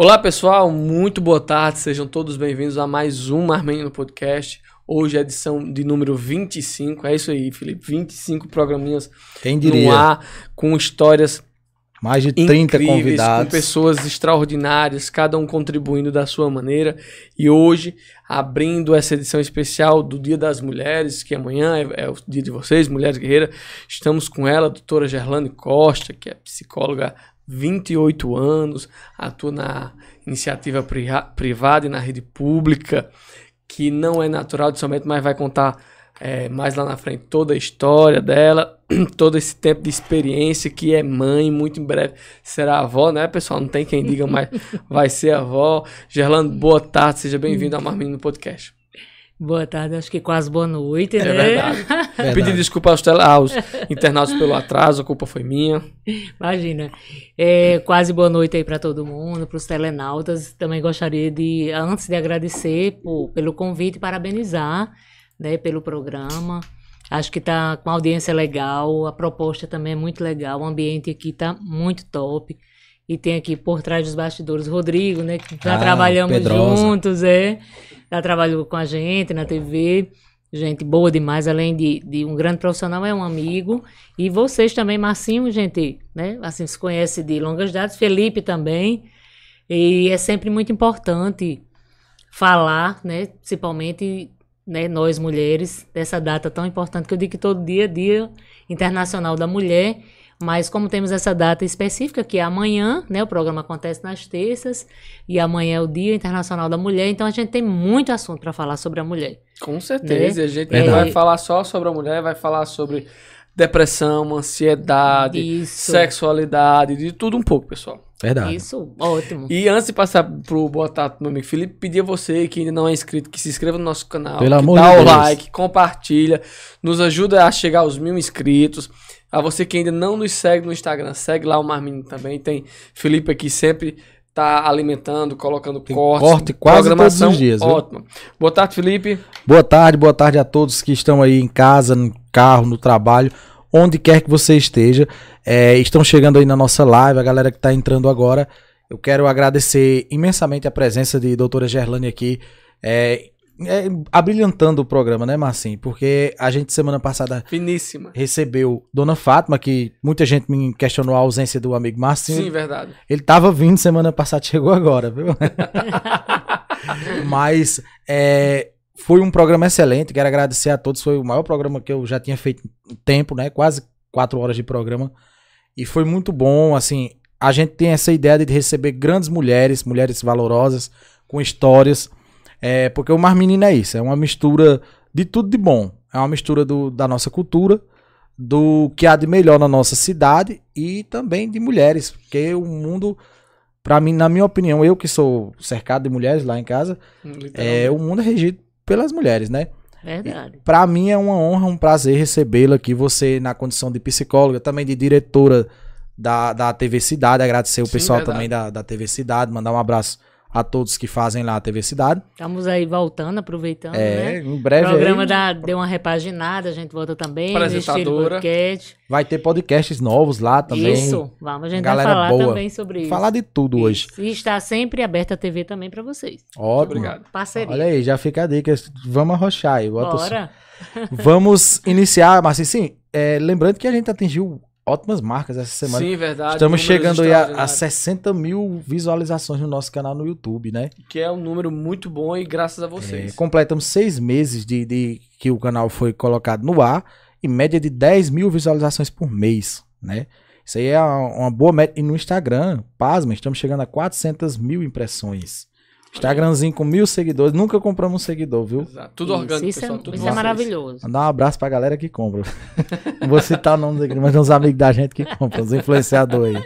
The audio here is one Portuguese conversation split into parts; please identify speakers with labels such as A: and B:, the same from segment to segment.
A: Olá pessoal, muito boa tarde, sejam todos bem-vindos a mais um Marmenino no Podcast. Hoje é a edição de número 25, é isso aí, Felipe, 25 programinhas
B: Quem diria?
A: no ar, com histórias
B: Mais de 30
A: incríveis, com
B: convidados.
A: pessoas extraordinárias, cada um contribuindo da sua maneira. E hoje, abrindo essa edição especial do Dia das Mulheres, que amanhã é, é o dia de vocês, Mulheres Guerreiras, estamos com ela, a doutora Gerlane Costa, que é psicóloga 28 anos, atua na iniciativa priva- privada e na rede pública, que não é natural de somente, mas vai contar é, mais lá na frente toda a história dela, todo esse tempo de experiência que é mãe, muito em breve será avó, né, pessoal? Não tem quem diga, mas vai ser avó. Gerlando, boa tarde, seja bem-vindo ao Marmino no Podcast.
C: Boa tarde, acho que quase boa noite,
A: É
C: né?
A: verdade.
B: Verdade.
A: Pedir desculpa aos, tele- aos internautos pelo atraso, a culpa foi minha.
C: Imagina. É, quase boa noite aí para todo mundo, para os telenautas. Também gostaria de, antes de agradecer por- pelo convite, parabenizar né, pelo programa. Acho que tá com uma audiência legal, a proposta também é muito legal, o ambiente aqui tá muito top. E tem aqui por trás dos bastidores o Rodrigo, né? Que já
B: Ah,
C: trabalhamos
B: Pedrosa.
C: juntos, é. Já trabalhou com a gente na TV. Gente boa demais, além de, de um grande profissional, é um amigo. E vocês também, Marcinho, gente, né? Assim, se conhece de longas datas, Felipe também. E é sempre muito importante falar, né? Principalmente né, nós mulheres, dessa data tão importante que eu digo que todo dia é Dia Internacional da Mulher. Mas como temos essa data específica, que é amanhã, né? O programa acontece nas terças, e amanhã é o Dia Internacional da Mulher, então a gente tem muito assunto para falar sobre a mulher.
A: Com certeza,
C: Né?
A: e a gente
C: É.
A: vai falar só sobre a mulher, vai falar sobre depressão, ansiedade,
C: Isso.
A: sexualidade, de tudo um pouco, pessoal.
B: Verdade.
C: Isso, ótimo.
A: E antes de passar pro boa tarde pro meu amigo Felipe, pedir a você que ainda não é inscrito, que se inscreva no nosso canal,
B: Pelo
A: que
B: amor
A: dá
B: de
A: o
B: Deus.
A: like, compartilha, nos ajuda a chegar aos mil inscritos. A você que ainda não nos segue no Instagram, segue lá o Marminho também. Tem Felipe aqui sempre tá alimentando, colocando
B: Tem
A: corte,
B: corte quase
A: programação
B: todos os dias, viu?
A: Ótimo. Boa tarde, Felipe.
B: Boa tarde, boa tarde a todos que estão aí em casa, no carro, no trabalho, onde quer que você esteja. É, estão chegando aí na nossa live, a galera que está entrando agora. Eu quero agradecer imensamente a presença de doutora Gerlane aqui, é, é, abrilhantando o programa, né, Marcinho? Porque a gente semana passada
A: Finíssima.
B: recebeu Dona Fátima, que muita gente me questionou a ausência do amigo Marcinho.
A: Sim, verdade.
B: Ele tava vindo semana passada, chegou agora, viu? Mas é, foi um programa excelente, quero agradecer a todos. Foi o maior programa que eu já tinha feito em tempo, né? Quase quatro horas de programa. E foi muito bom, assim, a gente tem essa ideia de receber grandes mulheres, mulheres valorosas, com histórias. É, porque o Mar Menino é isso, é uma mistura de tudo de bom. É uma mistura do- da nossa cultura, do que há de melhor na nossa cidade e também de mulheres, porque o mundo, pra mim, na minha opinião, eu que sou cercado de mulheres lá em casa, é, o mundo é regido pelas mulheres, né?
C: Verdade.
B: Pra mim é uma honra, um prazer recebê-la aqui, você na condição de psicóloga, também de diretora da, da TV Cidade, agradecer o
A: Sim,
B: pessoal
A: verdade.
B: também da, da TV Cidade, mandar um abraço a todos que fazem lá a TV Cidade.
C: Estamos aí voltando, aproveitando,
B: É,
C: né?
B: em
C: O
B: breve
C: programa
B: aí
C: da, deu uma repaginada, a gente volta também.
A: Apresentadora.
C: podcast.
B: vai ter podcasts novos lá também.
C: Isso, vamos, a gente
B: Galera
C: vai falar
B: boa.
C: também sobre isso.
B: Falar de tudo hoje.
C: Isso. E está sempre aberta a TV também para vocês.
B: Ótimo.
A: Obrigado.
C: Parceria.
B: Olha aí, já fica a dica. Vamos arrochar aí. o
C: Bora.
B: Vamos iniciar, mas sim, é, lembrando que a gente atingiu ótimas marcas essa semana.
A: Sim, verdade.
B: Estamos chegando aí a, a
A: extraordinários.
B: 60 mil visualizações no nosso canal no YouTube, né?
A: Que é um número muito bom e graças a
B: É,
A: vocês.
B: completamos seis meses de, de que o canal foi colocado no ar, em média de 10 mil visualizações por mês, né? Isso aí é uma, uma boa média. E no Instagram, pasma, estamos chegando a 400 mil impressões. Instagramzinho com mil seguidores. Nunca compramos um seguidor, viu?
A: Exato. Tudo
C: Isso,
A: orgânico,
C: isso,
A: pessoal.
C: é,
A: tudo
C: isso é maravilhoso.
B: Mandar um abraço pra galera que compra. Não vou citar o nome aqui, mas tem uns amigos da gente que compram, os influenciadores aí.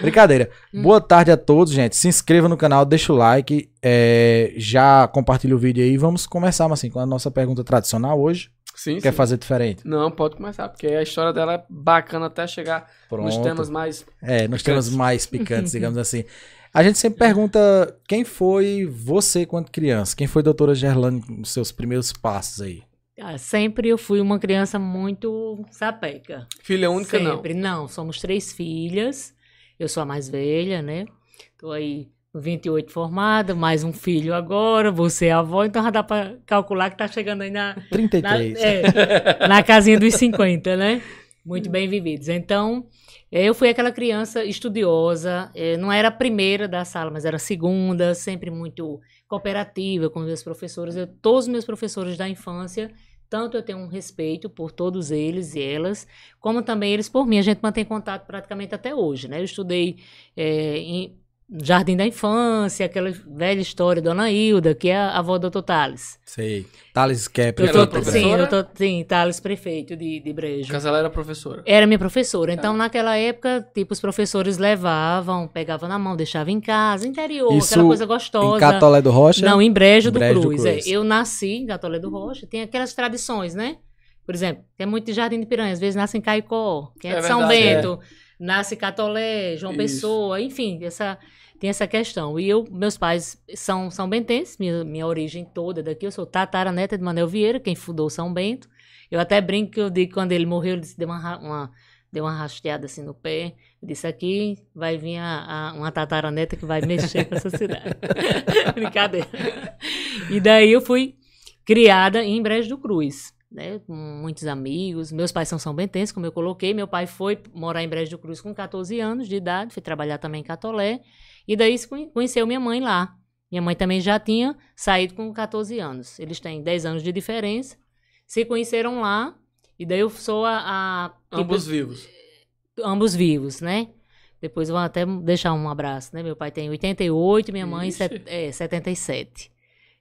B: Brincadeira. Boa tarde a todos, gente. Se inscreva no canal, deixa o like, é, já compartilha o vídeo aí. Vamos começar, assim, com a nossa pergunta tradicional hoje.
A: Sim,
B: Quer
A: sim.
B: fazer diferente?
A: Não, pode começar, porque a história dela é bacana até chegar nos
B: Pronto.
A: temas mais.
B: É, nos
A: picantes.
B: temas mais picantes, digamos assim. A gente sempre pergunta quem foi você quando criança? Quem foi a doutora Gerlane nos seus primeiros passos aí?
C: Ah, Sempre eu fui uma criança muito sapeca.
A: Filha única, não.
C: Sempre. Não, somos três filhas. Eu sou a mais velha, né? Tô aí 28 formada, mais um filho agora, você é avó, então já dá pra calcular que tá chegando aí na, na,
B: 33.
C: é, na casinha dos 50, né? Muito bem vividos. Então, eu fui aquela criança estudiosa, eh, não era a primeira da sala, mas era a segunda, sempre muito cooperativa com meus professores. Eu, todos os meus professores da infância, tanto eu tenho um respeito por todos eles e elas, como também eles por mim. A gente mantém contato praticamente até hoje, né? Eu estudei eh, em Jardim da Infância, aquela velha história da Dona Hilda, que é a avó do Dr. Tales.
B: Sei. Thales que é
C: Eu
B: prefeito.
C: tô, sim,
A: professora?
C: eu tô, sim, Tales prefeito de, de Brejo.
A: Porque ela era professora.
C: Era minha professora. Então, naquela época, tipo, os professores levavam, pegavam na mão, deixavam em casa, interior,
B: Isso
C: aquela coisa
B: Em
C: gostosa.
B: Catolé do Rocha?
C: Não, em Brejo do
B: Brejo do
C: Cruz.
B: Cruz.
C: é. Eu nasci em Catolé do Rocha, tem aquelas tradições, né? Por exemplo, tem muito de Jardim de Piranha, às vezes nasce em Caicó, quem é,
A: É
C: de São
A: verdade,
C: Bento, nasce em Catolé, João
A: Isso.
C: Pessoa, enfim, essa, tem essa questão. E eu, meus pais são são bentenses, minha, minha origem toda daqui, eu sou tataraneta de Manuel Vieira, quem fundou São Bento. Eu até brinco que eu digo quando ele morreu, ele disse, deu uma, uma, deu uma rasteada assim no pé. Eu disse, aqui vai vir a, a- uma tataraneta que vai mexer com essa cidade. Brincadeira. E daí eu fui criada em Brejo do Cruz, né? Com muitos amigos. Meus pais são são bentenses, como eu coloquei. Meu pai foi morar em Brejo do Cruz com 14 anos de idade, foi trabalhar também em Catolé. E daí conheceu minha mãe lá. Minha mãe também já tinha saído com 14 anos. Eles têm 10 anos de diferença. Se conheceram lá. E daí eu sou a. a tipo,
A: Ambos vivos.
C: ambos vivos, né? Depois vou até deixar um abraço, né? Meu pai tem 88, minha mãe set, é, 77.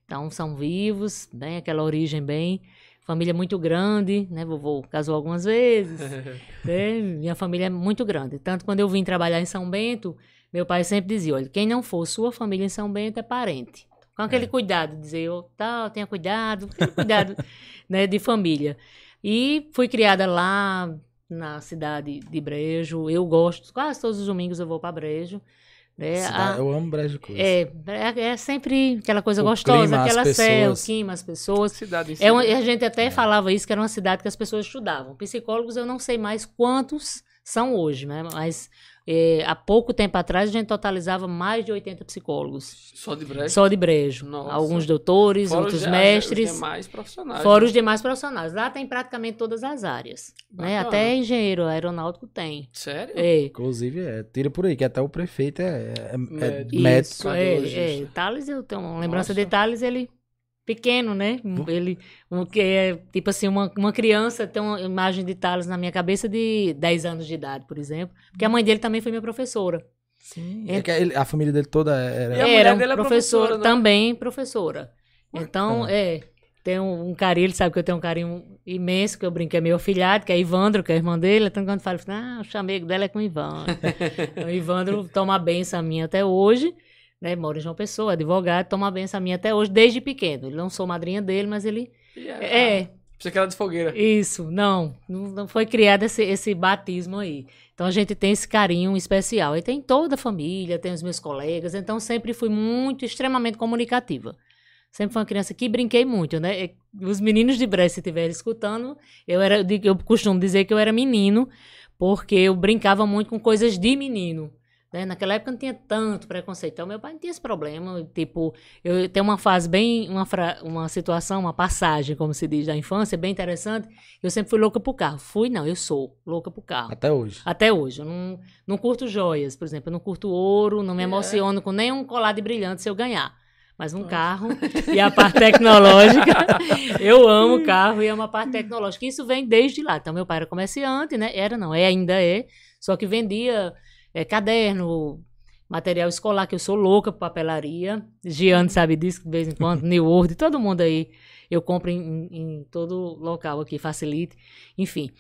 C: Então são vivos, né? Aquela origem bem. Família muito grande, né? Vovô casou algumas vezes, né? Minha família é muito grande. Tanto quando eu vim trabalhar em São Bento, meu pai sempre dizia: olha, quem não for sua família em São Bento é parente. Com aquele cuidado, dizer, eu, tá, tenha cuidado, aquele cuidado né, de família. E fui criada lá na cidade de Brejo. Eu gosto, quase todos os domingos eu vou para Brejo. Né?
B: Cidade-
C: A-
B: Eu amo Brejo Cruz.
C: é, é, é sempre aquela coisa
B: O
C: gostosa,
B: clima,
C: aquela céu, clima, as pessoas.
A: Cidade.
C: É uma- a gente até falava isso, que era uma cidade que as pessoas estudavam. Psicólogos eu não sei mais quantos são hoje, né? Mas é, há pouco tempo atrás a gente totalizava mais de 80 psicólogos.
A: Só de brejo.
C: Só de brejo.
A: Nossa.
C: Alguns doutores,
A: Fora
C: outros
A: os de-
C: mestres.
A: Os demais profissionais.
C: Fora
A: né?
C: os demais profissionais. Lá tem praticamente todas as áreas. Né? Até engenheiro aeronáutico tem.
A: Sério?
C: É.
B: Inclusive, é, tira por aí, que até o prefeito é, é, é
A: Médico.
C: Isso, é, é. Thales, eu tenho uma lembrança
A: Nossa.
C: de Thales, ele pequeno, né? Ele, um, que é tipo assim, uma, uma criança tem uma imagem de Thales na minha cabeça de 10 anos de idade, por exemplo. Porque a mãe dele também foi minha professora.
B: Sim. É que ele- a família dele toda era.
A: E
C: Era
A: dele é
C: professora,
A: professora, né?
C: também professora. Então, é, tem um, um carinho, ele sabe que eu tenho um carinho imenso, que eu brinco, é meu afilhado, que é Ivandro, que é a irmã dele. Então, quando fala, ah, o chamego dela é com o Ivandro. O Ivandro toma a benção minha até hoje, né? Mora em João Pessoa, advogado, toma a benção minha até hoje, desde pequeno. Ele não sou madrinha dele, mas ele.
A: E é.
C: É,
A: Você que era de fogueira.
C: isso, não, não foi criado esse, esse batismo aí. Então a gente tem esse carinho especial. E tem toda a família, tem os meus colegas, então sempre fui muito, extremamente comunicativa. Sempre fui uma criança que brinquei muito, né? Os meninos de Brest, se estiverem escutando, eu era, eu eu costumo dizer que eu era menino, porque eu brincava muito com coisas de menino. Né? Naquela época não tinha tanto preconceito. Então, meu pai não tinha esse problema. Tipo, eu tenho uma fase bem, uma, fra- uma situação, uma passagem, como se diz, da infância, bem interessante. Eu sempre fui louca por carro. Fui, não, eu sou louca por carro.
B: Até hoje.
C: Até hoje. Eu não, não curto joias, por exemplo. Eu não curto ouro, não me
A: É.
C: emociono com nenhum colar de brilhante se eu ganhar. Mas um carro e a parte tecnológica, eu amo carro e amo a parte tecnológica. Isso vem desde lá. Então, meu pai era comerciante, né? Era, não, é, ainda é. Só que vendia é, caderno, material escolar, que eu sou louca por papelaria. Giane sabe disso, de vez em quando, New World, todo mundo aí. Eu compro em, em todo local aqui, facilite. Enfim.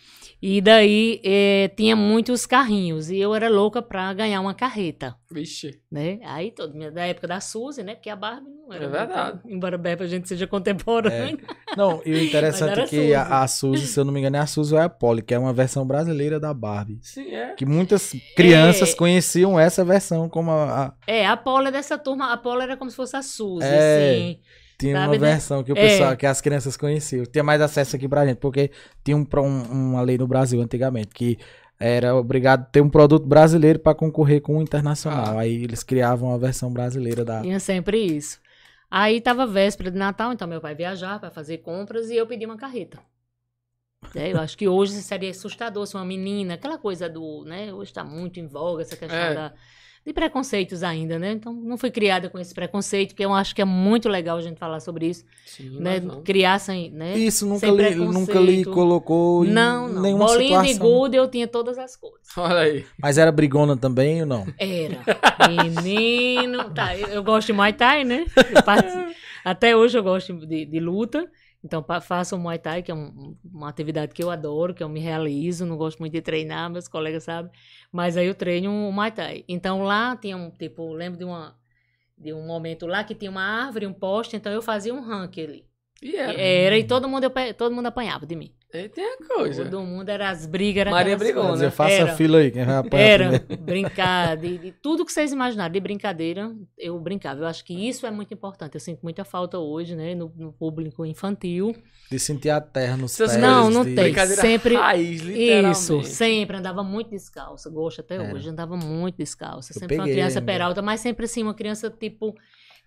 C: E daí eh, tinha muitos carrinhos. E eu era louca pra ganhar uma carreta,
A: Vixe.
C: né? Aí, todo, da época da Suzy, né? Porque a Barbie não era.
A: É verdade.
C: muito- embora a Barbie a gente seja contemporânea.
B: Não, e o interessante é que
C: Suzy.
B: a, a Suzy, se eu não me engano, é a Suzy ou é a Polly, que é uma versão brasileira da Barbie.
A: Sim, é.
B: Que muitas crianças
C: É.
B: conheciam essa versão como a, a-
C: É, a Paula é dessa turma. A Paula era como se fosse a Suzy,
B: É.
C: assim.
B: Tinha
C: Sabe,
B: uma
C: né?
B: versão que o
C: É.
B: pessoal, que as crianças conheciam. Tinha mais acesso aqui pra gente, porque tinha um, um- uma lei no Brasil antigamente que era obrigado a ter um produto brasileiro para concorrer com o internacional.
A: Ah.
B: Aí eles criavam a versão brasileira da.
C: Tinha sempre isso. Aí tava véspera de Natal, então meu pai viajar para fazer compras e eu pedi uma carreta. É, eu acho que hoje seria assustador se uma menina, aquela coisa do, né? Hoje está muito em voga essa questão
A: É.
C: da, de preconceitos ainda, né? Então não fui criada com esse preconceito, porque eu acho que é muito legal a gente falar sobre isso,
A: Sim,
C: né? Criar sem, né?
B: Isso nunca
C: Sem
B: lhe, nunca lhe colocou em
C: Não, não.
B: nenhuma
C: Bolinha de
B: situação.
C: gude eu tinha todas as cores.
A: Olha aí.
B: Mas era brigona também ou não?
C: Era. Menino. Tá, eu, gosto de Muay Thai, né? Até hoje eu gosto de, de luta. Então faço Muay Thai, que é um- uma atividade que eu adoro, que eu me realizo. Não gosto muito de treinar, meus colegas sabem. Mas aí eu treino o Muay Thai. Então lá tinha um, tipo, lembro de uma de um momento lá que tinha uma árvore, um poste, então eu fazia um ranking ali.
A: E era.
C: E todo mundo, todo mundo apanhava de mim.
A: Aí tem a coisa.
C: Todo mundo era as brigas, era
A: Maria brigona.
C: coisas.
B: Dizer, faça
C: Era.
B: fila aí, quem vai apanhar
C: Era brincar, de, de tudo que vocês imaginaram, de brincadeira, eu brincava. Eu acho que isso é muito importante. Eu sinto muita falta hoje, né, no, no público infantil.
B: De sentir a terra nos pés.
C: Não, não
B: de-
C: tem.
A: Brincadeira
C: sempre-
A: raiz, literalmente.
C: Isso, sempre andava muito descalça. Gosto até
B: Era.
C: hoje, andava muito descalça.
B: Eu
C: Sempre fui uma
B: peguei
C: criança peralta, mas sempre assim, uma criança tipo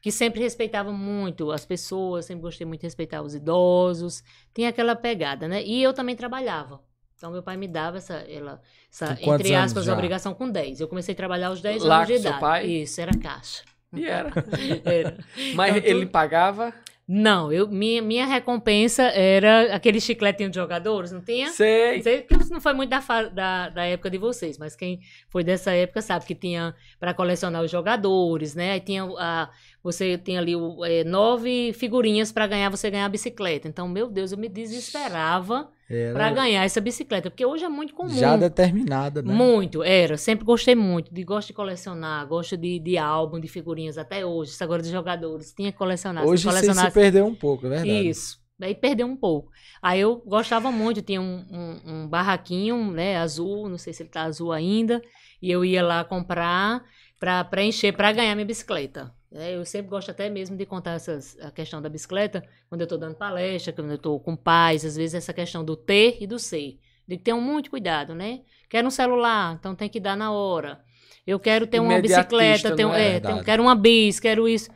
C: que sempre respeitava muito as pessoas, sempre gostei muito de respeitar os idosos. Tinha aquela pegada, né? E eu também trabalhava. Então, meu pai me dava essa, ela, essa entre aspas, obrigação com 10. Eu comecei a trabalhar aos 10
A: Lá
C: anos de idade.
A: pai?
C: Isso, era caixa.
A: E era.
C: Era.
A: Mas
C: Então,
A: ele pagava?
C: Não, eu, minha, minha recompensa era aquele chicletinho de jogadores, não tinha?
A: Sei.
C: Não sei que isso não foi muito da, da, da época de vocês, mas quem foi dessa época sabe que tinha para colecionar os jogadores, né? Aí tinha a, você tinha ali o, eh, nove figurinhas para ganhar, você ganhar a bicicleta. Então, meu Deus, eu me desesperava
B: Era
C: para ganhar essa bicicleta, porque hoje é muito comum.
B: já determinada, né?
C: Muito, era. Sempre gostei muito. De, gosto de colecionar, gosto de, de álbum, de figurinhas, até hoje. Isso agora de jogadores. Tinha que colecionar.
B: Hoje você se perdeu um pouco, é verdade.
C: isso. Daí perdeu um pouco. Aí eu gostava muito, tinha um, um- um barraquinho, né, azul, não sei se ele tá azul ainda, e eu ia lá comprar para preencher, para ganhar minha bicicleta. É, eu sempre gosto até mesmo de contar essas, a questão da bicicleta, quando eu tô dando palestra, quando eu tô com pais, às vezes essa questão do ter e do ser. De que ter muito cuidado, né? Quero um celular, então tem que dar na hora. Eu quero ter uma bicicleta, tenho,
A: é?
C: é, tenho- quero uma bis, quero isso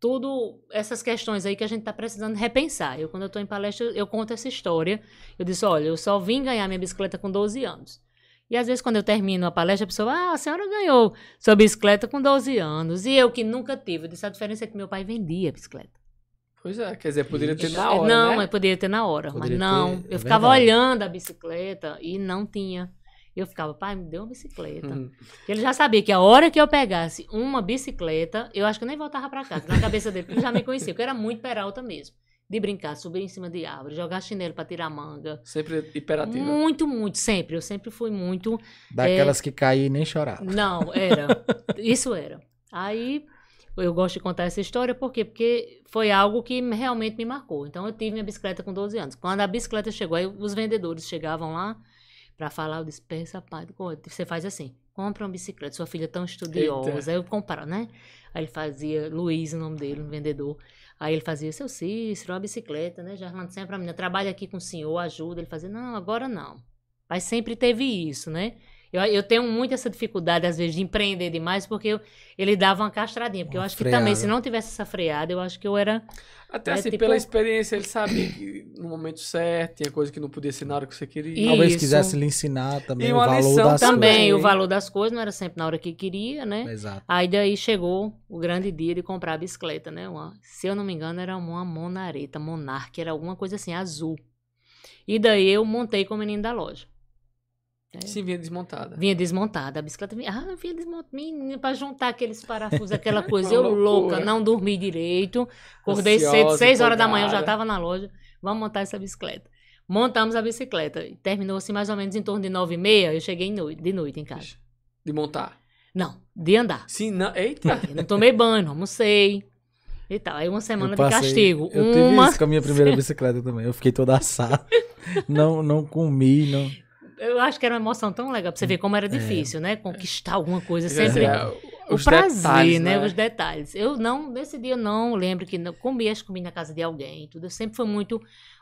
C: tudo essas questões aí que a gente tá precisando repensar. Eu, quando eu tô em palestra, eu conto essa história. Eu disse, olha, eu só vim ganhar minha bicicleta com 12 anos. E às vezes, quando eu termino a palestra, a pessoa, ah, a senhora ganhou sua bicicleta com 12 anos. E eu que nunca tive. Eu disse, a diferença é que meu pai vendia bicicleta.
A: Pois é, quer dizer, poderia ter na
C: É,
A: hora,
C: não,
A: né?
C: mas poderia ter na hora.
B: Poderia
C: mas não,
B: ter, é
C: eu ficava
B: verdade.
C: olhando a bicicleta e não tinha. Eu ficava, pai, me deu uma bicicleta.
A: Hum.
C: Ele já sabia que a hora que eu pegasse uma bicicleta, eu acho que eu nem voltava pra casa. Na cabeça dele, ele já me conhecia, porque eu era muito peralta mesmo. De brincar, subir em cima de árvore, jogar chinelo pra tirar manga.
A: Sempre hiperativa.
C: Muito, muito, sempre. Eu sempre fui muito.
B: Daquelas que caíam e nem choravam.
C: Não, era. Isso era. Aí eu gosto de contar essa história, por quê? Porque foi algo que realmente me marcou. Então eu tive minha bicicleta com 12 anos. Quando a bicicleta chegou, aí os vendedores chegavam lá pra falar, eu disse, pensa, pai, você faz assim, compra uma bicicleta, sua filha é tão estudiosa.
A: Eita.
C: Aí eu comprava, né? Aí ele fazia, Luiz, o nome dele, um vendedor. Aí ele fazia, seu Cícero, uma bicicleta, né? Já falando sempre pra menina, trabalha aqui com o senhor, ajuda. Ele fazia, não, agora não. Mas sempre teve isso, né? Eu, eu tenho muito essa dificuldade, às vezes, de empreender demais, porque eu- ele dava uma castradinha. Porque eu
B: Uma
C: acho que também,
B: freada.
C: se não tivesse essa freada, eu acho que eu era.
A: Até
C: É,
A: assim,
C: tipo-
A: pela experiência, ele sabia que no momento certo tinha coisa que não podia ser na hora que você queria.
C: E-
B: Talvez
C: Isso.
B: quisesse lhe ensinar também o valor
A: lição
B: das
C: Também,
A: Também.
C: o valor das coisas não era sempre na hora que queria, né?
B: coisas. Exato.
C: Aí daí chegou o grande dia de comprar a bicicleta, né? Uma- se eu não me engano, era uma Monareta, Monarch, era alguma coisa assim, azul. E daí eu montei com o menino da loja.
A: Sim, vinha desmontada.
C: Vinha desmontada, a bicicleta vinha, ah, vinha desmontada, pra juntar aqueles parafusos, aquela coisa, eu louca, não dormi direito, acordei
A: Ansiosa,
C: cedo, seis horas da manhã, eu já
A: empolgada.
C: tava na loja, vamos montar essa bicicleta. Montamos a bicicleta, terminou assim mais ou menos em torno de nove e meia, eu cheguei noite, de noite em casa.
A: De montar.
C: Não, de andar.
A: Sim, não. Eita!
C: Eu não tomei banho, não almocei e tal. Aí uma semana
B: Eu
C: de
B: passei-
C: castigo.
B: Eu tive
C: uma...
B: isso com a minha primeira bicicleta também. Eu fiquei toda assada. não, não comi, não.
C: Eu acho que era uma emoção tão legal pra você ver como era difícil, né? Conquistar alguma coisa sempre.
A: é,
C: o
A: os
C: prazer,
A: detalhes,
C: né? Os detalhes. Eu não, nesse dia eu não lembro que não, comi, acho que comi na casa de alguém, tudo. Eu sempre fui muito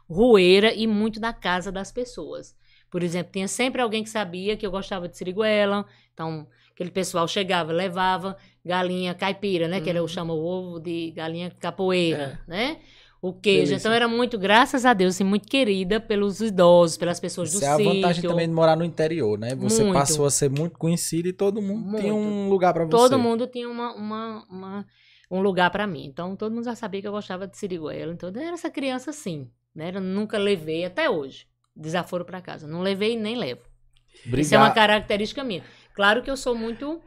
C: rueira e muito na casa das pessoas. Por exemplo, tinha sempre alguém que sabia que eu gostava de siriguela. Então, aquele pessoal chegava, levava galinha caipira, né? Que
A: Uhum.
C: ele chama o ovo de galinha capoeira, né? O queijo.
A: Delícia.
C: Então, era muito, graças a Deus, assim, muito querida pelos idosos, pelas pessoas
B: Isso
C: do
B: é a vantagem
C: sítio.
B: também de morar no interior, né? Você
C: Muito.
B: passou a ser muito conhecido e todo mundo tinha
C: Muito.
B: um lugar pra você.
C: Todo mundo tinha uma, uma, uma- um lugar pra mim. Então, todo mundo já sabia que eu gostava de siriguela. Então, eu era essa criança assim, né? Eu nunca levei, até hoje, desaforo pra casa. Não levei e nem levo. Isso é uma característica minha. Claro que eu sou muito.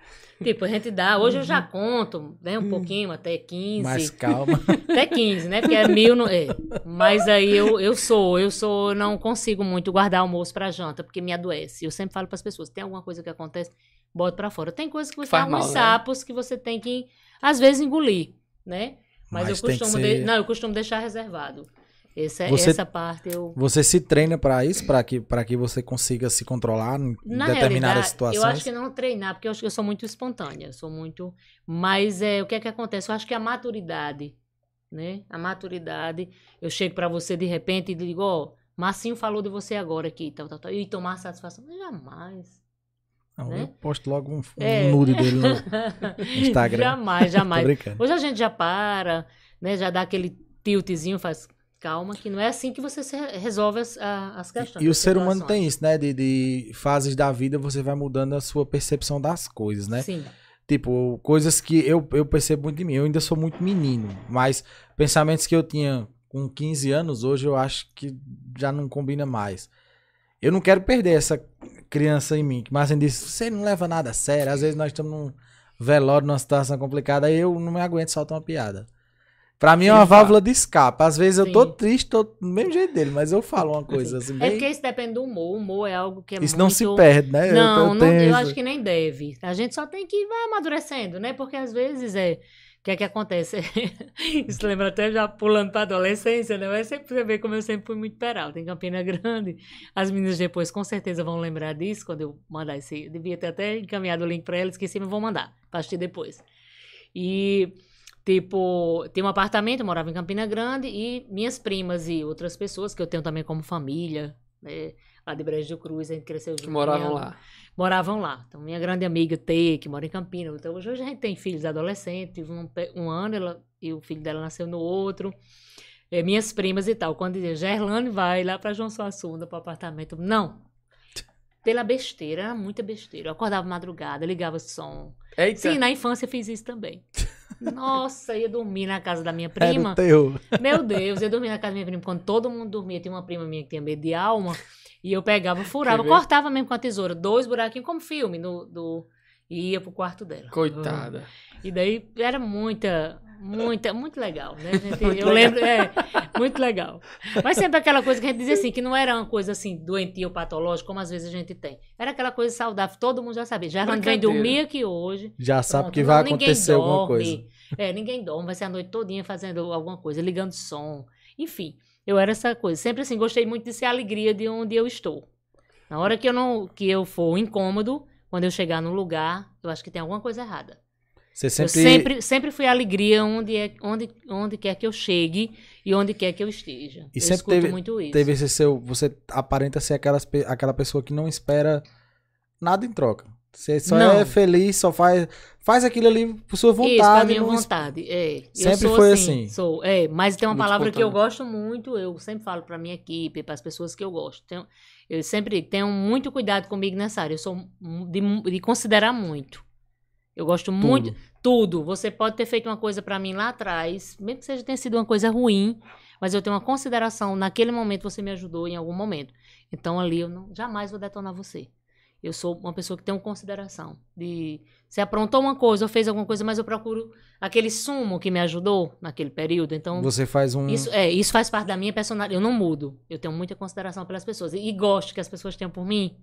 C: Tipo, a gente dá. Hoje eu já
B: Uhum.
C: conto, né? Um pouquinho, até 15.
B: Mais calma.
C: Até 15, né? Porque é mil. No, é. Mas aí eu, eu sou, eu sou, eu não consigo muito guardar almoço pra janta, porque me adoece. Eu sempre falo pras pessoas: tem alguma coisa que acontece, bota pra fora. Tem coisas que você
A: Faz
C: tem alguns
A: mal, né?
C: sapos que você tem que, às vezes, engolir, né? Mas,
B: Mas
C: eu costumo.
B: ser-
C: de- Não, eu costumo deixar reservado. Essa,
B: Você-
C: essa parte eu.
B: Você se treina pra isso, pra que, pra que você consiga se controlar em
C: Na
B: determinadas situações?
C: eu acho que não treinar, porque eu acho que eu sou muito espontânea, sou muito. Mas é, o que é que acontece? Eu acho que a maturidade, né? A maturidade, eu chego pra você de repente e digo, ó, Marcinho falou de você agora aqui, tal, tal, tal, e tomar satisfação. Jamais.
B: Não,
C: né?
B: Eu posto logo um, um
C: É.
B: nude dele no Instagram.
C: jamais, jamais. Hoje a gente já para, né? Já dá aquele tiltzinho, faz calma, que não é assim que você resolve as, as questões.
B: E o
C: as
B: ser humano tem isso, né? De, de fases da vida você vai mudando a sua percepção das coisas, né?
C: Sim.
B: Tipo, coisas que eu, eu percebo muito de mim. Eu ainda sou muito menino, mas pensamentos que eu tinha com 15 anos, hoje eu acho que já não combina mais. Eu não quero perder essa criança em mim. Que Marcelo disse, você não leva nada a sério. Às vezes nós estamos num velório, numa situação complicada, aí eu não me aguento soltar uma piada. Pra mim é
A: Sim,
B: uma válvula de escape. Às vezes eu tô
C: Sim.
B: triste, tô do mesmo jeito dele, mas eu falo uma coisa assim,
C: É
B: bem...
C: porque isso depende do humor. O humor é algo que é
B: Isso
C: muito...
B: não se perde, né? Eu-
C: Não,
B: eu,
C: não, eu acho que nem deve. A gente só tem que vai amadurecendo, né? Porque às vezes é. O que é que acontece? Isso lembra até já pulando para adolescência, né? Mas sempre você vê como eu sempre fui muito peralta em Campina Grande. As meninas depois com certeza vão lembrar disso quando eu mandar esse. Eu devia ter até encaminhado o link para elas, esqueci, mas vou mandar para assistir depois. E, tipo, tinha um apartamento, eu morava em Campina Grande e minhas primas e outras pessoas que eu tenho também como família, né? Lá de Brejo do Cruz, a gente cresceu
A: Que
C: junto.
A: moravam
C: Minha-
A: lá.
C: moravam lá. Então, minha grande amiga T, que mora em Campinas. Então, hoje, hoje a gente tem filhos adolescentes. Um, um ano ela, e o filho dela nasceu no outro. Eh, minhas primas e tal. Quando dizia, Gerlane vai lá pra João Suassuna, pro apartamento. Não. Pela besteira, era muita besteira. Eu acordava madrugada, ligava som.
A: Eita.
C: Sim, na infância eu fiz isso também. Nossa, ia dormir na casa da minha
B: Era
C: prima.
B: o terror.
C: Meu Deus, eu dormia na casa da minha prima. Quando todo mundo dormia, tinha uma prima minha que tinha medo de alma. E eu pegava, furava, cortava mesmo com a tesoura. Dois buraquinhos, como filme, no, do, e ia pro quarto dela.
A: Coitada.
C: E daí era muita, muita, muito legal, né? Gente-
A: Muito
C: eu
A: legal.
C: lembro, é, muito legal. Mas sempre aquela coisa que a gente dizia assim, que não era uma coisa assim, doentia ou patológica, como às vezes a gente tem. Era aquela coisa saudável, todo mundo já sabia. Já vem
A: Brincadeira.
C: dormir aqui hoje.
B: Já sabe
C: Pronto,
B: que
C: não,
B: vai
C: ninguém
B: acontecer alguma
C: dorme.
B: coisa.
C: É, ninguém dorme, vai ser a noite todinha fazendo alguma coisa, ligando som. Enfim, eu era essa coisa. Sempre assim, gostei muito de ser a alegria de onde eu estou. Na hora que eu não que eu for incômodo, quando eu chegar num lugar, eu acho que tem alguma coisa errada.
B: Você
C: Eu
B: sempre,
C: sempre, sempre fui a alegria onde, é, onde, onde quer que eu chegue e onde quer que eu esteja.
B: E
C: eu
B: sempre
C: escuto
B: teve-
C: muito isso.
B: teve esse seu. Você aparenta ser aquelas, aquela pessoa que não espera nada em troca. Você só
C: Não.
B: é feliz, só faz. Faz aquilo ali por sua vontade.
C: Isso, pra minha vontade. É. Eu
B: Sempre
C: sou
B: foi
C: assim.
B: assim.
C: Sou, é, mas tem uma
A: Muito
C: palavra que eu gosto muito, eu sempre falo pra minha equipe, para as pessoas que eu gosto. Tenho- eu sempre tenho muito cuidado comigo nessa área. Eu sou de, de considerar muito. Eu gosto muito. Tudo. Você pode ter feito uma coisa pra mim lá atrás, mesmo que seja tenha sido uma coisa ruim, mas eu tenho uma consideração. Naquele momento você me ajudou em algum momento. Então ali eu não, jamais vou detonar você. Eu sou uma pessoa que tem uma consideração. De você aprontou uma coisa ou fez alguma coisa, mas eu procuro aquele sumo que me ajudou naquele período. Então
B: Você faz um.
C: isso, é, isso faz parte da minha personalidade. Eu não mudo. Eu tenho muita consideração pelas pessoas. E, e gosto que as pessoas tenham por mim.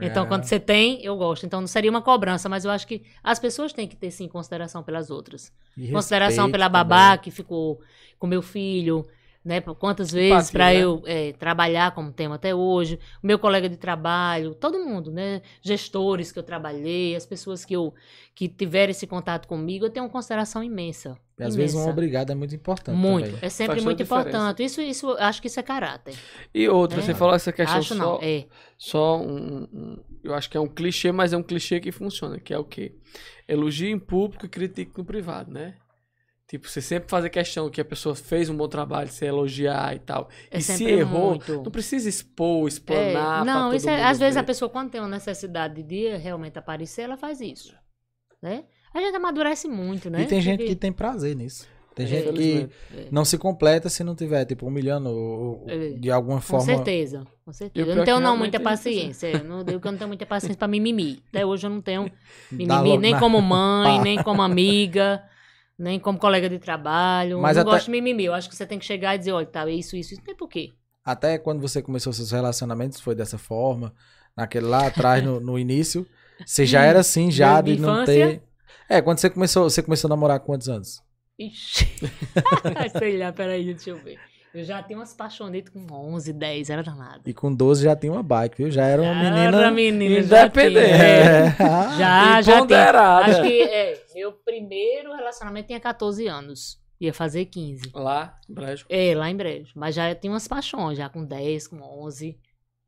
C: Então,
B: É.
C: quando você tem, eu gosto. Então, não seria uma cobrança, mas eu acho que as pessoas têm que ter, sim, consideração pelas outras.
B: E
C: consideração pela
B: também.
C: babá que ficou com meu filho. Né? Quantas vezes para
A: né?
C: eu é, trabalhar como tema até hoje, o meu colega de trabalho, todo mundo, né? Gestores que eu trabalhei, as pessoas que eu que tiveram esse contato comigo, eu tenho uma consideração imensa.
B: E às vezes um obrigado é muito importante
C: Muito,
B: também.
C: é sempre
A: Faz
C: muito importante. Isso, isso, eu acho que isso é caráter.
A: E outra,
C: É.
A: você falou essa questão
C: acho
A: só,
C: não, é.
A: só um, um- Eu acho que é um clichê, mas é um clichê que funciona, que é o quê? Elogie em público e critique no privado, né? Tipo, você sempre fazer questão que a pessoa fez um bom trabalho, você elogiar e tal.
C: É
A: e se errou,
C: muito.
A: não precisa expor,
C: É,
A: explanar. pra
C: não,
A: todo
C: isso é,
A: mundo
C: às vezes a
A: ver.
C: pessoa, quando tem uma necessidade de realmente aparecer, ela faz isso. Né? A gente amadurece muito, né?
B: E tem gente
C: Porque-
B: que tem prazer nisso. Tem
C: É,
B: gente que
A: Infelizmente.
B: não se completa se não tiver, tipo, humilhando ou-
C: É.
B: de alguma
C: Com
B: forma.
C: certeza, com
A: E o
C: certeza. Eu não tenho
A: que
C: não muita
A: assim.
C: paciência. é, Eu não eu não tenho muita paciência pra mimimi. Até hoje eu não tenho mimimi, nem
B: na-
C: como mãe, nem como amiga, nem como colega de trabalho.
B: Mas
C: eu não
B: até-
C: gosto de mimimi. Eu acho que você tem que chegar e dizer, olha, tá, isso, isso, isso. Não tem porquê.
B: Até quando você começou seus relacionamentos, foi dessa forma, naquele lá atrás, no, no início. Você já era assim, já
C: Desde
B: de não ter. É, quando você começou, você começou a namorar com quantos anos?
C: Ixi. Sei lá, peraí, deixa eu ver. Eu já tenho umas paixonetes com 11, 10, era danado.
B: E com 12 já tinha uma bike, viu? Já era uma menina.
C: Era menina, já
A: independente.
C: é. Já, já.
A: Empoderada.
C: Acho que é, meu primeiro relacionamento tinha 14 anos. Ia fazer 15.
A: Lá, Brejo.
C: É, lá em Brejo. Mas já tinha umas paixões, já com 10, com 11.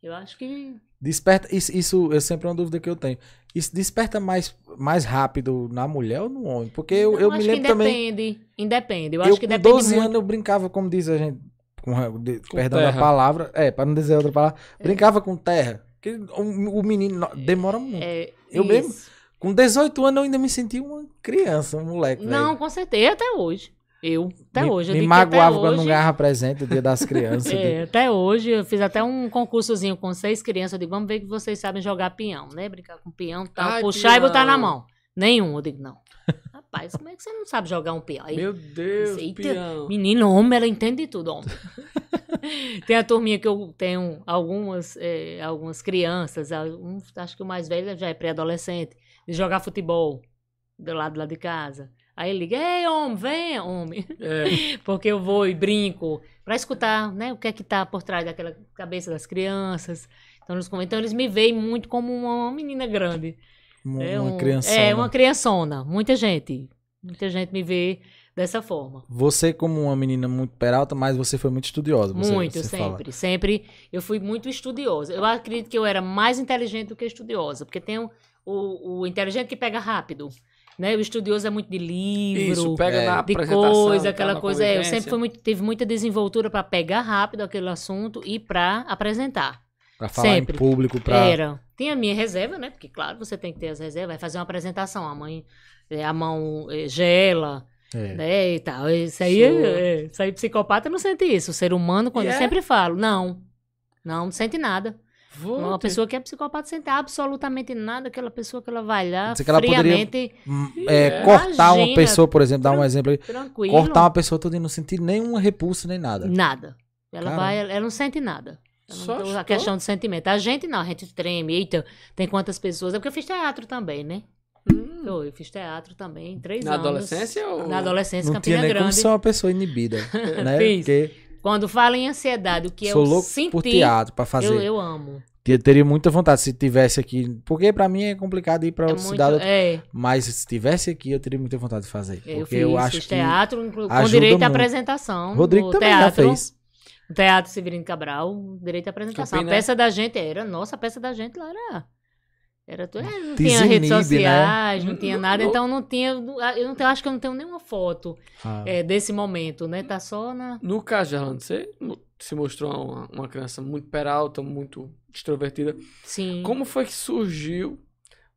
C: Eu acho que.
B: Desperta. Isso, isso é sempre uma dúvida que eu tenho. Isso desperta mais, mais rápido na mulher ou no homem? Porque eu,
C: Não,
B: eu
C: acho
B: me
C: que
B: lembro também.
C: Independe. Independe. Eu,
B: Eu,
C: acho que
B: com
C: depende
B: 12
C: muito.
B: anos eu brincava, como diz a gente, com, de-
A: Com
B: perdão
A: terra.
B: da palavra, é, para não dizer outra palavra,
C: É.
B: brincava com terra. Porque o, o menino no- demora muito.
C: É,
B: Eu
C: isso.
B: mesmo? Com 18 anos eu ainda me sentia uma criança, um moleque.
C: Não,
B: velho.
C: com certeza. Até hoje. Eu. Até
B: me,
C: hoje. Eu
B: me
C: que
B: magoava quando não
C: hoje-
B: ganhava presente, o dia das crianças.
C: É, até hoje eu fiz até um concursozinho com seis crianças. Eu digo, vamos ver que vocês sabem jogar peão, né? Brincar com peão tal.
A: Ai,
C: puxar e botar na mão. Nenhum. Eu digo, não. Rapaz, como é que você não sabe jogar um peão? Aí,
A: Meu Deus,
C: Eita,
A: peão.
C: Menino, homem, ela entende de tudo, homem. Tem a turminha que eu tenho algumas, eh, algumas crianças, alguns- acho que o mais velho já é pré-adolescente, de jogar futebol do lado lá de casa. Aí ele liga, ei, homem, venha, homem.
A: É,
C: Porque eu vou e brinco pra escutar, né, o que é que tá por trás daquela cabeça das crianças. Então eles, então eles me veem muito como uma menina grande.
B: Uma,
C: é
B: uma
C: um-
B: criança.
C: É, uma criançona. Muita gente. Muita gente me vê dessa forma.
B: Você, como uma menina muito peralta, mas você foi muito estudiosa. Você,
C: muito,
B: você fala.
C: sempre. Sempre eu fui muito estudiosa. Eu acredito que eu era mais inteligente do que estudiosa. Porque tem o, o, o inteligente que pega rápido. Né? O estudioso é muito de livro.
A: isso, pega
B: É.
A: na
C: de coisa, aquela coisa. É, eu sempre fui muito, tive muita desenvoltura para pegar rápido aquele assunto e para apresentar.
B: Pra falar
C: Sempre.
B: em público, pra.
C: Era. Tinha a minha reserva, né? Porque, claro, você tem que ter as reservas. Vai fazer uma apresentação. A mãe, é, a mão é, gela,
B: É.
C: né? E tal. Isso aí,
A: Sou.
C: é, isso aí, psicopata não sente isso. O ser humano, quando
A: E
C: eu
A: é?
C: sempre falo, não. Não, não sente nada.
A: Vou
C: Uma
A: ter-
C: pessoa que é psicopata sente absolutamente nada. Aquela pessoa que ela vai lá,
B: que ela poderia-
C: friamente,
B: Hum, é, cortar uma pessoa, por exemplo, dar um exemplo aí.
C: tranquilo.
B: Cortar uma pessoa toda e não sentir nenhuma repulsa nem nada.
C: Nada. Ela
B: Caramba.
C: vai, ela não sente nada. Não
A: Só
C: tem a questão de sentimento. A gente não, a gente treme. Eita, tem quantas pessoas? É porque eu fiz teatro também, né?
A: Hum,
C: Eu, eu fiz teatro também, três
A: Na
C: anos.
A: adolescência ou-
C: Na adolescência,
B: Não tinha
C: Campina
B: nem como
C: Grande.
B: ser uma pessoa inibida, né?
C: Fiz.
B: Porque
C: Quando fala em ansiedade, o que
B: sou
C: eu
B: louco
C: senti,
B: por teatro pra fazer.
C: eu, eu amo.
B: Te- Teria muita vontade se tivesse aqui. Porque pra mim é complicado ir pra
C: É
B: outra
C: muito,
B: cidade.
C: é,
B: Mas se tivesse aqui, eu teria muita vontade de fazer. Porque
C: eu fiz,
B: eu acho
C: fiz
B: que.
C: teatro, com direito à apresentação.
B: Rodrigo
C: no
B: também
C: teatro,
B: já fez.
C: No Teatro Severino Cabral, direito à apresentação.
A: Campina.
C: A peça da gente era, nossa, a peça da gente lá era. Era, tu- é, não tinha redes
B: né?
C: sociais, não tinha
A: Não-
C: nada,
A: não-
C: então não tinha. Eu não tenho, acho que eu não tenho nenhuma foto
B: Ah.
C: é, desse momento, né? Tá só na.
A: No caso de Arlando, você se mostrou uma, uma criança muito peralta, muito extrovertida.
C: Sim.
A: Como foi que surgiu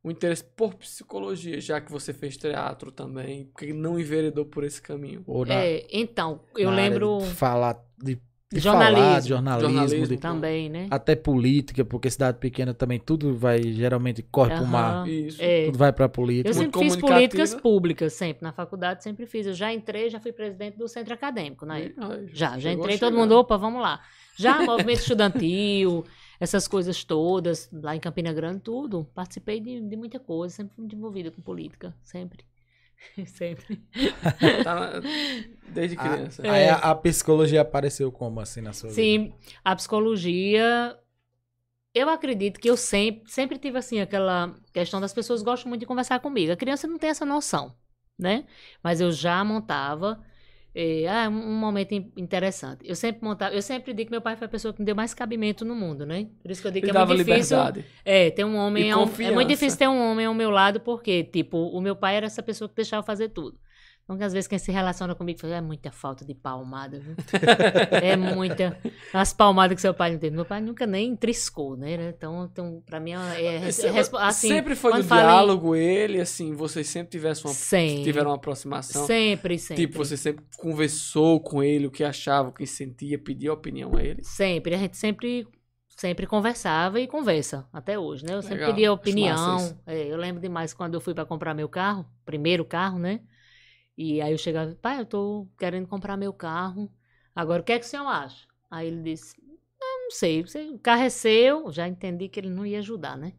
A: o interesse por psicologia, já que você fez teatro também? Porque não enveredou por esse caminho?
B: Ou na-
C: É, então, eu
B: na área
C: lembro
B: De falar. De, de
C: Jornalismo.
B: falar, de jornalismo.
A: Jornalismo.
B: de-
C: também, né?
B: até política, porque cidade pequena também tudo vai, geralmente, corre pro
C: Aham.
B: mar.
A: Isso.
C: É.
B: Tudo vai pra política.
C: Eu sempre fiz políticas públicas, sempre. Na faculdade sempre fiz. Eu já entrei, já fui presidente do centro acadêmico, né?
A: Ai,
C: Já, já entrei, todo mundo, opa, vamos lá. Já movimento estudantil, essas coisas todas, lá em Campina Grande, tudo. Participei de, de muita coisa, sempre fui envolvida com política, sempre. Sempre.
A: Tá na- Desde criança.
C: É.
B: Aí a, a psicologia apareceu como assim na sua vida?
C: Sim, a psicologia. Eu acredito que eu sempre, sempre tive assim aquela questão das pessoas gostam muito de conversar comigo. A criança não tem essa noção, né? Mas eu já montava. Eh, ah, um um momento in- interessante. Eu sempre montava. Eu sempre digo que meu pai foi a pessoa que me deu mais cabimento no mundo, né? Por isso que eu digo
A: Ele
C: que é muito difícil.
A: liberdade.
C: É, ter um homem.
A: E
C: é, um- é muito difícil ter um homem ao meu lado, porque, tipo, o meu pai era essa pessoa que deixava fazer tudo. Então, às vezes, quem se relaciona comigo fala, é muita falta de palmada, viu? é muita. As palmadas que seu pai não teve. Meu pai nunca nem triscou, né? Então, então pra mim, é, é, é assim,
A: sempre foi no
C: em-
A: diálogo ele, assim, vocês sempre tivessem uma,
C: Sempre.
A: tiveram uma aproximação.
C: Sempre, sempre.
A: Tipo, você sempre conversou com ele, o que achava, o que sentia, pediu opinião a ele.
C: Sempre. A gente sempre, sempre conversava e conversa, até hoje, né? Eu sempre
A: Legal,
C: pedia opinião. É, eu lembro demais quando eu fui para comprar meu carro, primeiro carro, né? E aí eu chegava, pai, eu tô querendo comprar meu carro. Agora, o que é que o senhor acha? Aí ele disse, "Eu não sei, o carro é seu. Já entendi que ele não ia ajudar, né?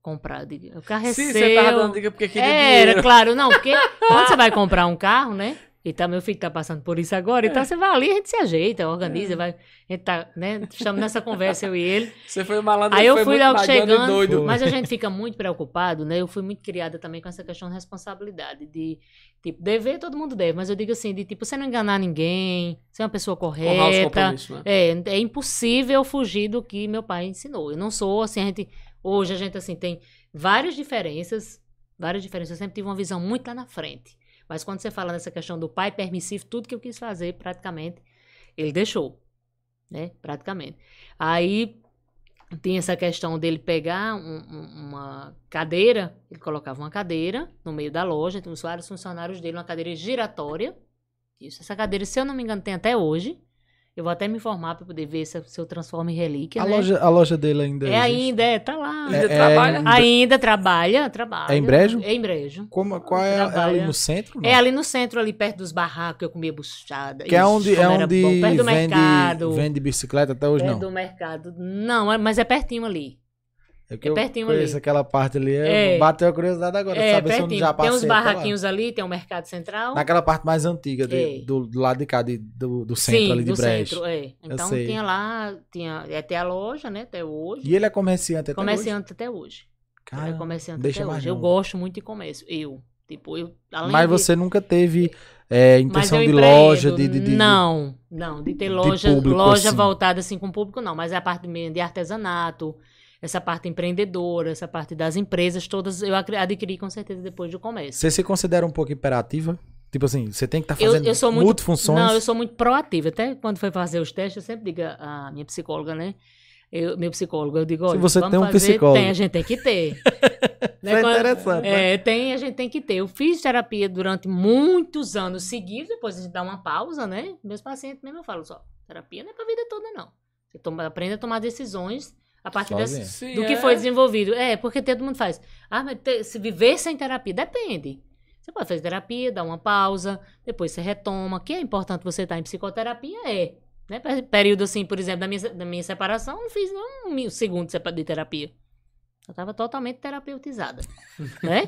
C: Comprar. Eu O carro é
A: Sim,
C: seu.
A: você tava dando dica porque queria
C: Era,
A: dinheiro.
C: claro, não, porque quando você vai comprar um carro, né? E tá, meu filho tá passando por isso agora,
A: É.
C: então você vai ali, a gente se ajeita, organiza, vai. A gente tá, né? Estamos nessa conversa, eu e ele.
A: Você foi malandro,
C: Aí eu fui logo chegando,
A: doido.
C: mas a gente fica muito preocupado, né? Eu fui muito criada também com essa questão de responsabilidade, de, tipo, dever todo mundo deve, mas eu digo assim, de tipo, você não enganar ninguém, ser uma pessoa
A: os
C: correta,
A: né?
C: é, é impossível fugir do que meu pai ensinou. Eu não sou assim, a gente. Hoje a gente assim tem várias diferenças. Várias diferenças. Eu sempre tive uma visão muito lá na frente. Mas quando você fala nessa questão do pai permissivo, tudo que eu quis fazer, praticamente, ele deixou. Né? Praticamente. Aí tem essa questão dele pegar um- um- uma cadeira, ele colocava uma cadeira no meio da loja, tem os vários funcionários dele, uma cadeira giratória. Isso, essa cadeira, se eu não me engano, tem até hoje. Eu vou até me informar para poder ver se, se eu transformo em relíquia.
B: A,
C: né?
B: loja, a loja dele ainda
C: É
B: existe?
C: ainda, é, tá lá.
A: Ainda
B: É- é
A: trabalha?
B: em-
C: Ainda trabalha, trabalha.
B: É em Brejo?
C: É em Brejo.
B: Como, qual é, é ali no centro? não?
C: É ali no centro, ali perto dos barracos, que eu comia buchada.
B: Que é onde, é onde
C: bom, Perto do
B: vende,
C: mercado.
B: vende bicicleta até hoje,
C: perto
B: não.
C: do mercado. Não, é- mas é pertinho ali.
B: É que
C: é
B: eu
C: pertinho
B: conheço
C: ali.
B: aquela parte ali.
C: É.
B: É. Bateu a curiosidade agora,
C: é,
B: saber se eu
C: pertinho.
B: já
C: tem
B: passei
C: uns
B: até lá.
C: barraquinhos ali, tem o mercado central.
B: Naquela parte mais antiga, de-
C: É.
B: do, do lado de cá, de- do, do centro
C: Sim,
B: ali de
C: do centro, é. Então tinha lá, tinha até a loja, né, até hoje.
B: E ele é comerciante até
C: comerciante até hoje.
B: hoje?
C: Ele é
B: Cara,
C: comerciante
B: deixa
C: até
B: mais
C: hoje. Eu gosto muito de comércio. Eu. Tipo, eu.
B: Mas
C: de-
B: você nunca teve é, intenção de loja, de, de, de-
C: Não, não, de ter loja,
B: público,
C: loja
B: assim.
C: voltada assim com o público, não. Mas é a parte de artesanato, essa parte empreendedora, essa parte das empresas, todas eu adquiri com certeza depois do comércio.
B: Você se considera um pouco imperativa? Tipo assim, você tem que estar
C: Eu,
B: fazendo
C: eu sou muito.
B: multifunções?
C: Não, eu sou muito proativa. Até quando foi fazer os testes, eu sempre digo a minha psicóloga, né? Eu, meu psicólogo, eu digo, olha,
B: você
C: vamos
B: tem um
C: fazer,
B: psicólogo.
C: Tem, a gente tem que ter.
B: Isso é interessante, né?
C: É, tem, a gente tem que ter. Eu fiz terapia durante muitos anos seguidos, depois a gente dá uma pausa, né? Meus pacientes mesmo eu falo só, terapia não é pra vida toda, não. Você toma, aprende a tomar decisões a partir desse,
A: Sim,
C: do que
A: é.
C: foi desenvolvido. É, porque todo mundo faz. Ah, mas te- se viver sem terapia, depende. Você pode fazer terapia, dar uma pausa, depois você retoma. Que é importante você estar em psicoterapia? É. Né? Pe- Período assim, por exemplo, da minha, da minha separação, eu não fiz nem um segundo de terapia. Eu estava totalmente terapeutizada. né?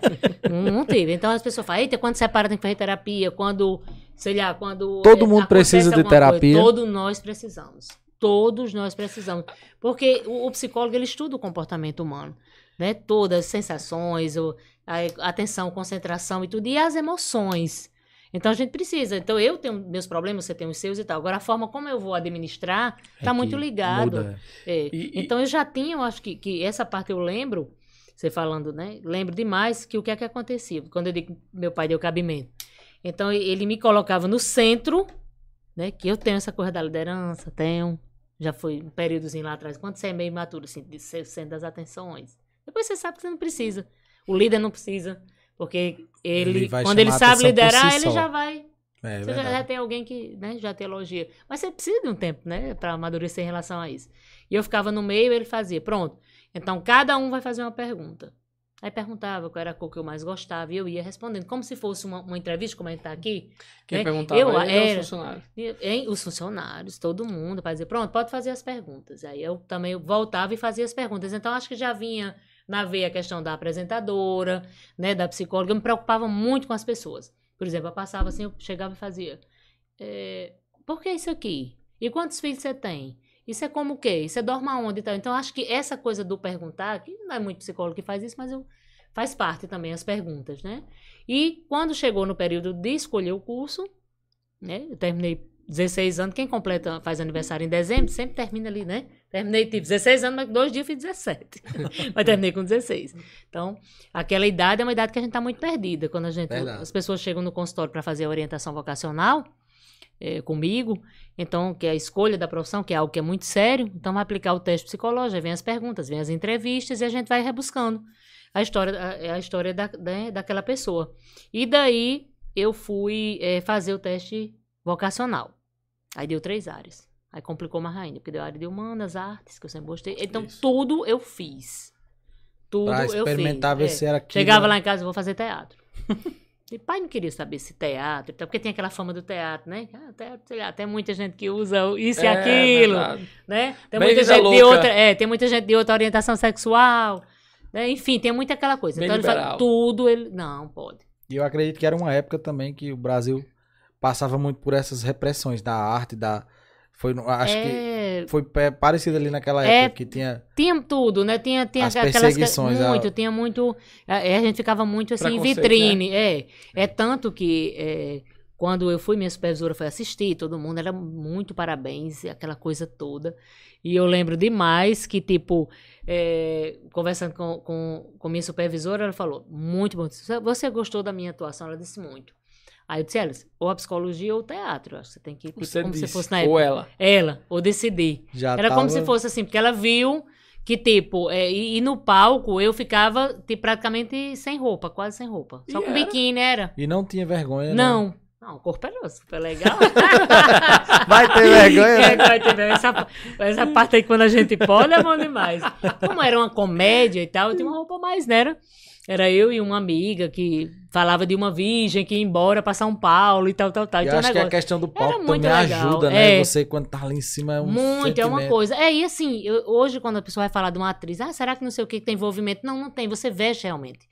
C: não, não teve. Então as pessoas falam, eita, quando separa tem que fazer terapia, quando, sei lá, quando.
B: Todo
C: é,
B: mundo precisa de
C: alguma coisa.
B: terapia.
C: Todos nós precisamos. Todos nós precisamos. Porque o, o psicólogo, ele estuda o comportamento humano. Né? Todas as sensações, o, a atenção, concentração e tudo. E as emoções. Então a gente precisa. Então eu tenho meus problemas, você tem os seus e tal. Agora a forma como eu vou administrar está
B: É
C: muito
B: que
C: ligado. É,
A: E-
C: Então eu já tinha, eu acho que, que essa parte eu lembro, você falando, né? Lembro demais que o que é que acontecia. Quando eu digo que meu pai deu cabimento. Então ele me colocava no centro, né? Que eu tenho essa coisa da liderança, tenho. Já foi um períodozinho lá atrás. Quando você é meio imaturo, assim, de ser o centro das atenções. Depois você sabe que você não precisa. O líder não precisa. Porque ele,
B: Ele
C: quando ele sabe liderar,
B: si
C: ele já vai
B: É,
C: você já, já tem alguém que né, já te elogia. Mas você precisa de um tempo, né? Pra amadurecer em relação a isso. E eu ficava no meio e ele fazia. Pronto. Então, cada um vai fazer uma pergunta. Aí perguntava qual era a cor que eu mais gostava e eu ia respondendo. Como se fosse uma, uma entrevista, como a gente tá aqui.
A: Quem
C: né?
A: perguntava
C: eu,
A: era
C: era,
A: os funcionários.
C: os funcionários, todo mundo, para dizer, pronto, pode fazer as perguntas. Aí eu também voltava e fazia as perguntas. Então, acho que já vinha Na veia a questão da apresentadora, né, da psicóloga, eu me preocupava muito com as pessoas. Por exemplo, eu passava assim, eu chegava e fazia, é, por que isso aqui? E quantos filhos você tem? Isso é como o quê? Você dorme aonde? Então, então acho que essa coisa do perguntar, que não é muito psicólogo que faz isso, mas eu, faz parte também as perguntas, né? E quando chegou no período de escolher o curso, né? Eu terminei 16 anos, quem completa, faz aniversário em dezembro, sempre termina ali, né? Terminei tipo 16 anos, mas dois dias eu fiz 17. mas terminei com 16. Então, aquela idade é uma idade que a gente está muito perdida. Quando a gente, as pessoas chegam no consultório para fazer a orientação vocacional, é, comigo, então, que é a escolha da profissão, que é algo que é muito sério, então vai aplicar o teste psicológico, vem as perguntas, vem as entrevistas e a gente vai rebuscando a história, a, a história da, né, daquela pessoa. E daí eu fui é, fazer o teste vocacional. Aí deu três áreas. Aí complicou mais ainda, porque deu área de humanas, artes, que eu sempre gostei. Então, Isso. tudo eu fiz. Tudo pra eu
B: experimentar
C: fiz.
B: ver é. se era aquilo.
C: Chegava lá em casa, vou fazer teatro. E pai não queria saber se teatro, porque tem aquela fama do teatro, né? Ah, teatro, sei lá, tem muita gente que usa isso é, e aquilo, né? Tem Bem muita gente louca. de outra, é, tem muita gente de outra orientação sexual, né? Enfim, tem muita aquela coisa. Bem então liberal. ele fala tudo, ele não pode.
B: E eu acredito que era uma época também que o Brasil passava muito por essas repressões da arte, da foi, acho é... que foi parecido ali naquela é, época que tinha.
C: Tinha tudo, né? Tinha, tinha
B: as perseguições.
C: Muito, a... tinha muito. É, a gente ficava muito assim em vitrine. Né? É, é tanto que é, quando eu fui, minha supervisora foi assistir, todo mundo era muito parabéns, aquela coisa toda. E eu lembro demais que, tipo, é, conversando com, com, com minha supervisora, ela falou: muito bom. Você gostou da minha atuação? Ela disse muito. Aí eu disse, Alice, ou a psicologia ou o teatro. Acho que você tem que ir tipo, como disse, se fosse na época.
A: Ou ela.
C: Ela, ou decidir. Já Era tava... como se fosse assim, porque ela viu que, tipo, é, e, e, no palco eu ficava tipo, praticamente sem roupa, quase sem roupa. Só e com era? biquíni, era.
B: E não tinha vergonha, né?
C: Não. Não, o corpo era super legal.
B: vai ter vergonha, né?
C: É, vai ter vergonha. Essa, essa parte aí, quando a gente pode, é bom demais. Como era uma comédia e tal, eu tinha uma roupa mais, né? Era eu e uma amiga que falava de uma virgem que ia embora para São Paulo e tal, tal, tal.
B: Eu então, acho negócio... que a questão do palco também legal. ajuda, né? É. Você quando tá lá em cima é um
C: Muito,
B: sentimento.
C: é uma coisa. É, e assim, eu, hoje quando a pessoa vai falar de uma atriz, ah, será que não sei o que, que tem envolvimento? Não, não tem. Você veste realmente.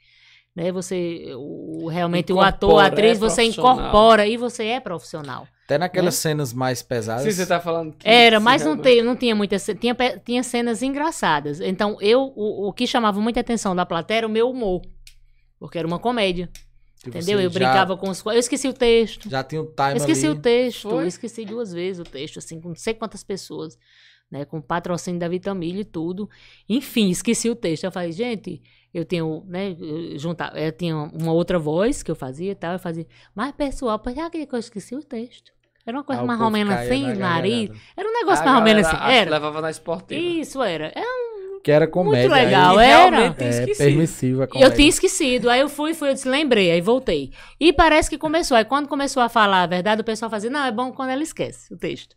C: Né? Você, o, realmente incorpora, o ator, a atriz, é você incorpora e você é profissional.
B: Até naquelas né? cenas mais pesadas.
A: Sim, você tá falando que
C: Era, mas não, tem, não tinha muitas. Tinha, tinha cenas engraçadas. Então, eu, o, o que chamava muita atenção da plateia era o meu humor. Porque era uma comédia. Que entendeu? Eu já... brincava com os. Eu esqueci o texto.
B: Já tinha o time. Eu
C: esqueci
B: ali.
C: o texto. Foi? Eu esqueci duas vezes o texto, assim, com não sei quantas pessoas. Né, com patrocínio da Vitamilha e tudo. Enfim, esqueci o texto. Eu falei, gente, eu tenho, né, juntar, eu tinha uma outra voz que eu fazia e tal, eu fazia, mas pessoal, por que eu esqueci o texto? Era uma coisa ah, mais ou menos assim, nariz. Era um negócio mais ou menos assim. Era.
A: Levava na esportiva.
C: Isso era. É um
B: que era comédia.
C: Muito legal, aí, era.
B: É, permissiva
C: a Eu tinha esquecido. Aí eu fui, fui, eu disse, lembrei, aí voltei. E parece que começou. Aí quando começou a falar a verdade, o pessoal fazia, não, é bom quando ela esquece o texto.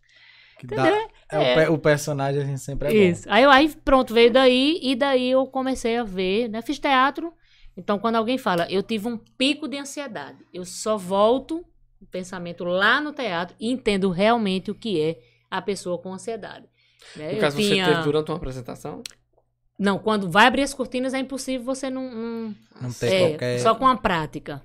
B: Dá, é, é. O, o, personagem assim, sempre é Isso.
C: bom. Aí, aí pronto, veio daí, e daí eu comecei a ver, né? Fiz teatro. Então, quando alguém fala, eu tive um pico de ansiedade, eu só volto o pensamento lá no teatro e entendo realmente o que é a pessoa com ansiedade.
A: Né? No caso, tinha... você teve durante uma apresentação?
C: Não, quando vai abrir as cortinas é impossível você não. Não,
B: não tem é, qualquer.
C: Só com a prática.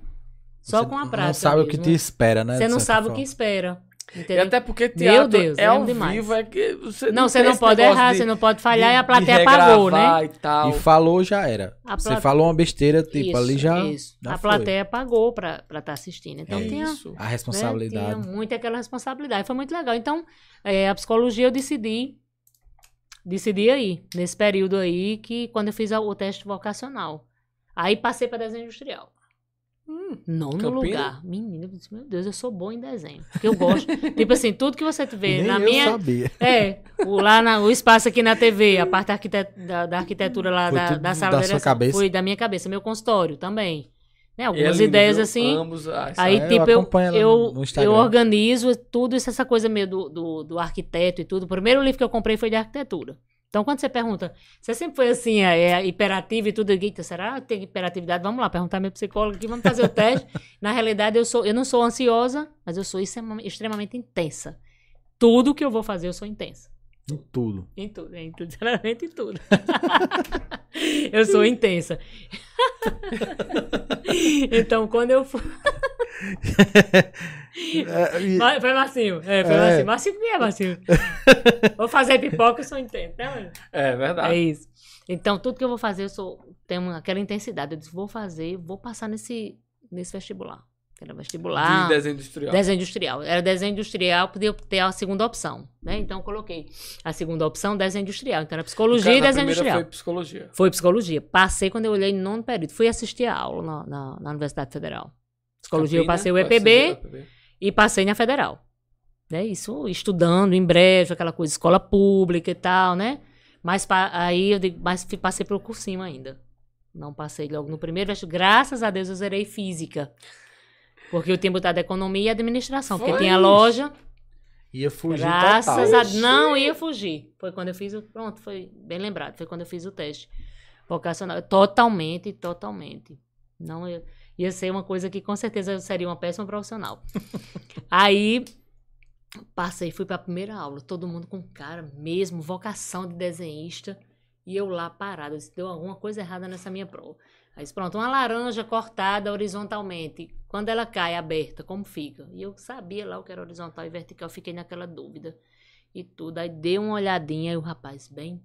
C: Só
B: você
C: com a prática. Não
B: sabe mesmo. o que te espera, né?
C: Você não sabe forma. o que espera. Entendeu?
A: E até porque teatro Meu Deus, é ao demais. vivo, é que você
C: não, não você não pode errar, de, você não pode falhar de, e a plateia pagou, né?
B: E, tal. e falou já era. Plate... Você falou uma besteira, tipo,
C: isso,
B: ali já.
C: Isso. Já a foi. plateia pagou pra estar tá assistindo. Então é tinha. Isso.
B: A responsabilidade.
C: Né, tinha muito aquela responsabilidade. Foi muito legal. Então, é, a psicologia eu decidi Decidi aí, nesse período aí, que quando eu fiz o teste vocacional. Aí passei para desenho industrial. Hum, não no lugar. Menina, meu Deus, eu sou bom em desenho. Porque eu gosto. tipo assim, tudo que você vê
B: Nem
C: na
B: eu
C: minha.
B: Sabia.
C: É, o, lá na, o espaço aqui na TV, a parte da, arquitetura lá da, da sala
B: da sua cabeça.
C: foi da minha cabeça. Meu consultório também. Né, algumas ideias assim.
A: Ambos, ah,
C: aí, é, tipo, eu, eu, eu, organizo tudo isso, essa coisa meio do, do, do, arquiteto e tudo. O primeiro livro que eu comprei foi de arquitetura. Então, quando você pergunta, você sempre foi assim, é, é hiperativo e tudo, Eita, será que tem hiperatividade? Vamos lá, perguntar meu psicólogo aqui, vamos fazer o teste. Na realidade, eu, sou, eu não sou ansiosa, mas eu sou extremamente intensa. Tudo que eu vou fazer, eu sou intensa.
B: Em tudo.
C: Em tudo, em tudo, sinceramente em tudo. eu sou intensa. então, quando eu fui.
B: É, e-
C: Foi Marcinho. É, foi
B: É.
C: Marcinho. Marcinho, o que é Marcinho? vou fazer pipoca, eu sou intensa. né, mano?
A: É
C: É
A: verdade.
C: isso. Então, tudo que eu vou fazer, eu sou, tenho aquela intensidade. Eu disse, vou fazer, vou passar nesse, nesse vestibular. Era vestibular.
A: De desenho industrial.
C: Desenho industrial. Era desenho industrial, podia ter a segunda opção, né? Então eu coloquei a segunda opção, desenho industrial. Então era psicologia e desenho industrial.
A: foi psicologia.
C: Foi psicologia. Passei quando eu olhei no nono período. Fui assistir a aula na, na, na Universidade Federal. Psicologia eu
A: Campina,
C: passei o
A: UFC,
C: EPB e passei na Federal. Né? Isso estudando em breve, aquela coisa, escola pública e tal, né? Mas aí eu digo, mas passei pelo cursinho ainda. Não passei logo no primeiro. Graças a Deus eu zerei física. Porque eu tinha botado economia e administração. Porque
A: Foi?
C: tinha loja.
B: Ia fugir
C: Graças
B: total.
C: a Não ia fugir. Foi quando eu fiz o. Pronto, foi bem lembrado. Foi quando eu fiz o teste vocacional. Totalmente, totalmente. Não ia, ia ser uma coisa que com certeza eu seria uma péssima profissional. Aí passei, fui para a primeira aula. Todo mundo com cara mesmo, vocação de desenhista. E eu lá parada. Eu disse, deu alguma coisa errada nessa minha prova. Pronto, uma laranja cortada horizontalmente. Quando ela cai aberta, como fica? E eu sabia lá o que era horizontal e vertical, fiquei naquela dúvida e tudo. Aí dei uma olhadinha e o rapaz, bem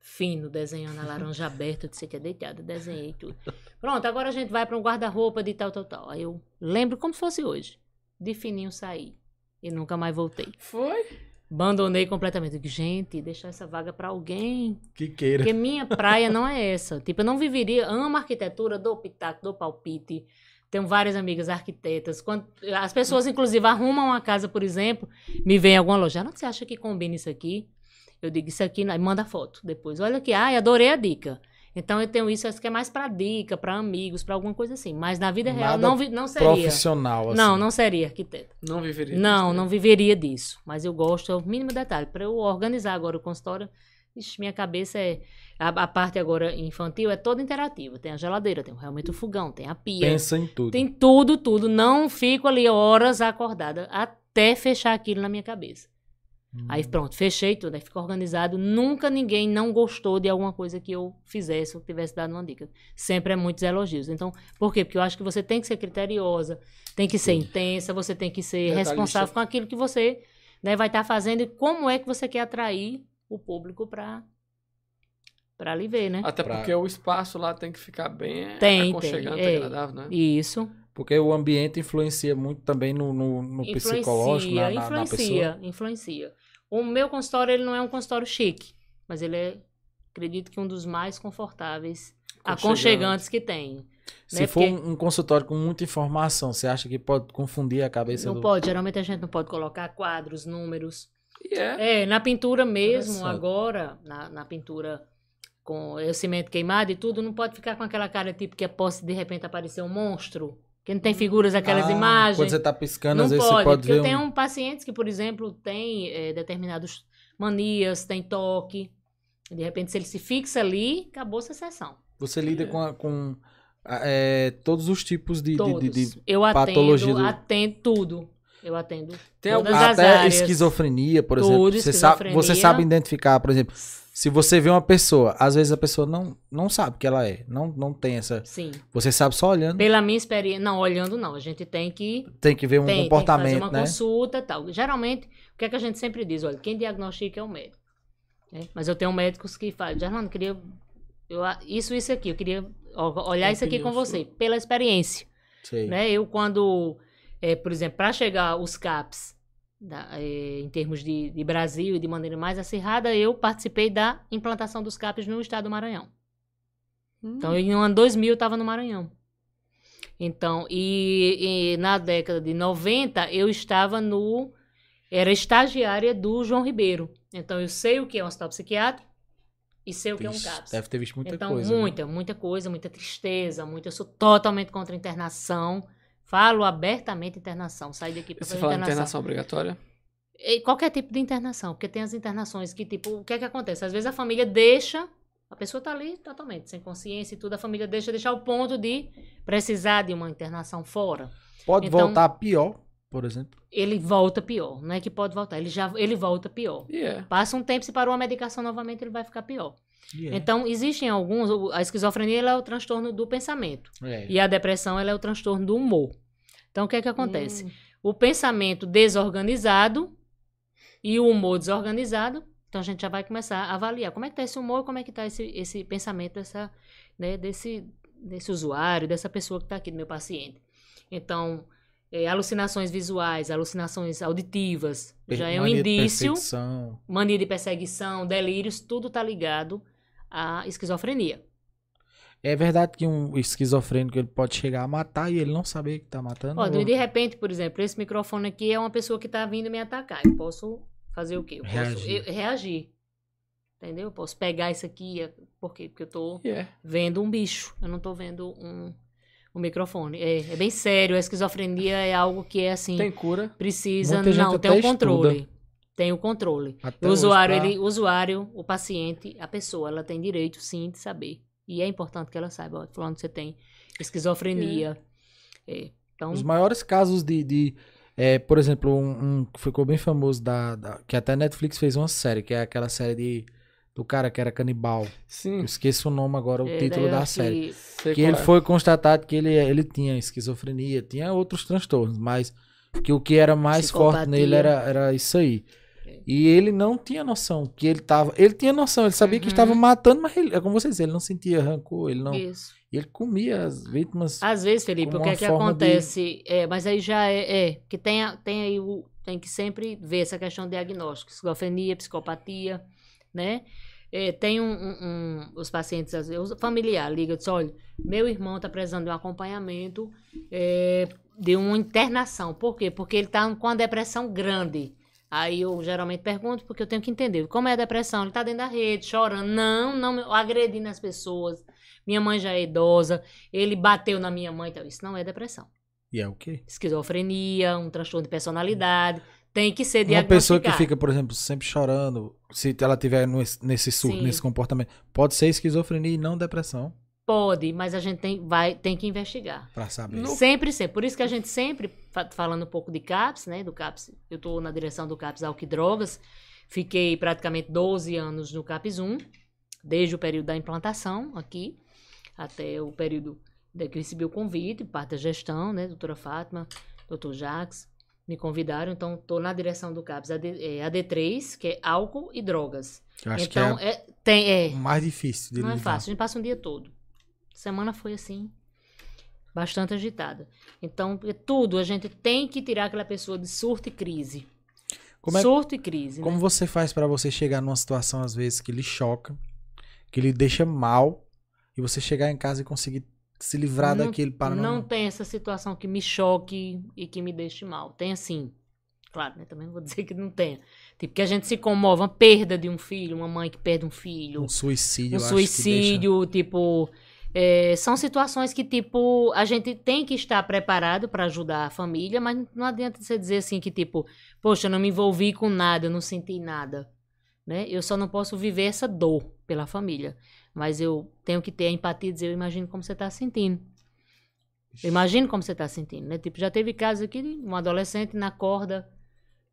C: fino, desenhando a laranja aberta, eu disse que é deitada, desenhei tudo. Pronto, agora a gente vai para um guarda-roupa de tal, tal, tal. Aí eu lembro como se fosse hoje. De fininho saí. E nunca mais voltei.
A: Foi?
C: Abandonei completamente. Digo, gente, deixar essa vaga para alguém.
B: Que queira.
C: Porque minha praia não é essa. Tipo, eu não viveria. Amo arquitetura, dou pitaco, dou palpite. Tenho várias amigas arquitetas. Quando, as pessoas, inclusive, arrumam uma casa, por exemplo, me vem em alguma loja. Não, você acha que combina isso aqui? Eu digo, isso aqui, não. Aí manda foto depois. Olha aqui, ai, adorei a dica. Então eu tenho isso, acho que é mais para dica, para amigos, para alguma coisa assim. Mas na vida real
B: Nada
C: não, vi- não seria.
B: Profissional, assim.
C: Não, não seria arquiteta.
A: Não viveria.
C: Não,
A: disso, né?
C: não viveria disso. Mas eu gosto, é o mínimo detalhe. Para eu organizar agora o consultório, ixi, minha cabeça é. A, a parte agora infantil é toda interativa. Tem a geladeira, tem realmente o fogão, tem a pia.
B: Pensa em tudo.
C: Tem tudo, tudo. Não fico ali horas acordada até fechar aquilo na minha cabeça.
B: Hum.
C: Aí pronto, fechei tudo, aí fica organizado. Nunca ninguém não gostou de alguma coisa que eu fizesse ou tivesse dado uma dica. Sempre é muitos elogios. Então, por quê? Porque eu acho que você tem que ser criteriosa, tem que ser intensa, você tem que ser
A: Detalhista.
C: responsável com aquilo que você né, vai estar fazendo e como é que você quer atrair o público para para ali ver, né?
A: Até
B: Pra-
A: porque o espaço lá tem que ficar bem
C: Tem,
A: aconchegante,
C: tem, é.
A: agradável, né?
C: Isso.
B: Porque o ambiente influencia muito também no, no, no psicológico, na, na, na pessoa.
C: influencia, influencia. O meu consultório, ele não é um consultório chique, mas ele é, acredito que um dos mais confortáveis,
A: Aconchegante.
C: aconchegantes que tem.
B: Se
C: né?
B: for
C: Porque
B: um, consultório com muita informação, você acha que pode confundir a cabeça
C: não
B: do...
C: pode, geralmente a gente não pode colocar quadros, números.
A: E é.
C: É, na pintura mesmo, agora, na, na pintura com o cimento queimado e tudo, não pode ficar com aquela cara tipo que é posse de repente aparecer um monstro, que não tem figuras, aquelas
B: Ah,
C: imagens.
B: Quando você tá piscando,
C: não
B: às vezes
C: pode,
B: você pode
C: porque
B: ver
C: eu tenho
B: um...
C: um pacientes que, por exemplo, têm é, determinados manias, tem toque. De repente, se ele se fixa ali, acabou essa sessão.
B: Você lida com, a- com a- é, todos os tipos de... de-
C: Todos.
B: de- de-
C: eu
B: patologia
C: atendo,
B: do-
C: atendo tudo. Eu atendo
A: Tem
C: todas
A: algum-
C: as
B: Até
C: áreas.
B: esquizofrenia, por
C: Tudo,
B: exemplo. Você sabe, você sabe identificar, por exemplo, se você vê uma pessoa, às vezes a pessoa não, não sabe que ela é. Não, não tem essa...
C: Sim.
B: Você sabe só olhando.
C: Pela minha experiência... Não, olhando não. A gente tem que...
B: Tem que ver um
C: tem,
B: comportamento,
C: tem que fazer uma
B: né?
C: consulta e tal. Geralmente, o que é que a gente sempre diz? Olha, quem diagnostica é o médico. né? Mas eu tenho médicos que falam, Gerlando, eu queria... Eu, isso, isso aqui. Eu queria olhar isso aqui com você. Pela experiência.
B: Sei.
C: né? Eu, quando, é, por exemplo, para chegar os CAPs, da- é, em termos de, de Brasil e de maneira mais acirrada, eu participei da implantação dos CAPs no estado do Maranhão. Então, eu, no ano 2000, eu estava no Maranhão. Então, e, e na década de 90, eu estava no... Era estagiária do João Ribeiro. Então, eu sei o que é um hospital psiquiátrico e sei o que é um CAPS.
B: Deve ter visto muita
C: então,
B: coisa. né?
C: muita, muita coisa, muita tristeza, muita. Eu sou totalmente contra a internação. Falo abertamente internação. Sai daqui para
A: Você fala
C: internação.
A: internação obrigatória?
C: E Qualquer tipo de internação, porque tem as internações que, tipo, o que é que acontece? Às vezes a família deixa, a pessoa tá ali totalmente sem consciência e tudo, a família deixa deixar o ponto de precisar de uma internação fora.
B: Pode
C: Então-
B: voltar pior. por exemplo?
C: ele volta pior. Não é que pode voltar, ele já ele volta pior.
A: E é.
C: Passa um tempo, se parou a medicação novamente, ele vai ficar pior.
B: É.
C: Então, existem alguns. A esquizofrenia é o transtorno do pensamento.
B: É.
C: E a depressão é o transtorno do humor. Então, o que é que acontece?
A: Hum.
C: O pensamento desorganizado e o humor desorganizado. Então, a gente já vai começar a avaliar como é que está esse humor, como é que está esse, esse pensamento dessa, né, desse, desse usuário, dessa pessoa que está aqui, do meu paciente. Então, é, alucinações visuais, alucinações auditivas, já é um
B: Mania de
C: indício
B: perseguição.
C: mania de perseguição, delírios, tudo tá ligado à esquizofrenia.
B: É verdade que um esquizofrênico ele pode chegar a matar e ele não saber que tá matando.
C: Ó,
B: ou-
C: de repente, por exemplo, esse microfone aqui é uma pessoa que tá vindo me atacar. Eu posso fazer o quê? Eu posso
B: Reagir.
C: eu- reagir. Entendeu? Eu posso pegar isso aqui, por quê? Porque eu tô
A: E é.
C: vendo um bicho, eu não tô vendo um, um microfone. É, é bem sério, a esquizofrenia é algo que é assim,
A: Tem cura.
C: precisa,
B: Muita
C: não, tem o controle. Tem o controle.
B: Até
C: O
B: hoje
C: usuário,
B: tá-
C: ele, o usuário, o paciente, a pessoa, ela tem direito sim de saber. E é importante que ela saiba, ó, falando você tem esquizofrenia. É, Então,
B: Os maiores casos de. de é, por exemplo, um, um que ficou bem famoso da, da- Que até Netflix fez uma série, que é aquela série de. Do cara que era canibal. Eu
A: Sim.
B: esqueço o nome agora, o
C: é,
B: título
C: eu
B: da série.
C: que-
B: Que ele
A: é.
B: foi constatado que ele, ele tinha esquizofrenia, tinha outros transtornos, mas que o que era mais forte
C: Psicopatia.
B: nele era, era isso aí. E ele não tinha noção que ele tava. Ele tinha noção, ele sabia que
C: Uhum.
B: estava matando, mas ele, é como você disse, ele não sentia rancor, ele não.
C: Isso.
B: E ele comia as vítimas.
C: Às vezes, Felipe, o que é que
B: forma de-
C: acontece? É, mas aí já é, é que tem, tem aí o. Tem que sempre ver essa questão de diagnóstico, esquizofrenia, psicopatia, né? É, tem um, um- um- os pacientes, às vezes, o familiar liga e diz, olha, meu irmão está precisando de um acompanhamento é, de uma internação. Por quê? Porque ele está com uma depressão grande. Aí eu geralmente pergunto, porque eu tenho que entender. Como é a depressão? Ele está dentro da rede, chorando. Não, não, agredindo as pessoas. Minha mãe já é idosa. Ele bateu na minha mãe. Então, isso não é depressão.
B: E é o quê?
C: Esquizofrenia, um transtorno de personalidade. Tem que ser
B: Uma
C: diagnosticado.
B: pessoa que fica, por exemplo, sempre chorando, se ela tiver nesse
C: Sim.
B: nesse comportamento, pode ser esquizofrenia e não depressão,
C: Pode, mas a gente tem, vai, tem que investigar.
B: pra saber.
A: No-
C: Sempre, sempre. Por isso que a gente sempre, fa- falando um pouco de CAPS, né? Do CAPS, eu estou na direção do CAPS Álcool e Drogas. Fiquei praticamente 12 anos no CAPS 1, desde o período da implantação aqui, até o período que eu recebi o convite, parte da gestão, né? Doutora Fátima, doutor Jax, me convidaram. Então, estou na direção do CAPS AD, é, AD3, que é álcool e drogas.
B: Eu acho
C: então,
B: que
C: é, tem, é,
B: é o mais difícil de
C: não é
B: lidar.
C: fácil, a gente passa um dia todo. Semana foi assim, bastante agitada. Então, é tudo, a gente tem que tirar aquela pessoa de surto e crise.
B: Como é-
C: surto e crise,
B: Como
C: né?
B: você faz pra você chegar numa situação, às vezes, que lhe choca, que lhe deixa mal, e você chegar em casa e conseguir se livrar
C: Não-
B: daquele para não...
C: Não tem essa situação que me choque e que me deixe mal. Tem assim. Claro, né? Também não vou dizer que não tenha. Tipo, que a gente se comove, uma perda de um filho, uma mãe que perde um filho.
B: Um suicídio,
C: um
B: que deixa-
C: suicídio, tipo. É, são situações que, tipo, a gente tem que estar preparado para ajudar a família, mas não adianta você dizer assim que, tipo, poxa, eu não me envolvi com nada, eu não senti nada. Né? Eu só não posso viver essa dor pela família. Mas eu tenho que ter a empatia e dizer, eu imagino como você está sentindo. Eu imagino como você está sentindo, né? Tipo, já teve casos aqui de um adolescente na corda,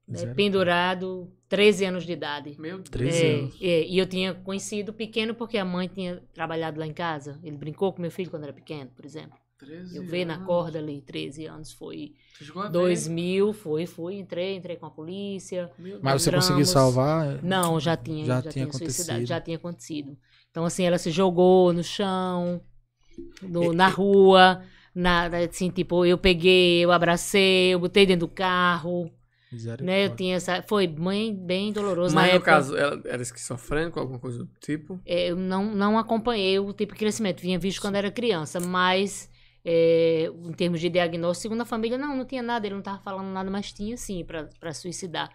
C: né, pendurado, 13 anos de idade.
A: Meu Deus.
B: 13
C: É,
B: anos.
C: é, e eu tinha conhecido pequeno porque a mãe tinha trabalhado lá em casa. Ele brincou com meu filho quando era pequeno, por exemplo.
A: 13
C: Eu vi na corda ali, 13 anos. Foi
A: Você chegou a ver?
C: 2000, foi, fui, entrei, entrei com a polícia.
B: Mas você conseguiu salvar?
C: Não, já tinha,
B: Já
C: já,
B: tinha
C: suicidado,
B: acontecido.
C: já tinha acontecido. Então, assim, ela se jogou no chão, no- na rua, na, assim, tipo, eu peguei, eu abracei, eu botei dentro do carro. Né? Eu tinha essa. Foi bem, bem doloroso.
A: Mas
C: na
A: no
C: época,
A: caso, ela era esquizofrênico, alguma coisa do tipo?
C: É, eu não, não acompanhei o tipo de crescimento, vinha visto quando era criança, mas é, em termos de diagnóstico, segundo a família, não, não tinha nada, ele não estava falando nada, mas tinha sim para suicidar.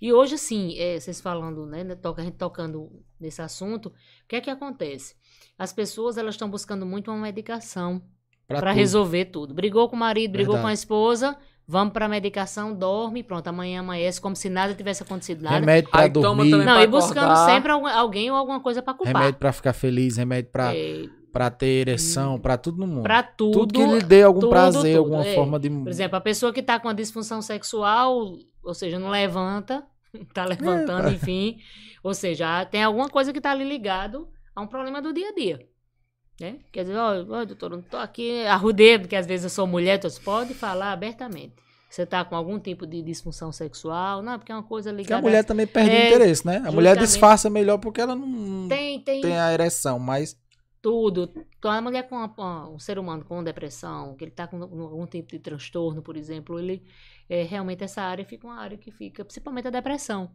C: E hoje, assim, é, vocês falando, né, né, toca- a gente tocando nesse assunto, o que é que acontece? As pessoas, elas estão buscando muito uma medicação para resolver tudo. Brigou com o marido, brigou
B: Verdade.
C: com a esposa, vamos para medicação, dorme, pronto, amanhã amanhece como se nada tivesse acontecido nada.
B: Remédio pra
A: Aí toma
B: dormir,
A: também
C: Não,
A: pra
C: e buscando
A: acordar.
C: sempre alguém ou alguma coisa para culpar.
B: remédio pra ficar feliz, remédio pra...
C: É,
B: Pra ter ereção, pra tudo no mundo.
C: Pra tudo.
B: tudo que lhe dê algum
C: tudo,
B: prazer,
C: tudo,
B: alguma
C: é.
B: forma de.
C: Por exemplo, a pessoa que tá com a disfunção sexual, ou seja, não levanta, tá levantando,
B: É.
C: enfim. Ou seja, tem alguma coisa que tá ali ligado a um problema do dia a dia. Né? Quer dizer, ó, ó, doutor, não tô aqui arrudei, porque às vezes eu sou mulher, então você pode falar abertamente. Você tá com algum tipo de disfunção sexual, não, porque é uma coisa
B: Porque
C: ligada.
B: a mulher também perde o
C: É,
B: interesse, né? A mulher disfarça melhor porque ela não
C: tem, tem,
B: tem a ereção, mas.
C: tudo. Então, a mulher com uma- um ser humano com depressão, que ele está com algum tipo de transtorno, por exemplo, ele é, realmente essa área fica uma área que fica, principalmente a depressão.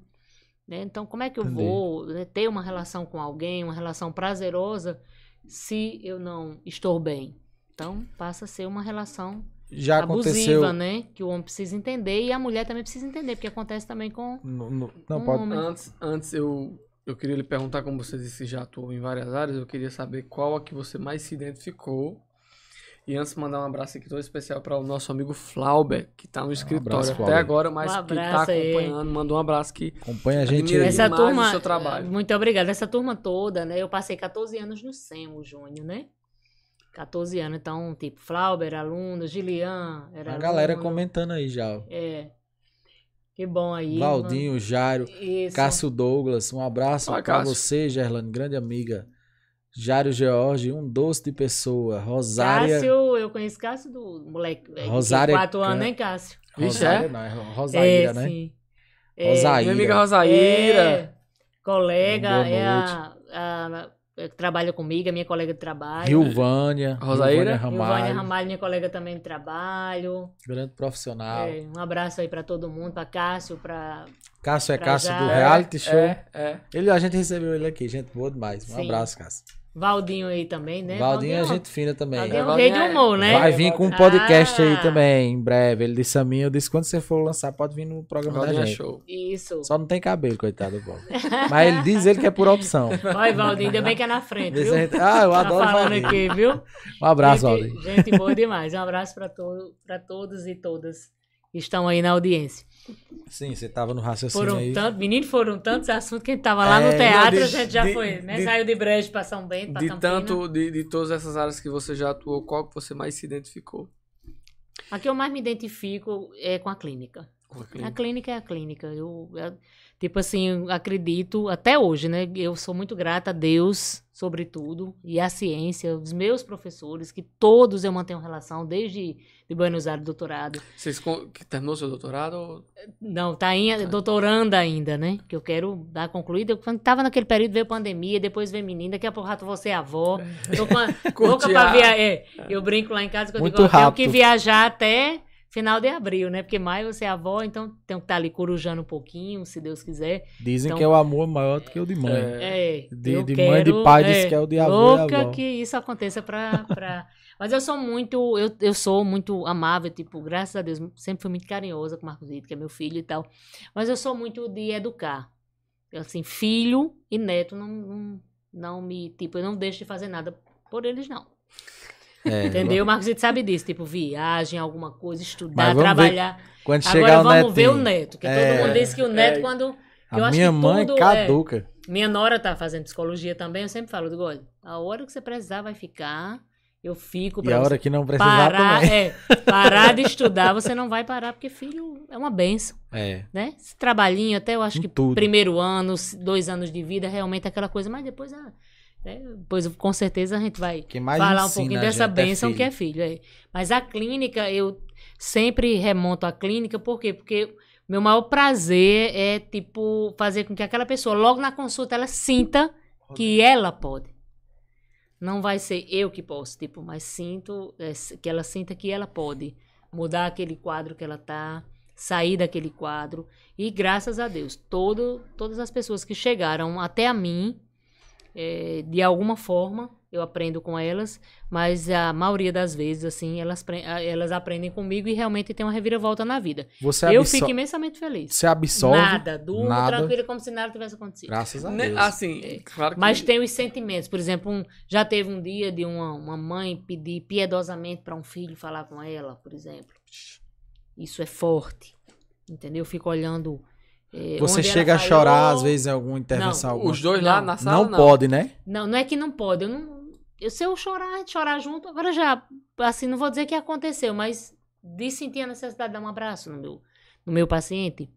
C: né? Então, como é que eu
B: Entendi.
C: vou né, ter uma relação com alguém, uma relação prazerosa, se eu não estou bem? Então, passa a ser uma relação
B: Já
C: abusiva,
B: aconteceu.
C: né? Que o homem precisa entender e a mulher também precisa entender, porque acontece também com
B: no- no- não,
C: um
B: pode.
C: homem.
A: Antes, antes eu, eu queria lhe perguntar, como você disse que já atuou em várias áreas, eu queria saber qual a que você mais se identificou. E antes mandar um abraço aqui todo especial para o nosso amigo Flauber, que tá no escritório
B: abraço,
A: até
B: Flauber.
A: agora, mas
C: Um
A: que tá
C: aí.
A: acompanhando. Mandou um abraço aqui.
B: Acompanha a gente
A: essa- demais o
C: turma,
A: seu trabalho.
C: muito obrigada. Essa turma toda, né? Eu passei 14 anos no SEMO, Júnior, né? 14 anos, então, tipo, Flauber, aluno, Gilian, era
B: A galera
C: aluno.
B: comentando aí já.
C: É. Que bom aí.
B: Valdinho, Jairo.
C: Isso.
B: Cássio Douglas, um abraço
A: Cássio.
B: você, Gerlane, grande amiga. Jário George, um doce de pessoa. Rosária.
C: Cássio, eu conheço Cássio do moleque. velho,
B: Rosária
C: de Quatro anos, hein, Cássio?
A: Vixe,
B: Rosária,
A: é?
B: não, é Rosaíra,
C: é,
B: né?
C: sim. É,
B: Rosaíra.
A: Minha amiga Rosaíra.
C: É, colega, é a, a- é que trabalha comigo, é minha colega de trabalho.
B: Rilvânia.
A: Rosaíra.
B: Rilvânia Ramalho.
C: Ramalho, minha colega também de trabalho.
B: Grande profissional.
C: É, um abraço aí pra todo mundo, pra Cássio, pra.
B: Cássio é
C: Pra
B: Cássio
C: já.
B: do
C: É,
B: reality show.
A: É, é.
B: Ele, a gente recebeu ele aqui, gente boa demais. Um
C: Sim.
B: abraço, Cássio.
C: Valdinho aí também, né?
B: Valdinho é gente fina também.
C: Valdinho é o
A: Valdinho
C: rei do
A: é-
C: humor, né?
B: Vai vir com um podcast aí
C: Ah.
B: também, em breve. Ele disse a mim, eu disse, quando você for lançar, pode vir no programa
A: Valdinho
B: da
A: é
B: gente.
A: show.
C: Isso.
B: Só não tem cabelo, coitado do Bob. Mas ele diz ele que é por opção.
C: Vai, Valdinho, ainda bem que é na frente, viu?
B: Ah, eu
C: Tá
B: adoro
C: falando
B: Valdinho.
C: aqui, viu?
B: Um abraço,
C: gente,
B: Valdinho.
C: gente boa demais. Um abraço pra, todo, pra todos e todas estão aí na audiência.
B: Sim, você tava no raciocínio
C: Foram
B: aí.
C: tanto, menino, foram tantos assuntos que a gente tava lá
B: É,
C: no teatro,
A: de-
C: a gente já
A: de-
C: foi, né?
A: de-
C: Saiu de Brejo pra São Bento,
A: De
C: Campina.
A: tanto, de, de todas essas áreas que você já atuou, qual que você mais se identificou?
C: A que eu mais me identifico é com a clínica.
A: Com a
C: A
A: clínica?
C: clínica é a clínica. Eu, eu, tipo assim, eu acredito, até hoje, né? Eu sou muito grata a Deus, sobretudo, e à ciência, os meus professores, que todos eu mantenho relação, desde de Buenos Aires, doutorado.
A: Que terminou seu doutorado? ou-
C: Não, tá em doutoranda ainda, né? Que eu quero dar concluída. Quando tava naquele período, veio pandemia, depois veio menina, daqui a pouco rato você é avó. Tô com a, louca pra viajar. É, eu brinco lá em casa que eu
B: Muito
C: digo, ó, tenho que viajar até final de abril, né? Porque maio você é avó, então tenho que estar ali corujando um pouquinho, se Deus quiser.
B: Dizem
C: Então-
B: que é o amor maior do que o de mãe.
A: É.
C: É,
B: De- de mãe, de
C: quero-
B: pai, diz que é o de avô e
C: Louca
B: avó.
C: que isso aconteça pra... pra... Mas eu sou muito, eu, eu sou muito amável, tipo, graças a Deus, sempre fui muito carinhosa com o Marcos Vitor, que é meu filho e tal. Mas eu sou muito de educar. Eu, assim, filho e neto não, não, não me, tipo, eu não deixo de fazer nada por eles, não.
B: É,
C: Entendeu? O Marcos Vitor sabe disso, tipo, viagem, alguma coisa, estudar,
B: vamos ver
C: trabalhar.
B: Quando
C: Agora
B: chegar o
C: vamos
B: netinho.
C: ver o neto, que
B: É.
C: todo mundo diz que o neto,
A: É.
C: quando...
B: A
C: acho
B: minha
C: que
B: mãe
C: tudo é-
B: caduca.
C: minha nora tá fazendo psicologia também, eu sempre falo, digo, olha, a hora que você precisar vai ficar, eu fico
B: E
C: pra
B: a
C: você
B: hora que não precisar
C: parar,
B: também.
C: é, parar de estudar, você não vai parar, porque filho é uma benção,
B: É.
C: né? Esse trabalhinho, até eu acho
B: Em
C: que
B: tudo.
C: primeiro ano, dois anos de vida, realmente é aquela coisa, mas depois, ah, né, depois com certeza a gente vai falar um pouquinho dessa
B: gente
C: benção
B: filho.
C: que é filho. é. Mas a clínica, eu sempre remonto à clínica, por quê? Porque meu maior prazer é, tipo, fazer com que aquela pessoa, logo na consulta, ela sinta que ela pode. Não vai ser eu que posso, tipo, mas sinto, é, que ela sinta que ela pode mudar aquele quadro que ela tá, sair daquele quadro. E graças a Deus, todo, todas as pessoas que chegaram até a mim, é, de alguma forma, eu aprendo com elas, mas a maioria das vezes, assim, elas, elas aprendem comigo e realmente tem uma reviravolta na vida.
B: Você,
C: eu
B: absor-
C: fico imensamente feliz.
B: você absorve.
C: nada, durmo
B: nada.
C: tranquila como se nada tivesse acontecido.
B: Graças a
A: Né,
B: Deus.
A: Assim, claro que...
C: Mas tem os sentimentos. Por exemplo, um- já teve um dia de uma, uma mãe pedir piedosamente para um filho falar com ela, por exemplo. Isso é forte. Entendeu? Eu fico olhando. Eh,
B: Você chega a chorar, às vezes, em alguma intervenção.
C: Não,
B: alguma-
A: Os dois lá
C: Não,
A: na sala,
B: Não
A: não.
B: pode, né?
C: Não, não é que não pode. Eu não, eu, se eu chorar, a gente chorar junto, agora já, assim, não vou dizer que aconteceu, mas de sentir a necessidade de dar um abraço no meu, no meu paciente,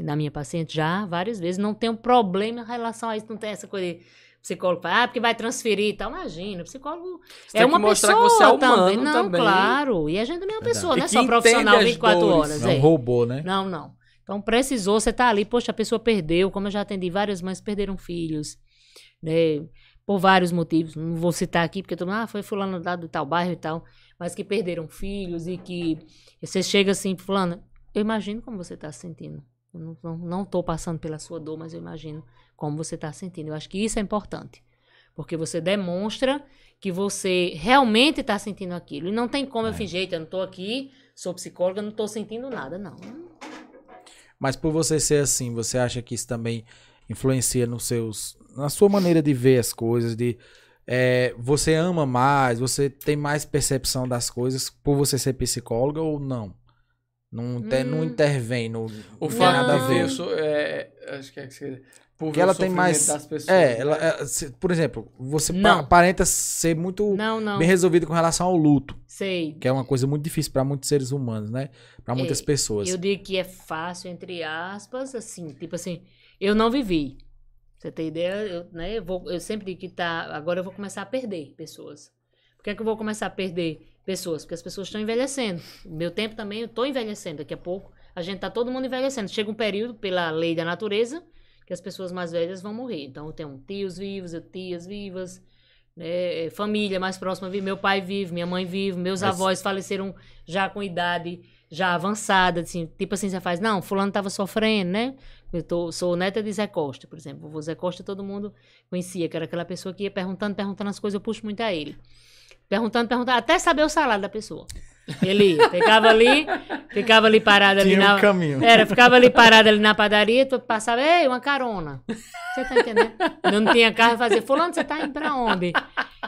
C: na minha paciente, já várias vezes, não tenho problema em relação a isso, não tem essa coisa de psicólogo fala, ah, porque vai transferir e tal. Imagina, o psicólogo
A: Você
C: é
A: tem
C: uma pessoa
A: que você é humano
C: também. Não,
A: também.
C: claro. E a gente também é uma pessoa,
A: E
C: não é só profissional
A: entende as
C: 24
A: dores.
C: horas.
B: Não
C: é.
B: roubou, né?
C: Não, não. Então precisou, você tá ali, poxa, a pessoa perdeu, como eu já atendi várias mães perderam filhos, né? Por vários motivos. Não vou citar aqui, porque todo mundo, ah, foi fulano lá do tal bairro e tal, mas que perderam filhos e que você chega assim, fulano, eu imagino como você tá se sentindo. Eu não, não, não tô passando pela sua dor, mas eu imagino como você tá se sentindo. Eu acho que isso é importante. Porque você demonstra que você realmente está sentindo aquilo. E não tem como eu fingir, "Eita, eu não estou aqui, sou psicóloga, não estou sentindo nada, não.
B: Mas por você ser assim, você acha que isso também influencia nos seus, na sua maneira de ver as coisas, de é, você ama mais, você tem mais percepção das coisas por você ser psicóloga ou não? Não, te- não
C: Hum.
B: intervém no
A: O
B: não tem
A: fato
B: nada a ver,
A: eu sou, é, acho que é que você, por
B: Porque
A: ver
B: ela
A: o
B: tem mais-
A: das pessoas.
B: É, ela,
A: né?
B: é, se- por exemplo, você pa- aparenta ser muito
C: Não, não.
B: bem resolvido com relação ao luto,
C: Sei.
B: que é uma coisa muito difícil para muitos seres humanos, né? Para muitas
C: É,
B: pessoas.
C: Eu digo que é fácil, entre aspas, assim, tipo assim, eu não vivi. Você tem ideia? Eu, né, eu, vou, eu sempre digo que tá. Agora eu vou começar a perder pessoas. Por que, é que eu vou começar a perder pessoas? Porque as pessoas estão envelhecendo. O meu tempo também, eu estou envelhecendo. Daqui a pouco a gente tá todo mundo envelhecendo. Chega um período, pela lei da natureza, que as pessoas mais velhas vão morrer. Então eu tenho tios vivos, eu tias vivas, né, família mais próxima vive, meu pai vive, minha mãe vive, meus
B: Mas-
C: avós faleceram já com idade já avançada, assim, tipo assim, você faz, não, fulano tava sofrendo, né? Eu tô, sou neta de Zé Costa, por exemplo. O Zé Costa todo mundo conhecia, que era aquela pessoa que ia perguntando, perguntando as coisas, eu puxo muito a ele. Perguntando, perguntando, até saber o salário da pessoa. Ele ia, ficava ali, ficava ali parado ali
B: Tinha
C: na...
B: um caminho.
C: Era, ficava ali parado ali na padaria, tu passava, ei, uma carona. Você tá entendendo? Eu não tinha carro, fazia, fulano, você tá indo pra onde?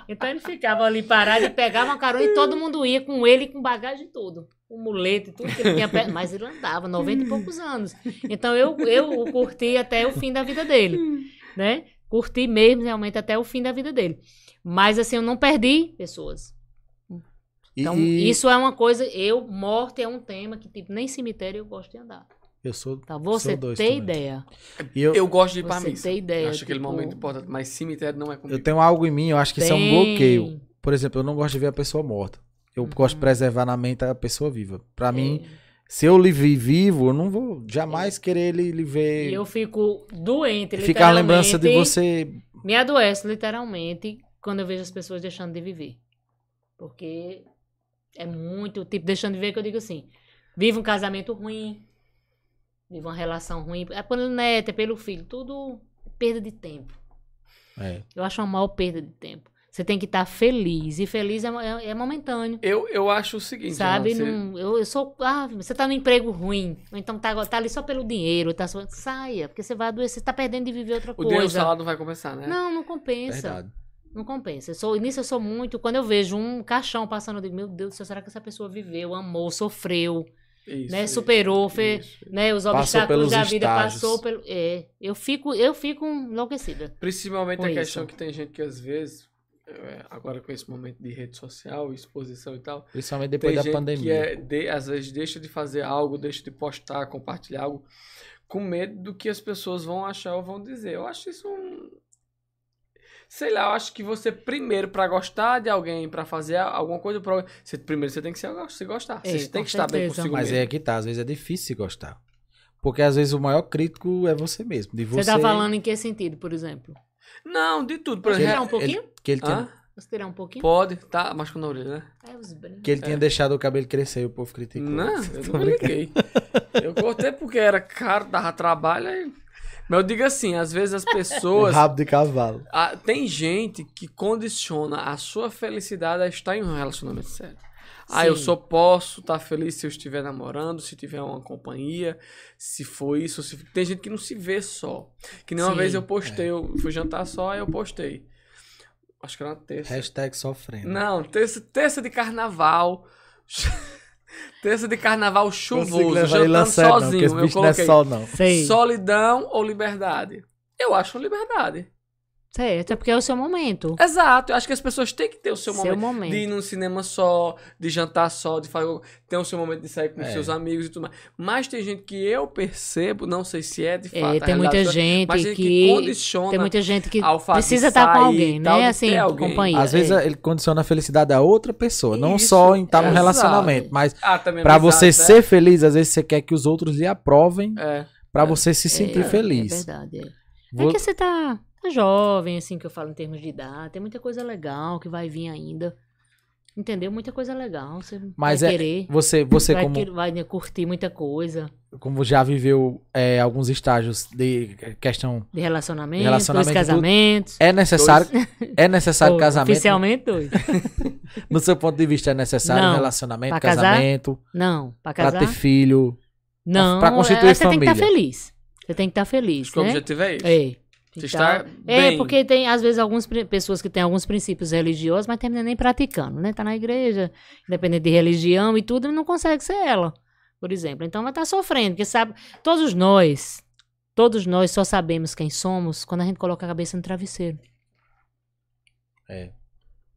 C: Então ele ficava ali parado e pegava uma carona e todo mundo ia com ele, com bagagem e tudo. Com muleta e tudo que ele tinha perto. Mas ele andava, 90 e poucos anos. Então eu, eu o curti até o fim da vida dele, né? Curti mesmo, realmente, até o fim da vida dele. Mas assim, eu não perdi pessoas. Então,
B: e
C: isso é uma coisa, eu, morte é um tema que, tipo, nem cemitério eu gosto de andar.
B: eu sou,
C: Tá? Você
B: sou dois
C: tem
B: também.
C: ideia.
B: Eu,
A: Eu gosto de ir pra
C: Você
A: missa.
C: tem ideia,
A: Acho aquele
C: tipo-
A: momento importante, mas cemitério não é comigo.
B: eu tenho algo em mim, eu acho que isso é um
C: Tem.
B: bloqueio. Por exemplo, eu não gosto de ver a pessoa morta. Eu
C: Uhum.
B: gosto de preservar na mente a pessoa viva. Pra mim,
C: É.
B: se eu lhe vi vivo, eu não vou jamais querer ele, lhe ver.
C: E eu fico doente,
B: ficar a lembrança de
C: literalmente.
B: você.
C: Me adoece, literalmente, quando eu vejo as pessoas deixando de viver. Porque é muito, tipo, deixando de viver que eu digo assim, vive um casamento ruim, vive uma relação ruim, é pelo neto, é pelo filho, tudo perda de tempo.
B: É.
C: Eu acho uma maior perda de tempo. Você tem que estar feliz, e feliz é, é- é momentâneo.
A: Eu, eu acho o seguinte,
C: Sabe?
A: Você-
C: Não- eu, eu sou. Ah, você tá no emprego ruim. Ou então tá, tá ali só pelo dinheiro. Tá só, saia, porque você vai adoecer, você tá perdendo de viver outra
A: o dinheiro do
C: coisa.
A: salário não vai compensar, né?
C: Não, não compensa.
B: Verdade.
C: Não compensa. Eu sou, nisso eu sou muito. Quando eu vejo um caixão passando, eu digo, meu Deus do céu, será que essa pessoa viveu, amou, sofreu,
A: Isso,
C: né?
A: isso,
C: Superou, fe-
A: isso.
C: né? Os obstáculos
B: pelos
C: da vida
B: estágios.
C: passou pelo. É. Eu fico, eu fico enlouquecida.
A: Principalmente
C: Com
A: a questão
C: isso.
A: que tem gente que às vezes, é, agora com esse momento de rede social, exposição e tal,
B: Principalmente depois
A: tem
B: da
A: gente
B: pandemia.
A: que é, de- às vezes deixa de fazer algo, deixa de postar, compartilhar algo, com medo do que as pessoas vão achar ou vão dizer. Eu acho isso um... Sei lá, eu acho que você primeiro, pra gostar de alguém, pra fazer alguma coisa, pra... você, primeiro você tem que se, se gostar.
C: É,
A: você tem
C: com
A: que estar bem
C: certeza.
A: consigo
B: Mas
A: mesmo.
B: é que tá, às vezes é difícil se gostar. Porque às vezes o maior crítico é você mesmo. De
C: Você,
B: você,
C: tá falando em que sentido, por exemplo?
A: Não, de tudo. Por
C: Posso
B: que
C: tirar
A: exemplo,
C: um pouquinho?
B: ele- que ele tinha?
C: Posso tirar um pouquinho?
A: pode, tá, machucando a orelha, né?
C: É, os brincos.
B: que ele tinha deixado o cabelo crescer e o povo criticou.
A: Não, eu liguei. Eu cortei porque era caro, dava trabalho. Aí... Mas eu digo assim, às vezes as pessoas.
B: Rabo de cavalo.
A: Ah, tem gente que condiciona a sua felicidade a estar em um relacionamento sério. Ah, eu
C: Sim.
A: só posso estar feliz se eu estiver namorando, se tiver uma companhia, se for isso. Se... Tem gente que não se vê só. Que nem uma
C: Sim,
A: vez eu postei, eu fui jantar só, aí eu postei. Acho que era uma terça.
B: Hashtag sofrendo.
A: Não, terça, terça de carnaval. terça de carnaval chuvoso, jantando
B: não,
A: sozinho.
B: esse
A: eu
B: bicho não é
A: coloquei
B: sol, não.
A: Solidão ou liberdade? Eu acho liberdade.
C: Certo, é porque é o seu momento.
A: Exato, eu acho que as pessoas têm que ter o seu,
C: Seu
A: momento,
C: momento.
A: de ir num cinema só, de jantar só, de fazer, ter o seu momento de sair com
B: É.
A: seus amigos e tudo mais. Mas tem gente que eu percebo, não sei se é de fato.
C: É,
A: a
C: tem muita gente
A: mas tem
C: que-
A: condiciona
C: Tem muita gente que precisa estar com alguém,
A: tal,
C: né?
A: de
C: Assim,
A: alguém.
C: companhia.
B: Às vezes
C: é.
B: ele condiciona a felicidade da outra pessoa, não
A: Isso,
B: só em estar num
A: exato.
B: relacionamento, mas
A: Ah,
B: pra
A: amizade,
B: você
A: né?
B: ser feliz, às vezes você quer que os outros lhe aprovem
A: É.
B: pra você se sentir
C: É,
B: feliz.
C: É verdade, é.
B: Vou-
C: É que você tá, tá jovem, assim, que eu falo em termos de idade. Tem muita coisa legal que vai vir ainda. Entendeu? Muita coisa legal. Você
B: Mas
C: vai
B: é-
C: querer.
B: Você, você
C: vai,
B: como,
C: querer- vai né, curtir muita coisa
B: como já viveu é, alguns estágios de questão,
C: de relacionamento,
B: Relacionamento
C: dois
B: tudo.
C: casamentos.
B: é necessário, é necessário
C: Ou,
B: casamento?
C: Oficialmente, dois.
B: No seu ponto de vista é necessário
C: Não.
B: relacionamento,
C: Pra casar?
B: casamento,
C: Não, pra
B: pra
C: casar.
B: ter filho?
C: Não,
B: pra constituir
C: é, você tem que estar
B: família.
C: feliz. Você tem que estar feliz,
A: Acho que o
C: né?
A: objetivo é isso.
C: É. Então,
A: está
C: É,
A: bem.
C: porque tem, às vezes, algumas pessoas que têm alguns princípios religiosos, mas terminam nem praticando, né? Tá na igreja, independente de religião e tudo, e não consegue ser ela, por exemplo. Então vai estar sofrendo, porque sabe, todos nós, todos nós só sabemos quem somos quando a gente coloca a cabeça no travesseiro.
B: É.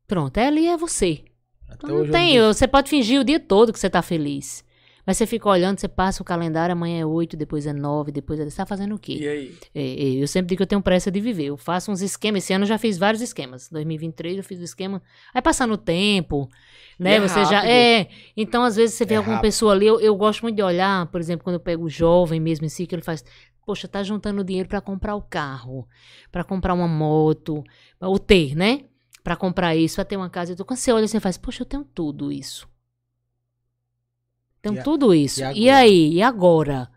C: Pronto, é ali é você.
B: Até
C: Então, não tem,
B: não-
C: você pode fingir o dia todo que você tá feliz. Mas você fica olhando, você passa o calendário, amanhã é 8, depois é 9, depois é... Você tá fazendo o quê?
A: E aí?
C: É, é, eu sempre digo que eu tenho pressa de viver. Eu faço uns esquemas. Esse ano eu já fiz vários esquemas. 2023 eu fiz o esquema. Aí passando o tempo, né?
A: É
C: você já.
A: rápido.
C: É. Então, às vezes, você vê
B: É
C: alguma
B: rápido.
C: pessoa ali. Eu, eu gosto muito de olhar, por exemplo, quando eu pego o jovem mesmo em si, que ele faz. Poxa, tá juntando dinheiro pra comprar o carro, pra comprar uma moto, o ter, né? Pra comprar isso, pra ter uma casa. e tudo. Quando você olha, você faz, poxa, eu tenho tudo isso.
B: E a-
C: tudo isso.
B: e
C: E, aí? E agora?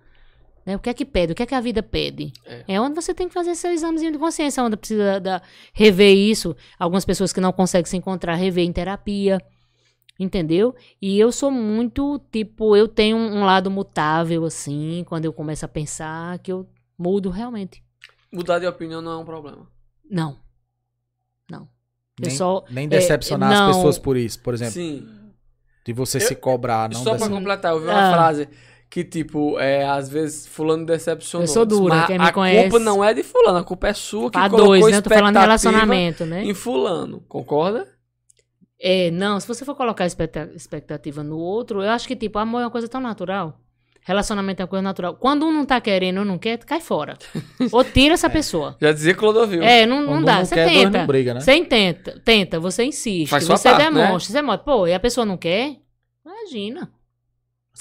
C: Né? O que é que pede? O que é que a vida pede?
A: É.
C: É, onde você tem que fazer seu examezinho de consciência, onde precisa da- rever isso. Algumas pessoas que não conseguem se encontrar, rever em terapia. Entendeu? E eu sou muito, tipo, eu tenho um lado mutável, assim, quando eu começo a pensar que eu mudo realmente.
A: Mudar de opinião não é um problema.
C: Não. Não. Eu
B: nem,
C: só.
B: nem
C: é,
B: decepcionar
C: não.
B: as pessoas por isso, por exemplo,
A: Sim.
B: De você
A: Eu-
B: se cobrar, não
A: Só pra
B: dece-
A: completar, eu vi uma
C: Ah.
A: frase que, tipo, é, às vezes fulano decepcionou.
C: Eu sou dura,
A: mas
C: quem me
A: a
C: conhece-
A: culpa não é de fulano, a culpa é sua que
C: Pra
A: colocou
C: dois, né? Eu tô falando relacionamento, né?
A: em fulano, concorda?
C: É, não, se você for colocar expecta- expectativa no outro, eu acho que, tipo, amor é uma coisa tão natural. Relacionamento é uma coisa natural. Quando um não tá querendo ou não quer, cai fora. ou tira essa pessoa.
A: Já dizia Clodovil.
C: É, não, não dá. Você tenta.
B: não briga, né?
C: Você tenta, tenta, você insiste,
A: Faz
C: você
A: parte, né?
C: demonstra, você mostra. Pô, e a pessoa não quer? Imagina. Né?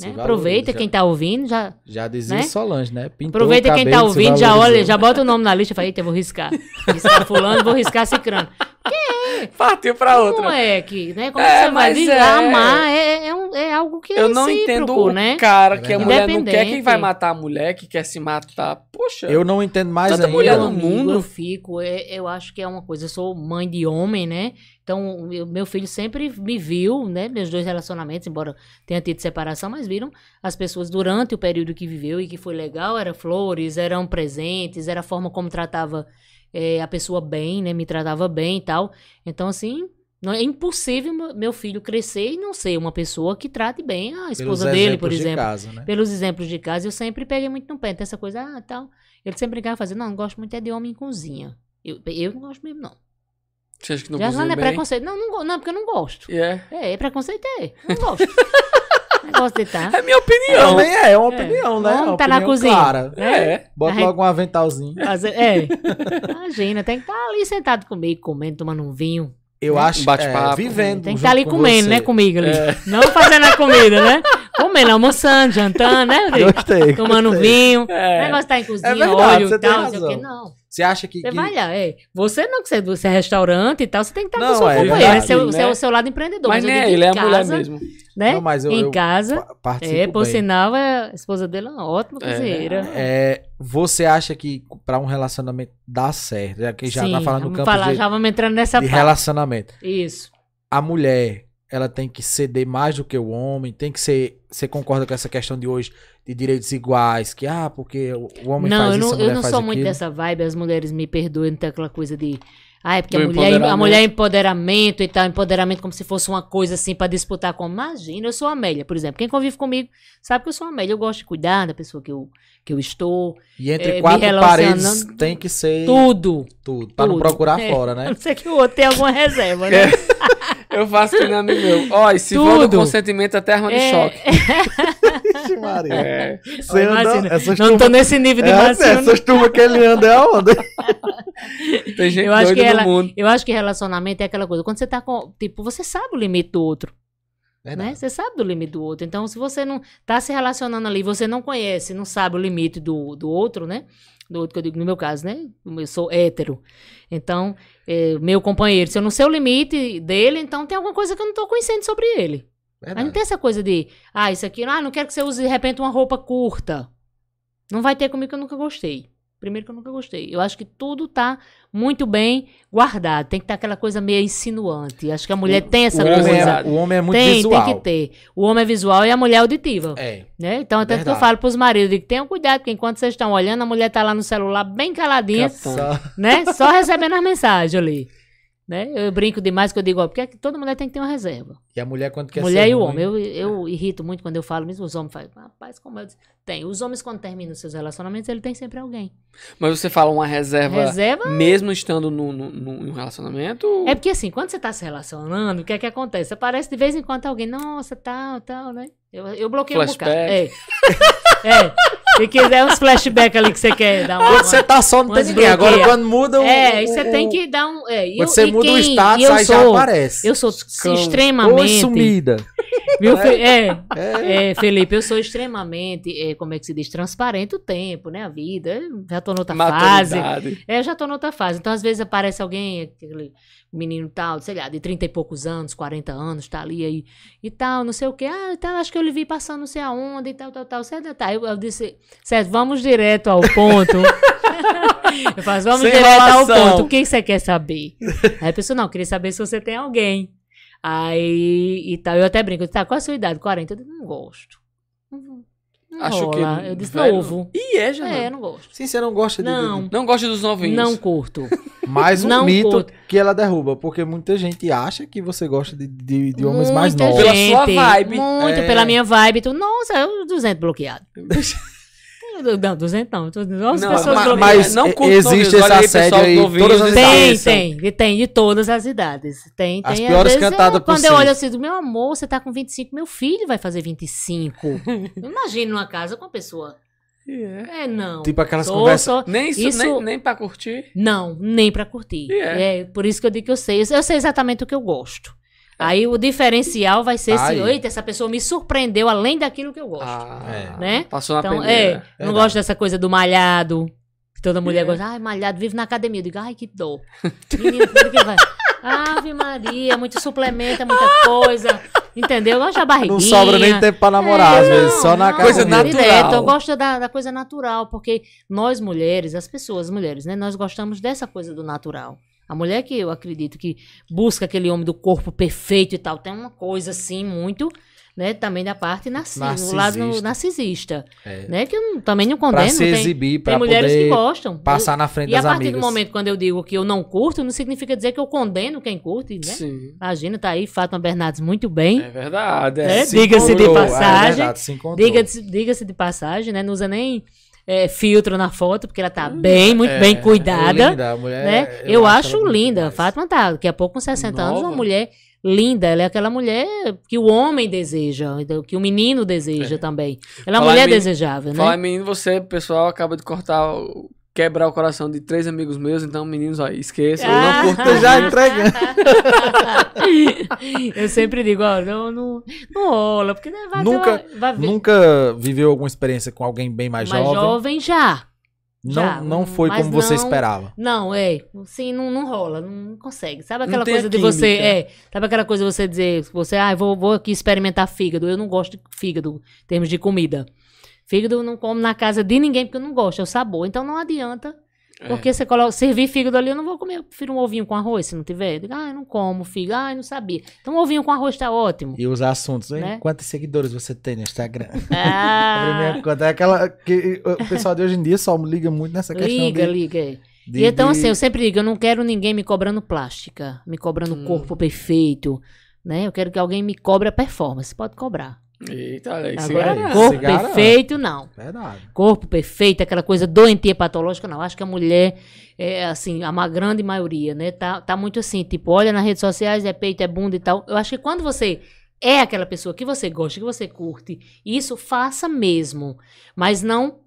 B: valoriza.
C: Aproveita quem tá ouvindo, já.
B: Já dizia
C: né?
B: Solange, né? Pintou
C: Aproveita quem tá ouvindo, já olha, já bota o nome na lista e fala, eita, eu vou riscar. Riscar fulano, vou riscar cicrano.
A: Partiu pra outra.
C: Como é que, né? Como
A: É,
C: você vai viver,
A: é-
C: amar é, é, um- é algo que é
A: Eu não entendo o
C: né?
A: cara
B: É
A: que a mulher não quer, quem vai matar a mulher, que quer se matar. Poxa,
B: Eu não entendo mais
A: Tanta
B: ainda.
A: mulher no
C: amigo,
A: mundo.
C: Eu fico, é- eu acho que é uma coisa. Eu sou mãe de homem, né? Então, eu- meu filho sempre me viu, né? Meus dois relacionamentos, embora tenha tido separação, mas viram as pessoas durante o período que viveu e que foi legal. Era flores, eram presentes, era a forma como tratava eh, a pessoa bem, né? Me tratava bem e tal. Então, assim. Não, é impossível meu- filho crescer e não ser uma pessoa que trate bem a
B: Pelos
C: esposa dele, por
B: exemplos de
C: exemplo
B: casa, né?
C: pelos exemplos de casa, eu sempre peguei muito no pé. Então, essa coisa, ah, tal. Ele sempre brincava fazendo, não, não gosto muito é de homem em cozinha. Eu, eu não gosto mesmo, não.
A: Você acha que não
C: Já não é
A: bem?
C: preconceito. Não, não, não, porque eu não gosto.
A: É.
C: É, é preconceito é. Não gosto. gosto de estar.
A: É minha opinião.
B: Também é, é uma
C: É.
B: opinião, né?
C: Vamos
B: Uma
C: tá na
B: opinião
C: cozinha.
B: Clara.
A: É.
B: Bota
C: A gente-
B: logo um aventalzinho.
C: Fazer- É. Imagina, tem que estar ali sentado comigo, comendo, tomando um vinho.
B: Eu
C: Né?
B: acho,
A: Um bate-papo.
B: é, vivendo
C: Tem que estar ali
B: com
C: comendo,
B: você.
C: né, comigo ali.
A: É.
C: Não fazendo a comida, né? Comendo, almoçando, jantando, né?
B: Gostei.
C: Tomando
B: gostei.
C: vinho.
A: É.
C: O negócio de tá em cozinha,
B: verdade,
C: óleo
B: você
C: e tal, não sei o
B: razão.
C: Não.
B: Você acha que...
C: Você
B: que-
C: vai lá, é. Você não, que você, você é restaurante e tal, você tem que estar
B: Não,
C: com o seu
B: é
C: companheiro.
B: verdade,
C: É
A: né?
C: seu, seu lado empreendedor.
A: Mas
C: eu
A: nem é
C: digo
A: ele, é a mulher
C: casa,
A: mesmo.
C: Né?
B: Não, mas eu-
C: em
B: eu
C: casa. É, por
B: bem.
C: sinal, é, a esposa dele é uma ótima
A: É.
C: cozinheira.
B: É, você acha que pra um relacionamento dar certo, já que já
C: Sim,
B: tá falando no campo
C: falar,
B: de,
C: já vamos entrando nessa
B: de
C: parte.
B: relacionamento,
C: Isso.
B: a mulher ela tem que ceder mais do que o homem, tem que ser. Você concorda com essa questão de hoje de direitos iguais, que ah, porque o homem
C: não,
B: faz
C: eu
B: isso,
C: não,
B: a mulher
C: eu não
B: faz
C: sou muito
B: aquilo.
C: dessa vibe, as mulheres me perdoem, tem aquela coisa de. Ah, é porque a mulher, a mulher é empoderamento e tal, empoderamento como se fosse uma coisa assim pra disputar com. Imagina, eu sou a Amélia, por exemplo. Quem convive comigo sabe que eu sou a Amélia. Eu gosto de cuidar da pessoa que eu, que eu estou.
B: E entre
C: é,
B: quatro paredes tem que ser
C: Tudo.
B: tudo, pra não procurar
C: É.
B: fora,
C: A
B: né?
C: não ser que o outro tenha alguma reserva, né?
A: Eu faço que nem amigo meu. Ó, e se for do
C: Tudo.
A: consentimento até arma de
C: É.
A: choque.
B: Vixe, Maria.
A: É.
B: Você anda, essas
C: não tô
B: turmas,
C: nesse nível de
B: é,
C: raciocínio.
B: essas turmas que ele anda é onde?
A: Tem gente
C: Eu acho
A: doida
C: que
A: no
C: ela-
A: mundo.
C: Eu acho que relacionamento é aquela coisa. Quando você tá com. Tipo, você sabe o limite do outro. né? Você sabe do limite do outro. Então, se você não tá se relacionando ali, você não conhece, não sabe o limite do, do outro, né? Do outro que eu digo, no meu caso, né? Eu sou hétero. Então, é, meu companheiro, se eu não sei o limite dele, então tem alguma coisa que eu não tô conhecendo sobre ele. Mas não
B: Verdade.
C: tem essa coisa de, ah, isso aqui, ah, não quero que você use de repente uma roupa curta. Não vai ter comigo que eu nunca gostei. Primeiro que eu nunca gostei. Eu acho que tudo tá muito bem guardado. Tem que estar aquela coisa meio insinuante. Acho que a mulher tem essa
B: o, homem
C: coisa.
B: é, o homem é muito
C: tem,
B: visual.
C: tem que ter. O homem é visual e a mulher é auditiva.
B: É.
C: Né? Então, até que eu falo pros maridos, digo, tenham cuidado, porque enquanto vocês estão olhando, a mulher tá lá no celular bem caladinha, né? Só recebendo as mensagens ali. Né? Eu brinco demais que eu digo, ó, porque toda mulher tem que ter uma reserva.
B: E a mulher quando quer
C: mulher
B: ser
C: e o homem. Eu, eu irrito muito quando eu falo, mesmo os homens falam, rapaz, como eu disse. Tem. Os homens, quando terminam seus relacionamentos, ele tem sempre alguém.
A: Mas você fala uma reserva,
C: Reserva
A: mesmo estando no, no, no- um relacionamento?
C: É porque assim, quando você tá se relacionando, o que é que acontece? Aparece de vez em quando alguém, nossa, tal, tal, né? Eu, eu bloqueio um bocado. É. é. Se quiser uns flashbacks ali que você quer dar uma.
B: Quando você tá só, não tem ninguém. Agora, quando muda o.
C: É, aí
B: o-
C: você
B: o-
C: tem que dar um. É,
B: Quando
C: eu-
B: você muda o
C: quem-
B: status,
C: e eu
B: aí já
C: sou-
B: aparece.
C: Eu sou
A: Cão.
C: extremamente.
B: Oi, sumida.
C: Viu, Fe- é,
B: É.
C: é, Felipe, eu sou extremamente, é, como é que se diz, transparente o tempo, né? A vida. Eu já tô noutra fase. É, eu já tô noutra fase. Então, às vezes, aparece alguém, aquele menino tal, sei lá, de 30 e poucos anos, 40 anos, tá ali aí e tal, não sei o quê. Ah, então, acho que eu lhe vi passando não sei aonde e tal, tal, tal. Certo, tá. Eu, eu disse, certo, vamos direto ao ponto. eu faço, vamos
A: Sem
C: direto ao
A: enrolação.
C: ponto. O que você quer saber? Aí a pessoa, não, queria saber se você tem alguém. Aí, e tal, eu até brinco, tá, qual a sua idade? 40? Eu não gosto. Não,
A: Acho que.
C: Eu disse,
A: velho-
C: novo.
A: Ih, é, já.
C: É, eu não gosto.
B: Sim, você não gosta de.
C: Não,
A: Não gosto dos novinhos.
C: não curto.
B: Mais um
C: Não
B: mito
C: curto.
B: que ela derruba. Porque muita gente acha que você gosta de, de, de homens mais
C: Muita
B: novos.
A: Pela sua vibe.
C: Muito
B: É.
C: pela minha vibe. Tu, nossa, eu 200 bloqueado. Não, 200 não. Tô, nossa,
A: Não,
C: pessoas
A: ma-
C: bloqueadas.
B: Mas
A: não curto
B: existe esse assédio aí,
A: novinhos,
B: todas as
C: Tem,
A: idades.
C: tem. E tem de todas as idades. Tem,
B: As
C: tem.
B: piores
C: às vezes,
B: cantadas
C: Quando eu olho assim, meu amor, você tá com 25, meu filho vai fazer 25. Imagina uma casa com uma pessoa.
A: É.
C: É, não.
B: Tipo aquelas
C: Sou-
B: conversas.
C: sou-
A: Nem, isso,
C: Isso-
A: nem, nem pra curtir.
C: Não, nem pra curtir.
A: É.
C: É. por isso que eu digo que eu sei. Eu sei exatamente o que eu gosto. Aí o diferencial vai ser
B: Aí.
C: se, eita, essa pessoa me surpreendeu além daquilo que eu gosto.
A: Ah,
C: Né?
A: Passou na
C: Então,
A: peneira.
C: é, não gosto dessa coisa do malhado. que Toda mulher
A: É.
C: gosta, ai, malhado, vive na academia. Eu digo, ai, que dor. Menino, é que vai? Ave Maria, muito suplemento, é muita coisa. Entendeu? Eu gosto da barriguinha.
B: Não sobra nem tempo pra namorar, às
C: É,
B: vezes.
C: não,
B: Só na
C: não,
A: Coisa natural.
C: Direto, eu gosto da, da coisa natural, porque nós mulheres, as pessoas mulheres, né, nós gostamos dessa coisa do natural. A mulher que eu acredito que busca aquele homem do corpo perfeito e tal, tem uma coisa assim muito, né, também da parte narci do lado no-
B: Narcisista.
C: narcisista,
B: É.
C: né, que eu também não
B: Pra
C: condeno,
B: se
C: tem,
B: exibir, pra
C: tem mulheres que gostam.
B: passar na frente
C: e a
B: das
C: partir
B: amigas.
C: do momento quando eu digo que eu não curto, não significa dizer que eu condeno quem curte, né?
A: Sim.
C: Imagina, tá aí Fátima Bernardes muito bem.
A: É verdade.
C: É,
A: É.
B: Se
C: diga-se de
B: é
C: passagem.
B: verdade, se encontrou.
C: Diga-se diga de passagem, né? Não usa nem é, filtro na foto, porque ela tá bem, muito
A: é,
C: bem
B: É
C: cuidada.
B: linda, a mulher,
C: né? Eu, acho
B: ela
C: linda.
B: demais.
C: Fátima tá, daqui a pouco com 60 anos,
A: Nova.
C: uma mulher linda. Ela é aquela mulher que o homem deseja, então, que o menino deseja também. Ela é uma mulher
A: menino-
C: desejável, né?
A: Falar menino, você, pessoal, acaba de cortar, o- quebrar o coração de três amigos meus, então, meninos, ó, esqueçam, eu
C: Ah.
A: não curto
B: já entregando.
C: Eu sempre digo, ó, não, não, não rola, porque né, vai, ter
B: Nunca-
C: uma- vai ver.
B: Nunca viveu alguma experiência com alguém bem mais,
C: mais
B: jovem?
C: jovem já. já,
B: Não, não foi como você
C: não-
B: esperava.
C: Não, é. Assim, não, não rola, não, não consegue. Sabe aquela
A: tem a
C: coisa de você. É, sabe aquela coisa de você dizer, você, ah, vou, vou aqui experimentar fígado. Eu não gosto de fígado em termos de comida. Fígado eu não como na casa de ninguém porque eu não gosto, é o sabor. Então não adianta
A: É.
C: Porque você coloca, servir fígado ali, eu não vou comer, eu prefiro um ovinho com arroz, se não tiver. Eu digo, ah, eu não como fígado, ah, eu não sabia. Então um ovinho com arroz tá ótimo.
B: E os assuntos, hein?
C: Né?
B: Quantos seguidores você tem no Instagram?
C: Ah,
B: é aquela que o pessoal de hoje em dia só liga muito nessa questão
C: liga,
B: de,
C: liga. é.
B: de-
C: e então,
B: de-
C: assim, eu sempre digo, eu não quero ninguém me cobrando plástica, me cobrando
A: Hum.
C: corpo perfeito, né? Eu quero que alguém me cobre a performance, pode cobrar.
A: Eita,
C: Agora,
A: garante.
C: corpo perfeito, não.
B: Verdade.
C: Corpo perfeito, aquela coisa doentia patológica, não. Acho que a mulher, é assim, a grande maioria, né? Tá, tá muito assim, tipo, olha nas redes sociais, é peito, é bunda e tal. Eu acho que quando você é aquela pessoa que você gosta, que você curte, isso faça mesmo. Mas não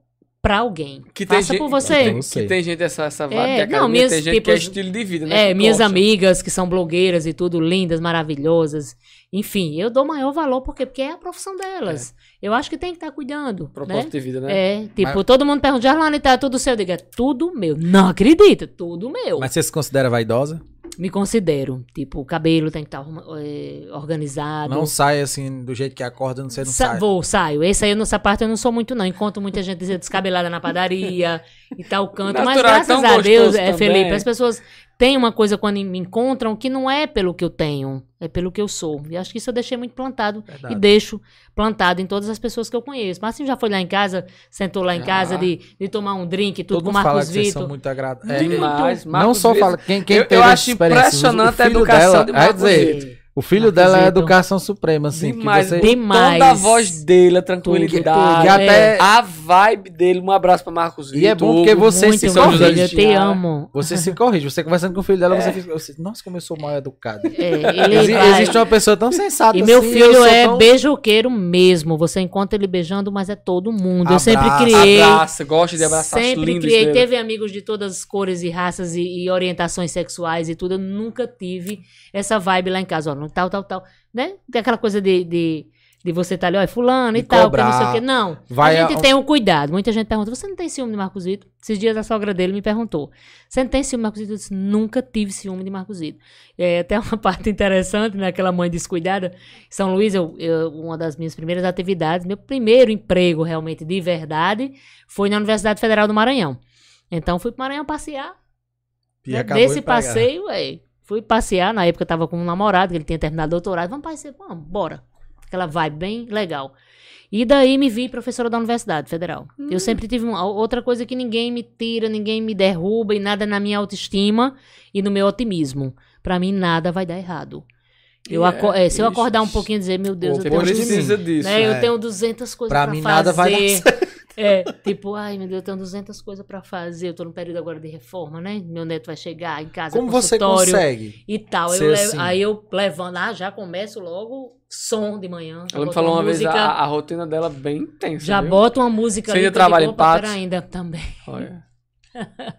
C: pra alguém.
A: Que tem
C: faça
A: gente,
C: por
A: Que
C: você.
A: tem, que tem gente essa, essa vibe
C: É,
A: de academia,
C: não, minhas,
A: tem gente
C: tipo,
A: que é estilo de vida, né?
C: É, minhas
A: gosta.
C: amigas que são blogueiras e tudo, lindas, maravilhosas. Enfim, eu dou maior valor porque, porque é a profissão delas. Eu acho que tem que estar cuidando. Né?
A: Propósito de vida, né?
C: É, tipo,
B: Mas-
C: todo mundo pergunta, Jarlane, tá tudo seu? Eu digo, é tudo meu. Não acredita, tudo meu.
B: Mas você se considera vaidosa?
C: Me considero. Tipo, o cabelo tem que estar é, organizado.
B: Não sai assim do jeito que acorda, não sei, não
C: Sa-
B: sai.
C: Vou, saio. Esse aí, nessa parte, eu não sou muito, não. Encontro muita gente dizer descabelada na padaria e tal canto. Mas
A: Natural,
C: graças
A: tão
C: a Deus, é. Felipe, as pessoas têm uma coisa quando me encontram que não é pelo que eu tenho, é pelo que eu sou. E acho que isso eu deixei muito plantado
B: Verdade.
C: e deixo plantado em todas as pessoas que eu conheço. Mas assim, já foi lá em casa, sentou lá em
A: Já.
C: casa de, de tomar um drink, tudo
B: Todo
C: com o Marcos
B: vocês são
C: Vitor.
B: muito agradables.
A: Demais.
B: não
A: Marcos
B: só
A: Vitor-
B: fala, quem, quem
A: eu,
B: teve
A: eu
B: essa
A: acho
B: experiência,
A: impressionante a educação
B: dela,
A: de Marcos
B: dizer,
A: Vitor.
B: O filho dela é
C: Vitor.
B: educação suprema, assim.
A: Demais.
B: Que você,
C: Demais.
A: da voz dele, a tranquilidade.
B: Que até-
A: A vibe dele. Um abraço pra Marcos Vitor.
B: E é bom porque você
C: Muito
B: se
A: de
C: eu te amo.
B: você se corrige. Você conversando com o filho dela, você fica. você- Nossa, como eu sou mal educado.
C: É, ele
B: Exi-
C: vai-
B: Existe uma pessoa tão sensata
C: E meu
B: assim, eu
C: filho é
B: tão-
C: beijoqueiro mesmo. Você encontra ele beijando, mas é todo mundo. Eu sempre criei.
A: Abraça, gosta de abraçar.
C: Sempre
A: lindo
C: criei.
A: dele.
C: Teve amigos de todas as cores e raças e, e orientações sexuais e tudo. Eu nunca tive essa vibe lá em casa. Ó, tal, tal, tal. Né? Tem aquela coisa de. de de você estar ali, ó, é fulano e
B: De
C: tal, que não sei
B: cobrar.
C: o quê. Não. A gente
B: a-
C: tem um cuidado. Muita gente pergunta: você não tem ciúme de Marcos Vitor? Esses dias a sogra dele me perguntou: você não tem ciúme de Marcos Vitor? Eu disse: nunca tive ciúme de Marcos Vitor. É até uma parte interessante, né? Aquela mãe descuidada. Em São Luís, eu, eu- uma das minhas primeiras atividades, meu primeiro emprego realmente de verdade foi na Universidade Federal do Maranhão. Então fui pro Maranhão passear.
B: E
C: né? Desse
B: de
C: passeio, ué, fui passear. Na época eu tava com um namorado, que ele tinha terminado doutorado. Vamos passear, vamos, bora. Aquela vibe bem legal. E daí me vi professora da Universidade Federal.
B: Hum.
C: Eu sempre tive uma, outra coisa que ninguém me tira, ninguém me derruba e nada na minha autoestima e no meu otimismo. Pra mim nada vai dar errado. Eu
A: É,
C: é, se eu acordar um pouquinho e dizer, meu Deus, eu tenho,
B: precisa
A: Precisa disso.
C: né,
B: é.
C: eu tenho 200 coisas
B: Pra
C: pra,
B: mim
C: fazer.
B: nada vai dar certo.
C: É, tipo, ai meu Deus, eu tenho 200 coisas pra fazer. Eu tô no período agora de reforma, né? Meu neto vai chegar em casa,
B: Como você consegue?
C: e tal.
B: ser
C: Eu le-
B: assim?
C: Aí eu levando, ah, já começo logo som de manhã.
A: Ela me falou uma vez
C: música,
A: a, a rotina dela bem intensa.
C: Já
A: viu?
C: boto uma música
A: Você
C: ali.
A: ainda trabalha em
C: ainda também.
A: Olha.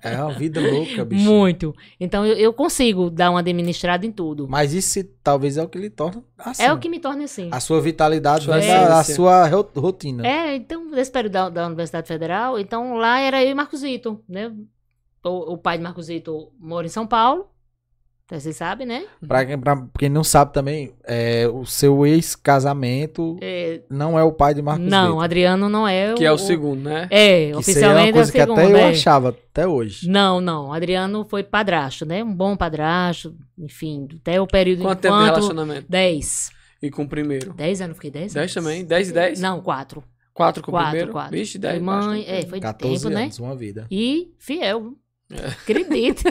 B: É uma vida louca, bicho.
C: Muito. Então eu, eu consigo dar uma administrada em tudo.
B: Mas isso talvez é o que lhe torna assim.
C: É o que me torna assim.
B: A sua vitalidade
A: Sua
B: da
A: essência.
B: sua ro- rotina.
C: É, então, nesse período da, da Universidade Federal, então lá era eu e Marcos Vitor, né? O, o pai de Marcos Vitor mora em São Paulo, então, vocês sabem, né?
B: Pra, quem, pra quem não sabe também, é, o seu ex-casamento
C: É,
B: não é o pai de Marcos
C: não,
B: Vitor.
C: Adriano não é
A: Que é o segundo, né?
C: É,
B: Que
C: oficialmente
B: é
C: é
B: uma
C: o
B: coisa
C: segundo.
B: que até eu
C: é.
B: achava, até hoje.
C: Não, não. Adriano foi padrasto, né? Um bom padrasto, enfim, até o período
A: Quanto tempo de relacionamento?
C: 10.
A: E com o primeiro?
C: 10 anos, fiquei 10
A: 10
C: anos.
A: também? 10 e 10?
C: Não, 4.
A: Quatro com o
C: 4,
A: primeiro?
C: 4.
A: Vixe, 10.
C: mãe, é, foi de
B: 14
C: tempo, né?
B: anos, uma vida.
C: E fiel. Acredite.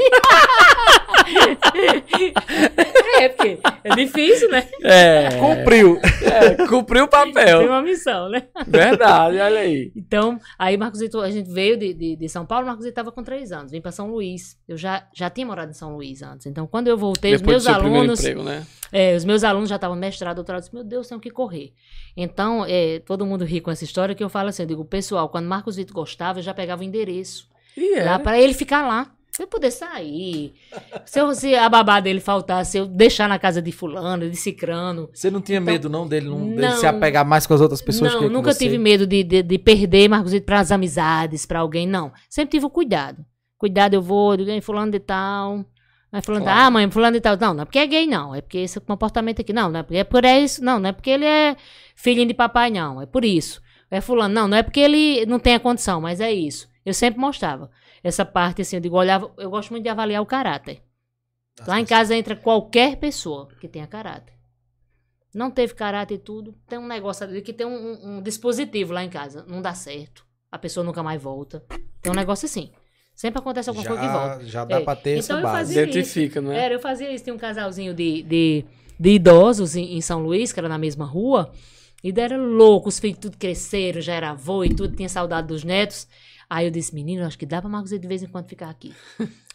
C: é, porque é difícil, né?
A: É.
B: Cumpriu.
A: é, cumpriu o
C: Tem
A: papel.
C: uma missão, né?
A: Verdade, olha aí.
C: Então, aí Marcos Vitor, a gente veio de, de, de São Paulo, Marcos Vitor estava com 3 anos, vim para São Luís. Eu já, já tinha morado em São Luís antes. Então, quando eu voltei,
A: Depois
C: os
A: do
C: meus alunos.
A: emprego, né?
C: É, os meus alunos já estavam mestrado, doutorado, eu disse, meu Deus, tenho que correr. Então, é, todo mundo ri com essa história que eu falo assim, eu digo, pessoal, quando Marcos Vitor gostava, eu já pegava o endereço
A: E é.
C: lá para ele ficar lá. Pra eu poder sair. Se, eu, se a babá dele faltasse, eu deixar na casa de fulano, de cicrano.
B: Você não tinha
C: Então,
B: medo, não, dele, não, dele
C: não.
B: se apegar mais com as outras pessoas
C: não,
B: que com
C: nunca tive medo de, de, de perder Marcos Vitor para as amizades, para alguém, não. Sempre tive o cuidado. Cuidado, eu vou, eu digo, "Ei, fulano de tal. Aí fulano de
A: Claro.
C: tal, ah, mãe, fulano de tal. Não, não é porque é gay, não. É porque esse comportamento aqui. Não, não é porque é por isso. Não, não é porque ele é filhinho de papai, não. É por isso. É fulano. Não, não é porque ele não tem a condição, mas é isso. Eu sempre mostrava. Essa parte, assim, eu digo, olhava, eu gosto muito de avaliar o caráter. Lá em casa entra qualquer pessoa que tenha caráter. Não teve caráter e tudo, tem um negócio ali que tem um, um- um dispositivo lá em casa. Não dá certo. A pessoa nunca mais volta. Tem um negócio assim. Sempre acontece alguma coisa que volta.
B: Já, já dá
C: É,
B: pra ter essa
C: então eu
B: base.
C: fazia-
A: Identifica, não é?
C: Era, eu fazia isso. Tinha um casalzinho de, de, de idosos em, em São Luís, que era na mesma rua. E daí era louco, os filhos tudo cresceram, já era avô e tudo, tinha saudade dos netos. Aí eu disse, menino, acho que dá pra Marcos de vez em quando ficar aqui.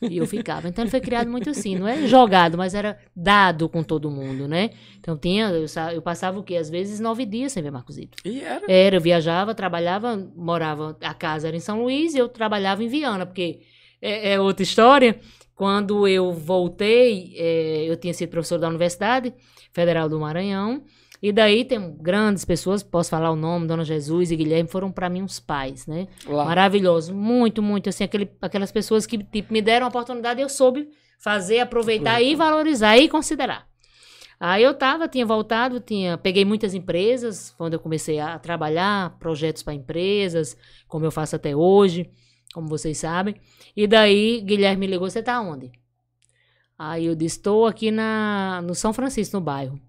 C: E eu ficava. Então ele foi criado muito assim, não é jogado, mas era dado com todo mundo, né? Então tinha, eu, eu passava o quê? Às vezes nove dias sem ver Marcosito.
A: E era.
C: Era, eu viajava, trabalhava, morava, a casa era em São Luís e eu trabalhava em Viana, porque é, é outra história. Quando eu voltei, é, eu tinha sido professor da Universidade Federal do Maranhão, e daí tem grandes pessoas, posso falar o nome, Dona Jesus e Guilherme, foram para mim uns pais, né?
A: Lá.
C: Maravilhoso, muito, muito, assim, aquele, aquelas pessoas que tipo, me deram a oportunidade e eu soube fazer, aproveitar e valorizar e considerar. Aí eu tava, tinha voltado, tinha, peguei muitas empresas, quando eu comecei a trabalhar, projetos para empresas, como eu faço até hoje, como vocês sabem. E daí Guilherme me ligou, você tá onde? Aí eu disse, estou aqui na, no São Francisco, no bairro.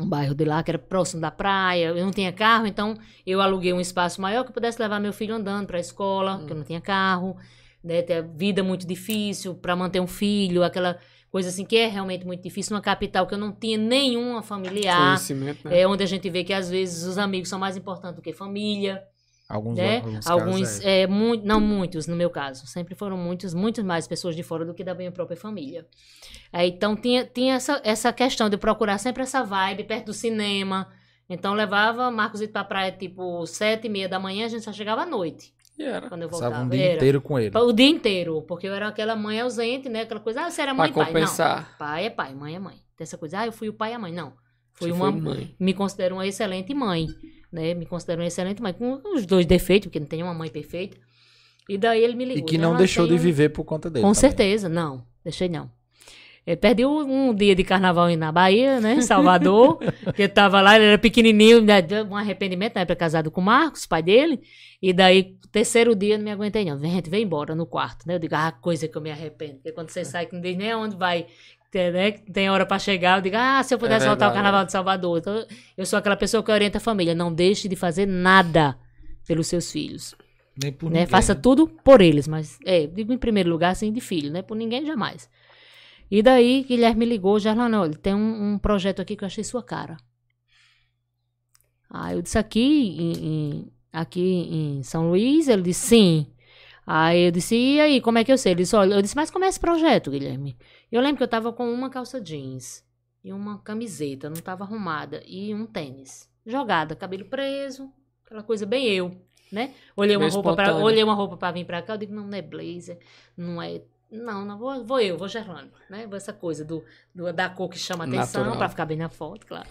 C: Um bairro de lá que era próximo da praia. Eu não tinha carro, então eu aluguei um espaço maior que pudesse levar meu filho andando para a escola, que eu não tinha carro, né? Ter vida muito difícil para manter um filho, aquela coisa assim que é realmente muito difícil numa capital que eu não tinha nenhuma familiar.
A: Né?
C: É onde a gente vê que às vezes os amigos são mais importantes do que família,
B: Alguns,
C: né?
B: alguns,
C: Alguns,
B: casos, é.
C: é, muito, não muitos, no meu caso. Sempre foram muitos, muitos mais pessoas de fora do que da minha própria família. É, então tinha, tinha essa, essa questão de procurar sempre essa vibe perto do cinema. Então levava Marcos para pra praia tipo sete e meia da manhã, a gente só chegava à noite
A: E era.
C: quando eu
B: Passava
C: voltava.
B: um dia
C: Era.
B: inteiro com ele.
C: O dia inteiro, porque eu era aquela mãe ausente, né? Aquela coisa, ah, você era
A: Pra
C: mãe e pai. Não,
A: compensar.
C: pai é pai, mãe é mãe. Tem essa coisa, ah, eu fui o pai e a mãe. Não, fui
A: Você
C: uma
A: foi mãe.
C: me considero uma excelente mãe, né? Me considero uma excelente mãe, com os dois defeitos, porque não tem uma mãe perfeita. E daí ele me ligou.
B: E que
C: "Já
B: não
C: lá
B: deixou de
C: um-
B: viver por conta dele.
C: Com
B: também.
C: certeza, não. Deixei não. Eu perdi um, um dia de carnaval na Bahia, né? Em Salvador. que eu tava lá, ele era pequenininho, né, deu um arrependimento, na época casado com o Marcos, pai dele. E daí, terceiro dia, não me aguentei não. Vem, gente, vem embora no quarto, né? Eu digo, ah, coisa que eu me arrependo. Porque quando você sai, que não diz nem aonde vai, tem, né? Tem hora pra chegar, eu digo, ah, se eu pudesse
A: É
C: voltar ao
A: verdade,
C: carnaval de Salvador. Então, eu sou aquela pessoa que orienta a família. Não deixe de fazer nada pelos seus filhos
B: Nem por
C: né?
B: ninguém,
C: Faça
B: né?
C: tudo por eles, mas é, digo em primeiro lugar, assim, de filho, né? Por ninguém jamais. E daí, Guilherme me ligou, já lá, olha, tem um, um projeto aqui que eu achei sua cara. Aí eu disse aqui em, em- aqui em São Luís, ele disse sim. Aí eu disse, e aí, como é que eu sei? Ele disse, olha, eu disse, mas como é esse projeto, Guilherme? Eu lembro que eu tava com uma calça jeans e uma camiseta, não tava arrumada, e um tênis. Jogada, cabelo preso, aquela coisa bem eu, né? Olhei uma roupa para olhei uma roupa para vir para cá, eu digo, não, não é blazer, não é não, não vou, vou eu, vou Gerlando, né? Vou essa coisa do, do- da cor que chama atenção para ficar bem na foto, claro.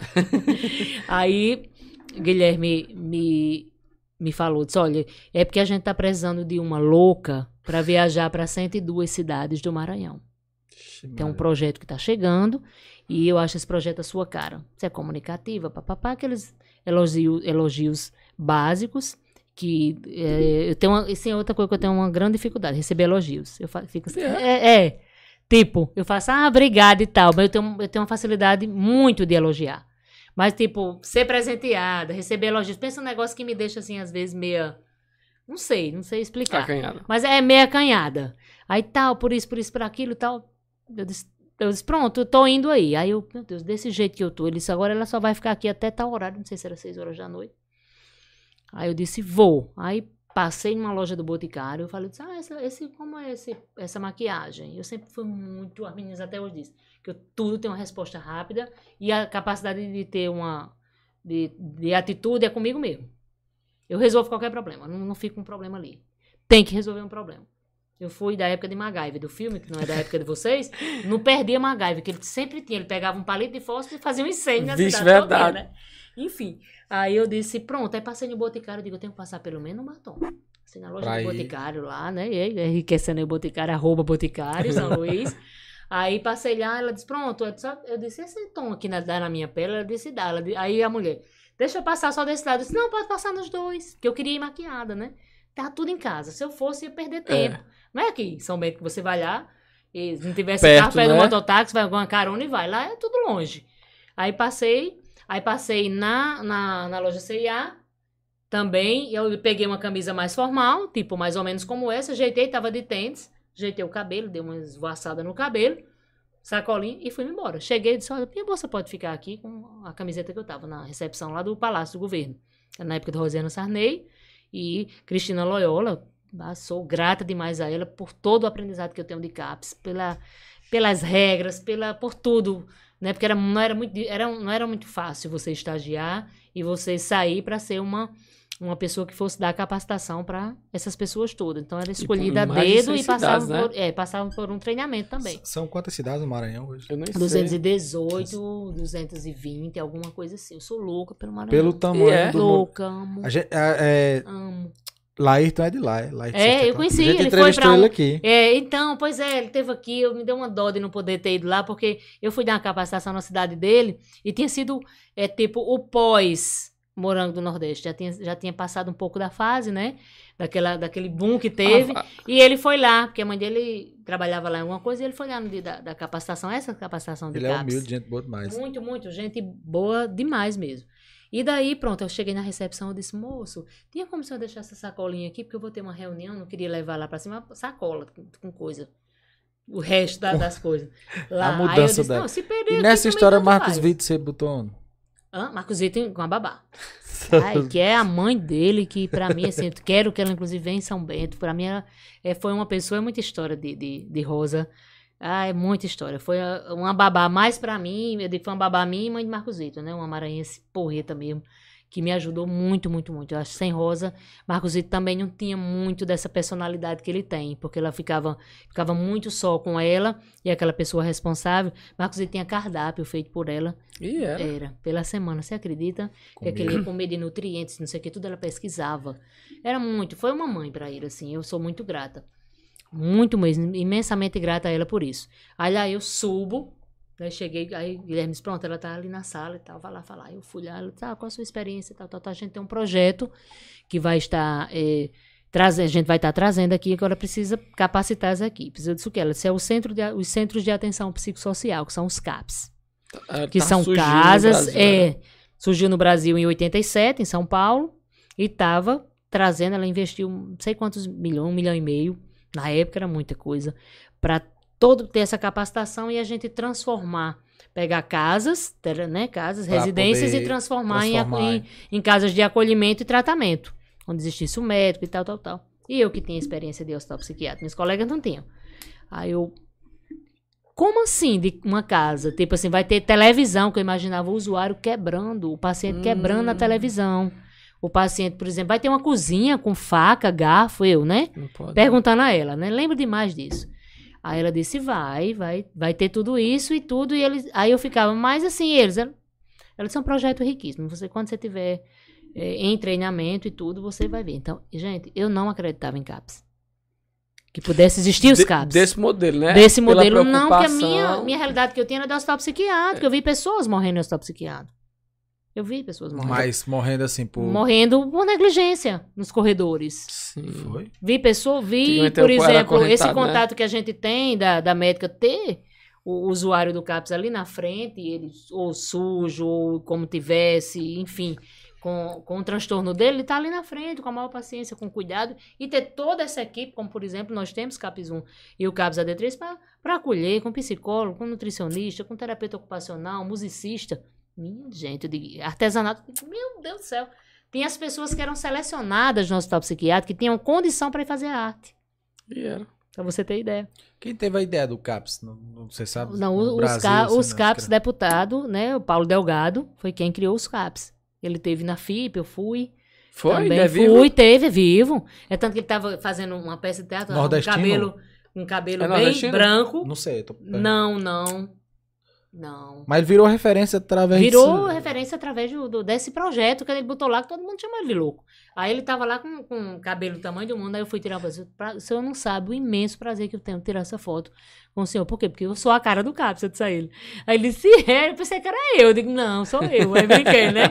C: Aí Guilherme me me falou, disse, olha, é porque a gente tá precisando de uma louca para viajar para 102 cidades do Maranhão. Tem um projeto que está chegando e eu acho esse projeto a sua cara. Você é comunicativa, papapá, aqueles elogio, elogios básicos que é, eu tenho uma, isso é outra coisa que eu tenho uma grande dificuldade, receber elogios. Eu fico assim, é, é, tipo, eu faço, ah, obrigada e tal, mas eu tenho, eu tenho uma facilidade muito de elogiar. Mas, tipo, ser presenteada, receber elogios, pensa um negócio que me deixa, assim, às vezes, meia. Não sei, não sei explicar.
A: Acanhada.
C: Mas é meia acanhada. Aí tal, por isso, por isso, por aquilo tal. Eu disse, eu disse, pronto, eu tô indo aí. Aí eu, meu Deus, desse jeito que eu tô. Ele disse, agora ela só vai ficar aqui até tal horário, não sei se era seis horas da noite. Aí eu disse, vou. Aí passei numa loja do Boticário, eu falei, ah, esse, como é esse, essa maquiagem? Eu sempre fui muito, as meninas até hoje dizem, que eu, tudo tem uma resposta rápida e a capacidade de ter uma, de, de atitude é comigo mesmo. Eu resolvo qualquer problema, não, não fico com um problema ali. Tem que resolver um problema. Eu fui da época de MacGyver, do filme, que não é da época de vocês, não perdia MacGyver, que ele sempre tinha, ele pegava um palito de fósforo e fazia um incêndio na
A: Vixe,
C: cidade
A: verdade.
C: né? Enfim, aí eu disse, pronto, aí passei no Boticário, eu digo, eu tenho que passar pelo menos um batom. Assim, na loja
B: Pra
C: do
B: ir.
C: Boticário lá, né, e aí, enriquecendo aí o Boticário, arroba Boticário, São Luís. Aí passei lá, ela disse, pronto, eu disse, eu disse esse tom aqui na, na minha pele, ela disse, dá. Ela aí a mulher, deixa eu passar só desse lado. Eu disse, não, pode passar nos dois, que eu queria ir maquiada, né? Tá tudo em casa. Se eu fosse, ia perder tempo. Não é aqui em São Bento que você vai lá, e se não tivesse
A: Perto,
C: carro, pega
A: né?
C: um mototáxi, vai com uma carona e vai. Lá é tudo longe. Aí passei, aí passei na, na, na loja CIA também. Eu peguei uma camisa mais formal, tipo mais ou menos como essa, ajeitei, tava de tênis, ajeitei o cabelo, dei uma esvoaçada no cabelo, sacolinha e fui embora. Cheguei e disse: Olha, minha bolsa pode ficar aqui com a camiseta que eu tava na recepção lá do Palácio do Governo. Na época de Rosiana Sarney e Cristina Loyola. Ah, Sou grata demais a ela por todo o aprendizado que eu tenho de CAPS, pela, pelas regras, pela, por tudo. Né? Porque era, não, era muito, era, não era muito fácil você estagiar e você sair para ser uma, uma pessoa que fosse dar capacitação para essas pessoas todas. Então era escolhida a dedo
A: 100
C: e passava,
A: cidades, né?
C: por, é, passava por um treinamento também.
B: S- São quantas cidades no Maranhão hoje?
A: Eu nem sei.
C: 218, 220, alguma coisa assim. Eu sou louca pelo Maranhão.
B: Pelo tamanho
A: é?
B: do.
C: Louca, amo.
B: A gente, a- é,
C: amo.
B: Laírton é de lá. É, Laírton
C: É, eu conheci,
B: A gente
C: ele foi
B: entrevistou
C: pra um-
B: ele aqui.
C: É, então, pois é, ele teve aqui, eu me deu uma dó de não poder ter ido lá, porque eu fui dar uma capacitação na cidade dele e tinha sido, é, tipo, o pós Morango do Nordeste. Já tinha, já tinha passado um pouco da fase, né? Daquela, daquele boom que teve.
A: Ah,
C: E ele foi lá, porque a mãe dele trabalhava lá em alguma coisa, e ele foi lá no dia da, da capacitação, essa capacitação de
B: Ele é
C: CAPS.
B: humilde, gente boa demais.
C: Muito, muito. Gente boa demais mesmo. E daí, pronto, eu cheguei na recepção, eu disse, moço, tinha como o senhor deixar essa sacolinha aqui, porque eu vou ter uma reunião, não queria levar lá pra cima, sacola com, coisa. O resto da- das coisas. Lá.
B: A mudança
C: disse,
B: dela.
C: não, se perder
B: E nessa história, Marcos. Vitor, você botou?
C: Hã? Marcos Vitor com a babá. Ai, que é a mãe dele, que pra mim, assim, eu quero que ela, inclusive, venha em São Bento. Pra mim, ela é, foi uma pessoa, é muita história de, de, de Rosa. Ah, é muita história. Foi a- uma babá mais pra mim, eu digo foi uma babá minha e mãe de Marcos Vitor, né? Uma maranhense porreta mesmo, que me ajudou muito, muito, muito. Eu acho que sem Rosa, Marcos Vitor também não tinha muito dessa personalidade que ele tem, porque ela ficava, ficava muito só com ela e aquela pessoa responsável. Marcos Vitor tinha cardápio feito por ela.
A: E era.
C: Era, pela semana, você acredita? Que aquele ia comer de nutrientes, não sei o que, tudo ela pesquisava. Era muito, foi uma mãe pra ele, assim, eu sou muito grata. Muito mesmo, imensamente grata a ela por isso. Aí lá eu subo, aí cheguei, aí Guilherme disse, pronto, ela tá ali na sala e tal, vai lá falar. Eu fui lá, ela disse, ah, qual a sua experiência e tal, tal, tal. A gente tem um projeto que vai estar, eh, traze- a gente vai estar trazendo aqui, agora precisa capacitar as equipes. Eu disse o que? Ela disse, é o centro de, os Centros de Atenção Psicossocial, que são os CAPS
A: Ah,
C: que
A: tá
C: são casas.
A: Brasil, né?
C: é, surgiu no Brasil em 87, em São Paulo, e estava trazendo, ela investiu não sei quantos milhões, um milhão e meio, na época era muita coisa, para todo ter essa capacitação e a gente transformar, pegar casas, né, casas,
B: Pra
C: residências e
B: poder
C: transformar, em aco-
B: transformar,
C: em, em casas de acolhimento e tratamento, onde existisse um médico e tal, tal, tal. E eu que tinha experiência de hospital psiquiátrico, meus colegas não tinham. Aí eu como assim de uma casa? Tipo assim, vai ter televisão, que eu imaginava o usuário quebrando, o paciente quebrando a
A: Hum.
C: televisão. O paciente, por exemplo, vai ter uma cozinha com faca, garfo, eu, né?
A: Não pode.
C: Perguntando a ela, né? Lembro demais disso. Aí ela disse, vai, vai, vai ter tudo isso e tudo. E eles, aí eu ficava, mas assim, eles, disse, é um projeto riquíssimo. Você, quando você tiver eh, em treinamento e tudo, você vai ver. Então, gente, eu não acreditava em CAPS. Que pudesse existir os
A: De-
C: CAPS.
A: Desse modelo, né?
C: Desse modelo, não, porque a minha, minha realidade que eu tinha era do hospital psiquiátrico. Eu vi pessoas morrendo no hospital psiquiátrico. Eu vi pessoas morrendo.
B: Mas morrendo assim por.
C: Morrendo por negligência nos corredores.
A: Sim.
B: Foi?
C: Vi pessoa, vi, por exemplo, esse
A: né?
C: contato que a gente tem da, da médica ter o usuário do CAPS ali na frente, ele ou sujo, ou como tivesse, enfim, com, com o transtorno dele, ele tá ali na frente, com a maior paciência, com cuidado, e ter toda essa equipe, como por exemplo, nós temos CAPS 1 e o CAPS AD3 para acolher, com psicólogo, com nutricionista, com terapeuta ocupacional, musicista. Minha gente, eu digo, artesanato, meu Deus do céu. Tinha as pessoas que eram selecionadas no hospital psiquiátrico que tinham condição para ir fazer arte.
A: E era.
C: Pra você ter ideia.
B: Quem teve a ideia do CAPS? Não, não você sabe?
C: Não, os,
B: Brasil,
C: ca-
B: assim,
C: os
B: não,
C: CAPS
B: escreve.
C: deputado, né? O Paulo Delgado foi quem criou os CAPS. Ele teve na FIP, eu fui.
A: Foi?
C: também
A: Ainda é
C: fui,
A: vivo?
C: teve, é vivo. É tanto que ele tava fazendo uma peça de teatro, um cabelo, um cabelo
A: É
C: bem branco.
B: Não sei. eu tô-
C: Não, não. Não.
B: Mas virou referência através
C: Virou
B: disso.
C: referência através do, do- desse projeto que ele botou lá, que todo mundo chama ele de louco. Aí ele tava lá com, com o cabelo do tamanho do mundo, aí eu fui tirar a foto. O senhor não sabe o imenso prazer que eu tenho de tirar essa foto com o senhor. Por quê? Porque eu sou a cara do CAPS, eu disse a ele. Aí ele disse, é, eu pensei que era eu. Eu digo, não, sou eu. Aí brinquei, né?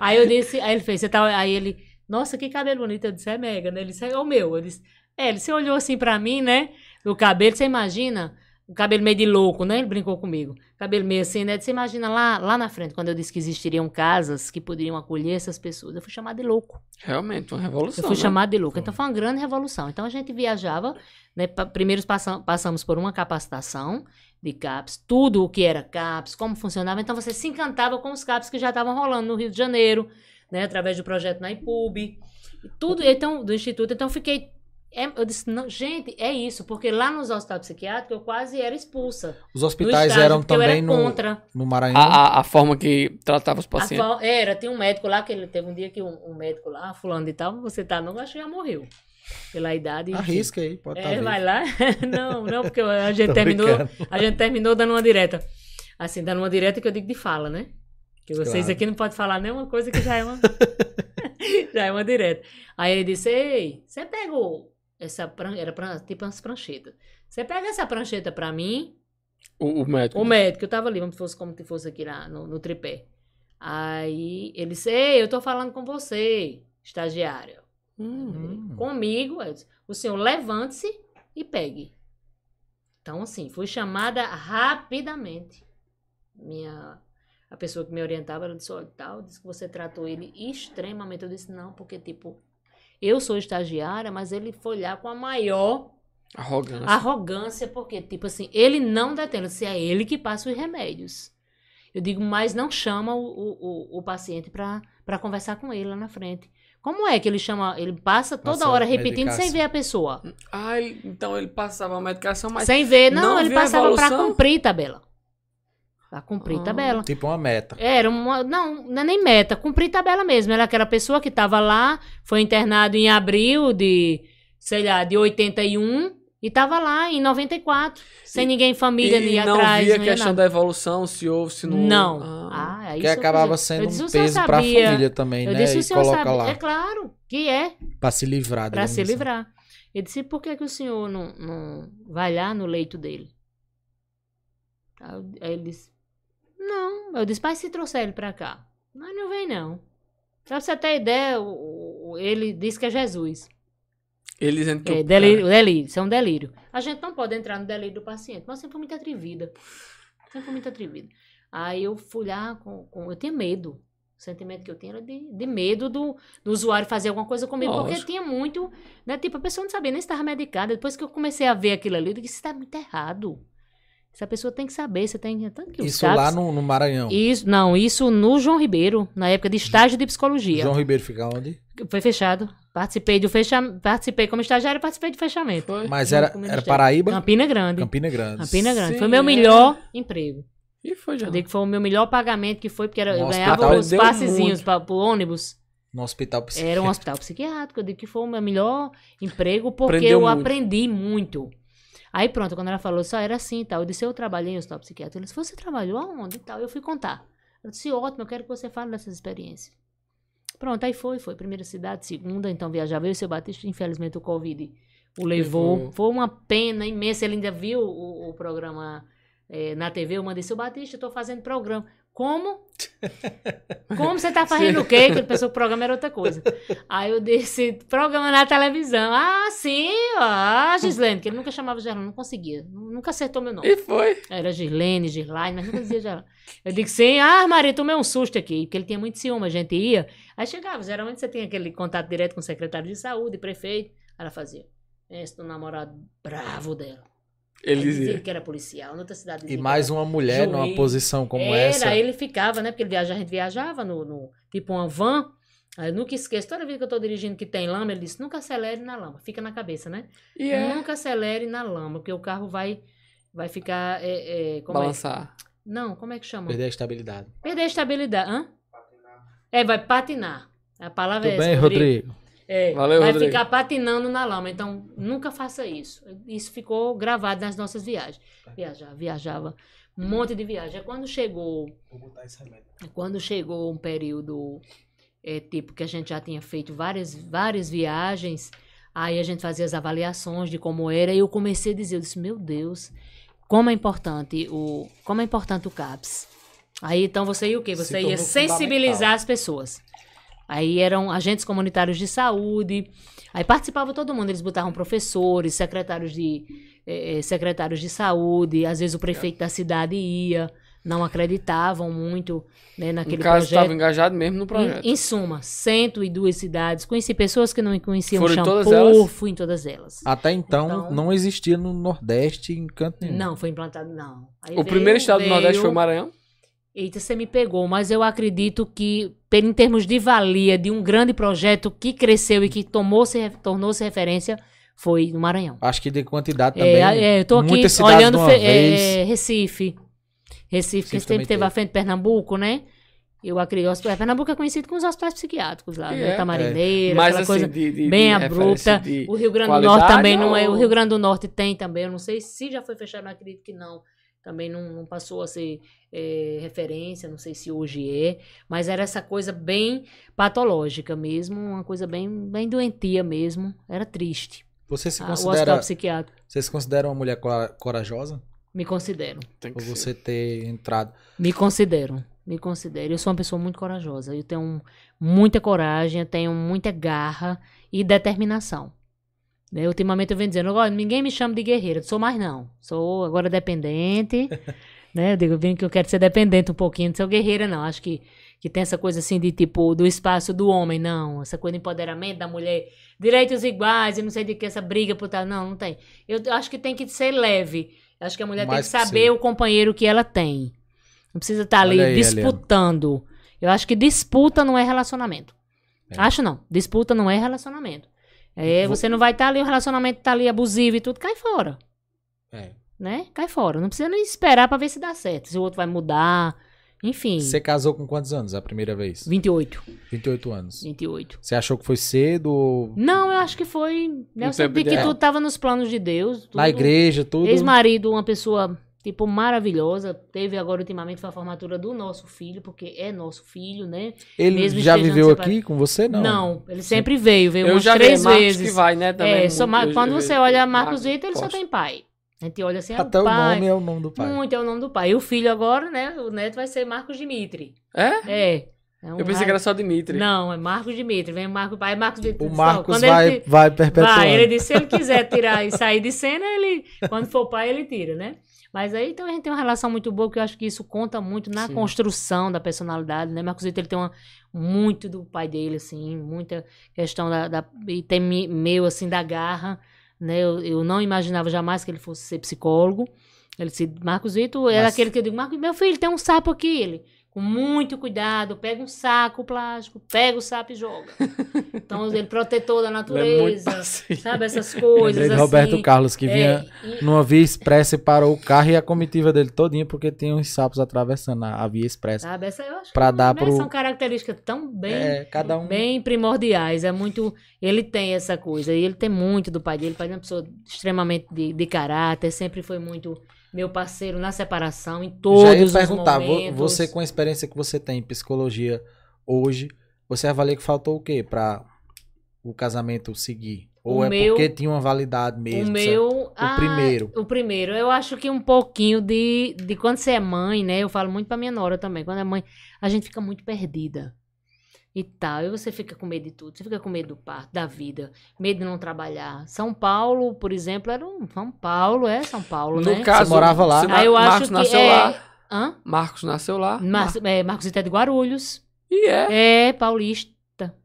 C: aí eu disse, aí ele fez, você tá, aí ele, Nossa, que cabelo bonito. Eu disse, é mega, né? Ele disse, é o meu. Eu disse, é, ele você olhou assim pra mim, né? O cabelo, você imagina? O cabelo meio de louco, né? Ele brincou comigo. Cabelo meio assim, né? Você imagina lá, lá na frente, quando eu disse que existiriam casas que poderiam acolher essas pessoas. Eu fui chamada de louco.
A: Realmente, uma revolução.
C: Eu fui
A: né?
C: chamada de louco. Então foi uma grande revolução. Então a gente viajava, né? Primeiro passam- passamos por uma capacitação de CAPS, tudo o que era CAPS, como funcionava. Então você se encantava com os CAPS que já estavam rolando no Rio de Janeiro, né? Através do projeto na IPUB. Tudo, então, do Instituto. Então eu fiquei. É- eu disse, não, gente, é isso, porque lá nos hospitais psiquiátricos eu quase era expulsa.
B: Os hospitais
C: estágio,
B: eram também
C: era
B: no,
C: contra.
B: no Maranhão.
A: A, a, a forma que tratava os pacientes.
C: Era, tinha um médico lá, que ele teve um dia que um, um médico lá, fulano de tal, você tá, não, acho que já morreu. Pela idade. enfim.
B: Arrisca aí, pode estar
C: É,
B: tá
C: vai lá. não, não, porque a gente terminou.
B: brincando.
C: A gente terminou dando uma direta. Assim, dando uma direta que eu digo de fala, né? Que vocês
B: Claro.
C: aqui não podem falar nenhuma coisa que já é uma. já é uma direta. Aí ele disse: Ei, você pegou essa prancheta, era pran- tipo umas pranchetas. Você pega essa prancheta pra mim,
A: O, o médico.
C: o médico, eu tava ali, como se fosse, como se fosse aqui lá no, no tripé. Aí ele disse: Ei, eu tô falando com você, estagiário.
A: Hum.
C: Comigo, disse, o senhor levante-se e pegue. Então, assim, fui chamada rapidamente. Minha, a pessoa que me orientava, ela disse, olha, tal, disse que você tratou ele extremamente. Eu disse, não, porque, tipo, eu sou estagiária, mas ele foi lá com a maior
A: Arrogância.
C: arrogância, porque, tipo assim, ele não detém, se é ele que passa os remédios. Eu digo, mas não chama o, o, o, o paciente para conversar com ele lá na frente. Como é que ele chama? Ele passa toda
B: Passa
C: hora repetindo
B: medicação.
C: sem ver a pessoa.
A: Ah, então ele passava a medicação, mas.
C: sem ver. Não,
A: não
C: ele passava para cumprir tabela. Para cumprir
A: Ah.
C: tabela.
B: Tipo uma meta.
C: Era uma. Não, não é nem meta, cumprir tabela mesmo. Era aquela pessoa que estava lá, foi internado em abril de, sei lá, de 81 e estava lá em 94, sem
A: E-
C: ninguém família
A: e
C: ali
A: não
C: atrás.
A: via a
C: não ia
A: questão
C: nada.
A: da evolução, se houve, se não.
C: Não.
A: Ah.
C: Ah, aí
B: Que
C: eu
B: acabava sendo
C: eu disse,
B: um peso pra
C: sabia?
B: família também,
C: Eu
B: né?
C: disse,
B: e
C: o senhor
B: coloca
C: sabe.
B: lá.
C: É claro que é,
B: Pra se livrar.
C: para se
B: assim.
C: livrar. Eu disse, por que, que o senhor não, não vai lá no leito dele? Aí ele disse, não. Eu disse, mas se trouxer ele pra cá? Mas não vem, não. Pra você ter ideia, ele disse que é Jesus.
A: Ele dizendo que.
C: É,
A: o-
C: delírio, delírio, isso é um delírio. A gente não pode entrar no delírio do paciente, mas eu sempre fui muito atrevida. Sempre fui muito atrevida. Aí eu fui lá com. com- eu tinha medo. O sentimento que eu tinha era de, de medo do, do usuário fazer alguma coisa comigo. Porque tinha muito. Né, tipo, a pessoa não sabia nem se estava medicada. Depois que eu comecei a ver aquilo ali, eu disse: isso está muito errado. Essa pessoa tem que saber, você tem. Tanto que
B: Isso lá no, no Maranhão.
C: Isso, não, isso no João Ribeiro, na época de estágio de psicologia.
B: João Ribeiro fica onde?
C: Foi fechado. Participei do fechamento. Participei como estagiário, participei do fechamento.
A: Foi.
B: Mas era, era. Paraíba?
C: Campina Grande.
B: Campina Grande.
C: Campina Grande.
A: Sim,
C: foi o meu
A: é.
C: melhor emprego.
A: E foi já.
C: Eu digo que foi o meu melhor pagamento, que foi porque era, eu ganhava os passezinhos para o ônibus.
B: No hospital psiquiátrico.
C: Era um hospital psiquiátrico. Eu digo que foi o meu melhor emprego porque
A: Aprendeu
C: eu
A: muito.
C: aprendi muito. Aí pronto, quando ela falou, só era assim e tal. Eu disse, eu trabalhei em hospital psiquiátrico. Ela disse, você trabalhou aonde e tal? Eu fui contar. Eu disse, ótimo, eu quero que você fale dessas experiências. Pronto, aí foi, foi. Primeira cidade, segunda, então viajava eu e o seu Batista. Infelizmente o Covid o levou.
A: Levou.
C: Foi uma pena imensa. Ele ainda viu o, o programa eh, na TV. Eu mandei, seu Batista, eu tô fazendo programa. Como? Como você tá fazendo o quê? Que ele pensou que o programa era outra coisa. Aí eu disse, programa na televisão. Ah, sim, ah, Gislene, que ele nunca chamava Gislene, não conseguia. Nunca acertou meu nome.
A: E foi.
C: Era Gislene, Gislaine, mas nunca dizia Gislene. Eu digo, sim, ah, Maria, tomei um susto aqui, porque ele tinha muito ciúme, a gente ia. Aí chegava, geralmente você tem aquele contato direto com o secretário de saúde, prefeito. Aí ela fazia, esse do namorado bravo dela.
A: Ele
C: dizia que era policial, outra cidade
B: E mais
C: era
B: uma mulher numa
C: juiz.
B: posição como
C: era,
B: essa.
C: aí ele ficava, né? Porque ele viaja, a gente viajava no, no- tipo uma van. Eu nunca esqueço, toda vez que eu tô dirigindo que tem lama, ele disse, nunca acelere na lama. Fica na cabeça, né?
A: E é.
C: Nunca acelere na lama, porque o carro vai, vai ficar. É, é, é?
A: Balançar.
C: Não, como é que chama?
B: Perder a estabilidade.
C: Perder a estabilidade. Hã? É, vai patinar. A palavra
B: Tudo
C: é essa.
B: bem, Rodrigo?
C: É,
A: Valeu,
C: vai
A: Rodrigo.
C: ficar patinando na lama. Então, nunca faça isso. Isso ficou gravado nas nossas viagens. Viajava, viajava. Um monte de viagem. É Quando chegou
B: Vou botar esse remédio.
C: quando chegou um período é, tipo que a gente já tinha feito várias várias viagens aí a gente fazia as avaliações de como era e eu comecei a dizer eu disse meu Deus como é importante o como é importante o CAPS aí então você ia o quê
B: Se
C: você ia
B: tornou
C: sensibilizar as pessoas Aí eram agentes comunitários de saúde. Aí participava todo mundo. Eles botavam professores, secretários de, eh, eh, secretários de saúde. Às vezes o prefeito da cidade ia. Não acreditavam muito né, naquele
A: no caso,
C: projeto.
A: estava engajado mesmo no projeto.
C: Em, em suma, 102 cidades. Conheci pessoas que não conheciam
A: Foram em
C: shampoo,
A: todas elas?
C: fui em todas elas.
B: Até então,
C: Então-
B: não existia no Nordeste em canto nenhum.
C: Não, foi implantado, não. Aí
A: o
C: veio-
A: primeiro estado do Nordeste
C: veio-
A: foi o Maranhão?
C: Eita, você me pegou, mas eu acredito que, em termos de valia de um grande projeto que cresceu e que tomou-se, tornou-se referência, foi no Maranhão.
B: Acho que de quantidade também.
C: É, é, eu tô aqui olhando é, Recife. Recife, que sempre teve
B: teve.
C: frente de Pernambuco, né? Eu acredito. hosp- Pernambuco é conhecido com os hospitais psiquiátricos lá,
A: É,
C: né? Tamarineira,
A: Mas
C: aquela
A: assim,
C: coisa
A: de, de-
C: bem
A: de
C: abrupta. O Rio Grande do Norte também não é. O
A: ou-
C: Rio Grande do Norte tem também. Eu não sei se já foi fechado, não acredito que não. Também não, não passou a ser é, referência, não sei se hoje é. Mas era essa coisa bem patológica mesmo, uma coisa bem, bem doentia mesmo. Era triste.
B: Você se
C: Ah, o
B: considera,
C: psiquiátrico.
B: você se considera uma mulher cora- corajosa?
C: Me considero.
A: Tem
B: Por
A: ser.
B: você ter entrado.
C: Me considero. Me considero. Eu sou uma pessoa muito corajosa. Eu tenho muita coragem, eu tenho muita garra e determinação. Né, Ultimamente eu venho dizendo, olha, ninguém me chama de guerreira, não sou mais não. Sou agora dependente. né? Eu digo, eu venho que eu quero ser dependente um pouquinho, não sou guerreira não. Acho que, que tem essa coisa assim de tipo, do espaço do homem, não. Essa coisa de empoderamento da mulher, direitos iguais e não sei de que essa briga por tal. Não, não tem. Eu acho que tem que ser leve. Eu acho que a mulher tem
B: Mais
C: que saber
B: possível.
C: o companheiro que ela tem. Não precisa estar ali
B: Olha aí,
C: disputando. Eu acho que disputa não é relacionamento.
B: É.
C: Acho não. Disputa não é relacionamento. É,
B: Vou-
C: você não vai estar ali, o relacionamento tá ali abusivo e tudo, cai fora.
B: É.
C: Né? Cai fora. Não precisa nem esperar pra ver se dá certo. Se o outro vai mudar. Enfim.
B: Você casou com quantos anos a primeira vez?
C: 28.
B: 28 anos.
C: 28.
B: Você achou que foi cedo? ou
C: Não, eu acho que foi. né, Eu sempre que tudo tava nos planos de Deus. Tudo.
B: Na igreja, tudo?
C: Ex-marido, uma pessoa, tipo, maravilhosa. Teve agora, ultimamente, foi a formatura do nosso filho, porque é nosso filho, né?
B: Ele
C: mesmo
B: já viveu
C: separados.
B: aqui com você? Não.
C: Não, ele sempre veio, veio
A: Eu
C: umas
A: já vi
C: três
A: Marcos
C: vezes.
A: que vai, né? Também
C: é, só
A: Eu-
C: quando
A: eu-
C: você olha Marcos Vitor, ele só tem pai. A gente olha assim, é
B: Até
C: o
B: nome é o nome do pai.
C: Muito é o nome do pai. E o filho agora, né? O neto vai ser Marcos Dimitri.
A: É?
C: É. é um
A: Eu pensei que era só Dimitri.
C: Não, é Marcos Dimitri. Vem Marcos, pai Marcos Vitor.
B: O Marcos
C: Quando ele
B: vai,
C: te-
B: vai perpetuando.
C: Vai, ele disse, se ele quiser tirar e sair de cena, ele, quando for pai, ele tira, né? Mas aí então a gente tem uma relação muito boa, que eu acho que isso conta muito na
A: Sim.
C: construção da personalidade, né? Marcos Vitor, ele tem uma, muito do pai dele, assim, muita questão da, da e tem me- meu, assim, da garra, né? Eu, eu não imaginava jamais que ele fosse ser psicólogo. Ele disse, Marcos Vitor era
B: Mas-
C: aquele que eu digo, Marcos, meu filho, tem um sapo aqui, ele... Com muito cuidado, pega um saco plástico, pega o sapo e joga. Então, ele protetor da
A: é
C: natureza,
A: paciente.
C: sabe? Essas coisas
B: Lembrei de
C: assim.
B: Roberto Carlos, que
C: É,
B: vinha
C: e-
B: numa via expressa e parou o carro e a comitiva dele todinha porque tinha uns sapos atravessando a, a via expressa.
C: sabe? Essa, eu acho
B: Pra
C: que
B: dar
C: né,
B: pro-
C: são características tão bem,
B: É, cada um.
C: bem primordiais. É muito. Ele tem essa coisa. E ele tem muito do pai dele. O pai dele é uma pessoa extremamente de, de caráter, sempre foi muito meu parceiro na separação, em todos
B: Já ia
C: os
B: perguntar,
C: momentos.
B: você com a experiência que você tem em psicologia hoje, você avalia que faltou o quê pra o casamento seguir? Ou
C: O
B: é
C: meu-
B: porque tinha uma validade mesmo?
C: O meu. ah,
B: primeiro.
C: O primeiro. Eu acho que um pouquinho de, de quando você é mãe, né? Eu falo muito pra minha nora também. Quando é mãe, a gente fica muito perdida. E tal. E você fica com medo de tudo. Você fica com medo do parto, da vida. Medo de não trabalhar. São Paulo, por exemplo, era um. São Paulo, é São Paulo,
A: No
C: né?
A: caso,
B: Você morava lá?
C: Ah, eu acho
A: Marcos
C: que
A: nasceu
C: é-
A: lá.
C: Hã?
A: Marcos nasceu lá.
C: Mar é, Marcos Ité de Guarulhos.
A: E é.
C: É, paulista.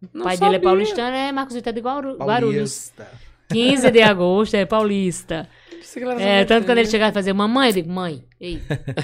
C: O
A: Não
C: pai dele é
A: sabia.
C: paulistano, é Marcos Ité de Guaru- Guarulhos.
B: Paulista.
C: 15 de agosto, é paulista.
A: Era
C: É, tanto quando ele
A: São
C: chegava e fazia mamãe, eu digo, mãe, ei,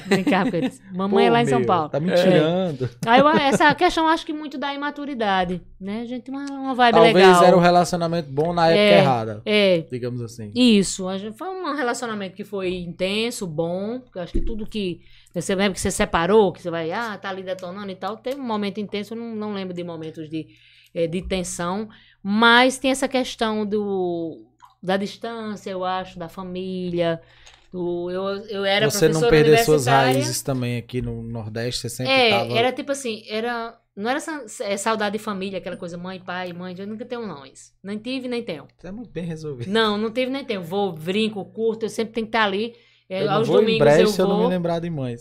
C: brincava com ele. Mamãe é
B: Pô,
C: lá em São
B: meu,
C: Paulo.
B: Tá me
A: É.
B: tirando.
C: Aí eu- essa questão acho que muito da imaturidade, né? A gente tem uma, uma vibe
B: Talvez
C: legal.
B: era um relacionamento bom na época
C: É.
B: errada,
C: É,
B: digamos assim.
C: isso. A gente, foi um relacionamento que foi intenso, bom, porque eu acho que tudo que... Você lembra que você separou, que você vai, ah, tá ali detonando e tal. Teve um momento intenso, eu não, não lembro de momentos de, eh, de tensão, mas tem essa questão do, da distância, eu acho, da família... Do, eu, eu era
B: você não perder suas raízes também aqui no Nordeste, você sempre
C: É,
B: tava...
C: era tipo assim, era. Não era é, saudade de família, aquela coisa mãe, pai, mãe. Eu nunca tenho, não, isso. Nem tive, nem tenho.
B: Você é muito bem resolvido.
C: Não, não tive, nem tenho. Vou, brinco, curto, eu sempre tenho que estar ali. É,
B: Eu não
C: aos
B: vou em
C: domingos
B: breve
C: eu
B: se eu não me
C: vou.
B: lembrar de mãe. Eu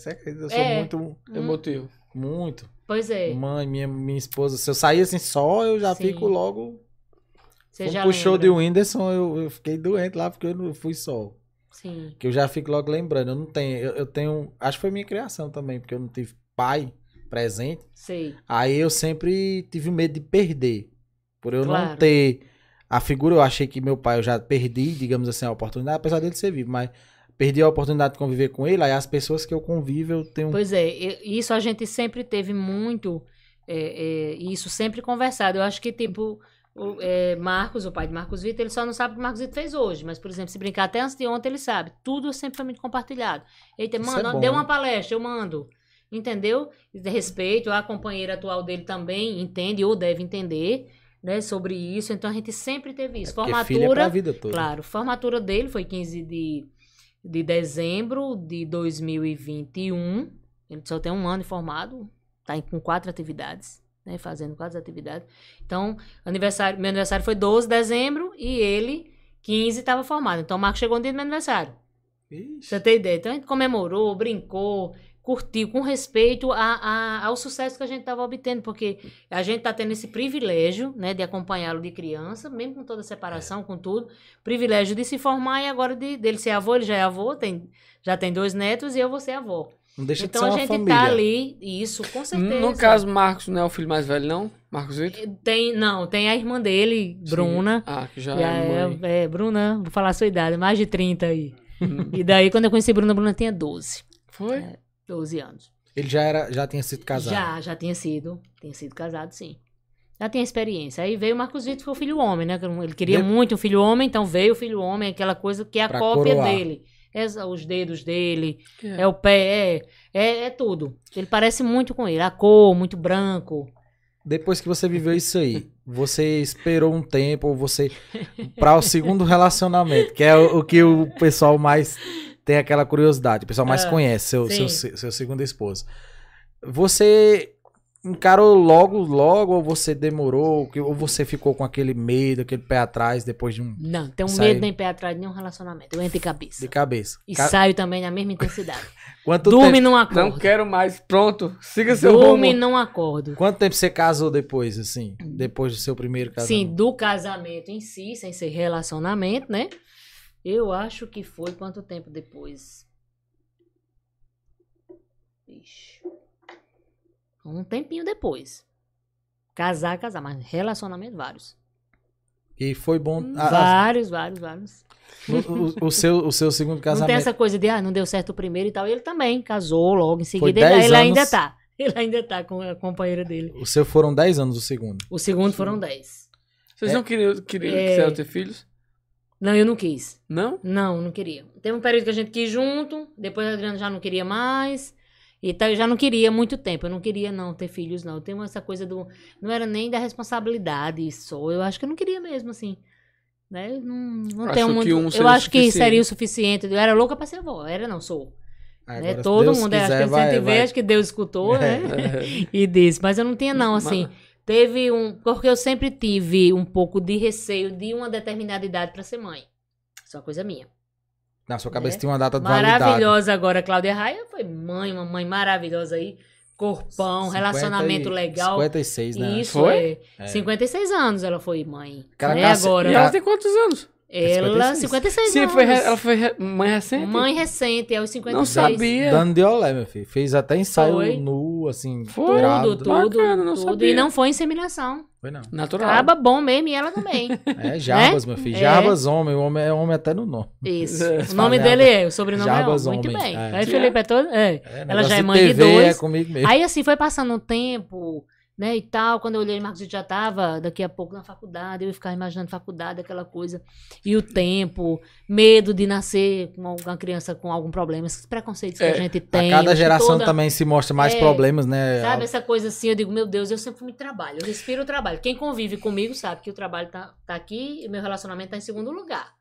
B: sou
C: É.
B: muito,
A: Emotivo.
B: muito.
C: Pois é.
B: Mãe, minha, minha esposa, se eu sair assim só, eu já
C: Sim.
B: fico logo.
C: Você
B: Fomos pro show de
C: lembra.
B: Whindersson, eu, eu fiquei doente lá porque eu não fui só.
C: Sim.
B: Que eu já fico logo lembrando. Eu não tenho. Eu, eu tenho. Acho que foi minha criação também, porque eu não tive pai presente.
C: Sei.
B: Aí eu sempre tive medo de perder. Por eu não
C: Claro.
B: ter a figura, eu achei que meu pai eu já perdi, digamos assim, a oportunidade, apesar dele ser vivo, mas perdi a oportunidade de conviver com ele, aí as pessoas que eu convivo eu tenho.
C: Pois é, isso a gente sempre teve muito, é, é, isso sempre conversado. Eu acho que, tipo, o é, Marcos, o pai de Marcos Vitor, ele só não sabe o que o Marcos Vitor fez hoje. Mas, por exemplo, se brincar até antes de ontem, ele sabe. Tudo sempre foi muito compartilhado. Eita,
B: Isso
C: mano,
B: é bom.
C: deu uma palestra, eu mando. Entendeu? De respeito, a companheira atual dele também entende ou deve entender, né, sobre isso. Então a gente sempre teve isso.
B: É é
C: Formatura,
B: vida toda.
C: Claro, formatura dele foi 15 de, de dezembro de 2021. Ele só tem um ano formado, tá com quatro atividades, né? Fazendo quatro atividades. Então, aniversário, meu aniversário foi 12 de dezembro e ele, 15, estava formado. Então, o Marco chegou no dia do meu aniversário.
B: Ixi,
C: Você tem ideia? Então, a gente comemorou, brincou, curtiu, com respeito a, a- ao sucesso que a gente estava obtendo, porque a gente está tendo esse privilégio, né, de acompanhá-lo de criança, mesmo com toda a separação, com tudo, privilégio de se formar e agora de, dele ser avô, ele já é avô, tem, já tem dois netos e eu vou ser avó.
B: Não deixa
C: então
B: de
C: a
B: ser uma
C: gente
B: família.
C: tá ali, isso, com certeza.
A: No caso, Marcos não é o filho mais velho, não? Marcos Vitor?
C: Tem, não, tem a irmã dele, Bruna.
A: Ah, que já
C: a-
A: é mãe.
C: é, Bruna, vou falar a sua idade, mais de 30 aí. e daí, quando eu conheci Bruna, Bruna tinha 12.
A: Foi?
C: 12 anos.
B: Ele já era, já tinha sido casado.
C: Já, já tinha sido. Tinha sido casado, sim. Já tinha experiência. Aí veio o Marcos Vitor, que foi o filho homem, né? Ele queria
B: De-
C: muito um filho homem, então veio o filho homem, aquela coisa que é a
B: Pra
C: cópia
B: coroar.
C: dele. É os dedos dele,
A: É.
C: é o pé, é, é, é tudo. Ele parece muito com ele. A cor, muito branco.
B: Depois que você viveu isso aí, você esperou um tempo, ou você. para o segundo relacionamento, que é o, o que o pessoal mais tem aquela curiosidade, o pessoal mais
C: Ah,
B: conhece, seu,
C: sim.
B: seu, seu segundo esposo. Você encarou logo, logo, ou você demorou, que- ou você ficou com aquele medo, aquele pé atrás depois de um.
C: Não, tem um
B: aí.
C: medo nem pé atrás de nenhum relacionamento. Eu entro de cabeça.
B: de cabeça.
C: E
B: Ca-
C: saio também na mesma intensidade.
B: Quanto,
C: Dorme
B: tempo,
C: não
A: Não
C: acordo.
A: quero mais. Pronto. Siga seu rumo.
C: Dorme não acordo.
B: quanto tempo você casou depois, assim? Depois do seu primeiro casamento?
C: Sim, do casamento em si, sem ser relacionamento, né? Eu acho que foi quanto tempo depois? Ixi. Um tempinho depois. Casar, casar, mas relacionamento vários.
B: E foi bom. a- a-
C: vários, vários, vários.
B: o, o- o seu, o seu segundo
C: Não
B: casamento.
C: tem essa coisa de, ah, não deu certo o primeiro e tal. Ele também casou logo em seguida.
B: 10
C: Ele, ele ainda tá. Ele ainda tá com a companheira dele.
B: O seu foram 10 anos o segundo.
C: O segundo foram 10.
A: Vocês
B: É.
A: não queriam, queriam
C: É.
A: quiseram ter filhos?
C: Não, eu não quis.
A: Não?
C: Não, não queria. Teve um período que a gente quis junto, depois a Adriana já não queria mais. E tá, eu já não queria muito tempo. Eu não queria, não, ter filhos, não. Eu tenho essa coisa do. Não era nem da responsabilidade só. Eu acho que eu não queria mesmo, assim. Né? Eu Não, não tenho muito.
A: um
C: eu acho que seria o suficiente. Eu era louca pra ser avó. Era, não, sou. Né?
B: Agora, se
C: Todo
B: Deus
C: mundo, é, acho que
B: quiser, vai-
C: ver, acho que Deus escutou, né?
A: É.
C: e disse. Mas eu não tinha, não, assim. Teve um. Porque eu sempre tive um pouco de receio de uma determinada idade pra ser mãe. Isso é uma coisa minha.
B: Na sua cabeça
C: É.
B: tinha uma data de validade.
C: Maravilhosa agora, Cláudia Raia foi mãe, uma mãe maravilhosa aí. Corpão,
B: 50
C: relacionamento
B: e-
C: legal.
B: 56, né?
C: Isso
A: Foi?
C: é.
B: É.
C: 56 anos ela foi mãe.
B: Cara,
C: né, agora.
A: E ela tem quantos anos?
C: Ela,
B: 56.
C: 56
A: Sim,
C: anos.
A: foi, ela foi mãe recente?
C: Mãe recente, é os 56.
A: Não sabia.
B: Dando de olé, meu filho. Fez até ensaio
C: Foi.
B: nu, assim.
A: Foi.
C: Tudo, tudo,
A: Bacana, não
C: tudo.
A: sabia.
C: E não foi inseminação.
B: Foi não.
A: Natural.
C: Acaba bom mesmo e ela também.
B: É Jarbas, meu filho.
C: É.
B: Jarbas homem. O homem é homem até no nome.
C: Isso.
A: É.
C: O nome dele é, o sobrenome
B: Jarbas
C: é homem. Muito
B: Homem,
C: bem.
B: é.
C: Aí Felipe é todo. É.
B: É,
C: Ela já é mãe de
B: TV
C: dois.
B: É comigo mesmo.
C: Aí assim, foi passando o tempo, né, e tal, quando eu olhei, Marcos já tava daqui a pouco na faculdade, eu ia ficar imaginando faculdade, aquela coisa, e o tempo, medo de nascer com alguma criança com algum problema, esses preconceitos
A: É,
C: que a gente
B: A
C: tem.
B: cada
C: acho que
B: geração
C: toda-
B: também se mostra mais
C: É,
B: problemas, né?
C: Sabe, essa coisa assim, eu digo, meu Deus, eu sempre fui muito trabalho, eu respiro o trabalho. Quem convive comigo sabe que o trabalho tá, tá aqui e meu relacionamento tá em segundo lugar.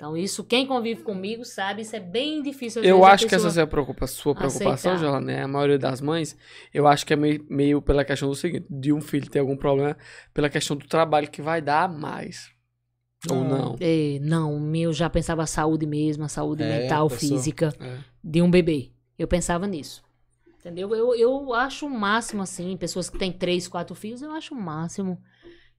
C: Então, isso, quem convive comigo sabe, isso é bem difícil.
A: Eu
C: a
A: acho que essa é a preocupa- sua preocupação. Jola, né? A maioria das mães, eu acho que é meio, meio pela questão do seguinte, de um filho ter algum problema, pela questão do trabalho que vai dar a mais. Ou não.
C: É, não, o meu já pensava a saúde mesmo, a saúde
B: É,
C: mental,
B: pessoa-
C: física
A: É.
C: de um bebê. Eu pensava nisso. Entendeu? Eu, eu acho o máximo, assim, pessoas que têm três, quatro filhos, eu acho o máximo.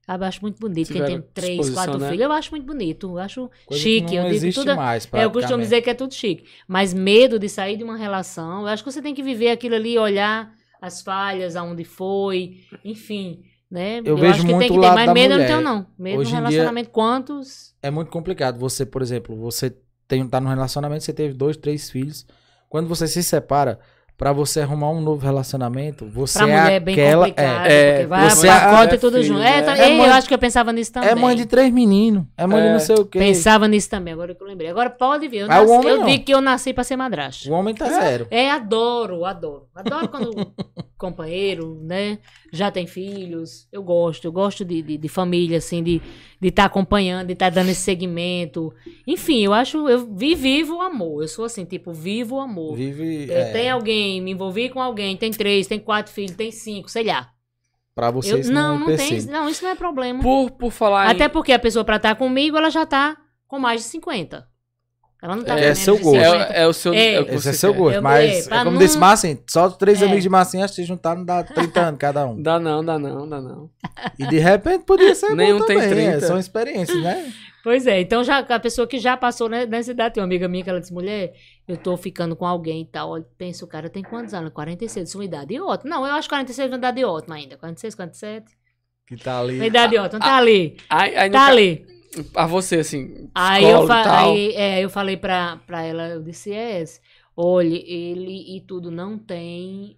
C: Eu acho muito bonito. Quem
A: Tiveram
C: tem três, quatro
A: né?
C: filhos, eu acho muito bonito. Eu acho
B: Coisa
C: chique. eu digo tudo.
B: mais,
C: É, eu costumo dizer que é tudo chique. Mas medo de sair de uma relação, eu acho que você tem que viver aquilo ali, olhar as falhas, aonde foi, enfim. Né?
B: Eu vejo
C: acho que
B: muito
C: tem que ter, mas
B: da
C: medo eu não
B: mulher.
C: tenho, não. Medo
B: Hoje
C: no
B: em dia-
C: relacionamento. Quantos?
B: É muito complicado. Você, por exemplo, você tem, tá num relacionamento, você teve dois, três filhos. Quando você se separa, pra você arrumar um novo relacionamento, você
C: Pra
B: é
C: mulher é bem
B: aquela.
C: complicado,
B: é,
A: é,
C: vai
B: você
C: o
B: é-
A: é
C: e tudo
A: filho,
C: junto.
A: né?
C: É, tá-
B: É
C: eu
B: mãe-
C: acho que eu pensava nisso também.
B: é mãe de três meninos. É mãe de
A: É.
B: não sei o quê.
C: Pensava nisso também, agora que eu lembrei. Agora pode ver. Eu, nasci-
B: homem
C: eu digo que eu nasci pra ser madrasta.
B: O homem tá zero.
C: É, adoro, adoro. Adoro quando companheiro, né, já tem filhos. Eu gosto, eu gosto de, de, de família, assim, de estar acompanhando, de estar dando esse segmento. Enfim, eu acho, eu vi, vivo o amor. Eu sou assim, tipo, vivo o amor.
B: Vive.
C: É,
B: é,
C: Tem alguém, me envolvi com alguém, tem três, tem quatro filhos, tem cinco, sei lá.
B: Pra
C: Eu,
B: vocês
C: não,
B: não,
C: não
B: é
C: tem, não, isso não é problema.
A: Por, por falar
C: Até
A: em...
C: porque a pessoa pra estar comigo, ela já tá com mais de 50. Ela não tá
B: É, é seu gosto.
C: 50.
A: É, é o seu...
C: É.
A: É,
B: Esse é seu gosto,
C: Eu-
B: mas
C: é,
B: é como
C: não-
B: disse Massinho, só três
C: É.
B: amigos de Massinho, acho que se juntar não dá 30 anos cada um.
A: Dá não, dá não, dá não.
B: E de repente podia ser
A: Nenhum
B: bom
A: tem
B: também, é,
A: 30.
B: São experiências, né?
C: Pois é, então já a pessoa que já passou né, nessa idade, tem uma amiga minha que ela disse, mulher, eu tô ficando com alguém e tal. Olha, pensa, o cara tem quantos anos? 46, sua idade ótima. Não, eu acho 46 uma idade ótima ainda. 46, 47.
B: Que tá ali.
C: Uma idade ótima, tá ali.
A: Aí, aí no
C: Tá
A: ca-
C: ali.
A: A você, assim,
C: Aí eu, fa
A: tal.
C: aí, é, eu falei pra, pra ela, eu disse, é, olha, ele e tudo não tem,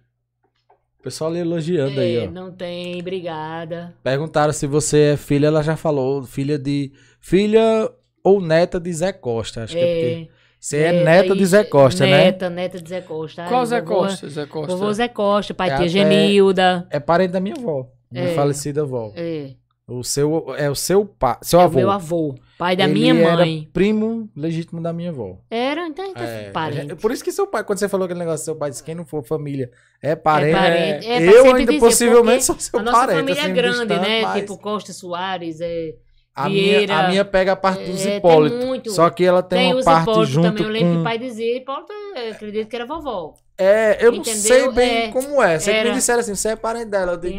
B: O pessoal ali elogiando aí,
C: é,
B: ó.
C: não tem brigada.
B: Perguntaram se você é filha, ela já falou. Filha de. Filha ou neta de Zé Costa. Acho que é porque. Você é, neta de Zé Costa, né?
C: Neta, neta de Zé Costa. Ai,
A: Qual Zé
C: vovô-
A: Costa? Zé Costa.
C: Vovô Zé Costa, pai
B: É
C: tia
B: até-
C: Genilda.
B: É parente da minha avó. Minha
C: É.
B: falecida avó.
C: É,
B: O seu. É o seu pai. Seu
C: é
B: avô.
C: meu avô, pai da
B: Ele
C: minha
B: era
C: mãe.
B: primo legítimo da minha avó.
C: Era, então, então
B: É,
C: parente.
B: Por isso que seu pai, quando você falou aquele negócio, seu pai disse: quem não for família é parente.
C: É parente. É, pra
B: eu
C: sempre
B: ainda
C: dizer,
B: possivelmente sou seu
C: A nossa
B: parente.
C: família
B: assim,
C: é grande,
B: distante,
C: né?
B: mas
C: Tipo Costa Soares, é,
B: a,
C: Vieira.
B: minha, a minha pega a parte dos
C: É, tem
B: Hipólitos.
C: muito.
B: Só que ela tem,
C: tem,
B: uma parte
C: Hipólito
B: junto
C: também. Eu lembro que
B: com.
C: o pai dizia, Hipólito, eu acredito que era vovó.
B: É, eu não
C: Entendeu?
B: sei bem
C: É,
B: como é. Você
C: era.
B: me disseram assim, você é parente dela. Eu digo,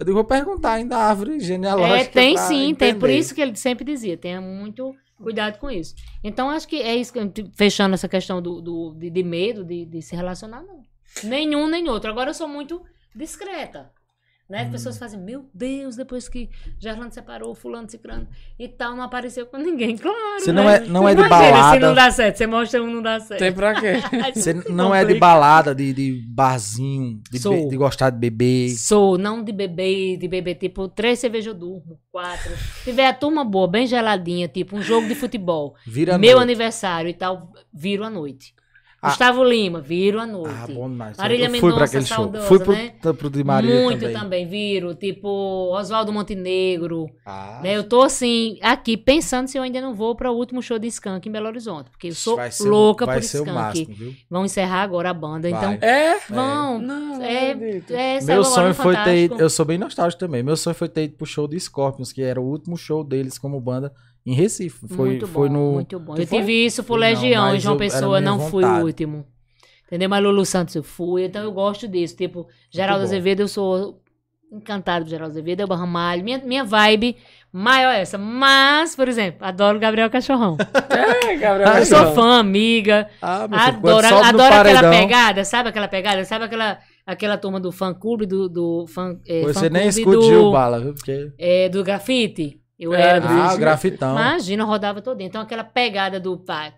B: eu digo, vou perguntar ainda a árvore genealógica.
C: É, tem sim, tem. Por
B: entender.
C: isso que ele sempre dizia, tenha muito cuidado com isso. Então, acho que é isso, eu- fechando essa questão do, do- de, de medo de, de se relacionar, não. Nenhum, nem outro. Agora eu sou muito discreta. Né? As
B: Hum.
C: pessoas fazem, meu Deus, depois que Gerlando separou, fulano, ciclano e tal, não apareceu com ninguém. Claro,
B: Você
C: né?
B: não é, não é de
C: Imagina, se
B: balada.
C: não dá certo, você mostra um, não dá certo.
A: Tem pra quê?
B: Você não é de balada, de, de barzinho, de, be- de gostar de beber.
C: Sou, não de beber, de beber tipo três cervejas eu durmo, quatro. Se tiver a turma boa, bem geladinha, tipo um jogo de futebol,
B: Vira
C: meu
B: noite.
C: aniversário e tal, viro à noite.
B: Ah.
C: Gustavo Lima, viro à noite.
B: Ah, bom demais.
C: Marília
B: eu pra
C: Mendonça,
B: aquele show.
C: saudosa,
B: Fui pro,
C: né?
B: pro de Maria
C: Muito
B: também.
C: também. viro, tipo Oswaldo Montenegro.
B: Ah,
C: Né? Eu tô assim, aqui pensando se eu ainda não vou para o último show de Skank em Belo Horizonte, porque eu sou
B: ser,
C: louca
B: vai
C: por
B: ser o
C: Skank.
B: máximo, viu?
C: Vão encerrar agora a banda,
B: Vai.
C: então
A: É?
C: vão.
A: Não,
C: É,
A: acredito.
C: é, saiu
B: Meu sonho foi ter eu sou bem nostálgico também. Meu sonho foi ter ido pro show de Scorpions, que era o último show deles como banda em Recife. Foi,
C: muito bom,
B: foi no.
C: muito bom.
B: Tu
C: Eu
B: foi?
C: tive isso por
B: não,
C: Legião, em
B: mas
C: João Pessoa, não fui o
B: vontade.
C: último. Entendeu? Mas Lulu Santos eu fui, então eu gosto disso. Tipo, Geraldo. Azevedo, eu sou encantado por Geraldo Azevedo, Elba Ramalho. Minha, minha vibe maior é essa. Mas, por exemplo, adoro Gabriel Cachorrão.
A: É, Gabriel.
C: Eu sou fã, amiga.
B: Ah, meu
C: Adoro, adoro aquela
B: paredão,
C: pegada, sabe aquela pegada? Sabe aquela, aquela turma do fã clube do, do fã, é,
B: Você
C: fã
B: nem escutiu
C: do,
B: o bala, viu? Porque...
C: é, do grafite? Eu
A: É,
C: era do
B: Ah, grafitão.
C: Imagina, eu rodava todo dia. Então, aquela pegada do pá,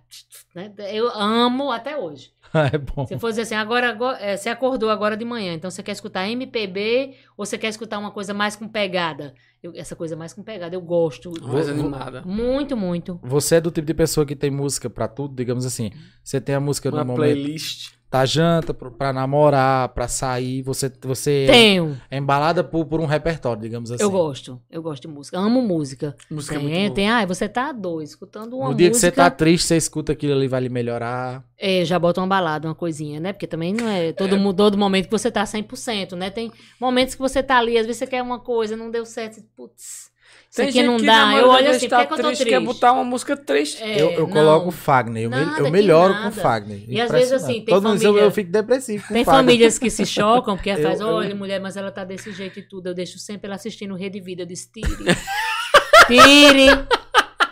C: né? Eu amo até hoje.
B: é bom.
C: Se for dizer assim, agora, agora é, você acordou agora de manhã, então você quer escutar MPB ou você quer escutar uma coisa mais com pegada? Eu- essa coisa mais com pegada, eu gosto.
A: Mais animada.
C: Muito, muito.
B: Você é do tipo de pessoa que tem música pra tudo, digamos assim. Você tem a música
A: Uma
B: no momento
A: playlist.
B: Da janta, pra namorar, pra sair. Você, você
C: Tenho.
B: é embalada por, por um repertório, digamos assim.
C: Eu gosto. Eu gosto de música. Amo música.
A: Música é
C: tem,
A: muito boa.
C: tem. Ah, você tá doido, escutando uma
B: No dia que
C: música.
B: você tá triste, você escuta aquilo ali, vai lhe melhorar.
C: É, já bota uma balada, uma coisinha, né? Porque também não é todo, mu- todo momento que você tá 100%, né? Tem momentos que você tá ali, às vezes você quer uma coisa, não deu certo, você, putz. Isso aqui não
A: que
C: dá. Eu olho assim,
A: vezes tá
C: por que, que eu tô
A: triste, quer botar uma música triste.
C: É,
B: eu eu coloco o Fagner. Eu, me-
C: Nada
B: eu
C: que
B: melhoro com o Fagner.
C: E às vezes, assim, tem
B: Todo mundo diz, eu,
C: família-
B: eu fico depressivo com
C: Tem
B: Fagner.
C: famílias que se chocam porque faz,
B: eu-
C: olha, mulher, mas ela tá desse jeito e tudo. Eu deixo sempre ela assistindo Rede Vida. Eu disse, tire. Tire.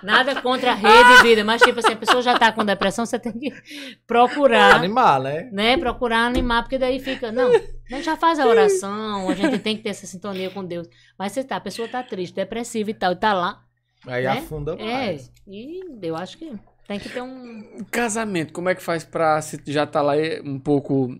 C: Nada contra a Rede Vida, mas tipo assim, a pessoa já tá com depressão, você tem que procurar,
B: Animar, né?
C: né? Procurar animar, porque daí fica, não, a gente já faz a oração, a gente tem que ter essa sintonia com Deus. Mas você tá, a pessoa tá triste, depressiva e tal, e tá lá.
B: Aí
C: Né?
B: afunda
C: É,
B: mais.
C: e eu acho que tem que ter um.
A: Casamento, como é que faz pra se já tá lá é, um pouco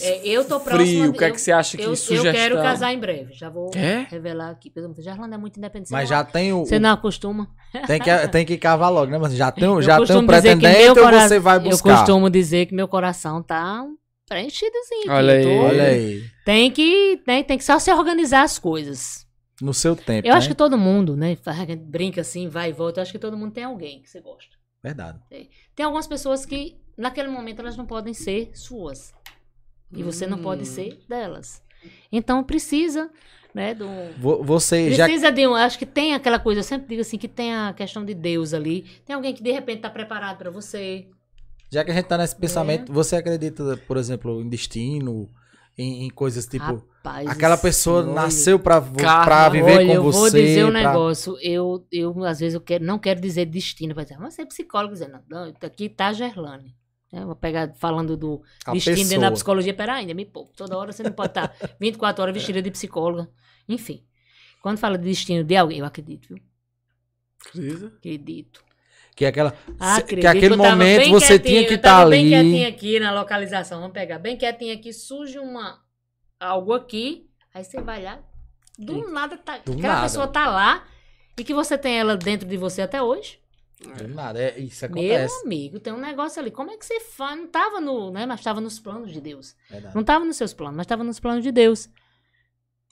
C: É, eu tô próxima
A: frio? O que é
C: eu-
A: que você acha que
C: Eu, eu
A: sugestão?
C: quero casar em breve, já vou
A: É?
C: revelar aqui. Por exemplo, Jarlanda é muito independente.
B: Mas
C: não-
B: já tem o.
C: Você não acostuma.
B: Tem que, tem que cavar logo, né? Mas já tem,
C: Eu
B: já tem um
C: dizer que
B: pretendente ou
C: cora-
B: você vai
C: Eu
B: buscar?
C: costumo dizer que meu coração tá preenchidozinho.
A: Olha aí.
C: Tô-
B: Olha aí.
C: Tem que, tem, tem que só se organizar as coisas.
B: No seu tempo.
C: Eu
B: né?
C: acho que todo mundo, né? Brinca assim, vai e volta. Eu acho que todo mundo tem alguém que você gosta.
B: Verdade.
C: Tem algumas pessoas que, naquele momento, elas não podem ser suas. E você não pode
A: Hum.
C: ser delas. Então precisa, né? Do,
B: Vo- Você já.
C: Precisa de um. Acho que tem aquela coisa, eu sempre digo assim, que tem a questão de Deus ali. Tem alguém que de repente tá preparado pra você.
B: Já que a gente tá
C: É.
B: nesse pensamento, você acredita, por exemplo, em destino, em, em coisas tipo.
C: Rapaz,
B: aquela pessoa
C: olha.
B: nasceu
A: Karma.
B: pra viver
C: Olha,
B: com
C: eu
B: você.
C: vou dizer um
B: pra-
C: negócio. Eu, eu, às vezes, eu quero, não quero dizer destino. Vai dizer, mas você é psicólogo dizendo, não, não, aqui tá Gerlane. É, vou pegar falando do
B: A
C: destino dentro da
B: pessoa.
C: psicologia. Pera ainda, me pouco. Toda hora você não pode estar 24 horas vestida de psicóloga. Enfim. Quando fala de destino de alguém, eu acredito, viu?
A: Acredita?
C: Acredito.
B: Que é aquela. se-
C: Acredito,
B: que aquele momento você tinha que estar
C: tava
B: ali.
C: bem quietinho aqui na localização, vamos pegar bem quietinho aqui, surge uma algo aqui, aí você vai lá, do nada tá,
B: Do
C: aquela
B: nada.
C: pessoa tá lá e que você tem ela dentro de você até hoje.
B: Do nada, é, isso
C: Meu
B: acontece.
C: amigo, tem um negócio ali. Como é que você faz? Não tava no, né, mas tava nos planos de Deus.
B: Verdade.
C: Não tava nos seus planos, mas tava nos planos de Deus.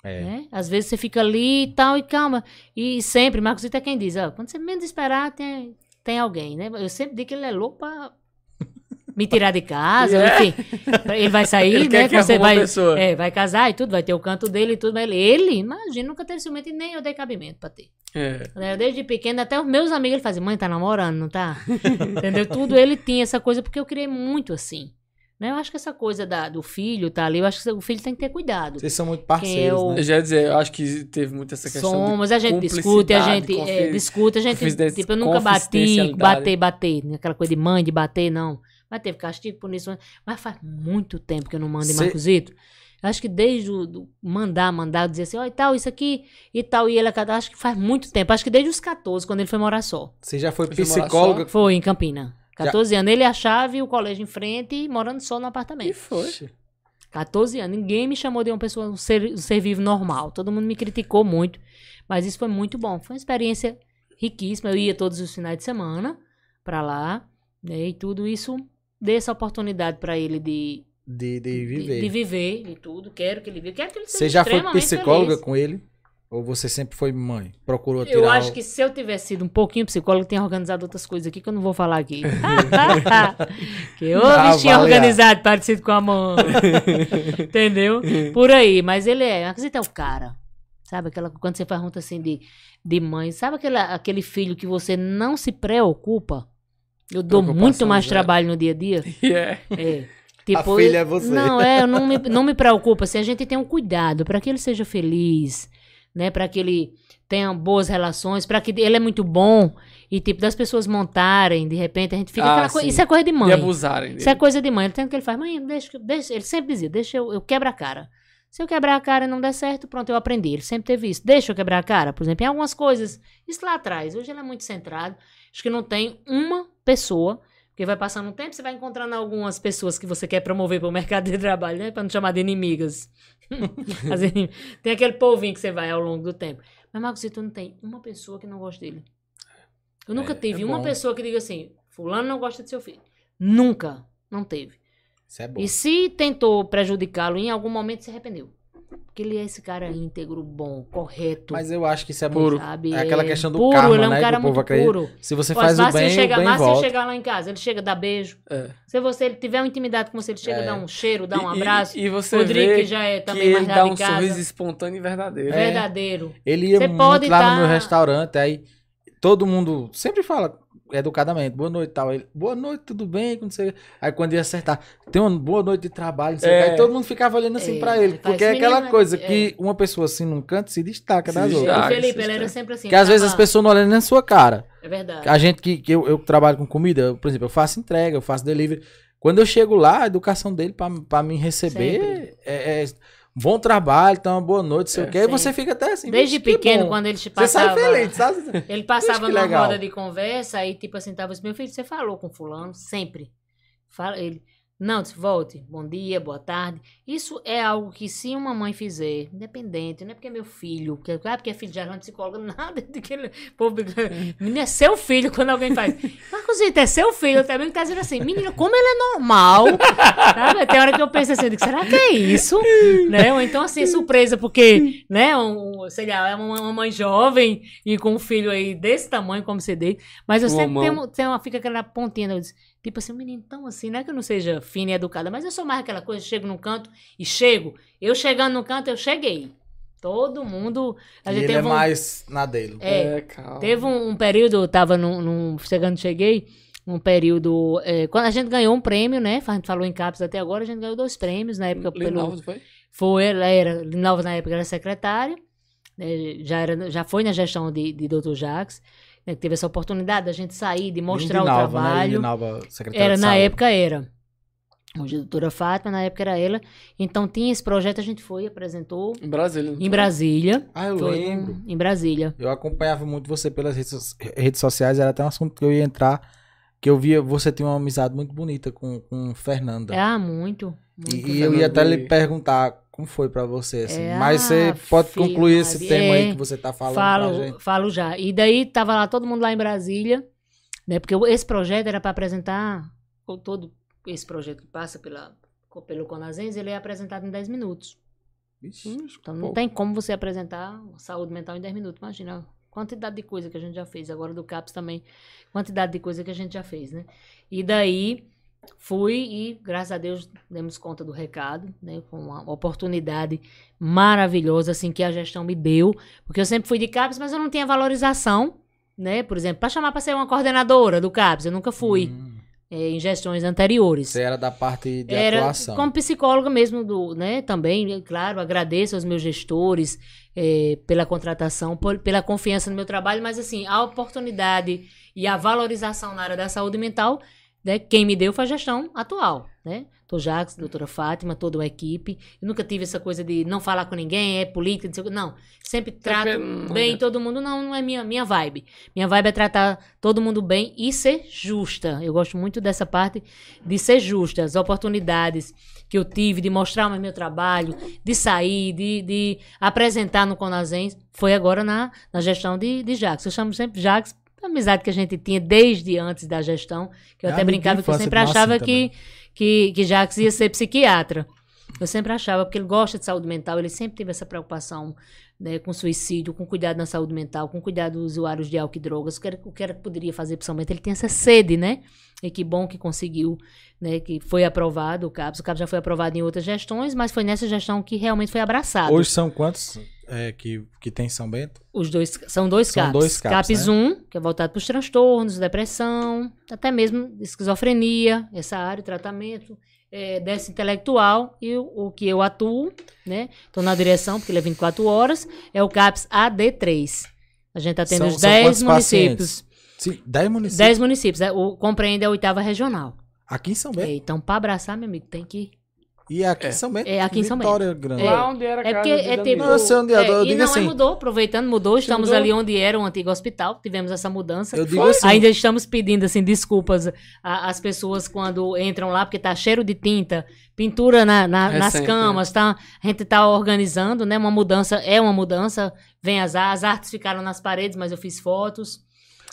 B: É.
C: Né? Às vezes você fica ali e tal, e calma. E sempre, Marcos é quem diz, ó, quando você menos esperar, tem, tem alguém, né? Eu sempre digo que ele é louco pra me tirar de casa,
A: É.
C: enfim. Ele vai sair,
A: Ele
C: né?
A: que
C: você vai, é, vai casar e tudo, vai ter o canto dele e tudo. Mas ele, ele, imagina, nunca teve ciumento e nem eu dei cabimento pra ter.
A: É.
C: Né, Desde pequeno, até os meus amigos, ele fazia, mãe, tá namorando, não tá? Entendeu? Tudo ele tinha essa coisa, porque eu criei muito assim. Né? Eu acho que essa coisa da, do filho tá ali, eu acho que o filho tem que ter cuidado.
B: Vocês são muito parceiros,
C: eu-
B: né?
A: Eu já ia dizer, eu acho que teve muito essa questão.
C: Somos,
A: de
C: a gente discute, a gente é, discute, a gente, tipo, eu nunca bati, bater, bater, né? aquela coisa de mãe, de bater, não. Mas teve castigo, punição, mas faz muito tempo que eu não mando em
B: Cê-
C: Marcosito. Eu Acho que desde o do mandar, mandar, dizer assim, ó, e tal, isso aqui, e tal, e ele, acho que faz muito tempo, acho que desde os 14, quando ele foi morar só.
B: Você já foi psicóloga?
C: Foi em Campina. 14 anos, ele e a chave, o colégio em frente, e morando só no
A: E
C: apartamento.
A: foi.
C: 14 anos. Ninguém me chamou de uma pessoa, um ser, um ser vivo normal. Todo mundo me criticou muito. Mas isso foi muito bom. Foi uma experiência riquíssima. Eu ia todos os finais de semana pra lá. Né, e tudo isso deu essa oportunidade pra ele de,
B: De, de
C: de,
B: viver.
C: de viver e tudo. Quero que ele viva. Quero que ele seja
B: Você já foi psicóloga
C: feliz.
B: com ele? Ou você sempre foi mãe? Procurou tirar
C: Eu acho
B: o-
C: que se eu tivesse sido um pouquinho psicólogo, tinha organizado outras coisas aqui que eu não vou falar aqui. que eu
B: Ah,
C: organizado parecido com a mãe. Entendeu? Por aí. Mas ele é. Acredita, é o cara. Sabe? Aquela, quando você pergunta assim de, de mãe, sabe aquele, aquele filho que você não se preocupa? Eu dou muito mais trabalho no dia a dia.
A: E é.
C: É.
B: A filha é você.
C: Não, é, eu não me, não me preocupa. Assim, a gente tem um cuidado para que ele seja feliz, né? Para que ele tenha boas relações, para que ele é muito bom e tipo das pessoas montarem, de repente a gente fica
A: Ah,
C: aquela coisa, isso é coisa de
A: E
C: mãe.
A: abusarem dele.
C: Isso é coisa de mãe. Ele tem que ele faz, mãe, deixa, deixa, ele sempre dizia, deixa eu, eu quebro a cara. Se eu quebrar a cara e não der certo, pronto, eu aprendi. Ele sempre teve isso. Deixa eu quebrar a cara, por exemplo, em algumas coisas. Isso lá atrás. Hoje ele é muito centrado. Acho que não tem uma pessoa, porque vai passando um tempo, você vai encontrando algumas pessoas que você quer promover para o mercado de trabalho, né? Para não chamar de inimigas. As inim- tem aquele povinho que você vai ao longo do tempo. Mas, Marcos, tu não tem uma pessoa que não gosta dele. Eu nunca
B: É,
C: tive
B: é
C: uma pessoa que diga assim, fulano não gosta de seu filho. Nunca. Não teve.
B: Isso é bom.
C: E se tentou prejudicá-lo, em algum momento se arrependeu. Porque ele é esse cara íntegro, bom, correto.
B: Mas eu acho que isso é
A: Puro.
C: sabe?
B: É aquela
C: É
B: questão do
C: puro,
B: karma,
C: ele é um
B: né,
C: cara
B: que
C: muito puro.
B: Se você
C: Pô,
B: faz o
C: Márcio
B: bem,
C: chega,
B: o bem
C: Márcio
B: volta.
C: chegar lá em casa, ele chega, dá beijo.
A: É.
C: Se você ele tiver uma intimidade com você, ele chega,
B: É.
C: dá um cheiro, dá um
A: E- e-
C: abraço.
A: E, você
C: Rodrigo,
A: vê
C: que já é
A: que
C: também
A: ele
C: mais
A: dá
C: lá
A: um
C: casa.
A: sorriso espontâneo e verdadeiro.
B: É.
C: Verdadeiro.
B: Ele ia
C: Você
B: muito
C: pode
B: lá
C: tá-
B: no meu restaurante, aí todo mundo sempre fala educadamente, boa noite e tal. Ele, boa noite, tudo bem? Não sei. Aí quando ia acertar, tem uma boa noite de trabalho, não sei
A: É.
B: que. Aí todo mundo ficava olhando assim
C: É,
B: pra ele. Porque é aquela
C: menina,
B: coisa
C: é.
B: que uma pessoa assim num canto se destaca
A: Se
B: das
A: destaca.
B: outras.
C: o Felipe, ele era sempre assim.
B: Porque às vezes as pessoas não olham nem na sua cara.
C: É verdade.
B: A gente que, que eu, eu trabalho com comida, eu, por exemplo, eu faço entrega, eu faço delivery. Quando eu chego lá, a educação dele pra, pra me receber
C: Sempre.
B: é, é bom trabalho, então uma boa noite, sei o quê. E você fica até assim.
C: Desde
B: "Vixe, que
C: pequeno,
B: bom."
C: quando ele te
B: Você
C: passava...
B: sai feliz, sabe?
C: Ele passava numa
B: legal.
C: roda de conversa, aí tipo assim, tava assim, meu filho, você falou com fulano, sempre. Fala, ele, não, disse, volte, bom dia, boa tarde. Isso é algo que se uma mãe fizer, independente, não é porque é meu filho, porque, ah, porque é filho de Arlando psicóloga, nada de que ele, povo, menino, é seu filho quando alguém faz. Marcosito, é seu filho, também que tá dizendo assim, menino, como ele é normal, sabe? Tem hora que eu penso assim, será que é isso? né? Ou então assim, surpresa, porque, né, um, sei lá, é uma, uma mãe jovem e com um filho aí desse tamanho como CD, mas eu
A: Um
C: sempre tenho, tenho uma, fica aquela pontinha, né? eu disse, tipo assim, um menino tão assim, não é que eu não seja fina e educada, mas eu sou mais aquela coisa, chego num canto e chego, eu chegando no canto, eu cheguei. Todo mundo, a
B: E
C: gente
B: ele é
C: um,
B: mais na dele.
C: é,
A: calma.
C: Teve um, um período, eu tava num, num- chegando, cheguei, um período, é, quando a gente ganhou um prêmio, né, a gente falou em CAPES até agora, a gente ganhou dois prêmios, na época pelo,
A: Linaldo, foi?
C: foi, ela era, Linalva na época era secretária, né, já, era, já foi na gestão de, de Dr. Jacques, né, que teve essa oportunidade da gente sair, de mostrar o
B: Lindinalva, né?
C: trabalho.
B: Lindinalva, secretária
C: Era,
B: de
C: na
B: saúde.
C: época era. Hoje a doutora Fátima, na época era ela. Então tinha esse projeto, a gente foi, apresentou
A: Em Brasília.
C: em? Brasília.
B: Ah, eu
C: Foi
B: lembro.
C: um- em Brasília.
B: Eu acompanhava muito você pelas redes, redes sociais, era até um assunto que eu ia entrar, que eu via você tinha uma amizade muito bonita com, com Fernanda.
C: Ah, muito.
B: e
C: muito.
B: e eu ia até lhe perguntar como foi pra você, assim.
C: É,
B: Mas você
C: ah,
B: pode
C: filho,
B: concluir esse tema aí que você tá falando pra
C: Falo,
B: gente.
C: falo já. E daí tava lá todo mundo lá em Brasília, né? Porque esse projeto era para apresentar o- todo esse projeto que passa pela pelo Conazens, ele é apresentado em 10 minutos.
B: Vixe.
C: Então não
A: Pô.
C: tem como você apresentar saúde mental em 10 minutos. Imagina a quantidade de coisa que a gente já fez. Agora do CAPS também, quantidade de coisa que a gente já fez, né? E daí fui e, graças a Deus, demos conta do recado, né? Com uma oportunidade maravilhosa, assim, que a gestão me deu. Porque eu sempre fui de CAPS, mas eu não tinha valorização, né? Por exemplo, para chamar para ser uma coordenadora do CAPS, eu nunca fui
B: Hum,
C: eh, em gestões anteriores.
B: você era da parte de
C: Era
B: atuação.
C: como psicóloga mesmo do, né, também, é claro, agradeço aos meus gestores eh, pela contratação, por- pela confiança no meu trabalho, mas assim, a oportunidade e a valorização na área da saúde mental, né, quem me deu foi a gestão atual, né? Tô Jacques, doutora Fátima, toda a equipe. Eu nunca tive essa coisa de não falar com ninguém, é política, não sei o quê. não. Sempre trato bem
A: é.
C: todo mundo, não, não é minha, minha vibe. Minha vibe é tratar todo mundo bem e ser justa. Eu gosto muito dessa parte de ser justa. As oportunidades que eu tive de mostrar o meu trabalho, de sair, de, de apresentar no Conazens, foi agora na, na gestão de, de Jacques. Eu chamo sempre Jacques, amizade que a gente tinha desde antes da gestão, que eu
B: É
C: até brincava que eu sempre
B: Marcinho
C: achava que, que, que Jacques ia ser psiquiatra. Eu sempre achava, porque ele gosta de saúde mental, ele sempre teve essa preocupação né, com suicídio, com cuidado na saúde mental, com cuidado dos usuários de álcool e drogas, o que era, o que era que poderia fazer, principalmente, ele tem essa sede, né? E que bom que conseguiu, né? Que foi aprovado o CAPS. O CAPS já foi aprovado em outras gestões, mas foi nessa gestão que realmente foi abraçado.
B: Hoje são quantos é, que, que tem em São Bento?
C: Os dois, são dois
B: São
C: CAPs.
B: dois CAPs,
C: CAPS
B: né?
C: 1, que é voltado para os transtornos, depressão, até mesmo esquizofrenia, essa área, tratamento, é, dessa intelectual, e o, o que eu atuo, né? Estou na direção, porque ele é 24 horas, é o CAPS AD3. A gente atende
B: São-
C: os
B: são
C: 10
B: quantos
C: municípios.
B: Sim, 10 municípios.
C: 10 municípios. é, O, compreende a oitava regional.
B: Aqui em São
C: É,
B: Bento.
C: então, para abraçar, meu amigo, tem que.
B: E aqui
A: É.
B: em São Bento.
C: É, aqui em São
B: Vitória Grande.
C: É.
A: Lá onde era a
C: É porque é tipo.
B: Não, eu sei onde é, eu
C: e
B: digo
C: não,
B: assim-
C: é, mudou, aproveitando, mudou. Estamos
A: mudou?
C: ali onde era o antigo hospital, tivemos essa mudança.
B: Eu digo assim.
C: Ainda estamos pedindo assim desculpas às pessoas quando entram lá, porque tá cheiro de tinta, pintura na- na- nas
A: Recente,
C: camas, tá? A gente tá organizando, né? Uma mudança, é uma mudança. Vem as, as artes ficaram nas paredes, mas eu fiz fotos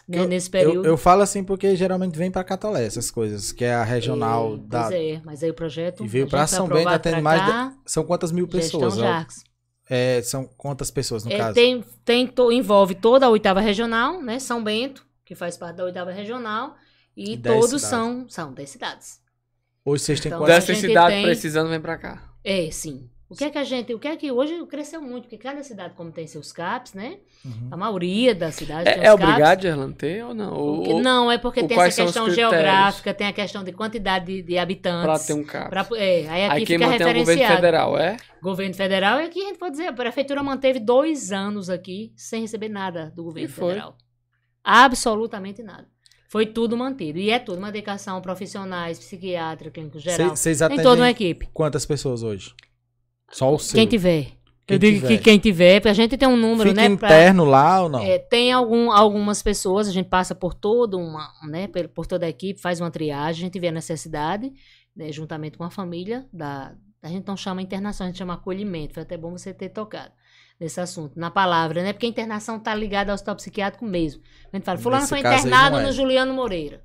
C: né,
B: Eu-
C: nesse
B: Eu,
C: período.
B: eu falo assim porque geralmente vem pra Catolé essas coisas, que é a regional
C: É,
B: da.
C: Pois é, mas aí o projeto.
B: E veio
C: a
B: pra
C: gente foi
B: São Bento, atende mais
C: cá,
B: São quantas mil pessoas?
C: Jacques.
B: É, são quantas pessoas no
C: É,
B: caso?
C: tem, tem to- envolve toda a oitava regional, né? São Bento, que faz parte da oitava regional, e,
B: E dez
C: todos
B: cidades.
C: são, são 10 cidades.
B: Hoje vocês têm
C: Então,
B: quantas?
C: a
A: Dessa
C: gente
A: cidade
C: tem-
A: precisando, vem pra cá.
C: É, sim. O que é que a gente, o que é que hoje cresceu muito, porque cada cidade como tem seus CAPs, né?
B: Uhum.
C: A maioria das cidades
A: É,
C: tem
A: é
C: os CAPs.
A: obrigado, Gerlando, ter ou não? Ou,
C: Porque- não, é porque tem essa questão geográfica, tem a questão de quantidade de, de habitantes.
A: ter um carro.
C: pra- é, aí aqui
A: Aí quem
C: fica
A: mantém é o governo federal, é?
C: Governo federal, e aqui a gente pode dizer, a prefeitura manteve dois anos aqui sem receber nada do governo
A: E foi.
C: federal. Absolutamente nada. Foi tudo mantido. E é tudo, uma dedicação profissionais, psiquiatra, clínico geral.
B: Vocês
C: Tem toda uma
B: atendem
C: equipe.
B: quantas pessoas hoje? Só o seu.
C: Quem tiver.
B: Quem
C: Eu digo
B: tiver.
C: que quem tiver, porque a gente tem um número,
B: Fica
C: né? pra-
B: interno lá ou não?
C: É, tem algum, algumas pessoas, a gente passa por toda uma, né, por, por toda a equipe, faz uma triagem, a gente vê a necessidade, né, juntamente com a família, da, a gente não chama internação, a gente chama acolhimento, foi até bom você ter tocado nesse assunto, na palavra, né, porque a internação está ligada ao hospital psiquiátrico mesmo. A gente fala, fulano
B: Nesse
C: foi internado
B: é.
C: no Juliano Moreira,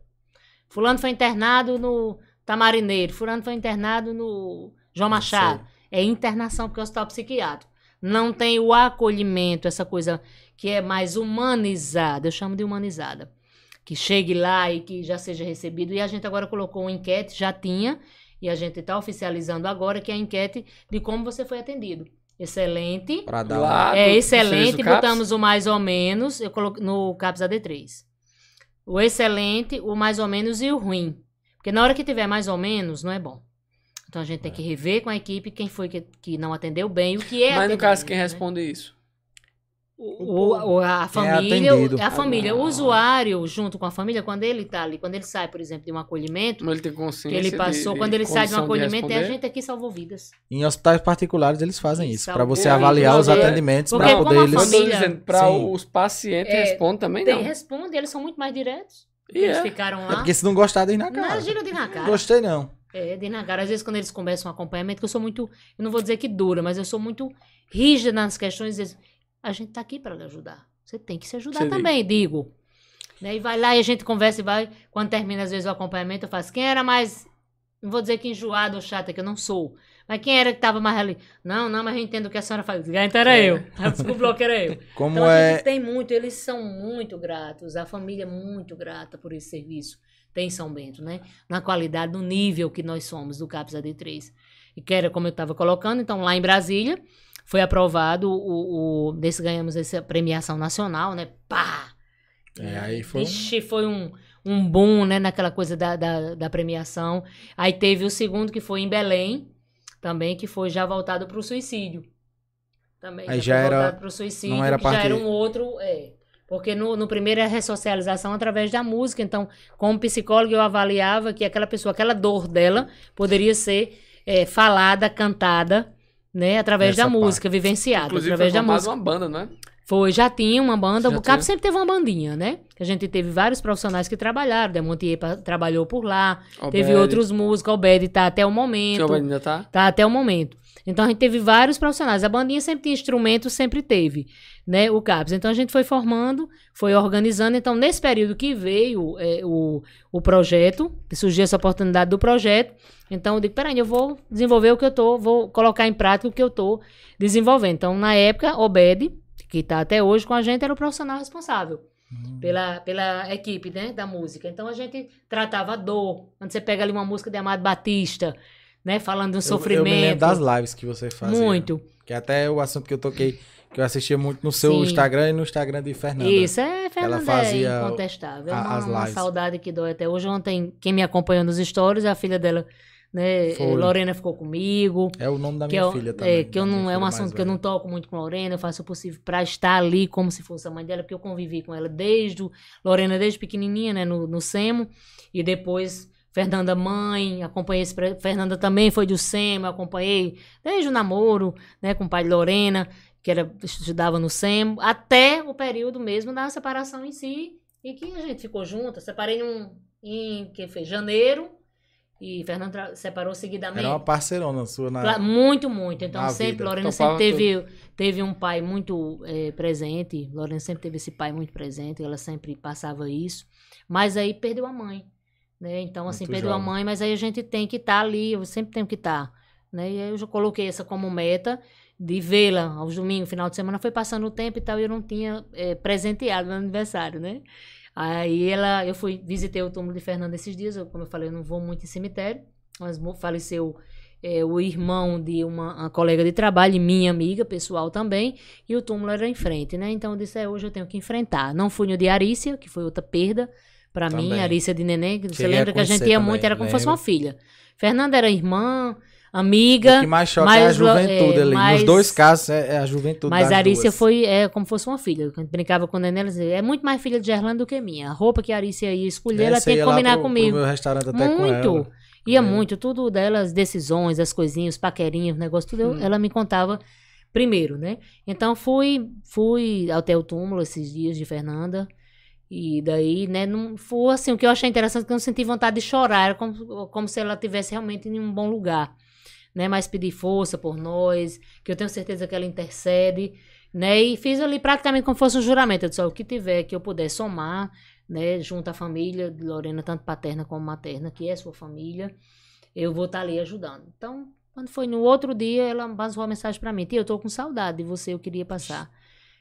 C: fulano foi internado no Tamarineiro, fulano foi internado no João Machado, é internação porque é hospital psiquiátrico. Não tem o acolhimento, essa coisa que é mais humanizada, eu chamo de humanizada. Que chegue lá e que já seja recebido. E a gente agora colocou uma enquete, já tinha, e a gente está oficializando agora, que é a enquete de como você foi atendido. Excelente.
B: Pra dar
A: Lá
C: É excelente, botamos o mais ou menos, eu coloquei no CAPS AD3. O excelente, o mais ou menos e o ruim. Porque na hora que tiver mais ou menos, não é bom. Então a gente tem que rever com a equipe quem foi que, que não atendeu bem, o que é
A: Mas no caso, quem
C: né?
A: responde isso?
C: O, o- a
B: é
C: família,
B: atendido.
C: a família,
A: Ah.
C: o usuário junto com a família, quando ele tá ali, quando ele sai, por exemplo, de um acolhimento,
A: Como ele tem
C: que
A: consciência
C: ele passou,
A: de- de
C: quando ele sai de um acolhimento, é a gente aqui salvou vidas.
B: Em hospitais particulares eles fazem isso. Pra você
C: vidas.
B: avaliar os atendimentos,
C: como
B: poder eles... Sim.
A: os pacientes
C: É,
A: respondem também
C: Tem,
A: não.
C: responde, eles são muito mais diretos.
A: E
C: eles
A: é.
C: ficaram
B: É
C: lá.
B: porque se não gostar, diz na cara.
C: de na cara.
B: Gostei não.
C: É, de na cara. Às vezes, quando eles começam um acompanhamento, que eu sou muito. Eu não vou dizer que dura, mas eu sou muito rígida nas questões. Eles, a gente tá aqui para lhe ajudar. Você tem que se ajudar
A: Você
C: também, digo. Né, E vai lá e a gente conversa e vai. Quando termina, às vezes, o acompanhamento, eu faço. Quem era mais. Não vou dizer que enjoado ou chata, que eu não sou. Mas quem era que tava mais ali? Não, não, mas eu entendo o que a senhora faz. Então era
A: É.
C: eu. Desculpa, que era eu.
B: Como
C: Então a
B: é...
C: gente tem muito, eles são muito gratos, a família é muito grata por esse serviço. Tem em São Bento, né? Na qualidade, no nível que nós somos do CAPS AD3. E que era como eu estava colocando, então lá em Brasília foi aprovado o, o desse ganhamos essa premiação nacional, né? Pá!
B: É, aí foi
C: Vixe, foi um, um boom, né? Naquela coisa da, da, da premiação. Aí teve o segundo que foi em Belém, também, que foi já voltado para o suicídio. Também
B: Aí
C: foi
B: já era-
C: voltado pro suicídio,
B: não era
C: que já
B: parte-
C: era um outro, é. Porque no, no primeiro é ressocialização através da música. Então, como psicólogo, eu avaliava que aquela pessoa, aquela dor dela, poderia ser é, falada, cantada, né? Através
B: Essa
C: da
B: parte.
C: música, vivenciada,
A: Inclusive, foi
C: através da
A: formada
C: música.
A: uma banda, não é?
C: Foi, já tinha uma banda.
A: Já
C: o CAP
A: tinha?
C: sempre teve uma bandinha, né? A gente teve vários profissionais que trabalharam. Demontier trabalhou por lá. Teve
A: Obed.
C: outros músicos. O Bed tá até o momento.
A: Obed ainda tá?
C: Tá até o momento. Então a gente teve vários profissionais. A bandinha sempre tinha instrumento, sempre teve, né? O CAPS. Então a gente foi formando, foi organizando. Então, nesse período que veio é, o, o projeto, que surgiu essa oportunidade do projeto, então eu digo, peraí, eu vou desenvolver o que eu tô, vou colocar em prática o que eu tô desenvolvendo. Então, na época, Obed, que está até hoje com a gente, era o profissional responsável
B: Hum.
C: pela, pela equipe né, da música. Então a gente tratava a dor. Quando você pega ali uma música de Amado Batista, né? Falando do
B: Eu-
C: sofrimento.
B: Eu, me lembro das lives que você fazia.
C: Muito.
B: Que é até o assunto que eu toquei, que eu assistia muito no seu
C: Sim.
B: Instagram e no Instagram de Fernanda.
C: Isso, é, Fernanda,
B: fazia
C: é incontestável. É
B: a-
C: uma,
B: as
C: uma
B: lives.
C: saudade que dói até hoje. Ontem, quem me acompanhou nos stories, a filha dela, né?
B: Foi.
C: Lorena ficou comigo.
B: É o nome da minha
C: eu,
B: filha
C: é,
B: também.
C: que eu não é um assunto que eu não
B: velha.
C: toco muito com a Lorena, eu faço o possível para estar ali como se fosse a mãe dela, porque eu convivi com ela desde Lorena desde pequenininha, né, no, no SEMO, e depois Fernanda mãe, acompanhei esse, Fernanda também foi do SEMO, acompanhei desde o namoro, né, com o pai de Lorena, que era estudava no SEMO, até o período mesmo da separação em si, e que a gente ficou junto, eu separei em, um, em que foi janeiro, e Fernanda tra- separou seguidamente.
B: Era uma parceirona sua na.
C: Muito, muito. Então,
B: na
C: sempre,
B: vida.
C: Lorena
A: Topava
C: sempre teve, teve um pai muito eh, presente. Lorena sempre teve esse pai muito presente. Ela sempre passava isso. Mas aí perdeu a mãe. Né? Então, assim,
B: Muito
C: perdeu a
B: jovem.
C: mãe, mas aí a gente tem que estar ali. Eu sempre tenho que estar. Né? E aí eu já coloquei essa como meta de vê-la aos domingos, final de semana, foi passando o tempo e tal, e eu não tinha é, presenteado meu aniversário, né? Aí ela, eu fui, visitei o túmulo de Fernanda esses dias, eu, como eu falei, eu não vou muito em cemitério, mas faleceu é, o irmão de uma, uma colega de trabalho, minha amiga pessoal também, e o túmulo era em frente, né? Então eu disse, é, hoje eu tenho que enfrentar. Não fui no de Arícia, que foi outra perda pra mim. Arícia de neném, que você lembra que a gente ia
B: também,
C: muito, era como se fosse uma filha. Fernanda era irmã,
B: O
C: amiga,
B: que mais choca é a juventude
C: é,
B: ali.
C: mas-
B: Nos dois casos é, é a juventude
C: mas a Arícia
B: duas.
C: foi é, como fosse uma filha. Quando brincava com a neném, ela dizia, é muito mais filha de Gerlando do que minha. A roupa que a Arícia ia escolher, ela
B: Essa
C: tinha
B: ia
C: que combinar
B: pro-
C: comigo.
B: Pro meu restaurante até com
C: muito.
B: ela.
C: Ia
B: É.
C: muito. Tudo delas, decisões, as coisinhas, os paquerinhos, o negócio, tudo. eu- Ela me contava primeiro, né? Então fui, fui até o túmulo esses dias de Fernanda. E daí, né, não foi assim, o que eu achei interessante é que eu não senti vontade de chorar, era como, como se ela estivesse realmente em um bom lugar, né, mas pedir força por nós, que eu tenho certeza que ela intercede, né, e fiz ali praticamente como fosse um juramento, eu disse, ó, o que tiver que eu puder somar, né, junto à família de Lorena, tanto paterna como materna, que é sua família, eu vou estar ali ajudando. Então, quando foi no outro dia, ela passou uma mensagem pra mim, tia, eu tô com saudade de você, eu queria passar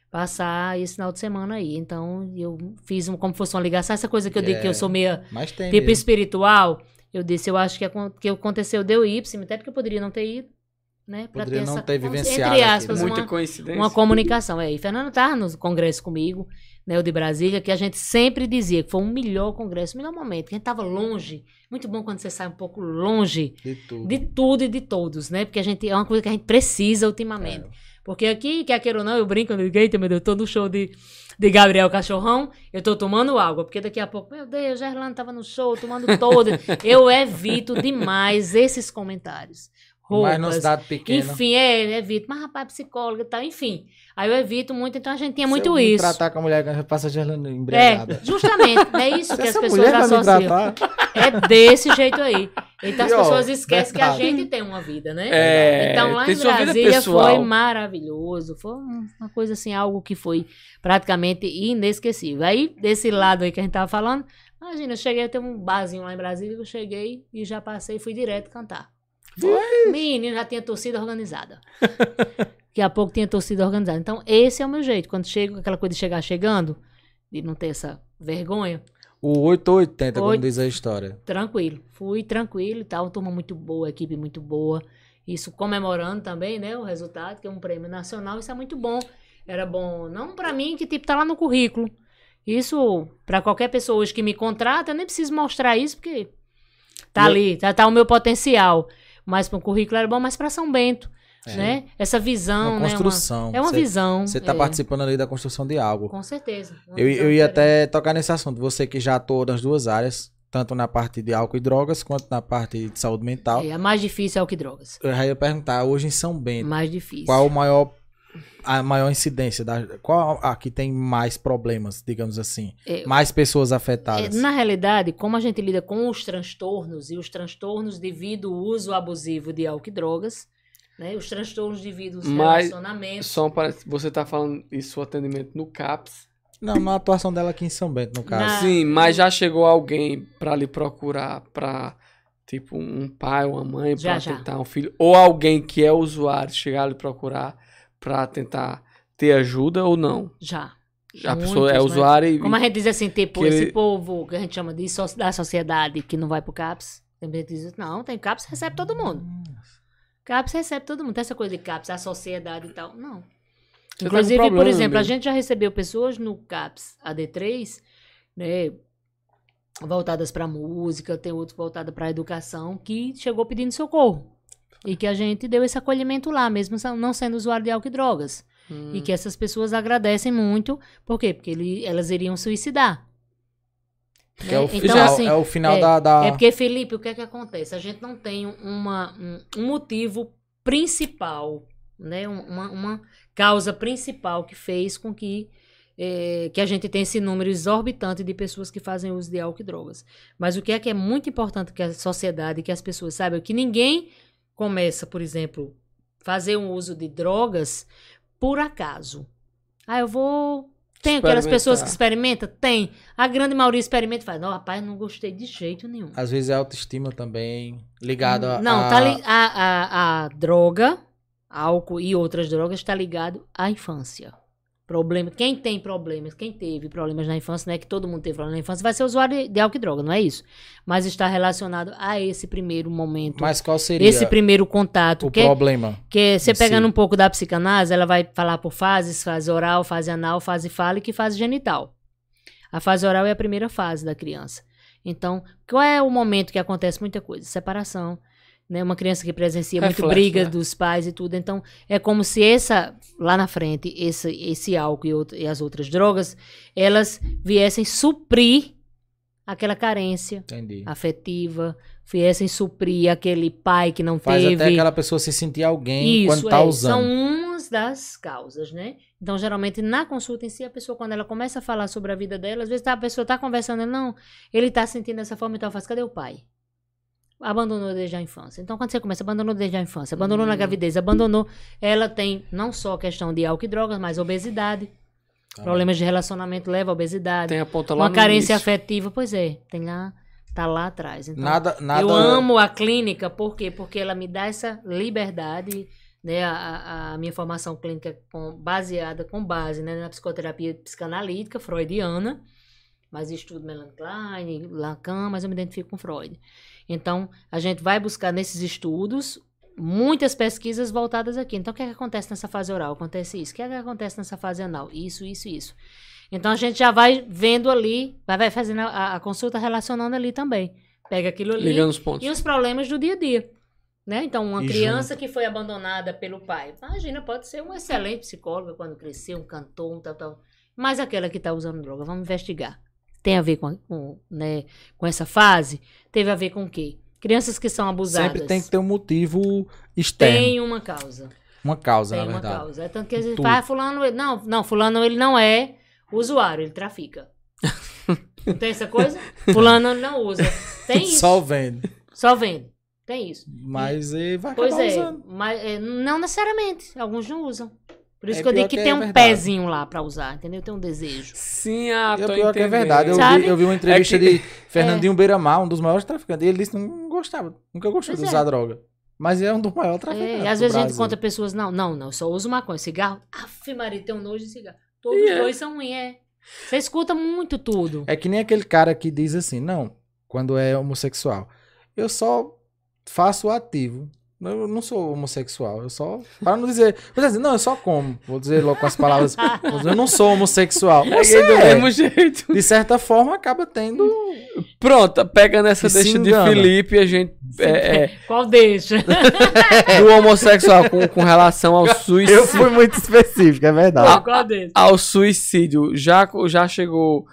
C: passar esse final de semana aí. Então, eu fiz um, como fosse uma ligação. Essa coisa que eu digo que
B: É.
C: eu sou meia
B: Mas tem
C: tipo
B: mesmo.
C: espiritual, eu disse, eu acho que, que aconteceu deu ir, até porque eu poderia não ter ido, né? Pra
B: Poderia não ter
C: como-
B: vivenciado
C: Entre aspas,
B: né?
A: Muita
C: uma,
A: coincidência.
C: uma comunicação. É, e Fernando tá no congresso comigo, né, o de Brasília, que a gente sempre dizia que foi o melhor congresso, o melhor momento, que a gente tava longe. Muito bom quando você sai um pouco longe
B: De tudo.
C: de tudo e de todos, né? Porque a gente é uma coisa que a gente precisa ultimamente.
B: É.
C: Porque aqui, quer queira ou não, eu brinco, eu digo, eita, meu Deus, eu tô no show de, de Gabriel Cachorrão, eu tô tomando água, porque daqui a pouco, meu Deus, Gerlando tava no show, tomando todo. eu evito demais esses comentários.
B: Mas numa
C: Roupas,
B: cidade pequena.
C: enfim, é, evito. Mas, rapaz, psicóloga e tal, enfim. Aí eu evito muito, então a gente tinha
B: Se
C: muito
B: eu me
C: isso.
B: tratar com a mulher que passa gelando embriagada.
C: É, justamente, é isso que as pessoas associam. É desse jeito aí. Então as
B: E, ó,
C: pessoas esquecem que a
B: verdade.
C: gente tem uma vida, né?
A: É,
C: então lá em Brasília foi maravilhoso. Foi um- uma coisa assim, algo que foi praticamente inesquecível. Aí, desse lado aí que a gente tava falando, imagina, eu cheguei a ter um barzinho lá em Brasília, eu cheguei e já passei e fui direto cantar. Menino, já tinha torcida organizada. Daqui a pouco tinha torcida organizada. Então, esse é o meu jeito. Quando chego, aquela coisa de chegar chegando, de não ter essa vergonha,
B: o 8 ou 80, como
C: Oito.
B: diz a história.
C: tranquilo. Fui tranquilo e tal, turma muito boa, equipe muito boa. Isso comemorando também, né, o resultado, que é um prêmio nacional, isso é muito bom. Era bom, não pra mim, que tipo, tá lá no currículo. Isso, pra qualquer pessoa hoje que me contrata, eu nem preciso mostrar isso, porque tá
B: E
C: ali, tá, tá o meu potencial. Mas para o currículo era bom, mas pra São Bento,
B: É.
C: né? Essa visão,
B: Uma
C: né?
B: construção.
C: é uma
B: Você-
C: visão.
B: Você tá
C: é,
B: participando ali da construção de algo.
C: Com certeza. uma
B: Eu, eu ia até tocar nesse assunto. Você que já atua nas duas áreas, tanto na parte de álcool e drogas, quanto na parte de saúde mental.
C: É, a mais difícil é o que drogas.
B: Eu já ia perguntar, hoje em São Bento,
C: Mais difícil.
B: qual o maior a maior incidência da qual a que tem mais problemas, digamos assim,
C: É,
B: mais pessoas
C: É,
B: afetadas.
C: na realidade, como a gente lida com os transtornos e os transtornos devido ao uso abusivo de álcool e drogas, né? Os transtornos devido aos
A: Mas-
C: relacionamentos.
A: Só parênteses, você tá falando isso, o atendimento no CAPS.
B: Não, na atuação dela aqui em São Bento, no caso.
C: Na-
A: Sim, mas já chegou alguém pra lhe procurar pra, tipo, um pai ou uma mãe
C: já.
A: tentar um filho? Ou alguém que é usuário chegar a lhe procurar pra tentar ter ajuda ou não?
C: Já.
A: A
C: Muitos,
A: pessoa é usuária e...
C: Como a gente diz assim, tipo, esse
A: ele-
C: povo que a gente chama de so- da sociedade que não vai pro CAPS. Tem gente que diz, não, tem CAPS, recebe todo mundo. CAPS recebe todo mundo. Tem essa coisa de CAPS, a sociedade e tal. Não.
A: Você tá
C: Inclusive, por
A: problema
C: exemplo, a gente já recebeu pessoas no CAPS AD3, né, voltadas para música, tem outros voltadas para educação, que chegou pedindo socorro. E que a gente deu esse acolhimento lá, mesmo não sendo usuário de álcool e drogas.
A: Hum.
C: E que essas pessoas agradecem muito. Por quê? Porque ele- elas iriam suicidar.
B: É, o
C: né?
B: final,
C: Então, assim,
B: é o final
C: é-
B: da, da-
C: É porque, Felipe, o que é que acontece? A gente não tem uma, um, um motivo principal, né? Um- Uma, uma causa principal que fez com que, eh, que a gente tenha esse número exorbitante de pessoas que fazem uso de álcool e drogas. Mas o que é que é muito importante que a sociedade, que as pessoas saibam, é que ninguém começa, por exemplo, fazer um uso de drogas por acaso. Ah, eu vou... Tem aquelas pessoas que experimentam? Tem. A grande maioria experimenta e faz, não, rapaz, não gostei de jeito nenhum.
B: às vezes é autoestima também ligada a
C: Não, tá li- a, a, a droga, álcool e outras drogas está ligado à infância. Problema, quem tem problemas, quem teve problemas na infância, não é que todo mundo teve problemas na infância, vai ser usuário de álcool e droga, não é isso. Mas está relacionado a esse primeiro momento,
B: Mas qual seria
C: esse primeiro contato.
B: o
C: que,
B: problema?
C: que você pegando
B: si?
C: um pouco da psicanálise, ela vai falar por fases, fase oral, fase anal, fase fálica e fase genital. A fase oral é a primeira fase da criança. Então, qual é o momento que acontece muita coisa? Separação. Né? Uma criança que presencia muito
A: Reflexo,
C: briga
A: né?
C: dos pais e tudo. Então, é como se essa, lá na frente, esse, esse álcool e, outra- e as outras drogas, elas viessem suprir aquela carência
B: Entendi.
C: afetiva, viessem suprir aquele pai que não
B: Faz
C: teve.
B: até aquela pessoa se sentir alguém
C: Isso,
B: quando tá
C: é,
B: usando.
C: São umas das causas, né? Então, geralmente, na consulta em si, a pessoa, quando ela começa a falar sobre a vida dela, às vezes tá- a pessoa tá conversando, não, ele tá sentindo dessa forma, então faz, cadê o pai? Abandonou desde a infância. Então, quando você começa, abandonou desde a infância, abandonou na
A: Hum.
C: gravidez, abandonou. Ela tem não só questão de álcool e drogas, mas obesidade. Problemas de relacionamento leva à obesidade.
A: Tem a ponta lá
C: Uma carência
A: início.
C: afetiva, pois é, tem lá, tá lá atrás. Então,
B: Nada, nada.
C: eu amo a clínica, por quê? Porque ela me dá essa liberdade, né? A, a- a minha formação clínica com, baseada, com base né, na psicoterapia psicanalítica freudiana, mas estudo Melanie Klein, Lacan, mas eu me identifico com Freud. Então, a gente vai buscar nesses estudos muitas pesquisas voltadas aqui. Então, o que, é que acontece nessa fase oral? Acontece isso. O que, é que acontece nessa fase anal? Isso, isso, isso. Então, a gente já vai vendo ali, vai, fazendo a, a consulta relacionando ali também. Pega aquilo ali
A: Ligando os pontos.
C: e os problemas do dia a dia. Né? Então, uma
B: E
C: criança que foi abandonada pelo pai, imagina, pode ser um excelente psicólogo quando crescer, um cantor, um tal, tal. Mas aquela que está usando droga, vamos investigar. Tem a ver com, com, né, com essa fase? Teve a ver com o quê? Crianças que são abusadas.
B: Sempre tem que ter um motivo externo.
C: Tem uma causa.
B: Uma causa,
C: Tem
B: na
C: uma
B: verdade.
C: causa. É tanto que às vezes fala, fulano, ele- não, não, fulano ele não é usuário, ele trafica. não tem essa coisa? Fulano não usa. Tem isso.
B: Só vende.
C: Só vende. Tem isso.
B: Mas ele vai acabar
C: Pois é,
B: usando.
C: mas é, não necessariamente. Alguns não usam. Por isso
B: É
C: que eu digo que,
B: que
C: tem
B: é
C: um
B: verdade.
C: pezinho lá pra usar, entendeu? Tem um desejo.
A: Sim, ah,
B: o
A: tô
B: pior que é verdade. Eu vi, eu vi uma entrevista
A: É que-
B: de Fernandinho Beiramar, um dos maiores traficantes. E ele disse que não gostava. Nunca gostou
C: Pois
B: de
C: é.
B: usar droga. Mas é um dos maiores
C: É,
B: traficantes.
C: e às
B: do
C: vezes a gente
B: Brasil.
C: conta pessoas, não, não, não, eu só uso maconha. Cigarro, aff, Maria, tem um nojo de cigarro. Todos os
A: é.
C: dois são ruins, é. Você escuta muito tudo.
B: É que nem aquele cara que diz assim, não, quando é homossexual. Eu só faço o ativo. Eu não sou homossexual, eu só. Para não dizer. Vou dizer, não, eu só como. Vou dizer logo com as palavras. eu não sou homossexual.
A: É do
B: é.
A: mesmo jeito.
B: De certa forma, acaba tendo.
A: Pronto, pega nessa
B: E
A: deixa de. Felipe, a gente. É, é,
C: Qual deixa?
A: do homossexual com, com relação ao
B: Eu
A: suicídio.
B: fui muito específico, é verdade.
C: Qual deixa?
A: Ao suicídio. Já, já chegou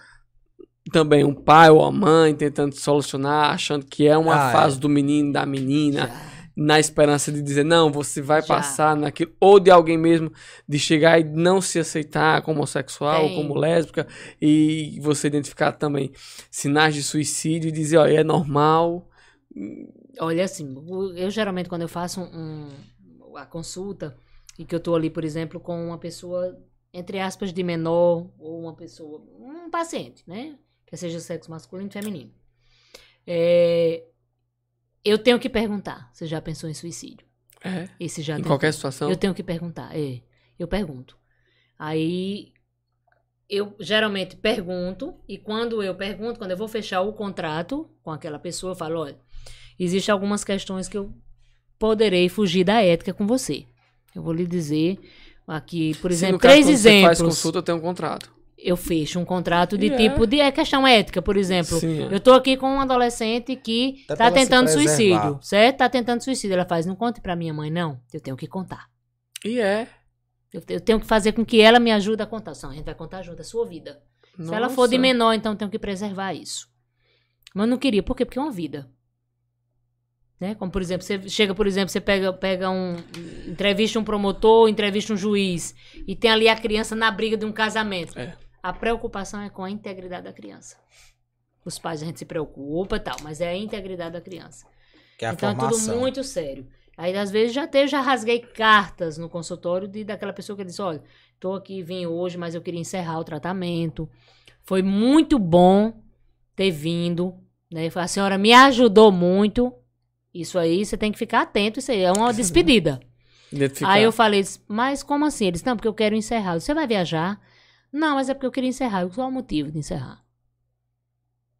A: também um pai ou a mãe tentando solucionar, achando que é uma
B: Ah,
A: fase do menino, da menina. Na esperança de dizer, não, você vai
C: Já.
A: passar naquilo, ou de alguém mesmo de chegar e não se aceitar como homossexual ou
C: Tem.
A: como lésbica, e você identificar também sinais de suicídio e dizer, ó, é normal.
C: Olha, assim, eu geralmente quando eu faço um, um- a consulta e que eu tô ali, por exemplo, com uma pessoa, entre aspas, de menor, ou uma pessoa, um paciente, né? Que seja sexo masculino e feminino. É, eu tenho que perguntar, você já pensou em suicídio?
A: É,
C: Esse já
A: em
C: tentou.
A: qualquer situação.
C: Eu tenho que perguntar, é. Eu pergunto. Aí eu geralmente pergunto, e quando eu pergunto, quando eu vou fechar o contrato com aquela pessoa, eu falo, olha, existem algumas questões que eu poderei fugir da ética com você. Eu vou lhe dizer aqui, por exemplo,
A: no caso,
C: três
A: quando Você faz
C: exemplos.
A: consulta, tem um contrato.
C: Eu fecho um contrato de
A: E é.
C: tipo de é questão ética, por exemplo.
A: Sim.
C: Eu tô aqui com um adolescente que
B: Até
C: tá
B: se
C: tentando suicídio, certo? Tá tentando suicídio. Ela faz, não conte pra minha mãe, não. Eu tenho que contar.
A: E é.
C: Eu, eu tenho que fazer com que ela me ajude a contar. Não, a gente vai contar junto, é sua vida. Se ela for de
A: Nossa.
C: menor, então eu tenho que preservar isso. Mas eu não queria. Por quê? Porque é uma vida. Né? Como, por exemplo, você chega, por exemplo, você pega, pega um. Entrevista um promotor, entrevista um juiz. E tem ali a criança na briga de um casamento.
A: É.
C: A preocupação é com a integridade da criança. Os pais a gente se preocupa e tal, mas é a integridade da criança.
B: Que é a
C: então é
B: formação.
C: tudo muito sério. Aí, às vezes, já teve, já rasguei cartas no consultório de, daquela pessoa que disse: olha, tô aqui, vim hoje, mas eu queria encerrar o tratamento. Foi muito bom ter vindo. Né? A senhora me ajudou muito. Isso aí, você tem que ficar atento. Isso aí é uma despedida.
A: Identificar.
C: Aí eu falei, mas como assim? Eles, não, porque eu quero encerrar. Você vai viajar? Não, mas é porque eu queria encerrar. Qual é o motivo de encerrar?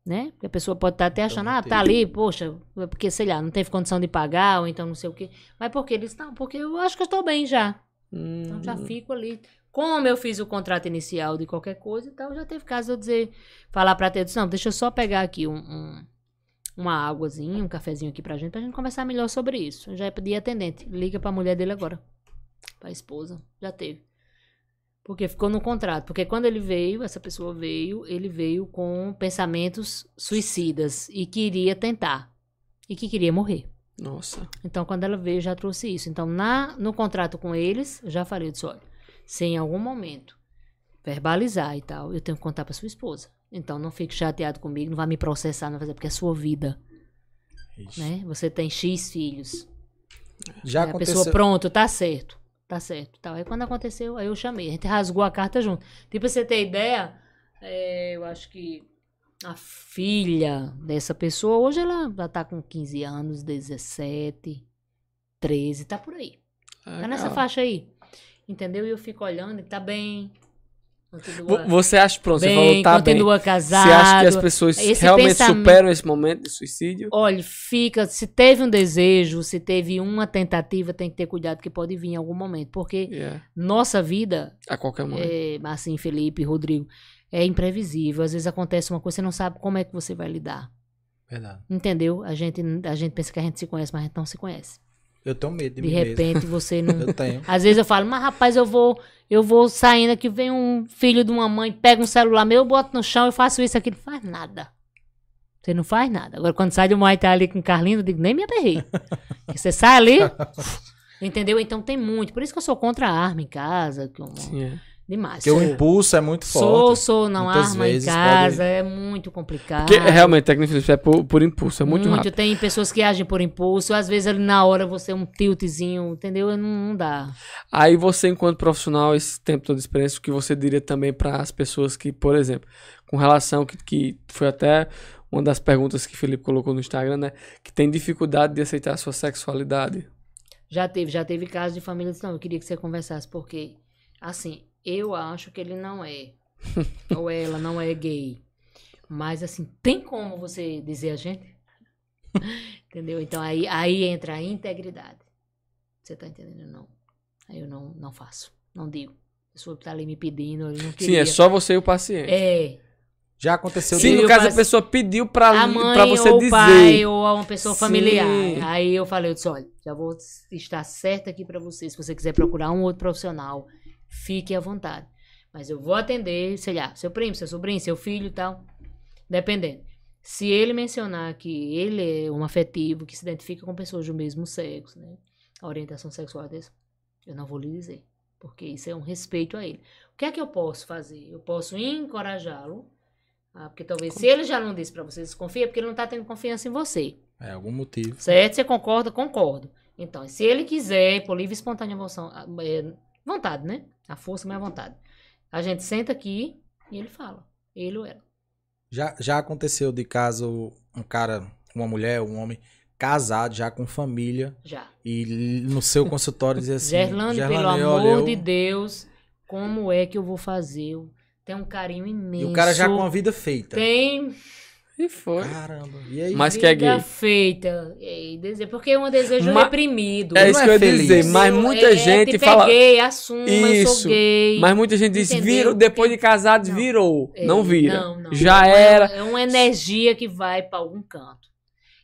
C: Né? Porque a pessoa pode estar até achando, ah, tá ali, poxa, é porque, sei lá, não teve condição de pagar, ou então não sei o quê. Mas por quê? Eles, não, porque eu acho que eu estou bem já.
A: Hum,
C: Então já fico ali. Como eu fiz o contrato inicial de qualquer coisa, então já teve caso de eu dizer, falar pra ter, não, deixa eu só pegar aqui um, um- uma águazinha, um cafezinho aqui pra gente, pra gente conversar melhor sobre isso. Eu já pedi atendente, liga pra mulher dele agora. Pra esposa, já teve. Porque ficou no contrato. Porque quando ele veio, essa pessoa veio, ele veio com pensamentos suicidas e queria tentar. E que queria morrer.
A: Nossa.
C: Então, quando ela veio, já trouxe isso. Então, na, no contrato com eles, eu já falei, eu disse, olha, se em algum momento verbalizar e tal, eu tenho que contar para sua esposa. Então, não fique chateado comigo, não vai me processar, não vai fazer, porque é sua vida,
B: Ixi.
C: né? Você tem X filhos.
B: Já
C: a
B: aconteceu.
C: pessoa, pronto, tá certo, tá certo. Tal. Aí, quando aconteceu, aí eu chamei, a gente rasgou a carta junto. Tipo, pra você ter ideia, é, eu acho que a filha dessa pessoa, hoje ela já tá com 15 anos, 17, 13, tá por aí. Tá nessa
A: Legal.
C: faixa aí. Entendeu? E eu fico olhando e tá bem. Continua
A: Você acha, pronto, você
C: bem,
A: falou tá bem.
C: continua casado.
A: Você acha que as pessoas
C: Esse
A: realmente
C: pensamento-
A: superam esse momento de suicídio?
C: Olha, fica. Se teve um desejo, se teve uma tentativa, tem que ter cuidado que pode vir em algum momento. Porque
A: Yeah.
C: nossa vida,
A: A qualquer momento.
C: é, assim, Felipe, Rodrigo, é imprevisível. Às vezes acontece uma coisa, você não sabe como é que você vai lidar.
B: Verdade.
C: Entendeu? A gente, a gente pensa que a gente se conhece, mas a gente não se conhece.
B: Eu tenho medo de,
C: De
B: mim
C: repente você não.
B: mesmo. Eu tenho.
C: Às vezes eu falo, mas rapaz, eu vou, eu vou saindo aqui, vem um filho de uma mãe, pega um celular meu, eu boto no chão, eu faço isso aqui, não faz nada. Você não faz nada. Agora, quando sai do Muay Thai ali com o Carlinhos, eu digo, nem me aperrei. Você sai ali, entendeu? Então tem muito. Por isso que eu sou contra a arma em casa.
A: Sim, é.
C: Demais.
B: Porque o
C: Sou,
B: impulso é muito
C: sou,
B: forte.
C: sou, não
B: Muitas
C: arma em casa,
B: pode-
C: é muito complicado.
A: Porque realmente, tecnicamente, é por, por impulso, é muito, rápido.
C: Tem pessoas que agem por impulso, às vezes ali na hora você um tiltzinho, entendeu? Não, não dá.
A: Aí você, enquanto profissional, esse tempo todo de experiência, o que você diria também para as pessoas que, por exemplo, com relação que, que foi até uma das perguntas que o Felipe colocou no Instagram, né? Que tem dificuldade de aceitar a sua sexualidade.
C: Já teve, já teve casos de família que não, eu queria que você conversasse, porque, assim, eu acho que ele não é, ou ela não é gay. Mas, assim, tem como você dizer a gente? Entendeu? Então, aí, aí entra a integridade. Você tá entendendo? Não. Aí eu não, não faço, não digo. A pessoa que tá ali me pedindo, ele não
A: Sim, é só você e o paciente.
C: É,
B: Já aconteceu
A: Sim,
C: eu
A: no caso, a pessoa pediu pra,
C: a mãe
A: pra você
C: ou
A: dizer.
C: o pai ou uma pessoa
A: Sim.
C: familiar. Aí eu falei, eu disse, olha, já vou estar certa aqui pra você. Se você quiser procurar um outro profissional, fique à vontade. Mas eu vou atender, sei lá, seu primo, seu sobrinho, seu filho e tal. Dependendo. Se ele mencionar que ele é um afetivo, que se identifica com pessoas do mesmo sexo, né? A orientação sexual é desse, eu não vou lhe dizer. Porque isso é um respeito a ele. O que é que eu posso fazer? Eu posso encorajá-lo. ah, porque talvez, se ele já não disse pra você, desconfia, é porque ele não tá tendo confiança em você.
B: É, algum motivo.
C: Certo? Você concorda? Concordo. Então, se ele quiser, por livre e espontânea vontade, é, vontade, né? A força, mas a vontade. A gente senta aqui e ele fala. Ele ou ela.
B: Já, já aconteceu de caso um cara, uma mulher, um homem casado, já com família,
C: Já.
B: e no seu consultório dizer assim:
C: Gerlane, pelo
B: "Gerlane,
C: amor
B: eu-"
C: de Deus, como é que eu vou fazer? Tenho um carinho
B: E
C: imenso.
B: o cara já com a vida feita.
C: Tem
A: E foi.
B: Caramba. E aí?
A: Mas que é gay.
C: feita. É, Porque é um desejo
A: Ma-
C: reprimido.
A: É
B: Não
A: isso
B: é
A: que eu ia dizer, mas muita
C: é,
A: gente
C: tipo,
A: fala.
C: É gay, assuma, eu
A: Isso.
C: sou gay.
A: Mas muita gente diz, vira, depois de casado,
C: Não.
A: virou.
C: É,
A: não vira.
C: Não, não.
A: Já
C: É-
A: era.
C: É uma energia que vai para algum canto.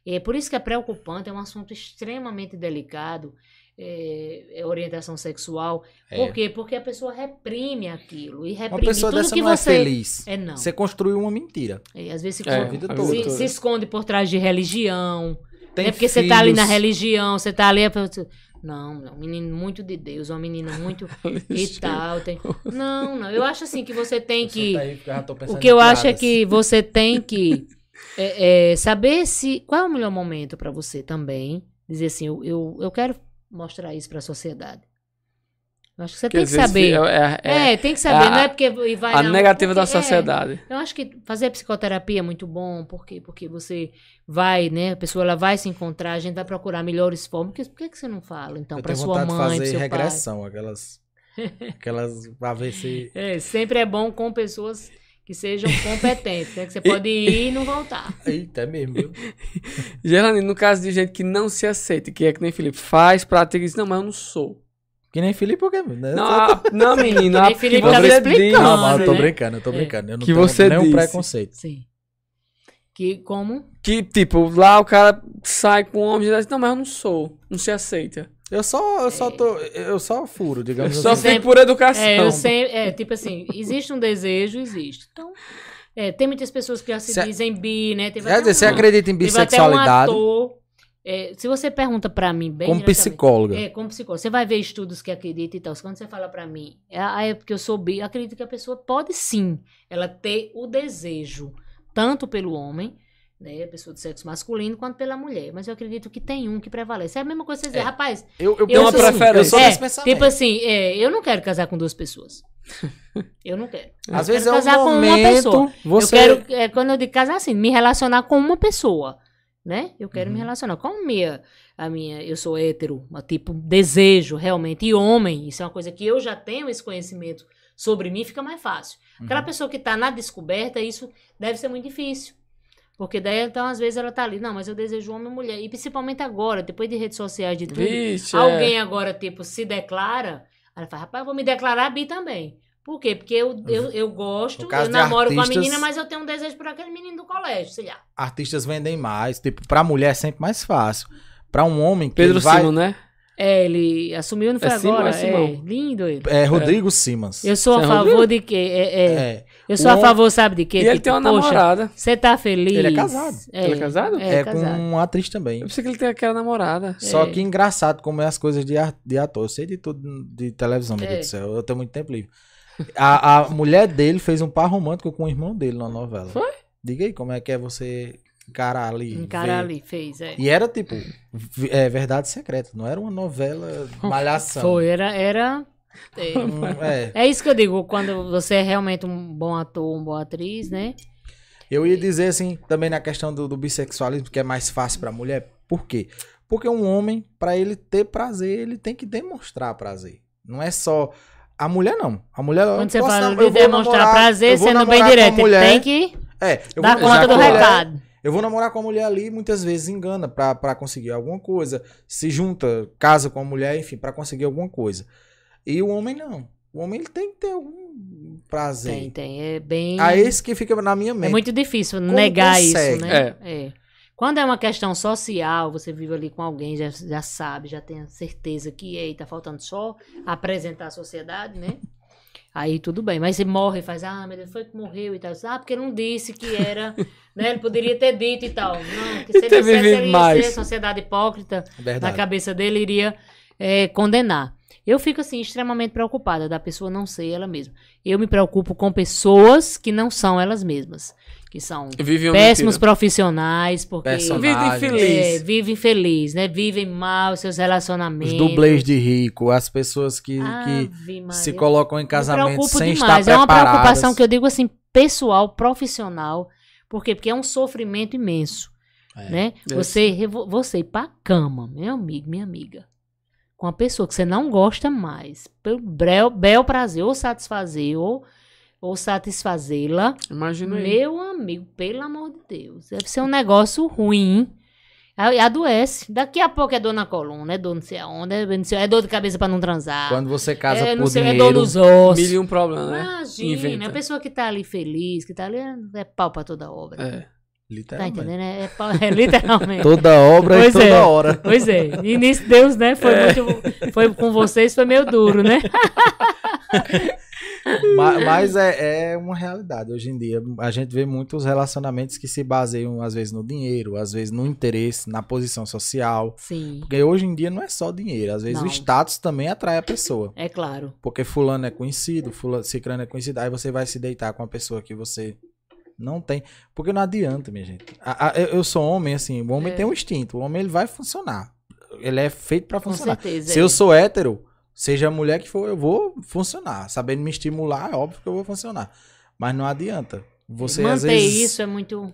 C: E é por isso que é preocupante, é um assunto extremamente delicado, é, é orientação sexual.
B: É.
C: Por quê? Porque a pessoa reprime aquilo. E
B: Uma
C: reprime
B: pessoa
C: tudo
B: dessa
C: que
B: não é
C: você.
B: feliz.
C: É não.
B: Você construiu uma mentira.
C: É, às vezes se,
A: É,
C: se, se esconde por trás de religião.
B: Tem
C: é porque você tá ali na
B: filhos.
C: religião, você tá ali. é Não, não, um menino muito de Deus, uma menina muito e tal. Tem... Não, não. Eu acho assim que você tem que.
B: Tá aí, porque eu já tô pensando
C: O que eu acho é que você tem que é, é, saber se qual é o melhor momento para você também dizer assim, eu, eu, eu quero mostrar isso para a sociedade. Eu acho que você
A: Que
C: tem que saber.
A: É, é-
C: É, tem que saber,
A: a-
C: não é porque e vai
A: a
C: não,
A: negativa da
C: porque- é,
A: sociedade.
C: eu acho que fazer psicoterapia é muito bom, por quê? Porque você vai, né, a pessoa ela vai se encontrar, a gente vai procurar melhores formas. Por que, que você não fala, então,
B: Eu
C: pra
B: tenho
C: sua
B: vontade
C: mãe,
B: de
C: pro
B: fazer
C: seu
B: regressão, aquelas. aquelas. pra ver se.
C: pai? É, sempre é bom com pessoas que sejam competentes, né, que você pode ir e não voltar.
B: Eita, é mesmo, viu?
A: Geralmente, no caso de gente que não se aceita, que é que nem Felipe, faz, pratica e diz, não, mas eu não sou.
B: Que nem Felipe, por quê? Né?
A: Não, a- não menino,
C: nem
A: a, que
C: Felipe
A: você
C: tava explicando.
A: diz,
B: Não, mas eu tô
C: né?
B: brincando, eu tô
C: É.
B: brincando. Eu não
A: Que
B: tenho
A: você
B: nenhum
A: disse.
B: preconceito.
C: Sim. Que como?
A: que, tipo, lá o cara sai com um homem e diz, não, mas eu não sou, não se aceita.
B: Eu só, eu só tô. Eu só furo, digamos
A: Só
B: assim.
A: fico
C: sempre-
A: por educação.
C: É, eu sei, é, tipo assim, existe um desejo, existe. Então, é, tem muitas pessoas que já se
B: Cê-
C: dizem bi, né? Teve
B: Quer dizer, você
C: um-
B: acredita em
C: até um
B: bissexualidade
C: ator, é, se você pergunta pra mim bem
B: como psicóloga?
C: É, como psicólogo. Você vai ver estudos que acreditam e tal. Quando você fala pra mim, é, ah, é porque eu sou bi, eu acredito que a pessoa pode sim, ela ter o desejo, tanto pelo homem, né, a pessoa do sexo masculino, quanto pela mulher. Mas eu acredito que tem um que prevalece. É a mesma coisa que você dizer,
B: É.
C: rapaz,
B: Eu, eu
C: Tem uma
B: assim,
A: preferência.
B: Eu sou
C: é,
B: desse
C: tipo assim, é, eu não quero casar com duas pessoas. Eu não quero.
B: Às
C: eu
B: vezes
C: quero
B: é um
C: casar com uma
B: momento,
C: pessoa.
B: você...
C: Eu quero, é, quando eu digo casar, assim, me relacionar com uma pessoa, né? Eu quero
B: Uhum.
C: me relacionar com a minha, a minha, eu sou hétero, uma tipo, desejo realmente, e homem, isso é uma coisa que eu já tenho esse conhecimento sobre mim, fica mais fácil. Aquela
B: Uhum.
C: pessoa que tá na descoberta, isso deve ser muito difícil. Porque daí, então, às vezes ela tá ali, não, mas eu desejo homem e mulher. E principalmente agora, depois de redes sociais, de tudo,
A: Vixe, é.
C: alguém agora, tipo, se declara, ela fala, rapaz, eu vou me declarar bi também. Por quê? Porque eu, eu, eu gosto, eu namoro com a
B: artistas-
C: menina, mas eu tenho um desejo por aquele menino do colégio, sei lá.
B: Artistas vendem mais. Tipo, pra mulher é sempre mais fácil. Pra um homem que
A: Pedro
B: vai...
A: Né?
C: É, ele assumiu, não foi
A: É Simão,
C: agora?
A: é Simão.
C: lindo ele.
B: É Rodrigo Simas.
C: Eu sou a
A: Você é
C: favor
A: Rodrigo?
C: de quê? É, é,
B: É.
C: eu sou
B: O
C: a favor, sabe de quê?
A: E ele
C: Tipo,
A: tem uma
C: poxa,
A: namorada.
C: Você tá feliz?
B: Ele é casado.
C: É,
A: Ele é casado?
C: É,
B: É, com uma atriz também.
A: Eu pensei que ele tem aquela namorada.
B: Só
C: É.
B: que engraçado como é as coisas de, de ator. Eu sei de tudo de televisão, meu
C: É.
B: Deus do céu. Eu tenho muito tempo livre. A, a mulher dele fez um par romântico com o irmão dele na novela.
A: Foi?
B: Diga aí como é que é você encarar ali.
C: Encarar ali, fez, é.
B: E era tipo, é, verdade secreta. Não era uma novela malhação.
C: Foi, era... era é.
B: É.
C: É isso que eu digo, quando você é realmente um bom ator, uma boa atriz, né?
B: Eu ia dizer assim, também na questão do, do bissexualismo, que é mais fácil pra mulher. Por quê? Porque um homem, pra ele ter prazer, ele tem que demonstrar prazer. Não é só. A mulher não. A mulher.
C: Quando você fala de demonstrar
B: namorar-
C: prazer, sendo bem direto,
B: mulher-
C: ele tem que
B: É, eu
C: dar
B: vou,
C: conta do
B: mulher-
C: recado.
B: Eu vou namorar com a mulher ali, muitas vezes engana pra, pra conseguir alguma coisa. Se junta, casa com a mulher, enfim, pra conseguir alguma coisa. E o homem não. O homem ele tem que ter algum prazer.
C: Tem, tem. É bem.
B: Aí esse que fica na minha
C: É
B: mente.
C: muito difícil negar
B: consegue?
C: isso, né? É. Quando é uma questão social, você vive ali com alguém, já, já sabe, já tem a certeza que ei, tá faltando só apresentar a sociedade, né? Aí tudo bem, mas você morre e faz, ah, meu Deus, foi que morreu e tal. Ah, porque não disse que era, né? Ele poderia ter dito e tal. Não, que se ele dissesse, ele ia
A: mais.
C: ser sociedade hipócrita, na
B: Verdade.
C: cabeça dele iria é, condenar. Eu fico assim extremamente preocupada da pessoa não ser ela mesma. Eu me preocupo com pessoas que não são elas mesmas, que são
A: Vive uma
C: péssimos profissionais porque
B: Personagens.
A: Vive
C: é, vivem feliz, né? Vivem mal seus
B: Os
C: relacionamentos.
B: dublês de rico, as pessoas que, que
C: Maria.
B: se colocam em
C: Me
B: casamento sem
C: demais.
B: estar
C: É uma
B: preparadas.
C: preocupação que eu digo assim, pessoal, profissional. Por quê? Porque é um sofrimento imenso.
B: É.
C: Né?
A: Deus.
C: Você, você ir pra cama, meu amigo, minha amiga, com uma pessoa que você não gosta mais, pelo bel, bel prazer, ou satisfazer, ou, ou satisfazê-la,
A: Imagina aí.
C: meu amigo, pelo amor de Deus, deve ser um negócio ruim. Aí Adoece. Daqui a pouco é dor na coluna, é dor não sei aonde, é, não sei- é dor de cabeça pra não transar.
B: Quando você casa
C: é, não
B: por
C: sei, é
B: dinheiro,
C: dor nos ossos.
A: Mil e um problema, né?
C: Imagina,
A: Inventa.
C: a pessoa que tá ali feliz, que tá ali, é- é pau pra toda obra.
A: É.
C: Tá
B: literalmente.
C: entendendo? É, é pau- é literalmente.
B: Toda obra
C: Pois
B: e toda
C: é.
B: hora.
C: Pois é. E nisso Deus, né? Foi muito. Foi com vocês, foi meio duro, né?
B: Ma- Mas, é, é uma realidade. Hoje em dia, a gente vê muitos relacionamentos que se baseiam, às vezes, no dinheiro, às vezes no interesse, na posição social.
C: Sim,
B: Porque hoje em dia não é só dinheiro. Às vezes
C: Não.
B: o status também atrai a pessoa.
C: é claro.
B: Porque fulano é conhecido, fulano, ciclano é conhecido. Aí você vai se deitar com uma pessoa que você não tem. Porque não adianta, minha gente. A- a- eu, sou homem, assim, o homem
C: É.
B: tem um instinto. O homem, ele vai funcionar. Ele é feito pra
C: Com
B: funcionar.
C: certeza.
B: Se
C: é.
B: eu sou hétero, Seja a mulher que for, eu vou funcionar. Sabendo me estimular, é óbvio que eu vou funcionar. Mas não adianta. Você às
C: Manter
B: vezes
C: isso é muito.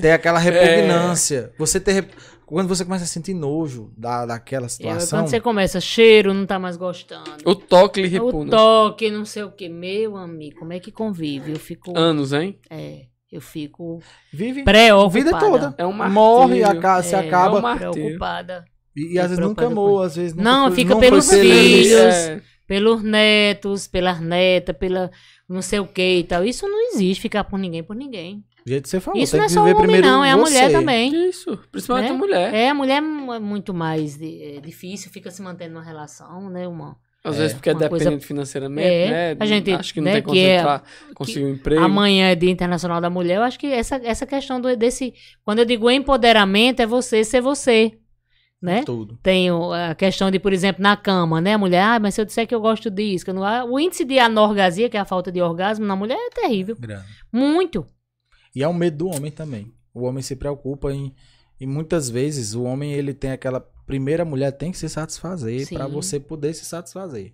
B: tem aquela repugnância. Você ter quando você começa a sentir nojo da, daquela
C: É,
B: situação.
C: quando você começa, cheiro, não tá mais gostando.
A: O toque lhe
C: O
A: repugna.
C: toque, não sei o que. Meu amigo, como é que convive? Eu fico.
A: Anos, hein?
C: É, eu fico
B: vive a
C: preocupada.
B: vida toda.
A: É um martírio.
B: Morre, aca- se
C: É,
B: acaba.
A: é um martírio.
C: preocupada.
B: E, e às vezes nunca amou,
C: com
B: às vezes nunca
C: Não,
B: foi-
C: fica
B: foi
C: pelos filhos.
A: É.
C: Pelos netos, pelas netas, pela não sei o que e tal. Isso não existe ficar por ninguém, por ninguém.
B: Do jeito que você falou.
C: Isso
B: tem
C: não é só o homem, não, é a
B: você.
C: mulher também.
A: Isso, principalmente
C: Né?
A: a mulher.
C: É, a mulher é muito mais de- é, difícil, fica se mantendo numa relação, né? Uma,
A: Às
B: É.
A: vezes porque é
C: Uma coisa-
A: dependente financeiramente,
C: É,
A: né?
C: a gente,
A: Acho que não
C: né,
A: tem
C: que é-
A: concentrar, conseguir um emprego.
C: Amanhã é Dia Internacional da Mulher. Eu acho que essa, essa questão do, desse. Quando eu digo empoderamento, é você ser você. Né?
B: Tudo.
C: Tem a questão de, por exemplo, na cama, né? A mulher, ah, mas se eu disser que eu gosto disso, que não... ah, o índice de anorgasia, que é a falta de orgasmo na mulher, é terrível.
B: Grande.
C: Muito.
B: E é o medo do homem também. O homem se preocupa em. E muitas vezes o homem ele tem aquela. Primeira mulher tem que se satisfazer pra você poder se satisfazer.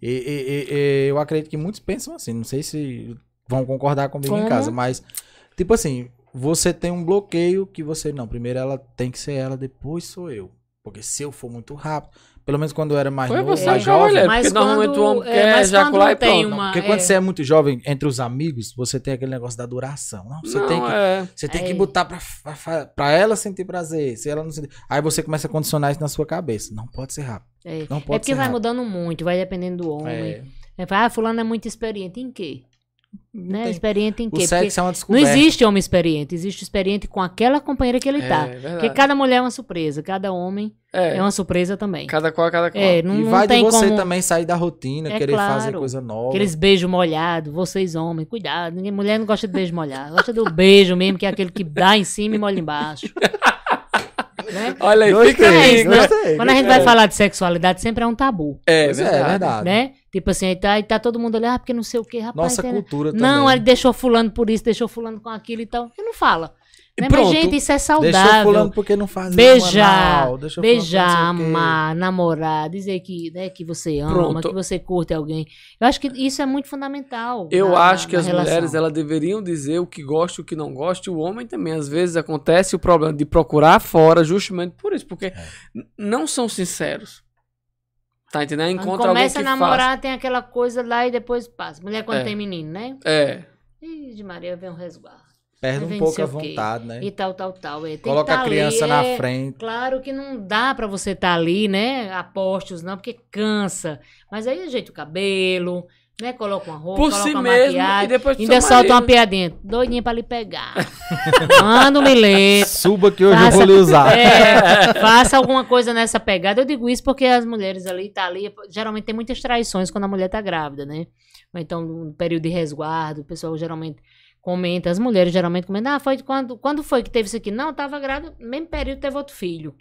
B: E, e- e- eu acredito que muitos pensam assim. Não sei se vão concordar comigo em
C: Como?
B: casa, mas. Tipo assim, você tem um bloqueio que você. Não, primeiro ela tem que ser ela, depois sou eu. Porque se eu for muito rápido. Pelo menos quando eu era mais
A: Foi
B: novo,
A: você,
B: mais jovem.
A: É, porque normalmente o homem quer
C: mas
A: ejacular
C: quando
A: e
C: tem
A: pronto.
C: uma-
B: Porque quando
C: é,
B: você é muito jovem, entre os amigos, você tem aquele negócio da duração. Não, você
A: não,
B: tem que
A: é.
B: você tem
C: É.
B: que botar pra, pra, pra ela sentir prazer. Se ela não sentir. Aí você começa a condicionar isso na sua cabeça. Não pode ser rápido.
C: é.
B: Não
C: É
B: pode
C: porque
B: ser
C: vai
B: rápido.
C: mudando muito, vai dependendo do homem.
B: É,
C: É, ah, fulano é muito experiente. Em quê?
B: Não
C: Né?
B: tem-
C: Experiente em
B: O
C: quê? Porque
B: sexo é uma
C: não existe homem experiente, existe experiente com aquela companheira que ele
A: É,
C: tá.
A: verdade.
C: Porque cada mulher é uma surpresa, cada homem
A: É,
C: é, uma surpresa também.
A: cada qual, cada qual.
C: É, não,
B: E
C: não
B: vai de
C: tem
B: você
C: como...
B: também sair da rotina,
C: É
B: querer fazer
C: claro.
B: coisa nova.
C: Aqueles beijos molhados, vocês homens, cuidado. Ninguém, mulher não gosta de beijo molhado. Gosta do beijo mesmo, que é aquele que dá em cima e molha embaixo. né?
A: Olha aí,
B: Gostei,
A: fica
C: É
A: aí.
C: né?
B: gostei.
C: Quando a gente vai falar de sexualidade, sempre é um tabu.
A: É,
B: é,
A: verdade.
B: é verdade.
C: Né? Tipo assim, aí tá, aí tá todo mundo olhando, ah, porque não sei o que, rapaz.
B: Nossa
C: tem-
B: cultura
C: Não,
B: também.
C: ele deixou fulano por isso, deixou fulano com aquilo e tal. E não fala. Né?
A: pronto.
C: Mas, gente, isso é saudável.
B: fulano porque não faz
C: Beijar,
B: porque
C: Beijar, amar, namorar, dizer que, né, que você ama,
A: Pronto.
C: que você curte alguém. Eu acho que isso é muito fundamental.
A: Eu
C: na-
A: acho que as
C: relação.
A: mulheres elas deveriam dizer o que gosta e o que não gosta, e o homem também. Às vezes acontece o problema de procurar fora justamente por isso, porque
C: É.
A: não são sinceros. Tá entendendo?
C: Quando
A: Encontra alguém
C: começa a namorar, tem aquela coisa lá e depois passa. Mulher quando
A: É.
C: tem menino, né?
A: É.
C: Ih, de Maria vem um resguardo.
B: Perde um pouco a vontade, né?
C: E tal, tal, tal. É, tem que
B: Coloca
C: tá
B: a criança
C: ali,
B: na
C: é,
B: frente.
C: Claro que não dá pra você estar ali, né? A postos, não, porque cansa. Mas aí ajeita o cabelo, né? Coloca uma roupa,
A: Por
C: coloca
A: si
C: uma
A: mesmo,
C: maquiagem.
A: e depois
C: Ainda solta uma piadinha. Doidinha pra lhe pegar. Manda um bilhete.
B: Suba que hoje eu
C: Faça-
B: vou lhe usar.
C: É, faça alguma coisa nessa pegada. Eu digo isso porque as mulheres ali, tá ali, geralmente tem muitas traições quando a mulher tá grávida, né? Ou então, no período de resguardo, o pessoal geralmente comenta, as mulheres geralmente comentam, ah, foi quando, quando foi que teve isso aqui? Não, tava grávida, mesmo período teve outro filho.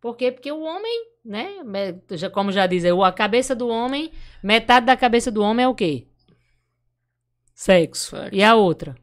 C: Por quê? Porque o homem, né, já- como já diz, aí, a cabeça do homem, metade da cabeça do homem é o quê? Sexo.
A: Sexo.
C: E a outra?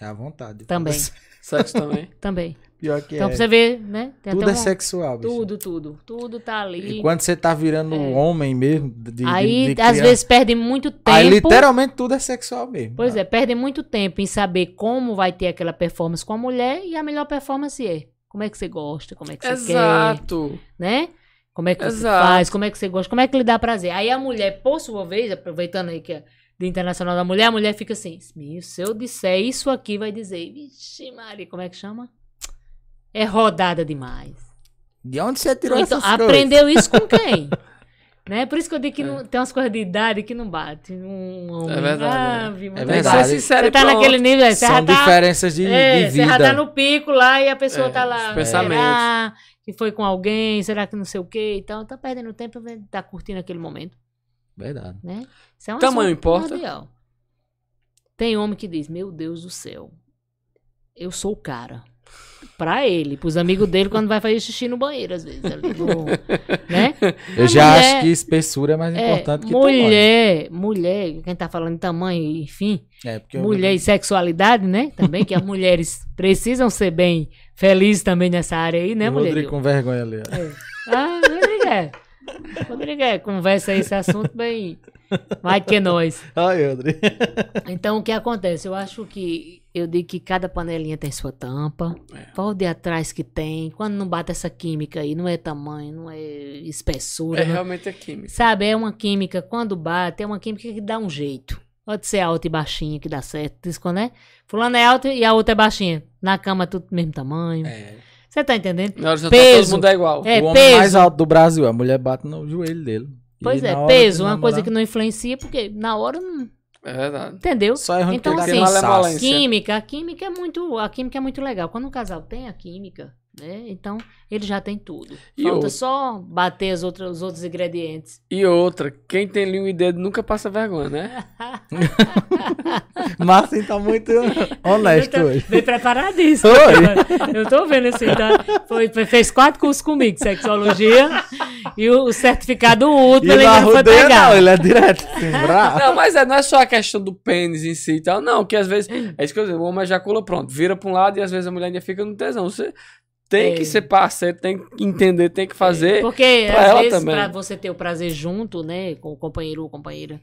B: É à vontade.
C: Também.
A: Sexo também.
C: Também.
B: Pior que
C: Então,
B: é.
C: pra você ver, né? Tem
B: Tudo
C: até
B: é
C: um-
B: sexual, bicho.
C: Tudo, tudo. Tudo tá ali.
B: E quando você tá virando
C: É.
B: um homem mesmo, de, de-
C: Aí,
B: de
C: às
B: criança,
C: vezes, perde muito tempo.
B: Aí literalmente tudo é sexual mesmo.
C: Pois é, perde muito tempo em saber como vai ter aquela performance com a mulher e a melhor performance é. Como é que você gosta, como é que você quer,
A: Exato.
C: né? Como é que você
A: Exato.
C: faz, como é que você gosta, como é que lhe dá prazer. Aí a mulher, por sua vez, aproveitando aí que é do Internacional da Mulher, a mulher fica assim, "Meu, se eu disser isso aqui, vai dizer, vixe Maria, como é que chama? É rodada demais.
B: De onde você tirou
C: Ou então,
B: essas coisas?
C: aprendeu isso com quem? né? Por isso que eu digo que não, tem umas coisas de idade que não bate. Um homem.
A: É verdade,
B: é.
A: Tem que ser
B: verdade.
A: sincero
C: Você tá
A: pronto.
C: naquele nível, você
B: São
C: tá,
B: diferenças de,
C: é,
B: de
C: você já
B: vida.
C: tá no pico lá e a pessoa
A: É,
C: tá lá.
A: os pensamentos.
C: Será que foi com alguém? Será que não sei o quê? Então, tá perdendo tempo, tá curtindo aquele momento,
B: Verdade.
C: né? Isso é um
A: Tamanho importa?
C: Tem homem que diz, meu Deus do céu, eu sou o cara. Pra ele, pros amigos dele, quando vai fazer xixi no banheiro, às vezes. Ali no- né?
B: Eu
C: A
B: já
C: mulher-
B: acho que espessura é mais
C: É,
B: importante que tamanho.
C: mulher, mulher, quem tá falando de tamanho, enfim,
B: É, porque eu-
C: mulher e sexualidade, né? Também que as mulheres precisam ser bem felizes também nessa área aí, né,
B: o
C: mulher?
B: Rodrigo com vergonha ali. ó.
C: Ah, Rodrigo, é. Rodrigo, é, conversa aí esse assunto bem. Vai que é nós.
B: Ai, André.
C: Então, o que acontece? Eu acho que eu digo que cada panelinha tem sua tampa. Pode ir atrás que tem. Quando não bate essa química aí, não é tamanho, não é espessura.
A: É
C: não-
A: realmente é química.
C: Sabe, é uma química, quando bate, é uma química que dá um jeito. Pode ser alta e baixinha que dá certo. Diz quando é? Fulano é alta e a outra é baixinha. Na cama tudo do mesmo tamanho.
B: É.
C: Você tá entendendo?
A: Na hora de
C: Peso.
A: todo mundo é igual.
C: É,
B: o homem
C: peso.
B: mais alto do Brasil, a mulher bate no joelho dele. E
C: Pois
B: na
C: é, peso,
B: de
C: uma coisa
B: namorar,
C: que não influencia, porque na hora não.
A: É verdade.
C: Entendeu?
B: Só é ruim
C: Então, assim,
B: ele tem
A: malemolência.
B: cansaço.
C: Química, a química é muito, a química é muito legal. Quando um casal tem a química, né? Então ele já tem tudo.
A: E
C: Falta
A: outra?
C: só bater as outras, os outros ingredientes.
A: E outra, quem tem língua e dedo nunca passa vergonha, né?
B: Marcinho tá muito honesto
C: tô
B: hoje.
C: Bem preparadíssimo.
B: Oi.
C: Eu tô vendo assim, tá? Foi, fez quatro cursos comigo, sexologia, e o, o certificado
B: E
C: ele não foi pegar.
B: não, ele é direto, assim, bravo.
A: Não, mas é, não é só a questão do pênis em si e tal. Não, que às vezes. É isso que eu digo, o homem ejacula pronto, vira pra um lado e às vezes a mulher ainda fica no tesão. Você tem
C: É.
A: que ser parceiro, tem que entender, tem que fazer.
C: Porque,
A: pra
C: às
A: ela
C: vezes,
A: também.
C: pra você ter o prazer junto, né, com o companheiro ou companheira,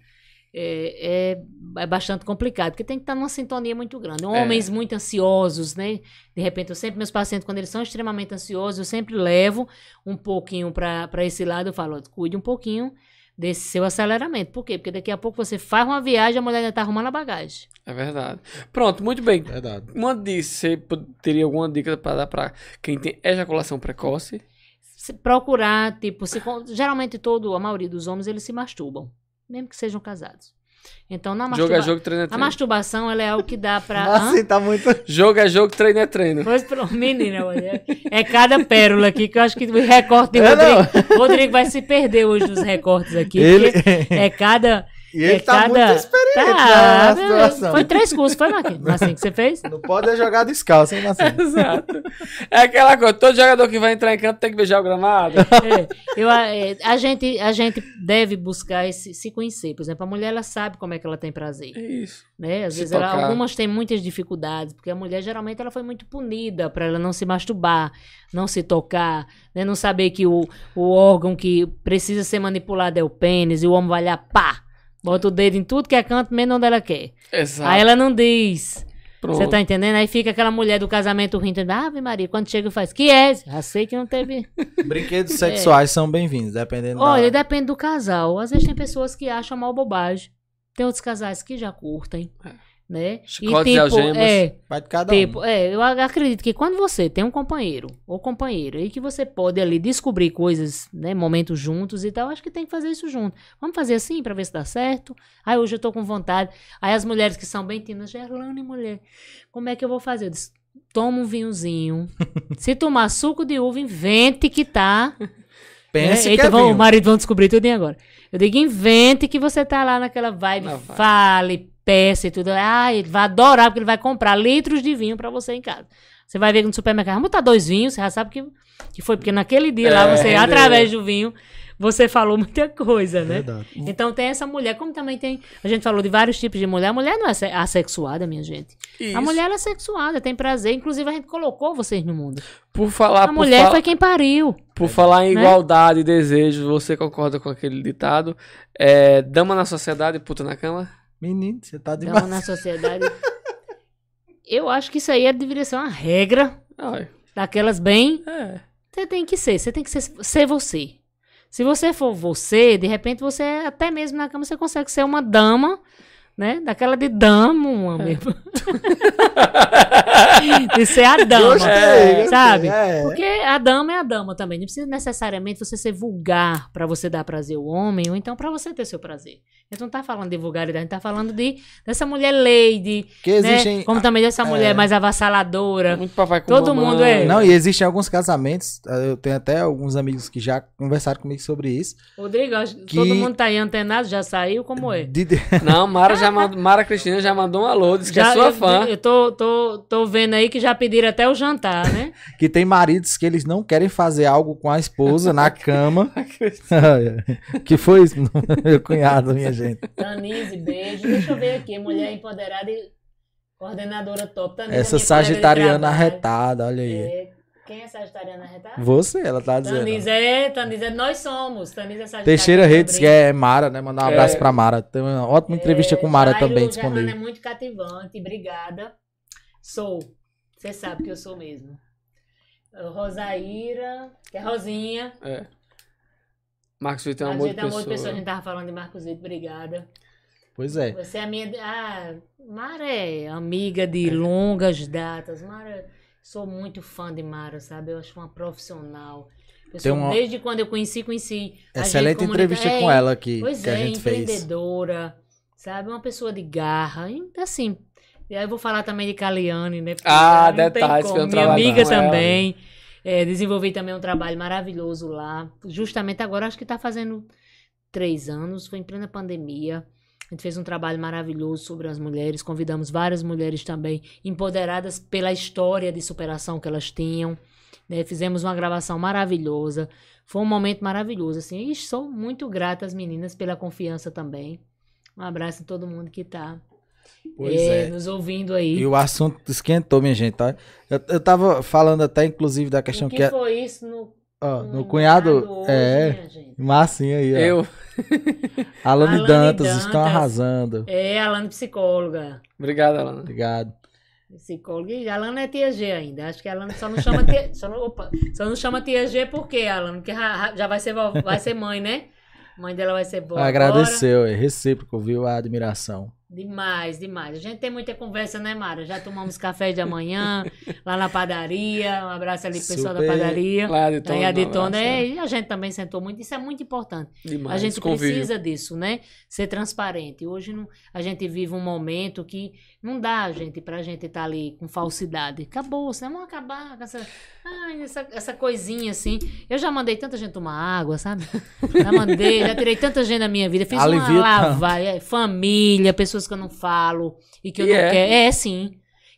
C: é, é, é bastante complicado, porque tem que estar numa sintonia muito grande. Homens muito ansiosos, né? De repente, eu sempre, meus pacientes, quando eles são extremamente ansiosos, eu sempre levo um pouquinho para esse lado, eu falo, cuide um pouquinho desse seu aceleramento. Por quê? Porque daqui a pouco você faz uma viagem, a mulher ainda tá arrumando a bagagem.
A: É verdade. Pronto, muito bem.
B: Verdade.
A: Uma dica, você teria alguma dica pra dar pra quem tem ejaculação precoce?
C: Se procurar, tipo, se, geralmente todo, a maioria dos homens, eles se masturbam, mesmo que sejam casados. Então, na
A: Jogo é
C: masturba...
A: jogo, treino é
C: A
A: treino.
C: masturbação, ela é algo que dá pra... Hã?
B: Marcinho tá muito...
A: Jogo é jogo, treino é treino.
C: Pois pro menina, olha, é cada pérola aqui que eu acho que o recorte de
B: É,
C: Rodrigo, Rodrigo vai se perder hoje nos recortes aqui,
B: Ele...
C: é cada...
B: E ele
C: é
B: tá
C: cada...
B: muito experiente
C: Tá,
B: na situação.
C: Foi três cursos, foi, Marquinhos? Assim que você fez?
B: Não pode é jogar descalço, hein, Marcinho?
A: Exato. É aquela coisa, todo jogador que vai entrar em campo tem que beijar o gramado.
C: É, eu, é, a, gente, a gente deve buscar esse, se conhecer. Por exemplo, a mulher, ela sabe como é que ela tem prazer.
A: É isso.
C: né? Às
A: Se
C: vezes ela- algumas têm muitas dificuldades, porque a mulher geralmente ela foi muito punida para ela não se masturbar, não se tocar, né? não saber que o, o órgão que precisa ser manipulado é o pênis e o homem vai lá, pá, bota o dedo em tudo que é canto, menos onde ela quer.
A: Exato.
C: Aí ela não diz. Você tá entendendo? Aí fica aquela mulher do casamento rindo, Ave Maria, quando chega faz, que é? Já sei que não teve.
B: Brinquedos sexuais são bem-vindos, dependendo
C: Olha,
B: da...
C: depende do casal. Às vezes tem pessoas que acham mal bobagem. Tem outros casais que já curtem, né?
A: Chicotes e algemas.
C: é,
B: Vai de cada
C: Tipo,
B: um.
C: é, eu ac- acredito que quando você tem um companheiro ou companheira e que você pode ali descobrir coisas, né, momentos juntos e tal, acho que tem que fazer isso junto. Vamos fazer assim pra ver se dá certo. Aí hoje eu tô com vontade. Aí as mulheres que são bem tímidas, Gerlane, mulher, como é que eu vou fazer? Eu disse, toma um vinhozinho. se tomar suco de uva, invente que tá.
B: Pense que
C: Eita,
B: é
C: vão- o marido vão descobrir tudo agora. Eu digo, invente que você tá lá naquela vibe,
A: vibe.
C: fale, peça e tudo. Ah, ele vai adorar, porque ele vai comprar litros de vinho pra você em casa. Você vai ver no supermercado, vamos botar dois vinhos, você já sabe que, que foi, porque naquele dia lá,
A: É,
C: você,
A: rendeu.
C: através do vinho, você falou muita coisa, né?
B: Verdade.
C: Então tem essa mulher, como também tem. A gente falou de vários tipos de mulher. A mulher não é se- assexuada, minha gente.
A: Isso.
C: A mulher é sexuada, tem prazer. Inclusive, a gente colocou vocês no mundo.
A: Por falar,
C: A
A: por
C: mulher
A: fala-
C: foi quem pariu.
A: Por falar em
C: Né?
A: igualdade e desejo, você concorda com aquele ditado? É, dama na sociedade, puta na cama?
B: Menino, você tá
C: Dama
B: demais.
C: na sociedade. Eu acho que isso aí deveria ser uma regra
A: Ai,
C: daquelas bem.
A: é.
C: Você tem que ser, você tem que ser, ser você. Se você for você, de repente você, até mesmo na cama, você consegue ser uma dama, né? Daquela de dama, uma mesmo. de ser a dama.
B: Gostei, gostei,
C: sabe?
B: é.
C: Porque a dama é a dama também. Não precisa necessariamente você ser vulgar pra você dar prazer ao homem, ou então pra você ter seu prazer. A gente não tá falando de vulgaridade, a gente tá falando de dessa mulher lady,
B: Que
C: né?
B: existem...
C: Como também dessa
B: é.
C: mulher mais avassaladora.
A: Muito papai com
C: Todo
A: mamãe.
C: mundo é.
B: Não, e existem alguns casamentos, eh, eu tenho até alguns amigos que já conversaram comigo sobre isso.
C: Rodrigo, que
B: Que-
C: todo mundo tá aí antenado, já saiu, como é?
B: De- de-
A: Não, Mara, já mandou, Mara Cristina já mandou um alô, disse que
C: Já,
A: é sua
C: eu,
A: fã.
C: eu tô, tô, tô vendo aí que já pediram até o jantar, né?
B: que tem maridos que eles não querem fazer algo com a esposa na cama. que foi isso, meu cunhado, minha gente.
C: Tanise, beijo. Deixa eu ver aqui, mulher empoderada e coordenadora top. Tanise,
B: Essa sagitariana arretada, olha aí.
C: É, Quem é sagitariano arretado?
B: Você, ela tá dizendo.
C: Tanisa é, nós somos. Tanisa é sagitariano.
B: Teixeira Redes, que é Mara, né? Mandar um abraço
A: É.
B: pra Mara. Tem uma ótima entrevista com Mara
C: Jairo,
B: também
C: Germana é
B: disponível.
C: muito cativante, obrigada. Sou. Você sabe que eu sou mesmo. Rosaíra, que é Rosinha.
A: É. Marcos Vitor é um amor de
C: é de pessoa, a
A: pessoa.
C: gente tava falando de Marcos Vitor, obrigada.
B: Pois é.
C: Você é a minha. Ah, Mara é amiga de longas datas. Mara, sou muito fã de Mara, sabe? Eu acho uma profissional. Eu sou-
B: uma-
C: Desde quando eu conheci, conheci.
B: Excelente
C: comunica-
B: entrevista
C: é,
B: com ela aqui,
C: Pois
B: que
C: é,
B: a gente fez.
C: empreendedora, sabe? Uma pessoa de garra. Assim, e aí eu vou falar também de Caliane, né? Porque
A: Ah, detalhes, foi um
C: Minha amiga também. É, desenvolvi também um trabalho maravilhoso lá. Justamente agora, acho que está fazendo três anos, foi em plena pandemia. A gente fez um trabalho maravilhoso sobre as mulheres. Convidamos várias mulheres também empoderadas pela história de superação que elas tinham. né? Fizemos uma gravação maravilhosa. Foi um momento maravilhoso, assim. E sou muito grata às meninas pela confiança também. Um abraço a todo mundo que está
B: Pois é.
C: nos ouvindo aí.
B: E o assunto esquentou, minha gente, tá? Eu, eu tava falando até, inclusive, da questão
C: o que
B: que... é-
C: foi isso no,
B: ó,
C: no
B: no cunhado...
C: hoje,
B: é,
C: minha gente?
B: massinha aí, ó.
A: Eu.
B: Alane
C: Alane
B: Dantas,
C: Dantas.
B: estão arrasando.
C: É, Alana psicóloga.
A: Obrigado, Alana.
B: Obrigado.
C: Psicóloga. E a Alana é tia G ainda. Acho que a Alana só não chama tia, só não, opa, só não chama tia G por quê, Alana? Porque já, vai, ser, vai ser mãe, né? Mãe dela vai ser agora.
B: Agradeceu, é recíproco, viu? A admiração.
C: Demais, demais. A gente tem muita conversa, né, Mara? Já tomamos café de amanhã, lá na padaria. Um abraço ali pro pessoal da padaria.
A: Lá de Tona, um
C: é,
A: abraço,
C: e a gente também sentou muito. Isso é muito importante.
A: Demais,
C: A gente
A: convívio.
C: precisa disso, né? Ser transparente. Hoje não- a gente vive um momento que não dá, gente, pra gente estar ali com falsidade. Acabou, senão vamos acabar com essa, ai, essa, essa coisinha assim. Eu já mandei tanta gente tomar água, sabe? Já mandei, já tirei tanta gente da minha vida. Fiz
B: Alivia
C: uma lavagem, é, família, pessoas que eu não falo e que eu
A: E
C: não
A: é?
C: quero. É, sim.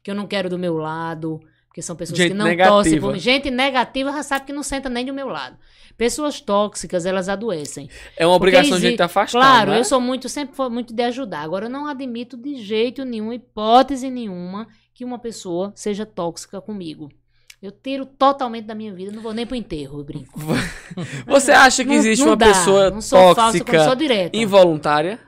C: Que eu não quero do meu lado. Porque são pessoas
A: Gente
C: que não
A: negativa.
C: torcem por mim. Gente negativa já sabe que não senta nem do meu lado. Pessoas tóxicas, elas adoecem.
A: É uma obrigação de gente afastar.
C: Claro,
A: né?
C: eu sou muito, sempre foi muito de ajudar. Agora, eu não admito de jeito nenhum, hipótese nenhuma, que uma pessoa seja tóxica comigo. Eu tiro totalmente da minha vida, não vou nem pro enterro, eu brinco.
A: Você acha que
C: Não-
A: existe
C: não
A: uma
C: dá,
A: pessoa
C: não sou falsa,
A: tóxica
C: eu sou direta.
A: involuntária?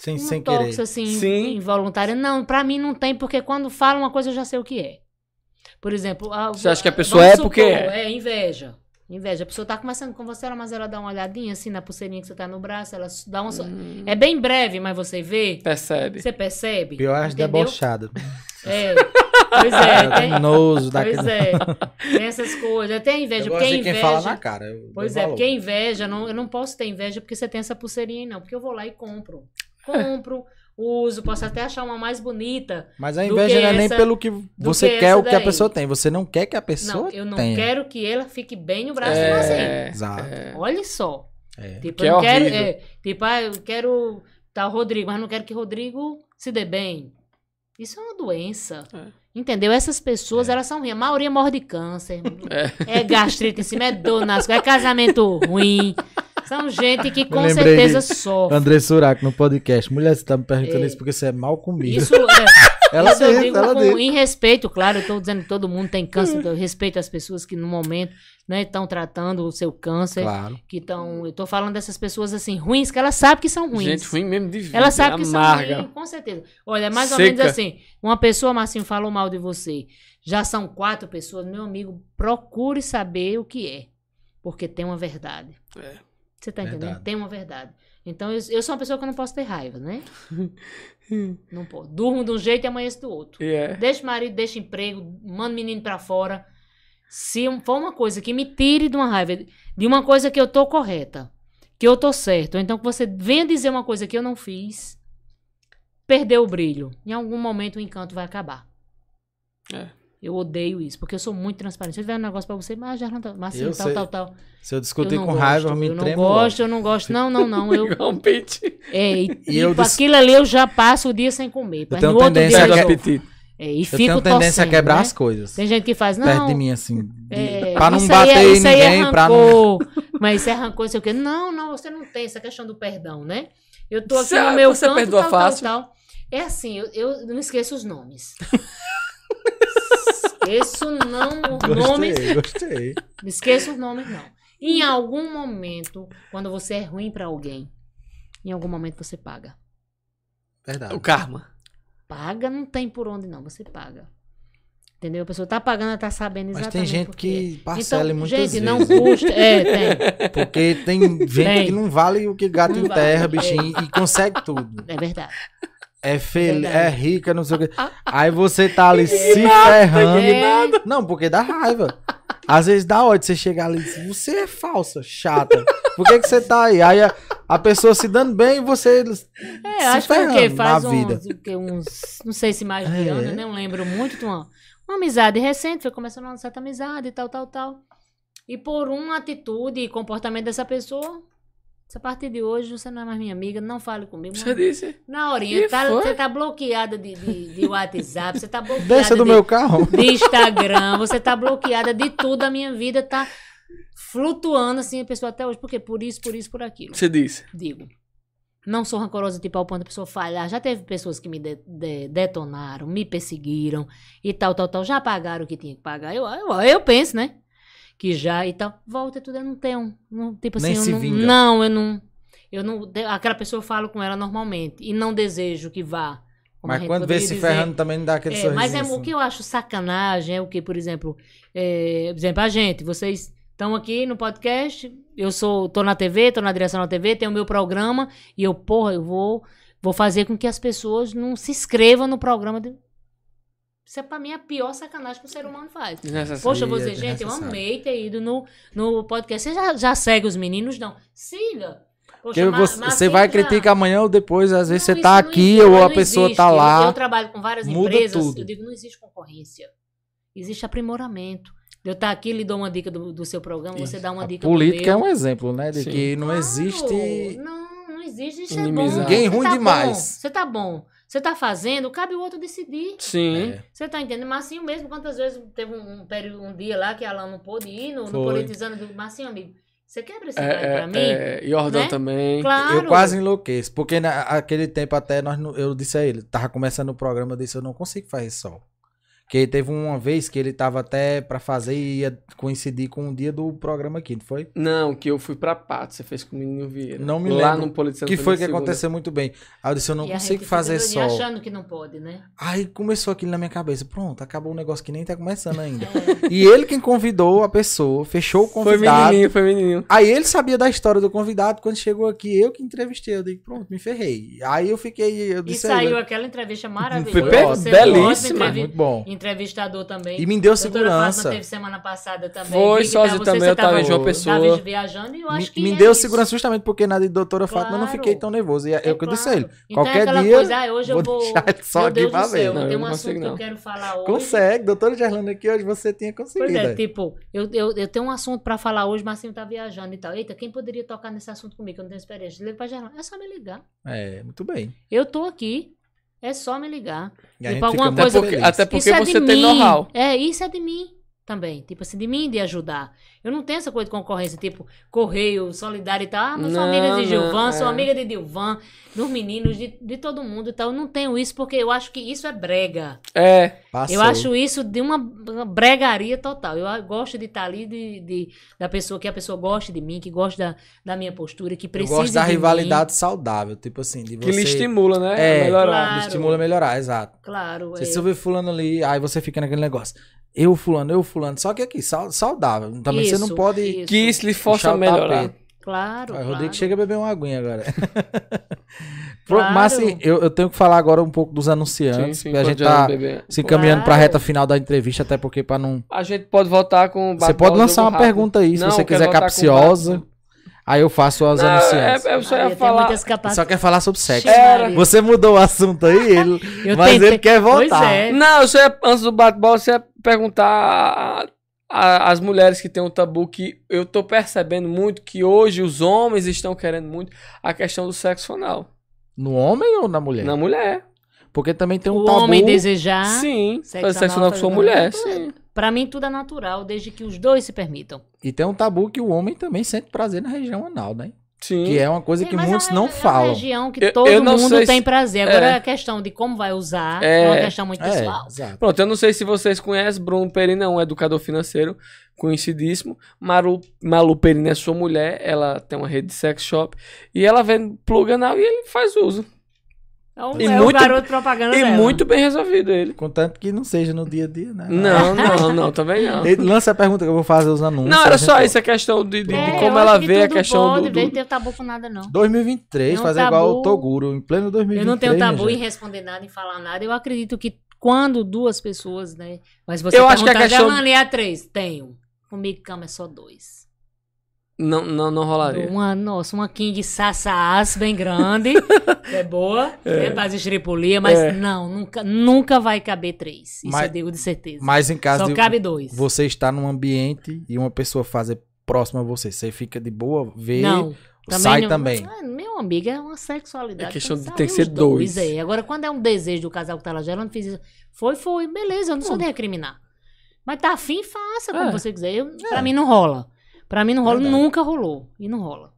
B: Sem,
C: Uma
B: sem querer.
C: tóxica, assim,
A: Sim.
C: involuntária. Não, pra mim não tem, porque quando fala uma coisa eu já sei o que é. Por exemplo... a-
A: Você acha que a pessoa é porque
C: supor,
A: é?
C: É, inveja. Inveja. A pessoa tá conversando com você, mas ela dá uma olhadinha assim na pulseirinha que você tá no braço, ela dá uma...
A: Hum,
C: É bem breve, mas você vê,
A: percebe.
C: você percebe.
B: Pior é as debochadas.
C: É. Pois é, tem,
B: Nojo
C: pois
B: daquele.
C: é. Tem essas coisas. Tem inveja,
B: Eu
C: porque
B: gosto
C: a
B: de quem fala
C: inveja.
B: na cara. eu
C: Pois é,
B: valor.
C: porque a inveja, não, eu não posso ter inveja porque você tem essa pulseirinha, aí, não. Porque eu vou lá e compro. Compro, uso, posso até achar uma mais bonita.
B: Mas a inveja não é nem pelo que você
C: que
B: quer o que a pessoa tem. Você não quer que a pessoa
C: Não, eu não
B: tenha.
C: quero que ela fique bem no braço.
A: É,
B: Exato.
A: é.
C: Olha só.
B: É.
C: Tipo,
A: Que
C: eu
A: é
C: quero. é, tipo, ah, eu quero tal Rodrigo, mas não quero que Rodrigo se dê bem. Isso é uma doença.
A: É.
C: Entendeu? Essas pessoas, elas são ruins. A maioria morre de câncer.
A: É.
C: É gastrite em cima, é dor nas é casamento ruim. São gente que com certeza
B: de
C: sofre.
B: André Surak no podcast. Mulher, você tá me perguntando
C: É.
B: isso porque você é mal comigo.
C: Isso, é,
B: ela
C: isso eu
B: disse,
C: digo
B: ela
C: com, em respeito, claro. Eu tô dizendo que todo mundo tem câncer. Eu respeito as pessoas que no momento estão tratando o seu câncer.
B: Claro.
C: Que estão. Eu tô falando dessas pessoas assim, ruins, que elas sabem que são ruins.
A: Gente ruim mesmo de vida.
C: Ela sabe que são
A: amarga.
C: ruins, com certeza. Olha, é mais ou
A: Seca.
C: menos assim. Uma pessoa, Marcinho, falou mal de você. Já são quatro pessoas. Meu amigo, procure saber o que é. Porque tem uma verdade.
A: É.
C: Você tá entendendo?
B: Verdade.
C: Tem uma verdade. Então, eu, eu sou uma pessoa que eu não posso ter raiva, né? não posso. Durmo de um jeito e amanheço do outro.
A: E é.
C: Deixa o marido, deixa emprego, manda o menino pra fora. Se for uma coisa que me tire de uma raiva, de uma coisa que eu tô correta, que eu tô certo, ou então que você venha dizer uma coisa que eu não fiz, perdeu o brilho. Em algum momento o encanto vai acabar.
A: É.
C: Eu odeio isso, porque eu sou muito transparente. Se eu tiver um negócio pra você, mas já não tá, mas assim,
B: Eu
C: tal,
B: sei.
C: tal, tal.
B: Se eu
C: Eu
B: discutir
C: não
B: com
C: gosto,
B: raiva, eu me
C: eu não
B: tremo.
C: gosto, eu não gosto. Não, não, não. Eu,
A: Igual um
C: é, e,
B: E eu
C: tipo, aquilo ali eu já passo o dia sem comer. Mas
B: tenho
C: no outro
B: tendência
C: dia eu
A: apetite.
C: é, e
B: Eu
C: fico
B: tenho tendência a
C: torcendo,
B: quebrar
C: né?
B: as coisas.
C: Tem gente que faz, não.
B: Perto de mim, assim. de-
C: É,
B: pra não bater
C: é,
B: em
C: isso aí é
B: ninguém, pra não.
C: Mas isso é rancor, não sei o quê. Não, não, você não tem essa questão do perdão, né? Eu tô aqui
A: Você-
C: no meu
A: você
C: canto,
A: perdoa
C: tal,
A: fácil?
C: tal, tal. É assim, eu, eu não esqueço os nomes. esqueço não os nomes.
B: Gostei, gostei.
C: Não esqueça os nomes, não. Em algum momento, quando você é ruim pra alguém, em algum momento você paga.
B: Verdade.
A: O karma.
C: Paga não tem por onde, não. Você paga. Entendeu? A pessoa tá pagando, tá sabendo
B: Mas
C: exatamente
B: tem gente
C: por quê.
B: que parcela
C: então,
B: muitas
C: gente,
B: vezes.
C: não custa. É, tem.
B: Porque tem gente
C: Tem.
B: que não vale o que gato
C: Não
B: em
C: vale,
B: terra,
C: é.
B: bichinho, e consegue tudo.
C: É verdade.
B: É feliz, é rica, não sei o quê. Aí você tá ali se ferrando. Não, porque dá raiva. Às vezes dá ódio você chegar ali e dizer, você é falsa, chata. Por que, que você tá aí? Aí a, a pessoa se dando bem e você.
C: É,
B: se
C: acho que é o quê?
B: ferrando
C: Faz
B: na
C: uns,
B: vida.
C: o quê? uns. Não sei se mais de
B: É.
C: ano, né? Não lembro muito de uma, uma amizade recente. Foi começando uma certa amizade e tal, tal, tal. E por uma atitude e comportamento dessa pessoa, a partir de hoje você não é mais minha amiga, não fale comigo.
A: Você disse.
C: Na horinha, tá- você tá bloqueada de, de, de WhatsApp, você tá bloqueada
B: Desça do
C: de,
B: meu carro.
C: de Instagram, você tá bloqueada de tudo, a minha vida tá flutuando assim, a pessoa até hoje. Por quê? Por isso, por isso, por aquilo.
A: Você disse.
C: Digo. Não sou rancorosa tipo ao ponto da pessoa falhar. Já teve pessoas que me de- de- detonaram, me perseguiram e tal, tal, tal. Já pagaram o que tinha que pagar. Eu, eu, eu penso, né? Que já e tal. Volta e tudo, eu não tenho. Não, tipo
B: Nem
C: assim, eu
B: se
C: não,
B: vinga.
C: não, eu não. Eu não. Aquela pessoa eu falo com ela normalmente. E não desejo que vá.
B: Mas quando vê se
C: dizer.
B: ferrando também não dá aquele
C: É,
B: sorriso.
C: mas é, o que eu acho sacanagem é o que, por exemplo, é, por exemplo, a gente, vocês estão aqui no podcast, eu sou, tô na TV, tô na direção da TV, tenho o meu programa, e eu, porra, eu vou, vou fazer com que as pessoas não se inscrevam no programa. De... Isso é pra mim a pior sacanagem que o ser humano faz.
A: Desnecessário.
C: Poxa, você,
B: é
C: gente, eu amei ter ido no, no podcast. Você já, já segue os meninos? Não. Siga. Poxa,
B: você, você vai
C: já-
B: criticar amanhã ou depois, às vezes
C: não,
B: você tá
C: isso
B: aqui
C: existe,
B: ou
C: mas
B: a pessoa
C: existe.
B: tá
C: Eu-
B: lá.
C: Eu, trabalho com várias
B: muda
C: empresas.
B: tudo.
C: Eu digo, não existe concorrência. Existe aprimoramento. Eu estar aqui, lhe dou uma dica do, do seu programa, você dá uma
B: A
C: dica do
B: política é um exemplo, né? De
A: Sim.
B: que não
C: Claro,
B: existe.
C: Não, não existe. Isso é bom.
B: Ninguém
C: Você
B: ruim
C: tá
B: demais.
C: bom, Você tá bom. Você tá fazendo, cabe o outro decidir.
A: Sim.
B: É.
C: Você tá entendendo? Marcinho mesmo, quantas vezes teve um, um período, um dia lá que a Alan não pôde ir no, no. Politizando do Marcinho, amigo. Você quebra esse
A: É,
C: galho pra
A: é,
C: mim?
A: é, Jordan
C: né?
A: também.
C: Claro.
B: Eu quase enlouqueço. Porque naquele tempo até nós, eu disse a ele, tava começando o programa, eu disse, eu não consigo fazer sol. Porque teve uma vez que ele tava até pra fazer e ia coincidir com o dia do programa aqui, não foi?
A: Não, que eu fui pra Pato, você fez com o menino Vieira.
B: Não me
A: Lá
B: lembro.
A: no Politizano
B: que foi que
A: segunda.
B: aconteceu muito bem. Aí eu disse, eu não
C: E
B: consigo fazer sol.
C: achando que não pode, né?
B: Aí começou aquilo na minha cabeça. Pronto, acabou um negócio que nem tá começando ainda.
C: É.
B: e ele quem convidou a pessoa, fechou o
A: Foi
B: convidado.
A: menininho, foi menininho.
B: Aí ele sabia da história do convidado. Quando chegou aqui, eu que entrevistei. Eu digo, pronto, me ferrei. Aí eu fiquei. Eu
C: E
B: disse a
C: saiu aquela entrevista maravilhosa.
B: Foi
A: belíssima.
B: muito bom.
C: Entrevistador também.
B: E me deu
C: Doutora
B: segurança.
C: Fátima teve semana passada também.
A: Foi,
C: tava-
A: também,
C: você
A: eu tava em João Pessoa.
C: tava viajando e eu acho
B: Me,
C: que
B: me
C: é
B: deu
C: isso.
B: segurança justamente porque na de doutora Fátima eu não
C: Claro.
B: fiquei tão nervoso. E é,
C: É
B: o que eu disse a ele.
C: claro. Então é
B: Qualquer
C: aquela
B: dia.
C: coisa, ah, hoje eu vou.
B: deixar ele só
C: Meu
B: aqui
C: Deus
B: pra
C: do céu,
B: ver.
A: Não,
C: tem
A: eu
C: um
A: não
C: assunto
A: consigo,
C: que eu
A: não.
C: quero falar hoje.
B: Consegue, doutora Gerlanda aqui hoje você tinha
C: Pois
B: conseguido.
C: é,
B: aí.
C: tipo, eu, eu, eu tenho um assunto pra falar hoje, mas assim, tá viajando e tal. Eita, quem poderia tocar nesse assunto comigo? Eu não tenho experiência. Liga pra Gerlando. É só me ligar.
B: É, muito bem.
C: Eu tô aqui. É só me ligar.
B: E
C: Tipo,
B: gente
C: alguma
B: muito
A: Até
C: coisa-
A: porque, até porque
C: é
A: você tem know-how.
C: É, isso é de mim também. Tipo assim, de mim de ajudar. Eu não tenho essa coisa de concorrência, tipo, correio, solidário e tal. Ah, mas sou amiga de Gilvan, sou
A: é.
C: amiga de Dilvan, dos meninos, de, de todo mundo e tal. Eu não tenho isso porque eu acho que isso é brega.
A: É,
B: Passou.
C: Eu acho isso de uma bregaria total. Eu gosto de estar ali, de, de- da pessoa, que a pessoa goste de mim, que goste da, da minha postura, que
B: Eu
C: precise
B: gosto da
C: de mim.
B: rivalidade saudável. Tipo assim, de
A: que
B: você.
A: lhe estimula, né?
B: É,
A: a melhorar.
C: Claro.
B: me estimula a melhorar, exato.
C: Claro.
B: Se
C: é.
B: você vê fulano ali, aí você fica naquele negócio. Eu fulano, eu fulano. Só que aqui, sau- saudável. Também você não
C: Isso,
B: pode.
C: isso.
A: Que isso lhe força a melhorar.
B: tapete.
C: Claro,
B: Aí,
C: claro.
B: Rodrigo chega a beber uma aguinha agora.
C: Claro.
B: Mas assim, eu, eu tenho que falar agora um pouco dos
A: Sim,
B: anunciantes.
A: sim,
B: porque a gente tá
A: beber.
B: se encaminhando pra
C: Claro.
B: reta final da entrevista, até porque pra não.
A: A gente pode voltar com o
B: Você pode lançar uma
A: rápido.
B: pergunta aí, se
A: Não,
B: você quiser
A: com
B: capciosa.
A: bate-
B: Aí eu faço os
A: Não,
B: anunciantes.
A: é, é, eu só ia
C: tem
A: falar.
B: Só quer falar sobre sexo.
A: Era.
B: Você mudou o assunto aí, ele,
C: Eu
B: mas
C: tentei-
B: ele quer voltar.
C: Pois é.
A: Não, você ia- antes do bate-bola, você ia perguntar a- a- as mulheres que têm um tabu que eu tô percebendo muito que hoje os homens estão querendo muito a questão do sexo anal.
B: No homem ou na mulher?
A: Na mulher.
B: Porque também tem um
C: o
B: tabu.
C: homem desejar.
A: sim.
C: sexo
A: Fazer sexo
C: anal
A: anal com sua mulher, sim.
C: Pra mim, tudo é natural, desde que os dois se permitam.
B: E tem um tabu que o homem também sente prazer na região anal, né?
A: Sim.
B: Que é uma coisa que
C: Sim, mas
B: muitos
C: é,
B: não
C: é uma
B: falam.
C: região que
A: Eu-
C: todo
A: eu não
C: mundo tem
A: se-
C: prazer. Agora
A: é.
C: a questão de como vai usar
A: É.
C: é, uma questão muito
B: É,
C: pessoal.
B: exato.
A: Pronto, eu não sei se vocês conhecem, Bruno Perina é um educador financeiro conhecidíssimo. Maru, Malu Perina é sua mulher, ela tem uma rede de sex shop e ela vende plug anal e ele faz uso.
C: É o,
A: E
C: é
A: muito-
C: garoto propaganda
A: E
C: dela.
A: muito bem resolvido ele.
B: Contanto que não seja no dia a dia, né?
A: Não, não, não, também não.
B: Ele lança a pergunta que eu vou fazer os anúncios.
A: Não,
B: a
A: era só isso, a questão de, de- de
C: É,
A: como
C: eu
A: ela vê a questão
C: pode,
A: do. do-
C: ter tabu com nada, não.
B: 2023,
C: Não
B: fazer
C: tabu.
B: igual o Toguro, em pleno 2023.
C: Eu não tenho tabu em responder nada, em falar nada. Eu acredito que quando duas pessoas, né? Mas você
A: Eu acho que a
C: perguntar,
A: questão-
C: "Germane, é a três? Tenho. Comigo, cama é só dois.
A: Não, não, não rolaria.
C: Uma, nossa, uma king sassas bem grande. é boa. É. Base estripulia, mas
A: É.
C: não, nunca, nunca vai caber três. Isso
B: Mas-
C: eu digo de certeza.
B: Mas em caso
C: Só
B: de
C: cabe dois.
B: você estar num ambiente e uma pessoa fazer próximo a você, você fica de boa, vê,
C: Não.
B: sai
C: não-
B: também.
C: Ah, Meu amigo, é uma sexualidade.
A: É questão de ter que ser dois.
C: É. Agora, quando é um desejo do casal que tá lá gerando, fiz isso. Foi, foi. Beleza, eu não sou de recriminar. Mas tá afim, faça como
A: É.
C: você quiser. Eu, Pra mim não rola. Pra mim não rola,
B: Verdade.
C: nunca rolou. E não rola.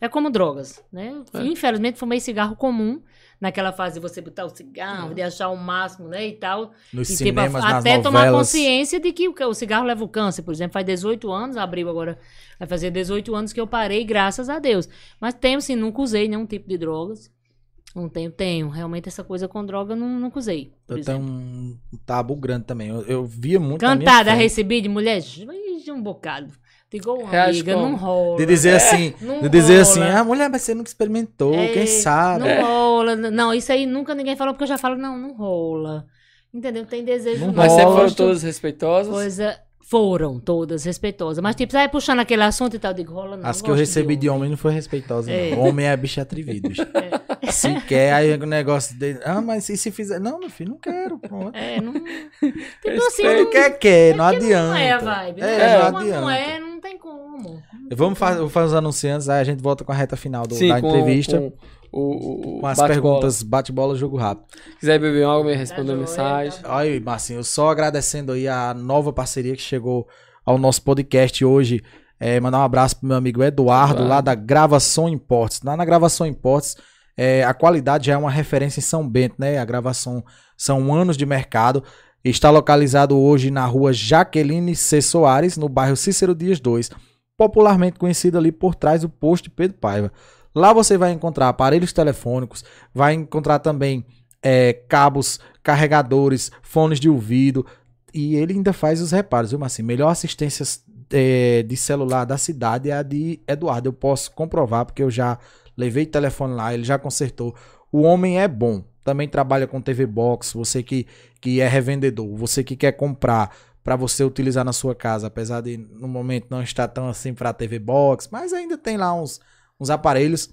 C: É como drogas, né?
A: É.
C: Infelizmente, fumei cigarro comum. Naquela fase de você botar o
A: É.
C: cigarro, de achar o máximo, né? E tal.
B: Nos
C: E tipo,
B: cinemas, nas
C: até tomar
B: novelas.
C: consciência de que o, cigarro leva o câncer, por exemplo, faz 18 anos, abriu agora, vai fazer 18 anos que eu parei, graças a Deus. Mas tenho, sim, nunca usei nenhum tipo de drogas. Não tenho, tenho. Realmente essa coisa com droga não, nunca usei.
B: Eu tenho um tabu grande também. Eu, eu via muito
C: Cantada, recebi de mulher, um bocado. Uma
A: Reage
C: amiga, não rola.
B: De dizer assim,
C: não
B: de dizer
C: rola.
B: assim, ah, mulher, mas você nunca experimentou,
C: É,
B: quem sabe?
C: Não rola. Não, isso aí nunca ninguém falou, porque eu já falo, não, não rola. Entendeu? Tem desejo.
B: Não.
A: Mas sempre foram todas respeitosas.
C: Coisa. Foram todas respeitosas. Mas, tipo, sai puxando aquele assunto e tal, eu digo, rola não.
B: As que eu recebi de homem não foi respeitosa,
C: É.
B: não. Homem é bicho atrevido, bicho. Se quer, aí o negócio dele. Ah, mas e se fizer? Não, meu filho, não quero. Pronto.
C: É, não. Tipo assim,
B: Ele
C: não,
B: quer, quer, não adianta.
C: não é a vibe.
B: É,
C: né?
B: não
C: Não,
B: adianta.
C: não é, não tem como.
B: Vamos fazer, vou fazer os anunciantes, aí a gente volta com a reta final do-
A: Sim,
B: da
A: com,
B: entrevista.
A: com o, o
B: Com as
A: bate-bola.
B: perguntas, bate-bola, jogo rápido.
A: Se quiser beber algo, me responder
C: joia,
A: mensagem.
C: tá
B: Aí, Marcinho, só agradecendo aí a nova parceria que chegou ao nosso podcast hoje. É, mandar um abraço pro meu amigo Eduardo,
A: Eduardo.
B: lá da Gravação Importes. Lá na Gravação Importes, é, a qualidade já é uma referência em São Bento, né? A gravação são anos de mercado. Está localizado hoje na rua Jaqueline C. Soares, no bairro Cícero Dias 2, popularmente conhecido ali por trás do posto de Pedro Paiva. Lá você vai encontrar aparelhos telefônicos, vai encontrar também é, cabos, carregadores, fones de ouvido. E ele ainda faz os reparos, viu, Marcinho? Melhor assistência é, de celular da cidade é a de Eduardo. Eu posso comprovar, porque eu já levei telefone lá, ele já consertou. O homem é bom. Também trabalha com TV Box. Você que, que é revendedor, você que quer comprar para você utilizar na sua casa, apesar de no momento não estar tão assim para TV Box, mas ainda tem lá uns, uns aparelhos.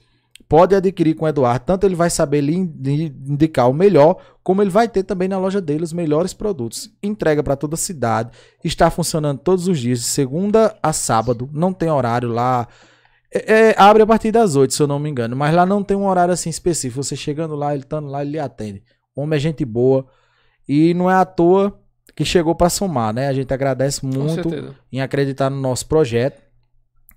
B: Pode adquirir com o Eduardo. Tanto ele vai saber lhe indi- indicar o melhor, como ele vai ter também na loja dele os melhores produtos. Entrega para toda a cidade. Está funcionando todos os dias, de segunda a sábado. Não tem horário lá. É, é, abre a partir das 8, se eu não me engano. Mas lá não tem um horário assim específico. Você chegando lá, ele estando lá, ele lhe atende. O homem é gente boa. E não é à toa que chegou para somar, né? A gente agradece muito em acreditar no nosso projeto.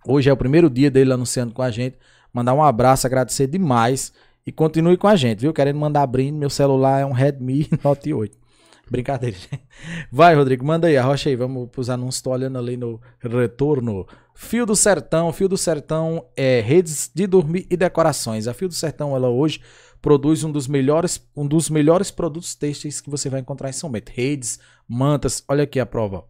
B: Hoje é o primeiro dia dele anunciando com a gente. Mandar um abraço, agradecer demais. E continue com a gente, viu? Querendo mandar brinde, meu celular é um Redmi Note 8. Brincadeira, gente. Vai, Rodrigo, manda aí, arrocha aí. Vamos pros anúncios. Tô olhando ali no retorno. Fio do Sertão. Fio do Sertão é redes de dormir e decorações. A Fio do Sertão, ela hoje produz um dos melhores, um dos melhores produtos têxteis que você vai encontrar em São Bento. Redes, mantas. Olha aqui a prova.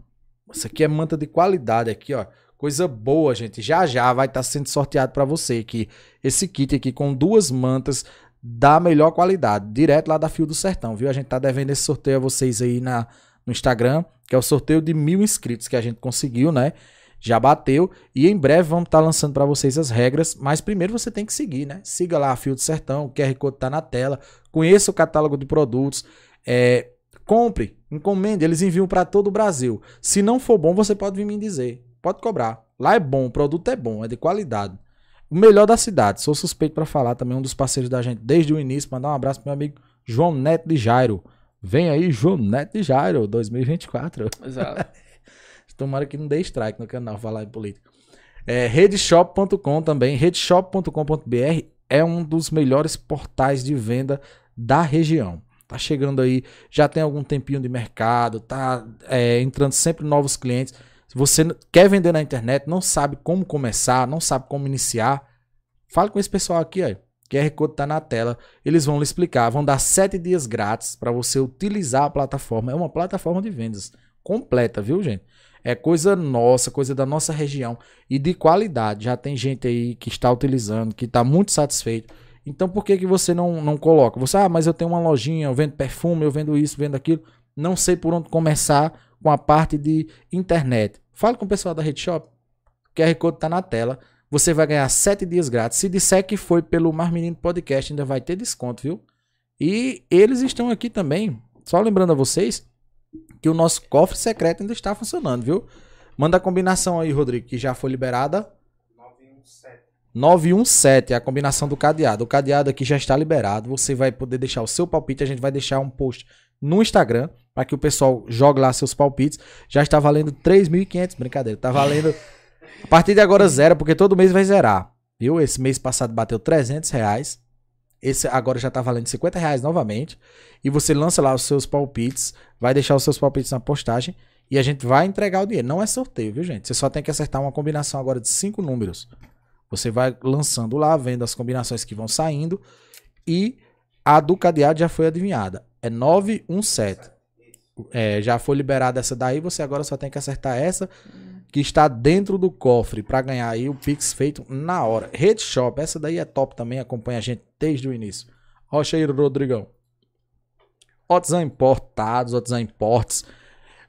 B: Isso aqui é manta de qualidade aqui, ó. Coisa boa, gente. Já já vai estar sendo sorteado para você aqui. Esse kit aqui com duas mantas da melhor qualidade, direto lá da Fio do Sertão, viu? A gente tá devendo esse sorteio a vocês aí na, no Instagram, que é o sorteio de mil inscritos que a gente conseguiu, né? Já bateu e em breve vamos estar lançando para vocês as regras, mas primeiro você tem que seguir, né? Siga lá a Fio do Sertão, o QR Code tá na tela, conheça o catálogo de produtos, é, compre, encomende, eles enviam para todo o Brasil. Se não for bom, você pode vir me dizer, pode cobrar. Lá é bom, o produto é bom, é de qualidade. O melhor da cidade, sou suspeito para falar também, um dos parceiros da gente desde o início. Mandar um abraço pro meu amigo João Neto de Jairo. Vem aí, João Neto de Jairo, 2024.
A: Exato.
B: Tomara que não dê strike no canal falar em política. É, redshop.com também. Redshop.com.br é um dos melhores portais de venda da região. Tá chegando aí, já tem algum tempinho de mercado, tá é, entrando sempre novos clientes. Se você quer vender na internet, não sabe como começar, não sabe como iniciar, fale com esse pessoal aqui, ó. QR Code tá na tela. Eles vão lhe explicar. Vão dar sete dias grátis para você utilizar a plataforma. É uma plataforma de vendas completa, viu, gente? É coisa nossa, coisa da nossa região e de qualidade. Já tem gente aí que está utilizando, que está muito satisfeito. Então por que, que você não, não coloca? Você, ah, mas eu tenho uma lojinha, eu vendo perfume, eu vendo isso, vendo aquilo. Não sei por onde começar com a parte de internet. Fale com o pessoal da Rede Shop. O QR Code está na tela. Você vai ganhar 7 dias grátis. Se disser que foi pelo Mar Menino Podcast, ainda vai ter desconto, viu? E eles estão aqui também. Só lembrando a vocês que o nosso cofre secreto ainda está funcionando, viu? Manda a combinação aí, Rodrigo, que já foi liberada. 917. 917 é a combinação do cadeado. O cadeado aqui já está liberado. Você vai poder deixar o seu palpite. A gente vai deixar um post no Instagram para que o pessoal jogue lá seus palpites. Já está valendo 3.500. Brincadeira, tá valendo a partir de agora zero, porque todo mês vai zerar. Viu? Esse mês passado bateu 300 reais. Esse agora já tá valendo 50 reais novamente. E você lança lá os seus palpites, vai deixar os seus palpites na postagem e a gente vai entregar o dinheiro. Não é sorteio, viu, gente? Você só tem que acertar uma combinação agora de cinco números. Você vai lançando lá, vendo as combinações que vão saindo e a do cadeado já foi adivinhada. É 917. É, já foi liberada essa daí, você agora só tem que acertar essa que está dentro do cofre para ganhar aí o Pix feito na hora. Rede Shop, essa daí é top também, acompanha a gente desde o início. Rocheiro Rodrigão. Otzan Importados, Otzan Importes.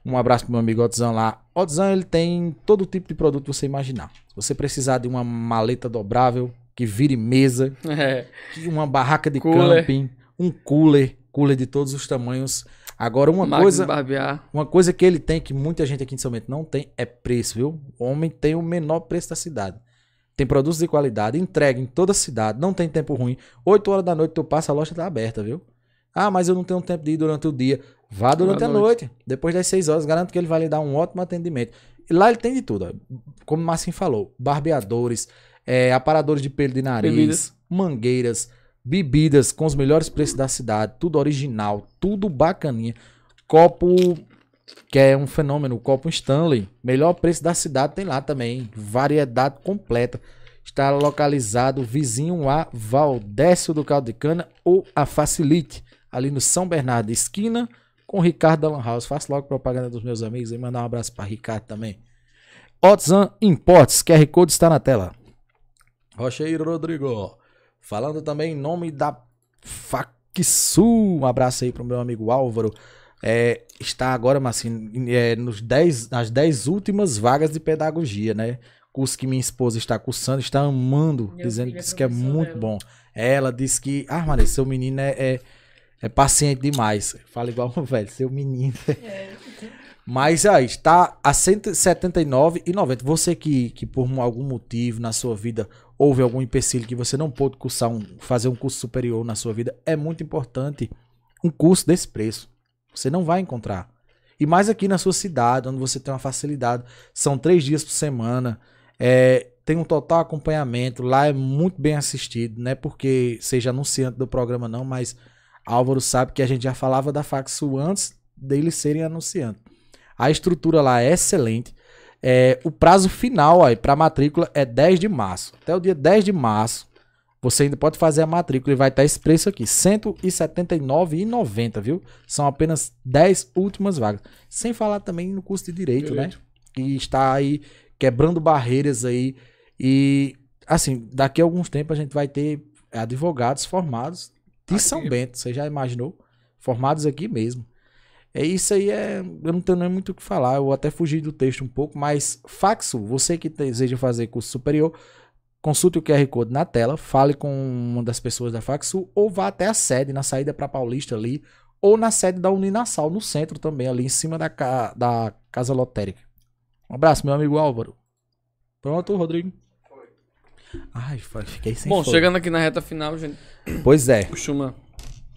B: Um abraço pro meu amigo Otzan lá. Otzan, ele tem todo tipo de produto que você imaginar. Se você precisar de uma maleta dobrável, que vire mesa, é. uma barraca de cooler. camping, um cooler, cooler de todos os tamanhos, Agora, uma coisa. Uma coisa que ele tem que muita gente aqui em São Bento não tem é preço, viu? O homem tem o menor preço da cidade. Tem produtos de qualidade, entrega em toda a cidade, não tem tempo ruim. 8 horas da noite tu passa, a loja tá aberta, viu? Ah, mas eu não tenho tempo de ir durante o dia. Vá durante a noite. noite. Depois das 6 horas, garanto que ele vai lhe dar um ótimo atendimento. E lá ele tem de tudo. Ó. Como o Marcinho falou, barbeadores, é, aparadores de pelo de nariz, Bebidas. mangueiras Bebidas com os melhores preços da cidade, tudo original, tudo bacaninha. Copo que é um fenômeno, copo Stanley, melhor preço da cidade tem lá também, variedade completa. Está localizado vizinho a Valdécio do Caldo de Cana ou a Facilite, ali no São Bernardo, esquina com Ricardo da Lan House. Faço logo propaganda dos meus amigos e mandar um abraço para Ricardo também. Otzan Imports, QR Code está na tela. Rocheiro Rodrigo. Falando também em nome da Facsul. Um abraço aí pro meu amigo Álvaro. É, está agora, mas assim, é, nos dez, nas 10 últimas vagas de pedagogia, né? Curso que minha esposa está cursando, está amando, meu dizendo é que é muito bom. Ela disse que, ah, Maria, seu menino é, é, é paciente demais. Fala igual um velho, seu menino. É. Mas aí, está a 179,90. Você que, que por algum motivo na sua vida houve algum empecilho que você não pôde cursar um, fazer um curso superior na sua vida, é muito importante um curso desse preço. Você não vai encontrar. E mais aqui na sua cidade, onde você tem uma facilidade. São três dias por semana. É, tem um total acompanhamento. Lá é muito bem assistido. Não é porque seja anunciante do programa, não, mas Álvaro sabe que a gente já falava da Faxu antes deles serem anunciante. A estrutura lá é excelente. É, o prazo final para matrícula é 10 de março. Até o dia 10 de março, você ainda pode fazer a matrícula e vai estar esse preço aqui, R$ 179,90, viu? São apenas 10 últimas vagas. Sem falar também no curso de direito, né? direito. né? Que está aí quebrando barreiras aí. E, assim, daqui a alguns tempos a gente vai ter advogados formados de aqui. São Bento. Você já imaginou? Formados aqui mesmo. É isso aí, é, eu não tenho nem muito o que falar, eu até fugi do texto um pouco, mas Faxo, você que deseja fazer curso superior, consulte o QR Code na tela, fale com uma das pessoas da Faxu ou vá até a sede, na saída para Paulista ali, ou na sede da Uninasal, no centro também, ali em cima da, ca da Casa Lotérica. Um abraço, meu amigo Álvaro. Pronto, Rodrigo? Foi. Ai, fiquei sem
A: Bom, chegando aqui na reta final, gente.
B: Pois é.
A: Costuma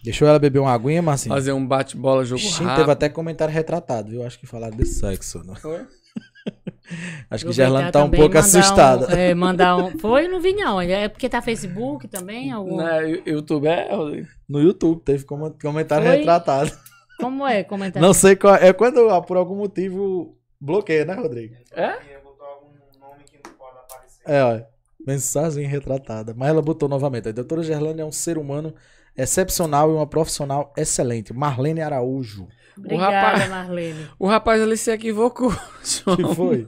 B: Deixou ela beber uma aguinha, mas assim.
A: Fazer um bate-bola, jogo Sim, rápido.
B: teve até comentário retratado, viu? Acho que falaram de sexo. Não? Foi? Acho que Gerlando tá um pouco assustada.
C: Um, é, mandar um. Foi, não vi não. É porque tá Facebook também? Algum...
A: Né, YouTube é, Rodrigo?
B: No YouTube teve com- comentário
C: Foi?
B: retratado.
C: Como é comentário?
B: Não sei qual. É quando ah, por algum motivo bloqueia, né, Rodrigo?
A: É?
B: É, ó. Mensagem retratada. Mas ela botou novamente. A doutora Gerlane é um ser humano excepcional e uma profissional excelente. Marlene Araújo.
C: Obrigada,
A: rapaz-
C: Marlene.
A: O rapaz ali se equivocou.
B: Que foi?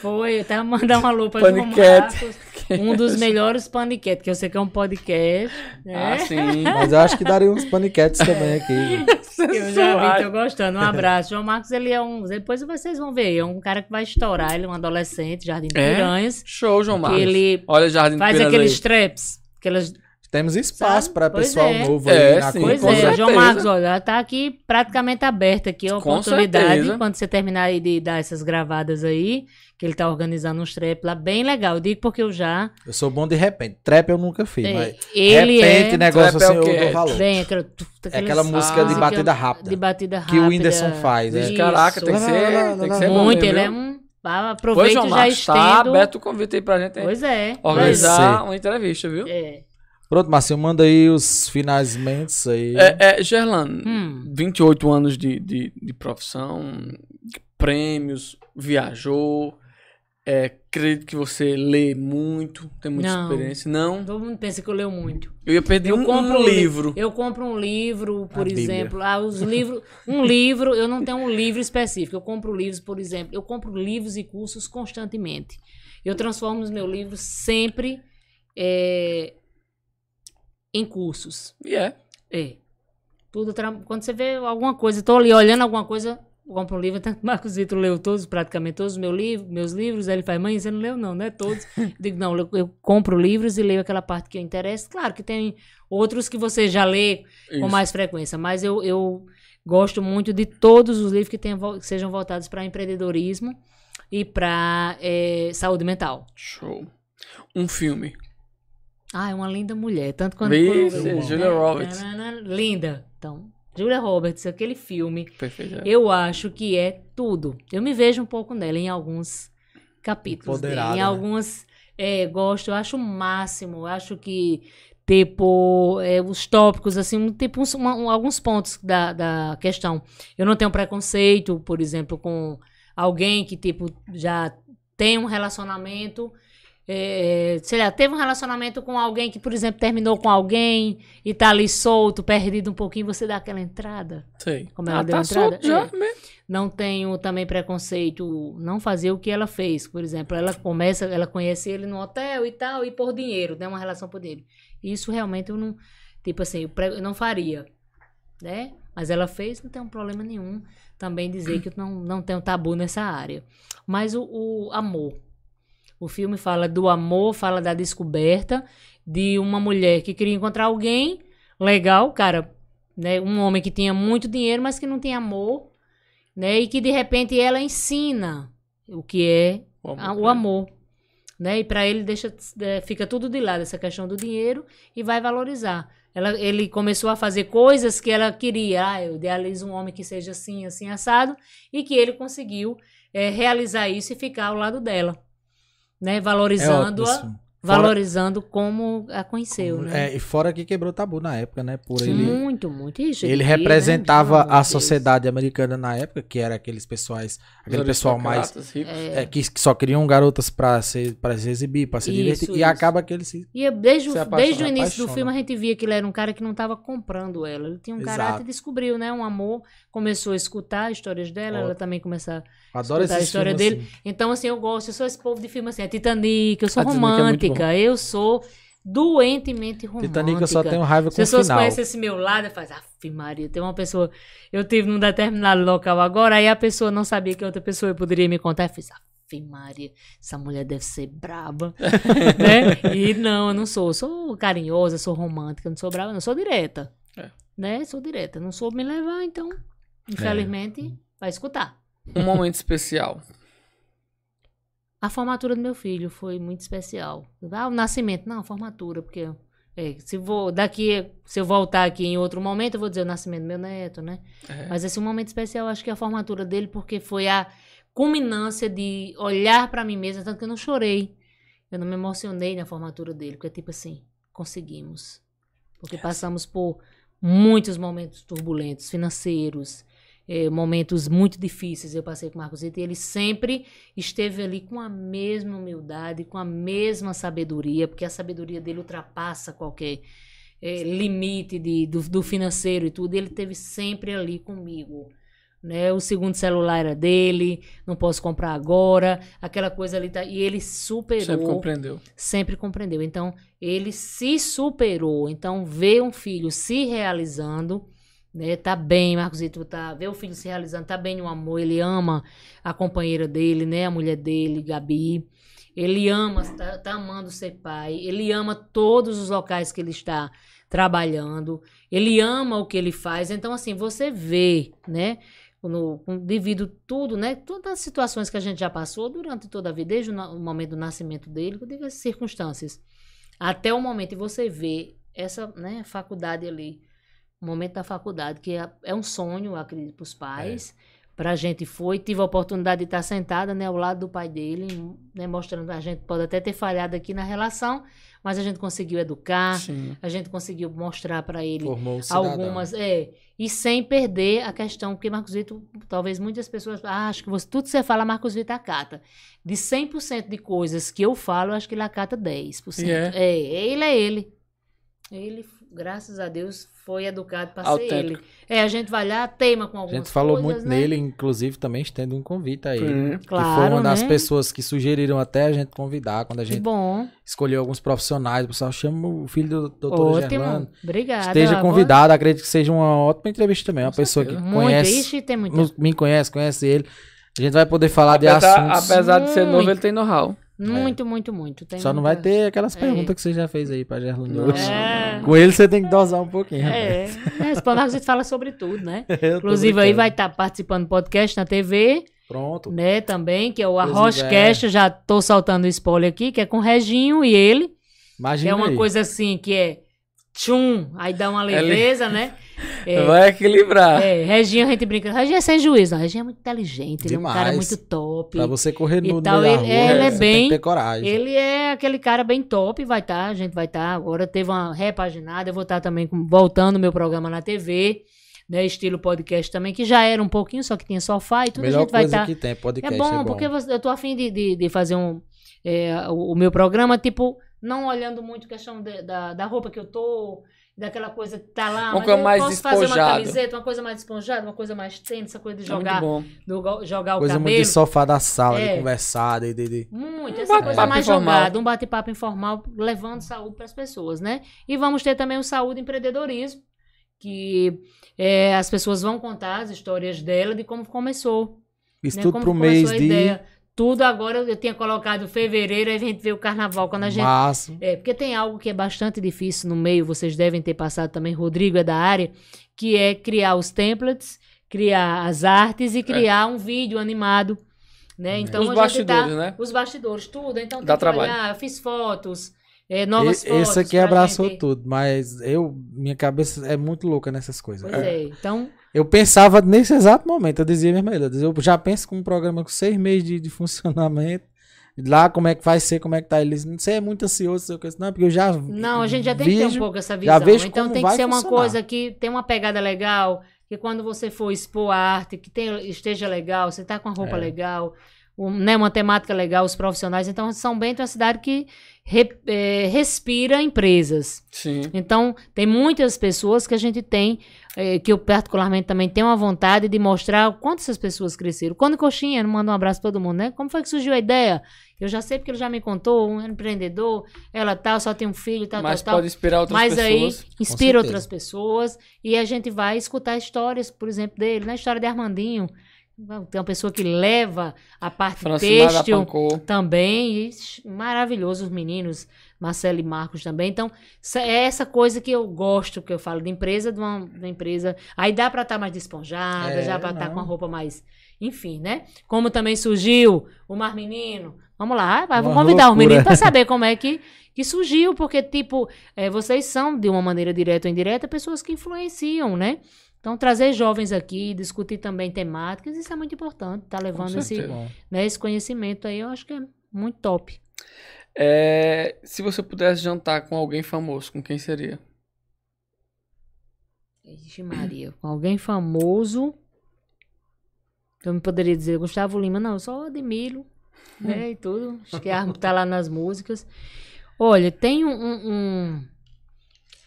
C: Foi, eu tava mandando um alô pra João. Marcos, um dos melhores paniquetes, que eu sei que é um podcast, né?
A: Ah, sim.
B: Mas eu acho que daria uns paniquetes também aqui.
C: Eu já vi, tô gostando. Um abraço. João Marcos, ele é um. Depois vocês vão ver. É um cara que vai estourar. Ele é um adolescente, Jardim de
A: É?
C: Piranhas.
A: Show, João
C: Que
A: Marcos.
C: ele
A: Olha o Jardim
C: faz
A: de Piranhas
C: aqueles
A: aí.
C: traps. Aquelas...
B: Temos espaço para pessoal
C: é.
B: novo
A: É,
B: aí na
A: sim.
C: Pois
A: com
C: é,
A: certeza.
C: João Marcos, olha, tá aqui praticamente aberta aqui a
A: Com
C: oportunidade.
A: certeza.
C: Quando você terminar aí de dar essas gravadas aí, que ele tá organizando uns traps lá, bem legal. Eu digo porque eu já.
B: Eu sou bom de repente. Trap eu nunca fiz,
C: É,
B: mas
C: ele
B: repente,
C: é.
B: negócio
A: Trap é
B: assim,
A: o quê?
B: eu dou valor.
C: Bem, aquela,
B: É aquela música de batida rápida.
C: De batida rápida.
B: Que o Whindersson faz, é.
A: Caraca, tem que ser, tem que ser bom
C: Muito,
A: mesmo,
C: ele é um. Ah,
A: Pois,
C: Aproveito
A: João
C: e já
A: Marcos, tá
C: estendo.
A: aberto o convite aí pra gente hein?
C: Pois é.
A: organizar uma entrevista, viu?
C: É.
B: Pronto, Marcinho, manda aí os finais mentes aí.
A: É, é Gerlan,
C: Hum.
A: 28 anos de, de, de profissão, prêmios, viajou. É, acredito que você lê muito, tem muita
C: Não.
A: experiência. Não,
C: Todo mundo pensa que eu leio muito.
A: eu ia perder
C: Eu
A: um,
C: compro
A: um
C: li-
A: livro.
C: Eu compro um livro, por
B: A
C: exemplo. Ah, os livros. Um livro, eu não tenho um livro específico. Eu compro livros, por exemplo. Eu compro livros e cursos constantemente. Eu transformo os meus livros sempre é, em cursos.
A: E é.
C: É. Tudo tra- Quando você vê alguma coisa, estou ali olhando alguma coisa, compro um livro. Tanto Marcos Vitor leu todos, praticamente todos os meus livros, meus livros. Aí ele faz, mãe, você não leu, não, não é todos. Eu digo, não, eu, eu compro livros e leio aquela parte que eu interessa. Claro que tem outros que você já lê com
A: Isso.
C: mais frequência, mas eu, eu gosto muito de todos os livros que, tenham, que sejam voltados para empreendedorismo e para saúde mental.
A: Show. Um filme.
C: Ah, é uma linda mulher. Tanto quando.
A: Vixe,
C: quando-
A: Julia Roberts.
C: Linda. Então, Julia Roberts, aquele filme,
A: Perfeito. é.
C: eu acho que é tudo. Eu me vejo um pouco nela em alguns capítulos. dele, em
B: né?
C: alguns. É, gosto, eu acho o máximo. Eu acho que, tipo, é, os tópicos, assim, tipo, uns- uma- um- alguns pontos da, da questão. Eu não tenho preconceito, por exemplo, com alguém que, tipo, já tem um relacionamento. É, sei lá, teve um relacionamento com alguém que, por exemplo, terminou com alguém e tá ali solto, perdido um pouquinho, você dá aquela entrada.
A: Sei.
C: Como ela
A: ah,
C: deu
A: tá
C: entrada?
A: solto já
C: É.
A: mesmo.
C: Não tenho também preconceito não fazer o que ela fez. Por exemplo, ela começa, ela conhece ele no hotel e tal, e por dinheiro, né? Uma relação por dinheiro. Isso realmente eu não, tipo assim, eu não faria, né? Mas ela fez, não tem um problema nenhum também dizer que eu não, não tenho tabu nessa área. Mas o, o amor. O filme fala do amor, fala da descoberta de uma mulher que queria encontrar alguém legal, cara, né? Um homem que tinha muito dinheiro, mas que não tinha amor, né? E que de repente ela ensina o que é
A: O amor,
C: a- o amor, né? E para ele deixa é, fica tudo de lado essa questão do dinheiro e vai valorizar. Ela, ele começou a fazer coisas que ela queria. Ah, eu idealizo um homem que seja assim, assim assado, e que ele conseguiu é, realizar isso e ficar ao lado dela, né?
B: É
C: Valorizando-a.
B: Fora-
C: valorizando como a conheceu, né?
B: É, e fora que quebrou tabu na época, né? Por ele.
C: Muito, muito. Ixi,
B: Ele
C: né?
B: representava
C: amor
B: a sociedade americana na época, que era aqueles pessoais, aquele
A: Os
B: pessoal mais
A: ricos.
B: é, que, que só queriam garotas pra se, pra se exibir, pra se
C: Isso,
B: divertir. E
C: isso.
B: acaba que ele se.
C: E desde,
A: Se apaixona,
C: desde o início do
B: apaixona.
C: filme a gente via que ele era um cara que não estava comprando ela. Ele tinha um
B: Exato.
C: caráter e descobriu, né? Um amor. Começou a escutar as histórias dela, ela
B: Ótimo.
C: também começou a
B: Adoro
C: escutar a
B: esse
C: história dele.
B: assim.
C: Então, assim, eu gosto, eu sou esse povo de filme assim, é Titanic, eu sou
A: Titanic é
C: romântica, eu sou doentemente romântica.
B: Titanic eu só tenho raiva
C: As
B: com o
C: pessoas
B: final.
C: conhecem esse meu lado e fazem, aff, Maria, tem uma pessoa. Eu tive num determinado local agora, aí a pessoa não sabia que outra pessoa poderia me contar. Eu fiz, aff, Maria, essa mulher deve ser braba. né? E não, eu não sou. Eu sou carinhosa, sou romântica, não sou brava, não sou direta.
A: É.
C: Né? Sou direta. Não soube me levar, então, infelizmente, vai escutar.
A: Um momento especial.
C: A formatura do meu filho foi muito especial. Ah, o nascimento. Não, a formatura, porque é, se vou daqui, se eu voltar aqui em outro momento, eu vou dizer o nascimento do meu neto, né?
A: É.
C: Mas esse é momento especial, acho que é a formatura dele, porque foi a culminância de olhar para mim mesma, tanto que eu não chorei. Eu não me emocionei na formatura dele, porque tipo assim, conseguimos. Porque passamos por muitos momentos turbulentos, financeiros, eh, momentos muito difíceis. Eu passei com o Marcos e ele sempre esteve ali com a mesma humildade, com a mesma sabedoria, porque a sabedoria dele ultrapassa qualquer eh, limite de, do, do financeiro e tudo. Ele esteve sempre ali comigo né? O segundo celular era dele, não posso comprar agora, aquela coisa ali tá, e ele superou.
A: Sempre compreendeu.
C: Sempre compreendeu. Então, ele se superou. Então, ver um filho se realizando, né? Tá bem, Marcosito, tá, ver o filho se realizando, tá bem no amor, ele ama a companheira dele, né? A mulher dele, Gabi. Ele ama, tá, tá amando ser pai, ele ama todos os locais que ele está trabalhando, ele ama o que ele faz. Então, assim, você vê, né? no, devido tudo, né? Todas as situações que a gente já passou durante toda a vida, desde o, momento do nascimento dele, com diversas circunstâncias, até o momento e você vê essa né, faculdade ali, o momento da faculdade, que é, é um sonho, acredito, para os pais. É. Para a gente foi, tive a oportunidade de estar sentada né, ao lado do pai dele, né, mostrando a gente pode até ter falhado aqui na relação, mas a gente conseguiu educar, Sim. a gente conseguiu mostrar para ele algumas. É, e sem perder a questão, porque Marcos Vitor, talvez muitas pessoas ah, acho que você, tudo que você fala, Marcos Vitor acata. De 100% de coisas que eu falo, acho que ele acata 10%. Yeah. É, ele é ele. Ele, graças a Deus, foi educado para ser ele. É, a gente vai lá, teima com algumas
B: coisas. A gente falou
C: coisas,
B: muito
C: né?
B: nele, inclusive também estendo um convite a ele.
A: Hum.
C: Claro,
B: que foi uma das
C: né?
B: pessoas que sugeriram até a gente convidar, quando a
C: Que
B: gente
C: bom.
B: escolheu alguns profissionais. O pessoal chama o filho do doutor
C: Ótimo.
B: Gerlando.
C: Obrigada.
B: Esteja convidado, acredito que seja uma ótima entrevista também. Uma
A: Com
B: pessoa que
A: certeza.
C: Muito.
B: conhece,
C: Ixi, tem muito.
B: me conhece, conhece ele. A gente vai poder falar de
A: Apesar,
B: assuntos.
A: apesar de ser novo, ele tem know-how.
C: Muito, muito, muito. Tem
B: Só não
C: muita-
B: vai ter aquelas
C: É.
B: perguntas que você já fez aí pra Gerlando
A: Não.
B: hoje.
C: É.
B: Com ele você tem que dosar um pouquinho.
C: É, é esse Marcos a gente fala sobre tudo, né? Inclusive aí vai estar participando do podcast na TV,
B: Pronto.
C: né, também, que é o Arroscast, já tô soltando o spoiler aqui, que é com o Reginho e ele, que
B: Imagina
C: é uma
B: aí.
C: coisa assim, que é tchum, aí dá uma leveza, né? É,
A: Vai equilibrar.
C: é, Reginho a gente brinca, Reginho é sem juízo, não, Reginho é muito inteligente, ele é um cara
B: Demais.
C: muito top.
B: Pra você correr
C: E
B: no
C: tal, ele-
B: rua,
C: ele é bem-
B: ter coragem.
C: Ele é aquele cara bem top, vai estar, a gente vai estar. agora teve uma repaginada, eu vou estar também com- voltando o meu programa na TV, né, estilo podcast também, que já era um pouquinho, só que tinha sofá e tudo, a
B: Melhor
C: gente vai
B: coisa
C: estar.
B: que tem,
C: É
B: podcast.
C: bom, porque você- eu tô afim de, de, de fazer um, é, o, o meu programa, tipo, não olhando muito questão de- da, da roupa que eu tô, daquela coisa que tá lá,
A: Uma
C: mas
A: coisa
C: eu
A: mais
C: posso fazer uma camiseta, uma coisa mais despojada, uma coisa mais tensa, coisa de
A: É muito
C: jogar,
A: bom.
C: do jogar o
B: Coisa muito
C: cabelo.
B: de sofá da sala,
C: É.
B: de conversar, de, de, de-
C: Muito,
A: Um
C: essa coisa mais
A: informal.
C: jogada, um bate-papo informal, levando saúde para as pessoas, né? E vamos ter também o Saúde Empreendedorismo, que é, as pessoas vão contar as histórias dela, de como começou.
B: Isso
C: né?
B: tudo
C: como
B: pro mês de
C: ideia. Tudo agora, eu tinha colocado fevereiro, aí a gente vê o carnaval, quando a gente...
B: março.
C: É, porque tem algo que é bastante difícil no meio, vocês devem ter passado também, Rodrigo é da área, que é criar os templates, criar as artes e criar um vídeo animado, né? Então
A: Os
C: a gente tá-
A: bastidores, né?
C: os bastidores, tudo. Então tem
A: Dá
C: que
A: trabalho.
C: olhar, eu fiz fotos, é, novas
B: E-
C: fotos.
B: Esse aqui abraçou
C: gente.
B: tudo, mas eu, minha cabeça é muito louca nessas coisas.
C: Pois é. Então,
B: Eu pensava nesse exato momento, eu dizia mesmo, eu dizia, eu já penso com um programa com seis meses de, de funcionamento, lá como é que vai ser, como é que tá. Eles, você é muito ansioso, sei o que, não, porque eu já
C: não, a gente já tem que ter um pouco essa
B: já
C: visão.
B: vejo
C: Então
B: como
C: tem que
B: vai
C: ser uma
B: funcionar.
C: coisa que tem uma pegada legal, que quando você for expor a arte, que tenha- esteja legal, você tá com a roupa
B: É.
C: legal, um, né, uma temática legal, os profissionais. Então, São Bento é uma cidade que re- é, respira empresas.
A: Sim.
C: Então, tem muitas pessoas que a gente tem, eh, que eu particularmente também tenho uma vontade de mostrar o quanto essas pessoas cresceram. Quando Coxinha, não manda um abraço pra todo mundo, né? Como foi que surgiu a ideia? Eu já sei porque ele já me contou, um empreendedor, ela tal, só tem um filho, tal,
A: Mas
C: tal, tal.
A: pode inspirar outras
C: Mas aí
A: pessoas.
C: inspira
B: certeza.
C: outras pessoas e a gente vai escutar histórias, por exemplo, dele, na história de Armandinho. Tem uma pessoa que leva a parte
A: Francimar da
C: têxtil
A: Pancô.
C: também, e maravilhoso os meninos, Marcelo e Marcos também. Então, é essa coisa que eu gosto, que eu falo de empresa, de uma, de uma empresa. Aí dá pra estar mais despojada,
B: É,
C: já pra estar
B: não.
C: com a roupa mais. Enfim, né? Como também surgiu o Mar Menino. Vamos lá,
B: Uma
C: convidar o menino pra saber como é que, que surgiu, porque, tipo, é, vocês são, de uma maneira direta ou indireta, pessoas que influenciam, né? Então, trazer jovens aqui, discutir também temáticas, isso é muito importante. Tá levando esse, né, esse conhecimento aí, eu acho que é muito top.
A: É, se você pudesse jantar com alguém famoso, com quem seria?
C: Ixi, Maria, com alguém famoso. Eu não poderia dizer Gustavo Lima, não, só admiro, né, e tudo. Acho que a tá lá nas músicas. Olha, tem um. um, um...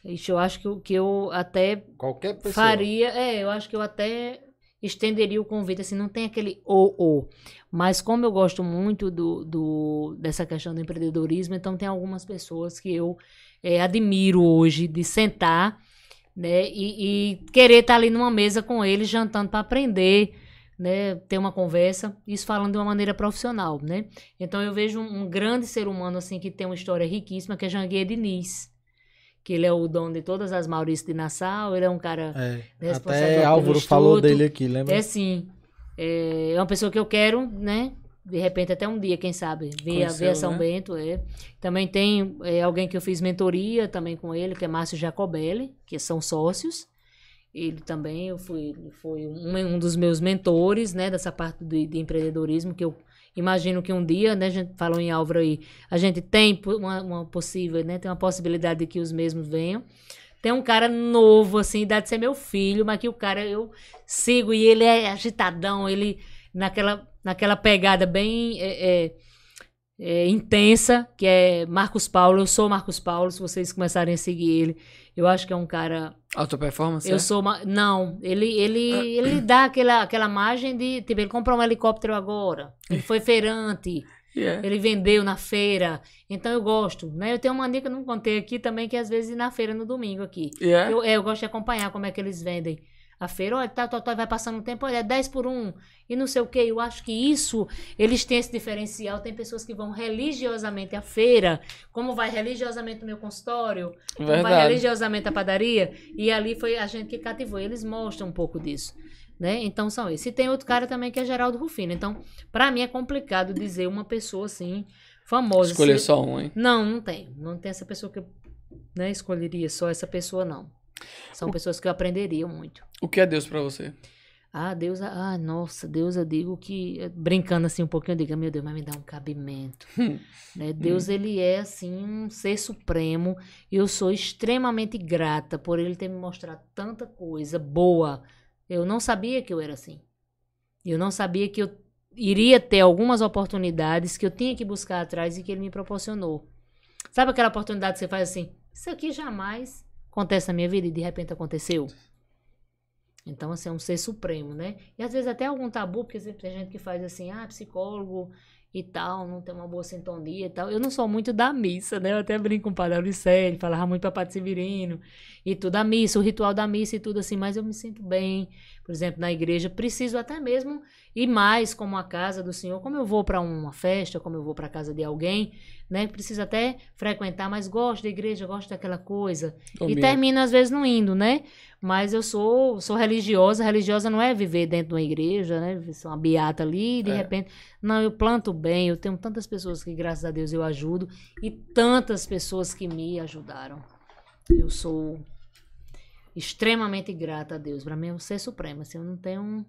C: Ixi, eu acho que, eu- que eu até
B: Qualquer pessoa.
C: faria. É, eu acho que eu até estenderia o convite, assim, não tem aquele o o. Mas como eu gosto muito do, do dessa questão do empreendedorismo, então tem algumas pessoas que eu é, admiro hoje de sentar, né, e, e querer estar ali numa mesa com eles, jantando para aprender, né, ter uma conversa, isso falando de uma maneira profissional, né. Então eu vejo um, um grande ser humano, assim, que tem uma história riquíssima, que é Janguier Diniz, que ele é o dono de todas as Maurício de Nassau, ele é um cara
B: É,
C: Responsável
B: até Álvaro falou dele aqui, lembra?
C: é sim. É, é uma pessoa que eu quero, né? De repente, até um dia, quem sabe, ver, a- ver a São
A: né?
C: Bento. É. Também tem é, alguém que eu fiz mentoria também com ele, que é Márcio Jacobelli, que são sócios. Ele também eu fui, foi um, um dos meus mentores, né? Dessa parte de, de empreendedorismo, que eu imagino que um dia, né? A gente falou em Álvaro aí, a gente tem uma, uma possível, né? Tem uma possibilidade de que os mesmos venham. Tem um cara novo, assim, idade de ser meu filho, mas que o cara eu sigo e ele é agitadão, ele naquela, naquela pegada bem é, é, é, intensa, que é Marcos Paulo. Eu sou Marcos Paulo, se vocês começarem a seguir ele. Eu acho que é um cara.
A: Alta performance?
C: Eu
A: é?
C: sou. ma- Não, ele, ele, ele dá aquela, aquela margem de. Tipo, ele comprou um helicóptero agora. Ele foi feirante.
A: É.
C: Ele vendeu na feira. Então eu gosto, né? Eu tenho uma mania que eu não contei aqui também, que às vezes na feira no domingo aqui.
A: É?
C: Eu, é, eu gosto de acompanhar como é que eles vendem a feira. Olha, tá, tá, tá, vai passando um tempo, olha, é 10 por 1 e não sei o que. Eu acho que isso, eles têm esse diferencial. Tem pessoas que vão religiosamente à feira, como vai religiosamente no meu consultório, como vai religiosamente à padaria. E ali foi a gente que cativou. Eles mostram um pouco disso. Né? Então são esses. E tem outro cara também que é Geraldo Rufino. Então, pra mim é complicado dizer uma pessoa assim, famosa.
A: Escolher
C: Se-
A: só um, hein?
C: não, não tem. Não tem essa pessoa que eu né, escolheria só essa pessoa, não. São pessoas que eu aprenderia muito.
A: O que é Deus pra você?
C: Ah, Deus, ah, nossa, Deus, eu digo que, eh, brincando assim um pouquinho, eu digo, meu Deus, mas me dá um cabimento.
A: Hum.
C: Né? Deus, ele é, assim, um ser supremo, e eu sou extremamente grata por ele ter me mostrado tanta coisa boa. Eu não sabia que eu era assim. Eu não sabia que eu iria ter algumas oportunidades que eu tinha que buscar atrás e que ele me proporcionou. Sabe aquela oportunidade que você faz assim? Isso aqui jamais acontece na minha vida e de repente aconteceu. Então, assim, é um ser supremo, né? E às vezes até algum tabu, porque tem gente que faz assim, ah, psicólogo e tal, não tem uma boa sintonia e tal. Eu não sou muito da missa, né? Eu até brinco com o padre Auricelli, falava muito para Padre Severino e tudo, a missa, o ritual da missa e tudo assim, mas eu me sinto bem, por exemplo, na igreja. Preciso até mesmo ir mais como a casa do Senhor, como eu vou para uma festa, como eu vou para a casa de alguém, né? Preciso até frequentar, mas gosto da igreja, gosto daquela coisa. E termino às vezes não indo, né? Mas eu sou sou religiosa. Religiosa não é viver dentro de uma igreja, né? Sou uma beata ali, de
A: É.
C: repente. Não, eu planto bem. Eu tenho tantas pessoas que, graças a Deus, eu ajudo. E tantas pessoas que me ajudaram. Eu sou extremamente grata a Deus. Para mim é um ser supremo. Assim, eu não tenho. um-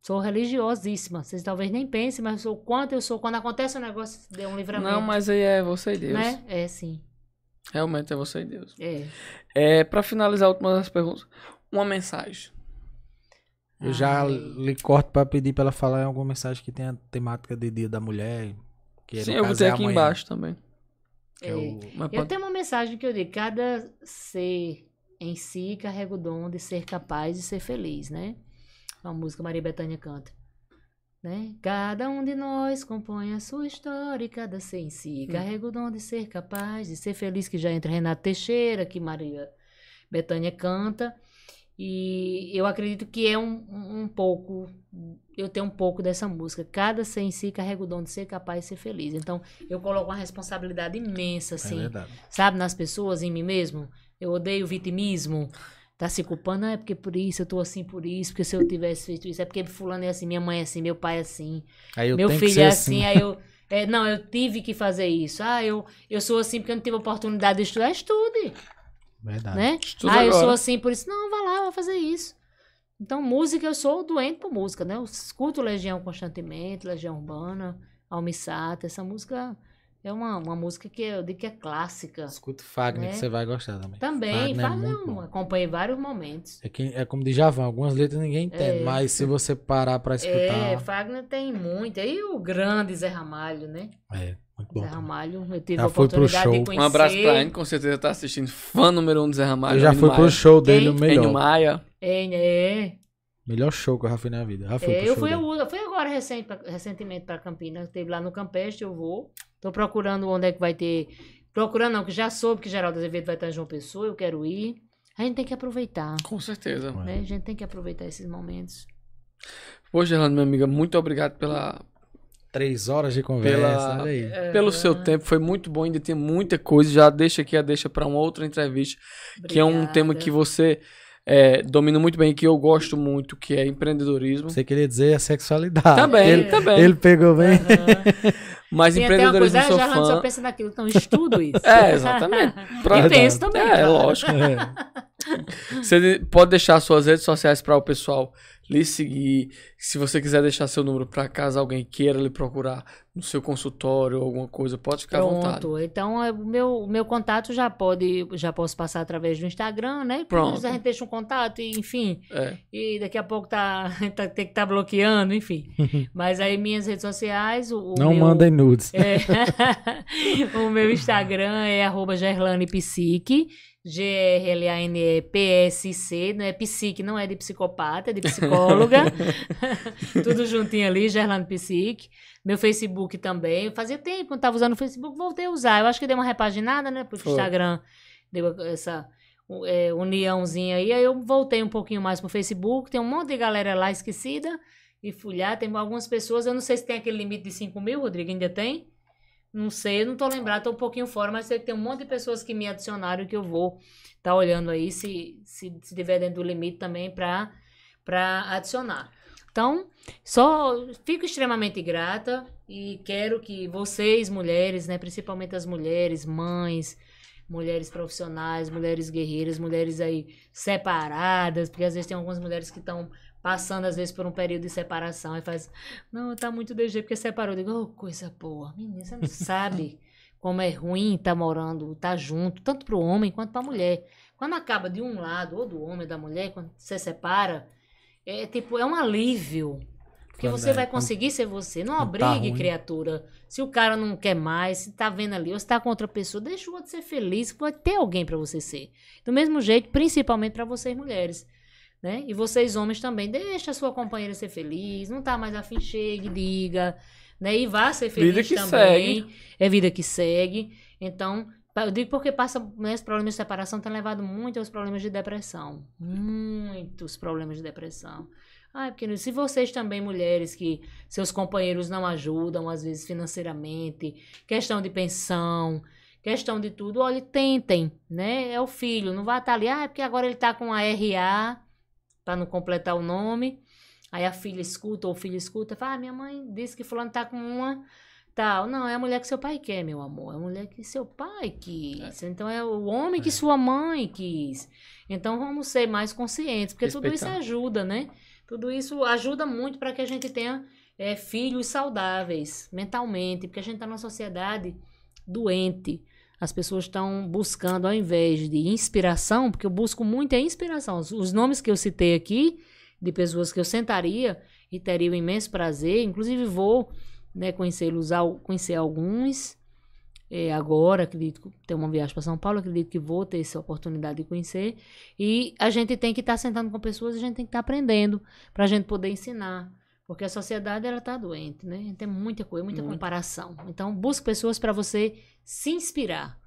C: Sou religiosíssima. Vocês talvez nem pensem, mas eu sou o quanto eu sou. Quando acontece um negócio, deu um livramento.
A: Não, mas aí é você e Deus.
C: Né? É, sim.
A: Realmente é você e Deus.
C: É.
A: É, pra finalizar a última das perguntas, uma mensagem.
B: Eu já
C: Ai.
B: lhe corto pra pedir pra ela falar em alguma mensagem que tenha temática de Dia da Mulher. Que
A: Sim,
B: no
A: eu
B: caso
A: botei
B: é
A: aqui
B: amanhã,
A: embaixo também.
B: é
C: É. Eu
A: pode-
C: tenho uma mensagem que eu digo: cada ser em si carrega o dom de ser capaz de ser feliz, né? A música Maria Bethânia canta. Né? Cada um de nós compõe a sua história e cada ser em si carrega o dom de ser capaz de ser feliz, que já entra Renato Teixeira, que Maria Bethânia canta. E eu acredito que é um, um pouco, eu tenho um pouco dessa música. Cada ser em si carrega o dom de ser capaz de ser feliz. Então, eu coloco uma responsabilidade imensa,
B: É
C: assim,
B: verdade.
C: sabe, nas pessoas, em mim mesmo. Eu odeio o vitimismo. Tá se culpando, ah, é porque por isso, eu tô assim por isso, porque se eu tivesse feito isso, é porque fulano é assim, minha mãe é assim, meu pai é assim,
B: eu
C: meu filho é
B: assim.
C: assim, aí eu. é, não, eu tive que fazer isso. Ah, eu, eu sou assim porque eu não tive oportunidade de estudar. Estude,
B: Verdade.
C: né?
A: Estuda
C: ah, eu
A: agora.
C: sou assim por isso. Não, vai lá, vai fazer isso. Então, música, eu sou doente por música, né? Eu escuto Legião constantemente, Legião Urbana, Almissata. Essa música é uma, uma música que eu digo que é clássica.
B: Escuta Fagner,
C: Né?
B: que você vai gostar também.
C: Também,
B: Fagner é
C: Fagner,
B: bom.
C: acompanhei vários momentos.
B: É, que, é como Djavan, algumas letras ninguém entende,
C: É.
B: mas se você parar pra
C: É,
B: escutar,
C: Fagner tem muito. E o grande Zé Ramalho, né?
B: é, muito bom.
C: Zé. Ramalho, eu tive
B: Já
C: a
B: foi pro
C: oportunidade
B: show.
C: de
A: Um
C: conhecer.
A: abraço pra Anne, com certeza tá assistindo. Fã número um do Zé Ramalho.
B: Eu já
A: Enio
B: fui pro
A: Maia.
B: show dele,
C: Quem?
B: o
A: Enio
B: melhor.
A: Maia.
C: É, é.
B: Melhor show que eu já fui na vida. Já fui
C: É,
B: pro
C: eu
B: show
C: fui,
B: dele.
C: eu, eu fui agora recente, pra- recentemente para Campinas, teve lá no Campestre, eu vou. Tô procurando onde é que vai ter. Procurando não, que já soube que Geraldo Azevedo vai estar em João Pessoa, eu quero ir. A gente tem que aproveitar,
A: Com certeza.
B: É.
C: né? A gente tem que aproveitar esses momentos.
A: Pô, Gerlando, minha amiga, muito obrigado pela,
B: Três horas de conversa,
A: Pela-
B: olha aí.
C: É.
A: pelo seu tempo. Foi muito bom, ainda tem muita coisa. Já deixa aqui a deixa para uma outra entrevista, que é um
C: Obrigada.
A: tema que você é, domina muito bem, que eu gosto muito, que é empreendedorismo.
B: Você queria dizer a sexualidade.
A: Também,
B: Ele,
A: também.
B: ele pegou bem.
C: Aham.
A: Mas
C: Tem até uma coisa,
A: empreendedorismo
C: ah,
A: sou
C: só
A: fã.
C: pensa naquilo, então estudo isso.
A: É, exatamente. Pra-
C: E penso também.
A: É,
C: claro.
A: lógico. Você pode deixar suas redes sociais para o pessoal lhe seguir. Se você quiser deixar seu número para caso alguém queira lhe procurar no seu consultório ou alguma coisa, pode ficar à vontade.
C: Pronto. Então, é, o meu, o meu contato já pode, já posso passar através do Instagram, né?
A: Pronto.
C: A gente deixa um contato, e, enfim.
A: É.
C: E daqui a pouco tá, tá- tem que estar bloqueando, enfim. Mas aí minhas redes sociais, o, o
B: Não
C: meu,
B: mandem nudes.
C: é, o meu Instagram é arroba Gerlane Psique, G-R-L-A-N-E-P-S-C, não é psique, não é de psicopata, é de psicóloga. Tudo juntinho ali, Gerlane Psique. Meu Facebook também. Fazia tempo que eu estava usando o Facebook, voltei a usar. Eu acho que deu uma repaginada, né? Porque o
A: Foi.
C: Instagram deu essa é, uniãozinha aí. Aí eu voltei um pouquinho mais pro Facebook. Tem um monte de galera lá esquecida. E fui lá, tem algumas pessoas. Eu não sei se tem aquele limite de 5 mil, Rodrigo, ainda tem? Não sei, não tô lembrado, tô um pouquinho fora, mas sei que tem um monte de pessoas que me adicionaram que eu vou estar olhando aí se, se, se tiver dentro do limite também para adicionar. Então, só fico extremamente grata e quero que vocês, mulheres, né, principalmente as mulheres, mães, mulheres profissionais, mulheres guerreiras, mulheres aí separadas, porque às vezes tem algumas mulheres que estão passando às vezes por um período de separação e faz, não, tá muito jeito porque separou. Eu digo, oh, coisa boa. Menina, você não sabe como é ruim estar morando, estar junto, tanto para o homem quanto para a mulher. Quando acaba de um lado, ou do homem ou da mulher, quando você separa, é tipo, é um alívio. Porque
B: Quando
C: você
B: é-
C: vai conseguir ser você. Não
B: quando tá
C: obrigue,
B: ruim.
C: criatura. Se o cara não quer mais, se tá vendo ali, ou se tá com outra pessoa, deixa o outro ser feliz, vai ter alguém para você ser. Do mesmo jeito, principalmente para vocês mulheres. Né? E vocês homens também, deixa a sua companheira ser feliz, não tá mais afim, chegue, diga, né? E vá ser feliz
A: Vida que
C: também. É vida que segue. Então, eu digo porque passa, né, os problemas de separação têm levado muito aos problemas de depressão. Muitos problemas de depressão. Ai, porque se vocês também, mulheres, que seus companheiros não ajudam, às vezes financeiramente, questão de pensão, questão de tudo, olha, tentem, né? É o filho, não vai estar ali, ah, é porque agora ele tá com a RA, para não completar o nome. Aí a filha escuta, ou o filho escuta, fala, ah, minha mãe disse que fulano tá com uma tal. Não, é a mulher que seu pai quer, meu amor. É a mulher que seu pai quis. Então é o homem que sua mãe quis. Então vamos ser mais conscientes, porque tudo isso
A: Respeitar.
C: ajuda, né? Tudo isso ajuda muito para que a gente tenha é, filhos saudáveis mentalmente, porque a gente está numa sociedade doente. As pessoas estão buscando, ao invés de inspiração, porque eu busco muito é inspiração. Os, os nomes que eu citei aqui, de pessoas que eu sentaria e teria o imenso prazer, inclusive vou né, conhecê-los, conhecer alguns é, agora, acredito que tem uma viagem para São Paulo, acredito que vou ter essa oportunidade de conhecer. E a gente tem que estar sentando com pessoas, a gente tem que estar aprendendo para a gente poder ensinar. Porque a sociedade ela está doente, né? Tem muita coisa, muita
A: Muito.
C: comparação. Então, busque pessoas para você se inspirar,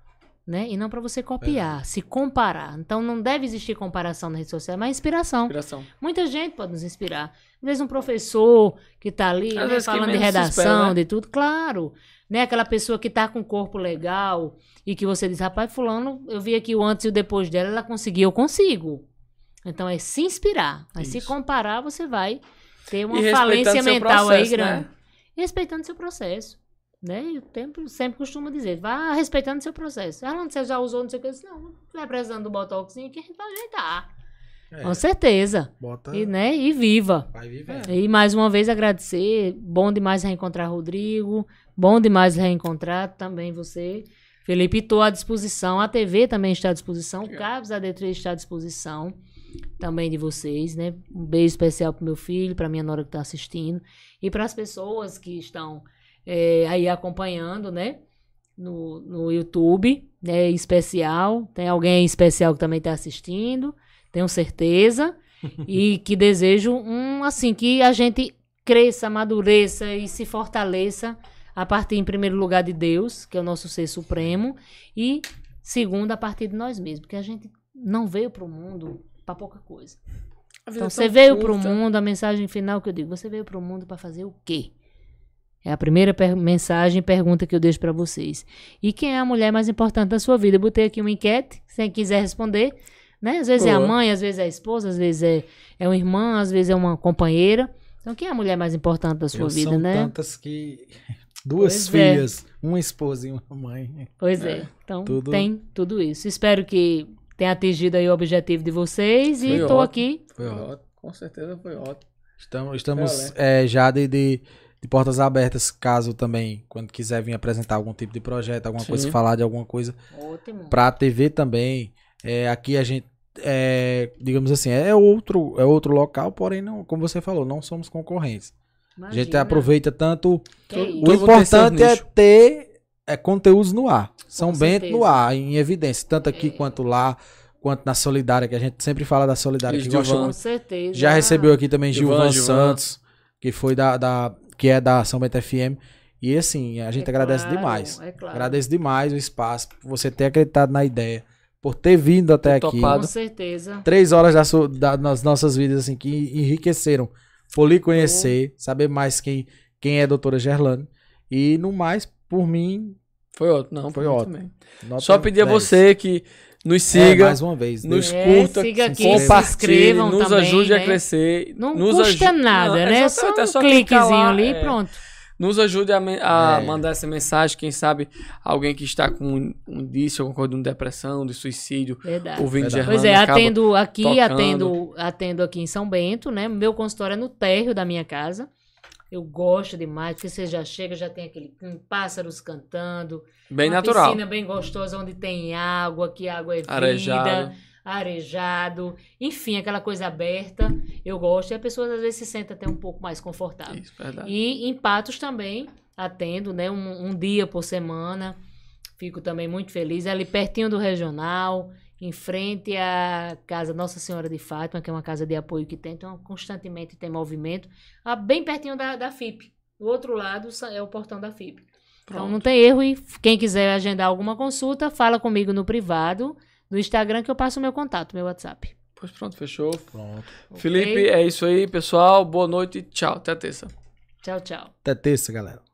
C: né? E não para você copiar, se comparar. Então, não deve existir comparação na rede social, mas inspiração.
A: Inspiração.
C: Muita gente pode nos inspirar. Às vezes um professor que está ali né, falando de
A: se
C: redação,
A: espera, né?
C: de tudo, claro. Né? Aquela pessoa que está com um corpo legal e que você diz, rapaz, fulano, eu vi aqui o antes e o depois dela, ela conseguiu, eu consigo. Então é se inspirar. Mas se
A: Isso.
C: comparar, você vai ter uma falência mental aí
A: processo,
C: grande.
A: né?
C: Respeitando seu processo. Né? E o tempo sempre costumo dizer, vá respeitando seu processo. Ah, não, você já usou, não sei o que. Eu disse, não, vai precisando do botoxinho que a gente vai ajeitar.
B: É,
C: Com certeza.
B: bota.
C: E, né, e viva.
B: Vai viver.
C: E mais uma vez agradecer. Bom demais reencontrar Rodrigo. Bom demais reencontrar também você. Felipe, estou à disposição. A TV também está à disposição. O Cabos AD3 está à disposição também de vocês, né? Um beijo especial pro meu filho, para minha nora que está assistindo. E para as pessoas que estão é, aí acompanhando, né? No, no YouTube, né? Especial. Tem alguém especial que também está assistindo. Tenho certeza. e que desejo um, assim, que a gente cresça, amadureça e se fortaleça a partir, em primeiro lugar, de Deus, que é o nosso ser supremo, e segundo, a partir de nós mesmos, porque a gente não veio para o mundo para pouca coisa. Então,
A: é
C: você veio para o mundo, a mensagem final que eu digo, você veio para o mundo para fazer o quê? É a primeira per- mensagem e pergunta que eu deixo para vocês. E quem é a mulher mais importante da sua vida? Eu botei aqui uma enquete, se quem quiser responder. Né? Às vezes é a mãe, às vezes é a esposa, às vezes é, é uma irmã, às vezes é uma companheira. Então, quem é a mulher mais importante da sua
B: Eu
C: vida,
B: são
C: né?
B: tantas que. Duas
C: Pois é.
B: filhas, uma esposa e uma mãe.
C: Pois é.
A: É,
C: Então,
B: tudo-
C: tem tudo isso. Espero que tenha atingido aí o objetivo de vocês e
A: Foi
C: estou
A: ótimo.
C: aqui.
B: Foi ótimo.
A: Com certeza foi ótimo.
B: Estamos, estamos é, já de, de, de portas abertas, caso também, quando quiser vir apresentar algum tipo de projeto, alguma
A: Sim.
B: coisa, falar de alguma coisa.
C: Ótimo.
B: Pra TV também. É, aqui a gente, é, digamos assim, é outro, é outro local, porém, não, como você falou, não somos concorrentes. A gente
C: Imagina.
B: aproveita tanto.
C: Que isso.
B: O
A: tem
B: importante é ter é, conteúdos no ar. São
C: Com
B: Bento
C: certeza.
B: no ar, em evidência, tanto aqui
C: É.
B: quanto lá, quanto na Solidária, que a gente sempre fala da Solidária, que gosta
A: Gilvan.
C: Com certeza.
B: Já recebeu aqui também
A: Gilvan,
B: Gilvan. Santos, que foi da, da- que é da São Bento FM. E assim, a gente
C: É
B: agradece
C: claro,
B: demais.
C: É claro.
B: Agradece demais o espaço, por você ter acreditado na ideia, por ter vindo até aqui.
A: topado.
C: Com certeza.
B: Três horas da sua- da- nas nossas vidas, assim, que enriqueceram. Por lhe conhecer, saber mais quem, quem é a doutora Gerlane. E no mais, por mim,
A: Foi ótimo. Não,
B: Foi ótimo.
A: Só pedir a
B: 10.
A: você que nos
B: É,
A: siga,
B: mais uma vez.
A: nos
C: É,
A: curta,
C: siga aqui,
B: se
A: compartilhe,
C: inscrevam
A: nos
C: também,
A: ajude a
C: né?
A: crescer.
C: Não
A: nos
C: custa nada,
A: Não,
C: né?
A: exatamente,
C: Só
A: é
C: um
A: só
C: cliquezinho
A: lá,
C: ali e
A: é.
C: pronto.
A: Nos ajude a, a
B: É.
A: mandar essa mensagem. Quem sabe alguém que está com um, um indício, alguma coisa de depressão, de suicídio,
C: Verdade.
A: ouvindo
B: Verdade.
A: Gerlane,
C: Pois é, atendo aqui,
A: tocando.
C: atendo, atendo aqui em São Bento, né? Meu consultório é no térreo da minha casa. Eu gosto demais, porque você já chega, já tem aquele hum, pássaros cantando,
A: Bem
C: uma
A: natural.
C: piscina bem gostosa onde tem água, que água é vida,
A: Arejado.
C: arejado, enfim, aquela coisa aberta. Eu gosto e a pessoa às vezes se sente até um pouco mais confortável.
A: Isso, verdade.
C: E em Patos também atendo, né? Um, um dia por semana. Fico também muito feliz. É Ali pertinho do regional, em frente à Casa Nossa Senhora de Fátima, que é uma casa de apoio que tem, então constantemente tem movimento. Ah, bem pertinho da, da FIP. Do outro lado é o portão da FIP. Então
A: Pronto.
C: não tem erro e quem quiser agendar alguma consulta, fala comigo no privado, no Instagram que eu passo o meu contato, meu WhatsApp.
A: Pois pronto, fechou.
B: Pronto.
A: Felipe, é isso aí, pessoal. Boa noite e tchau. Até terça.
C: Tchau, tchau.
B: Até terça, galera.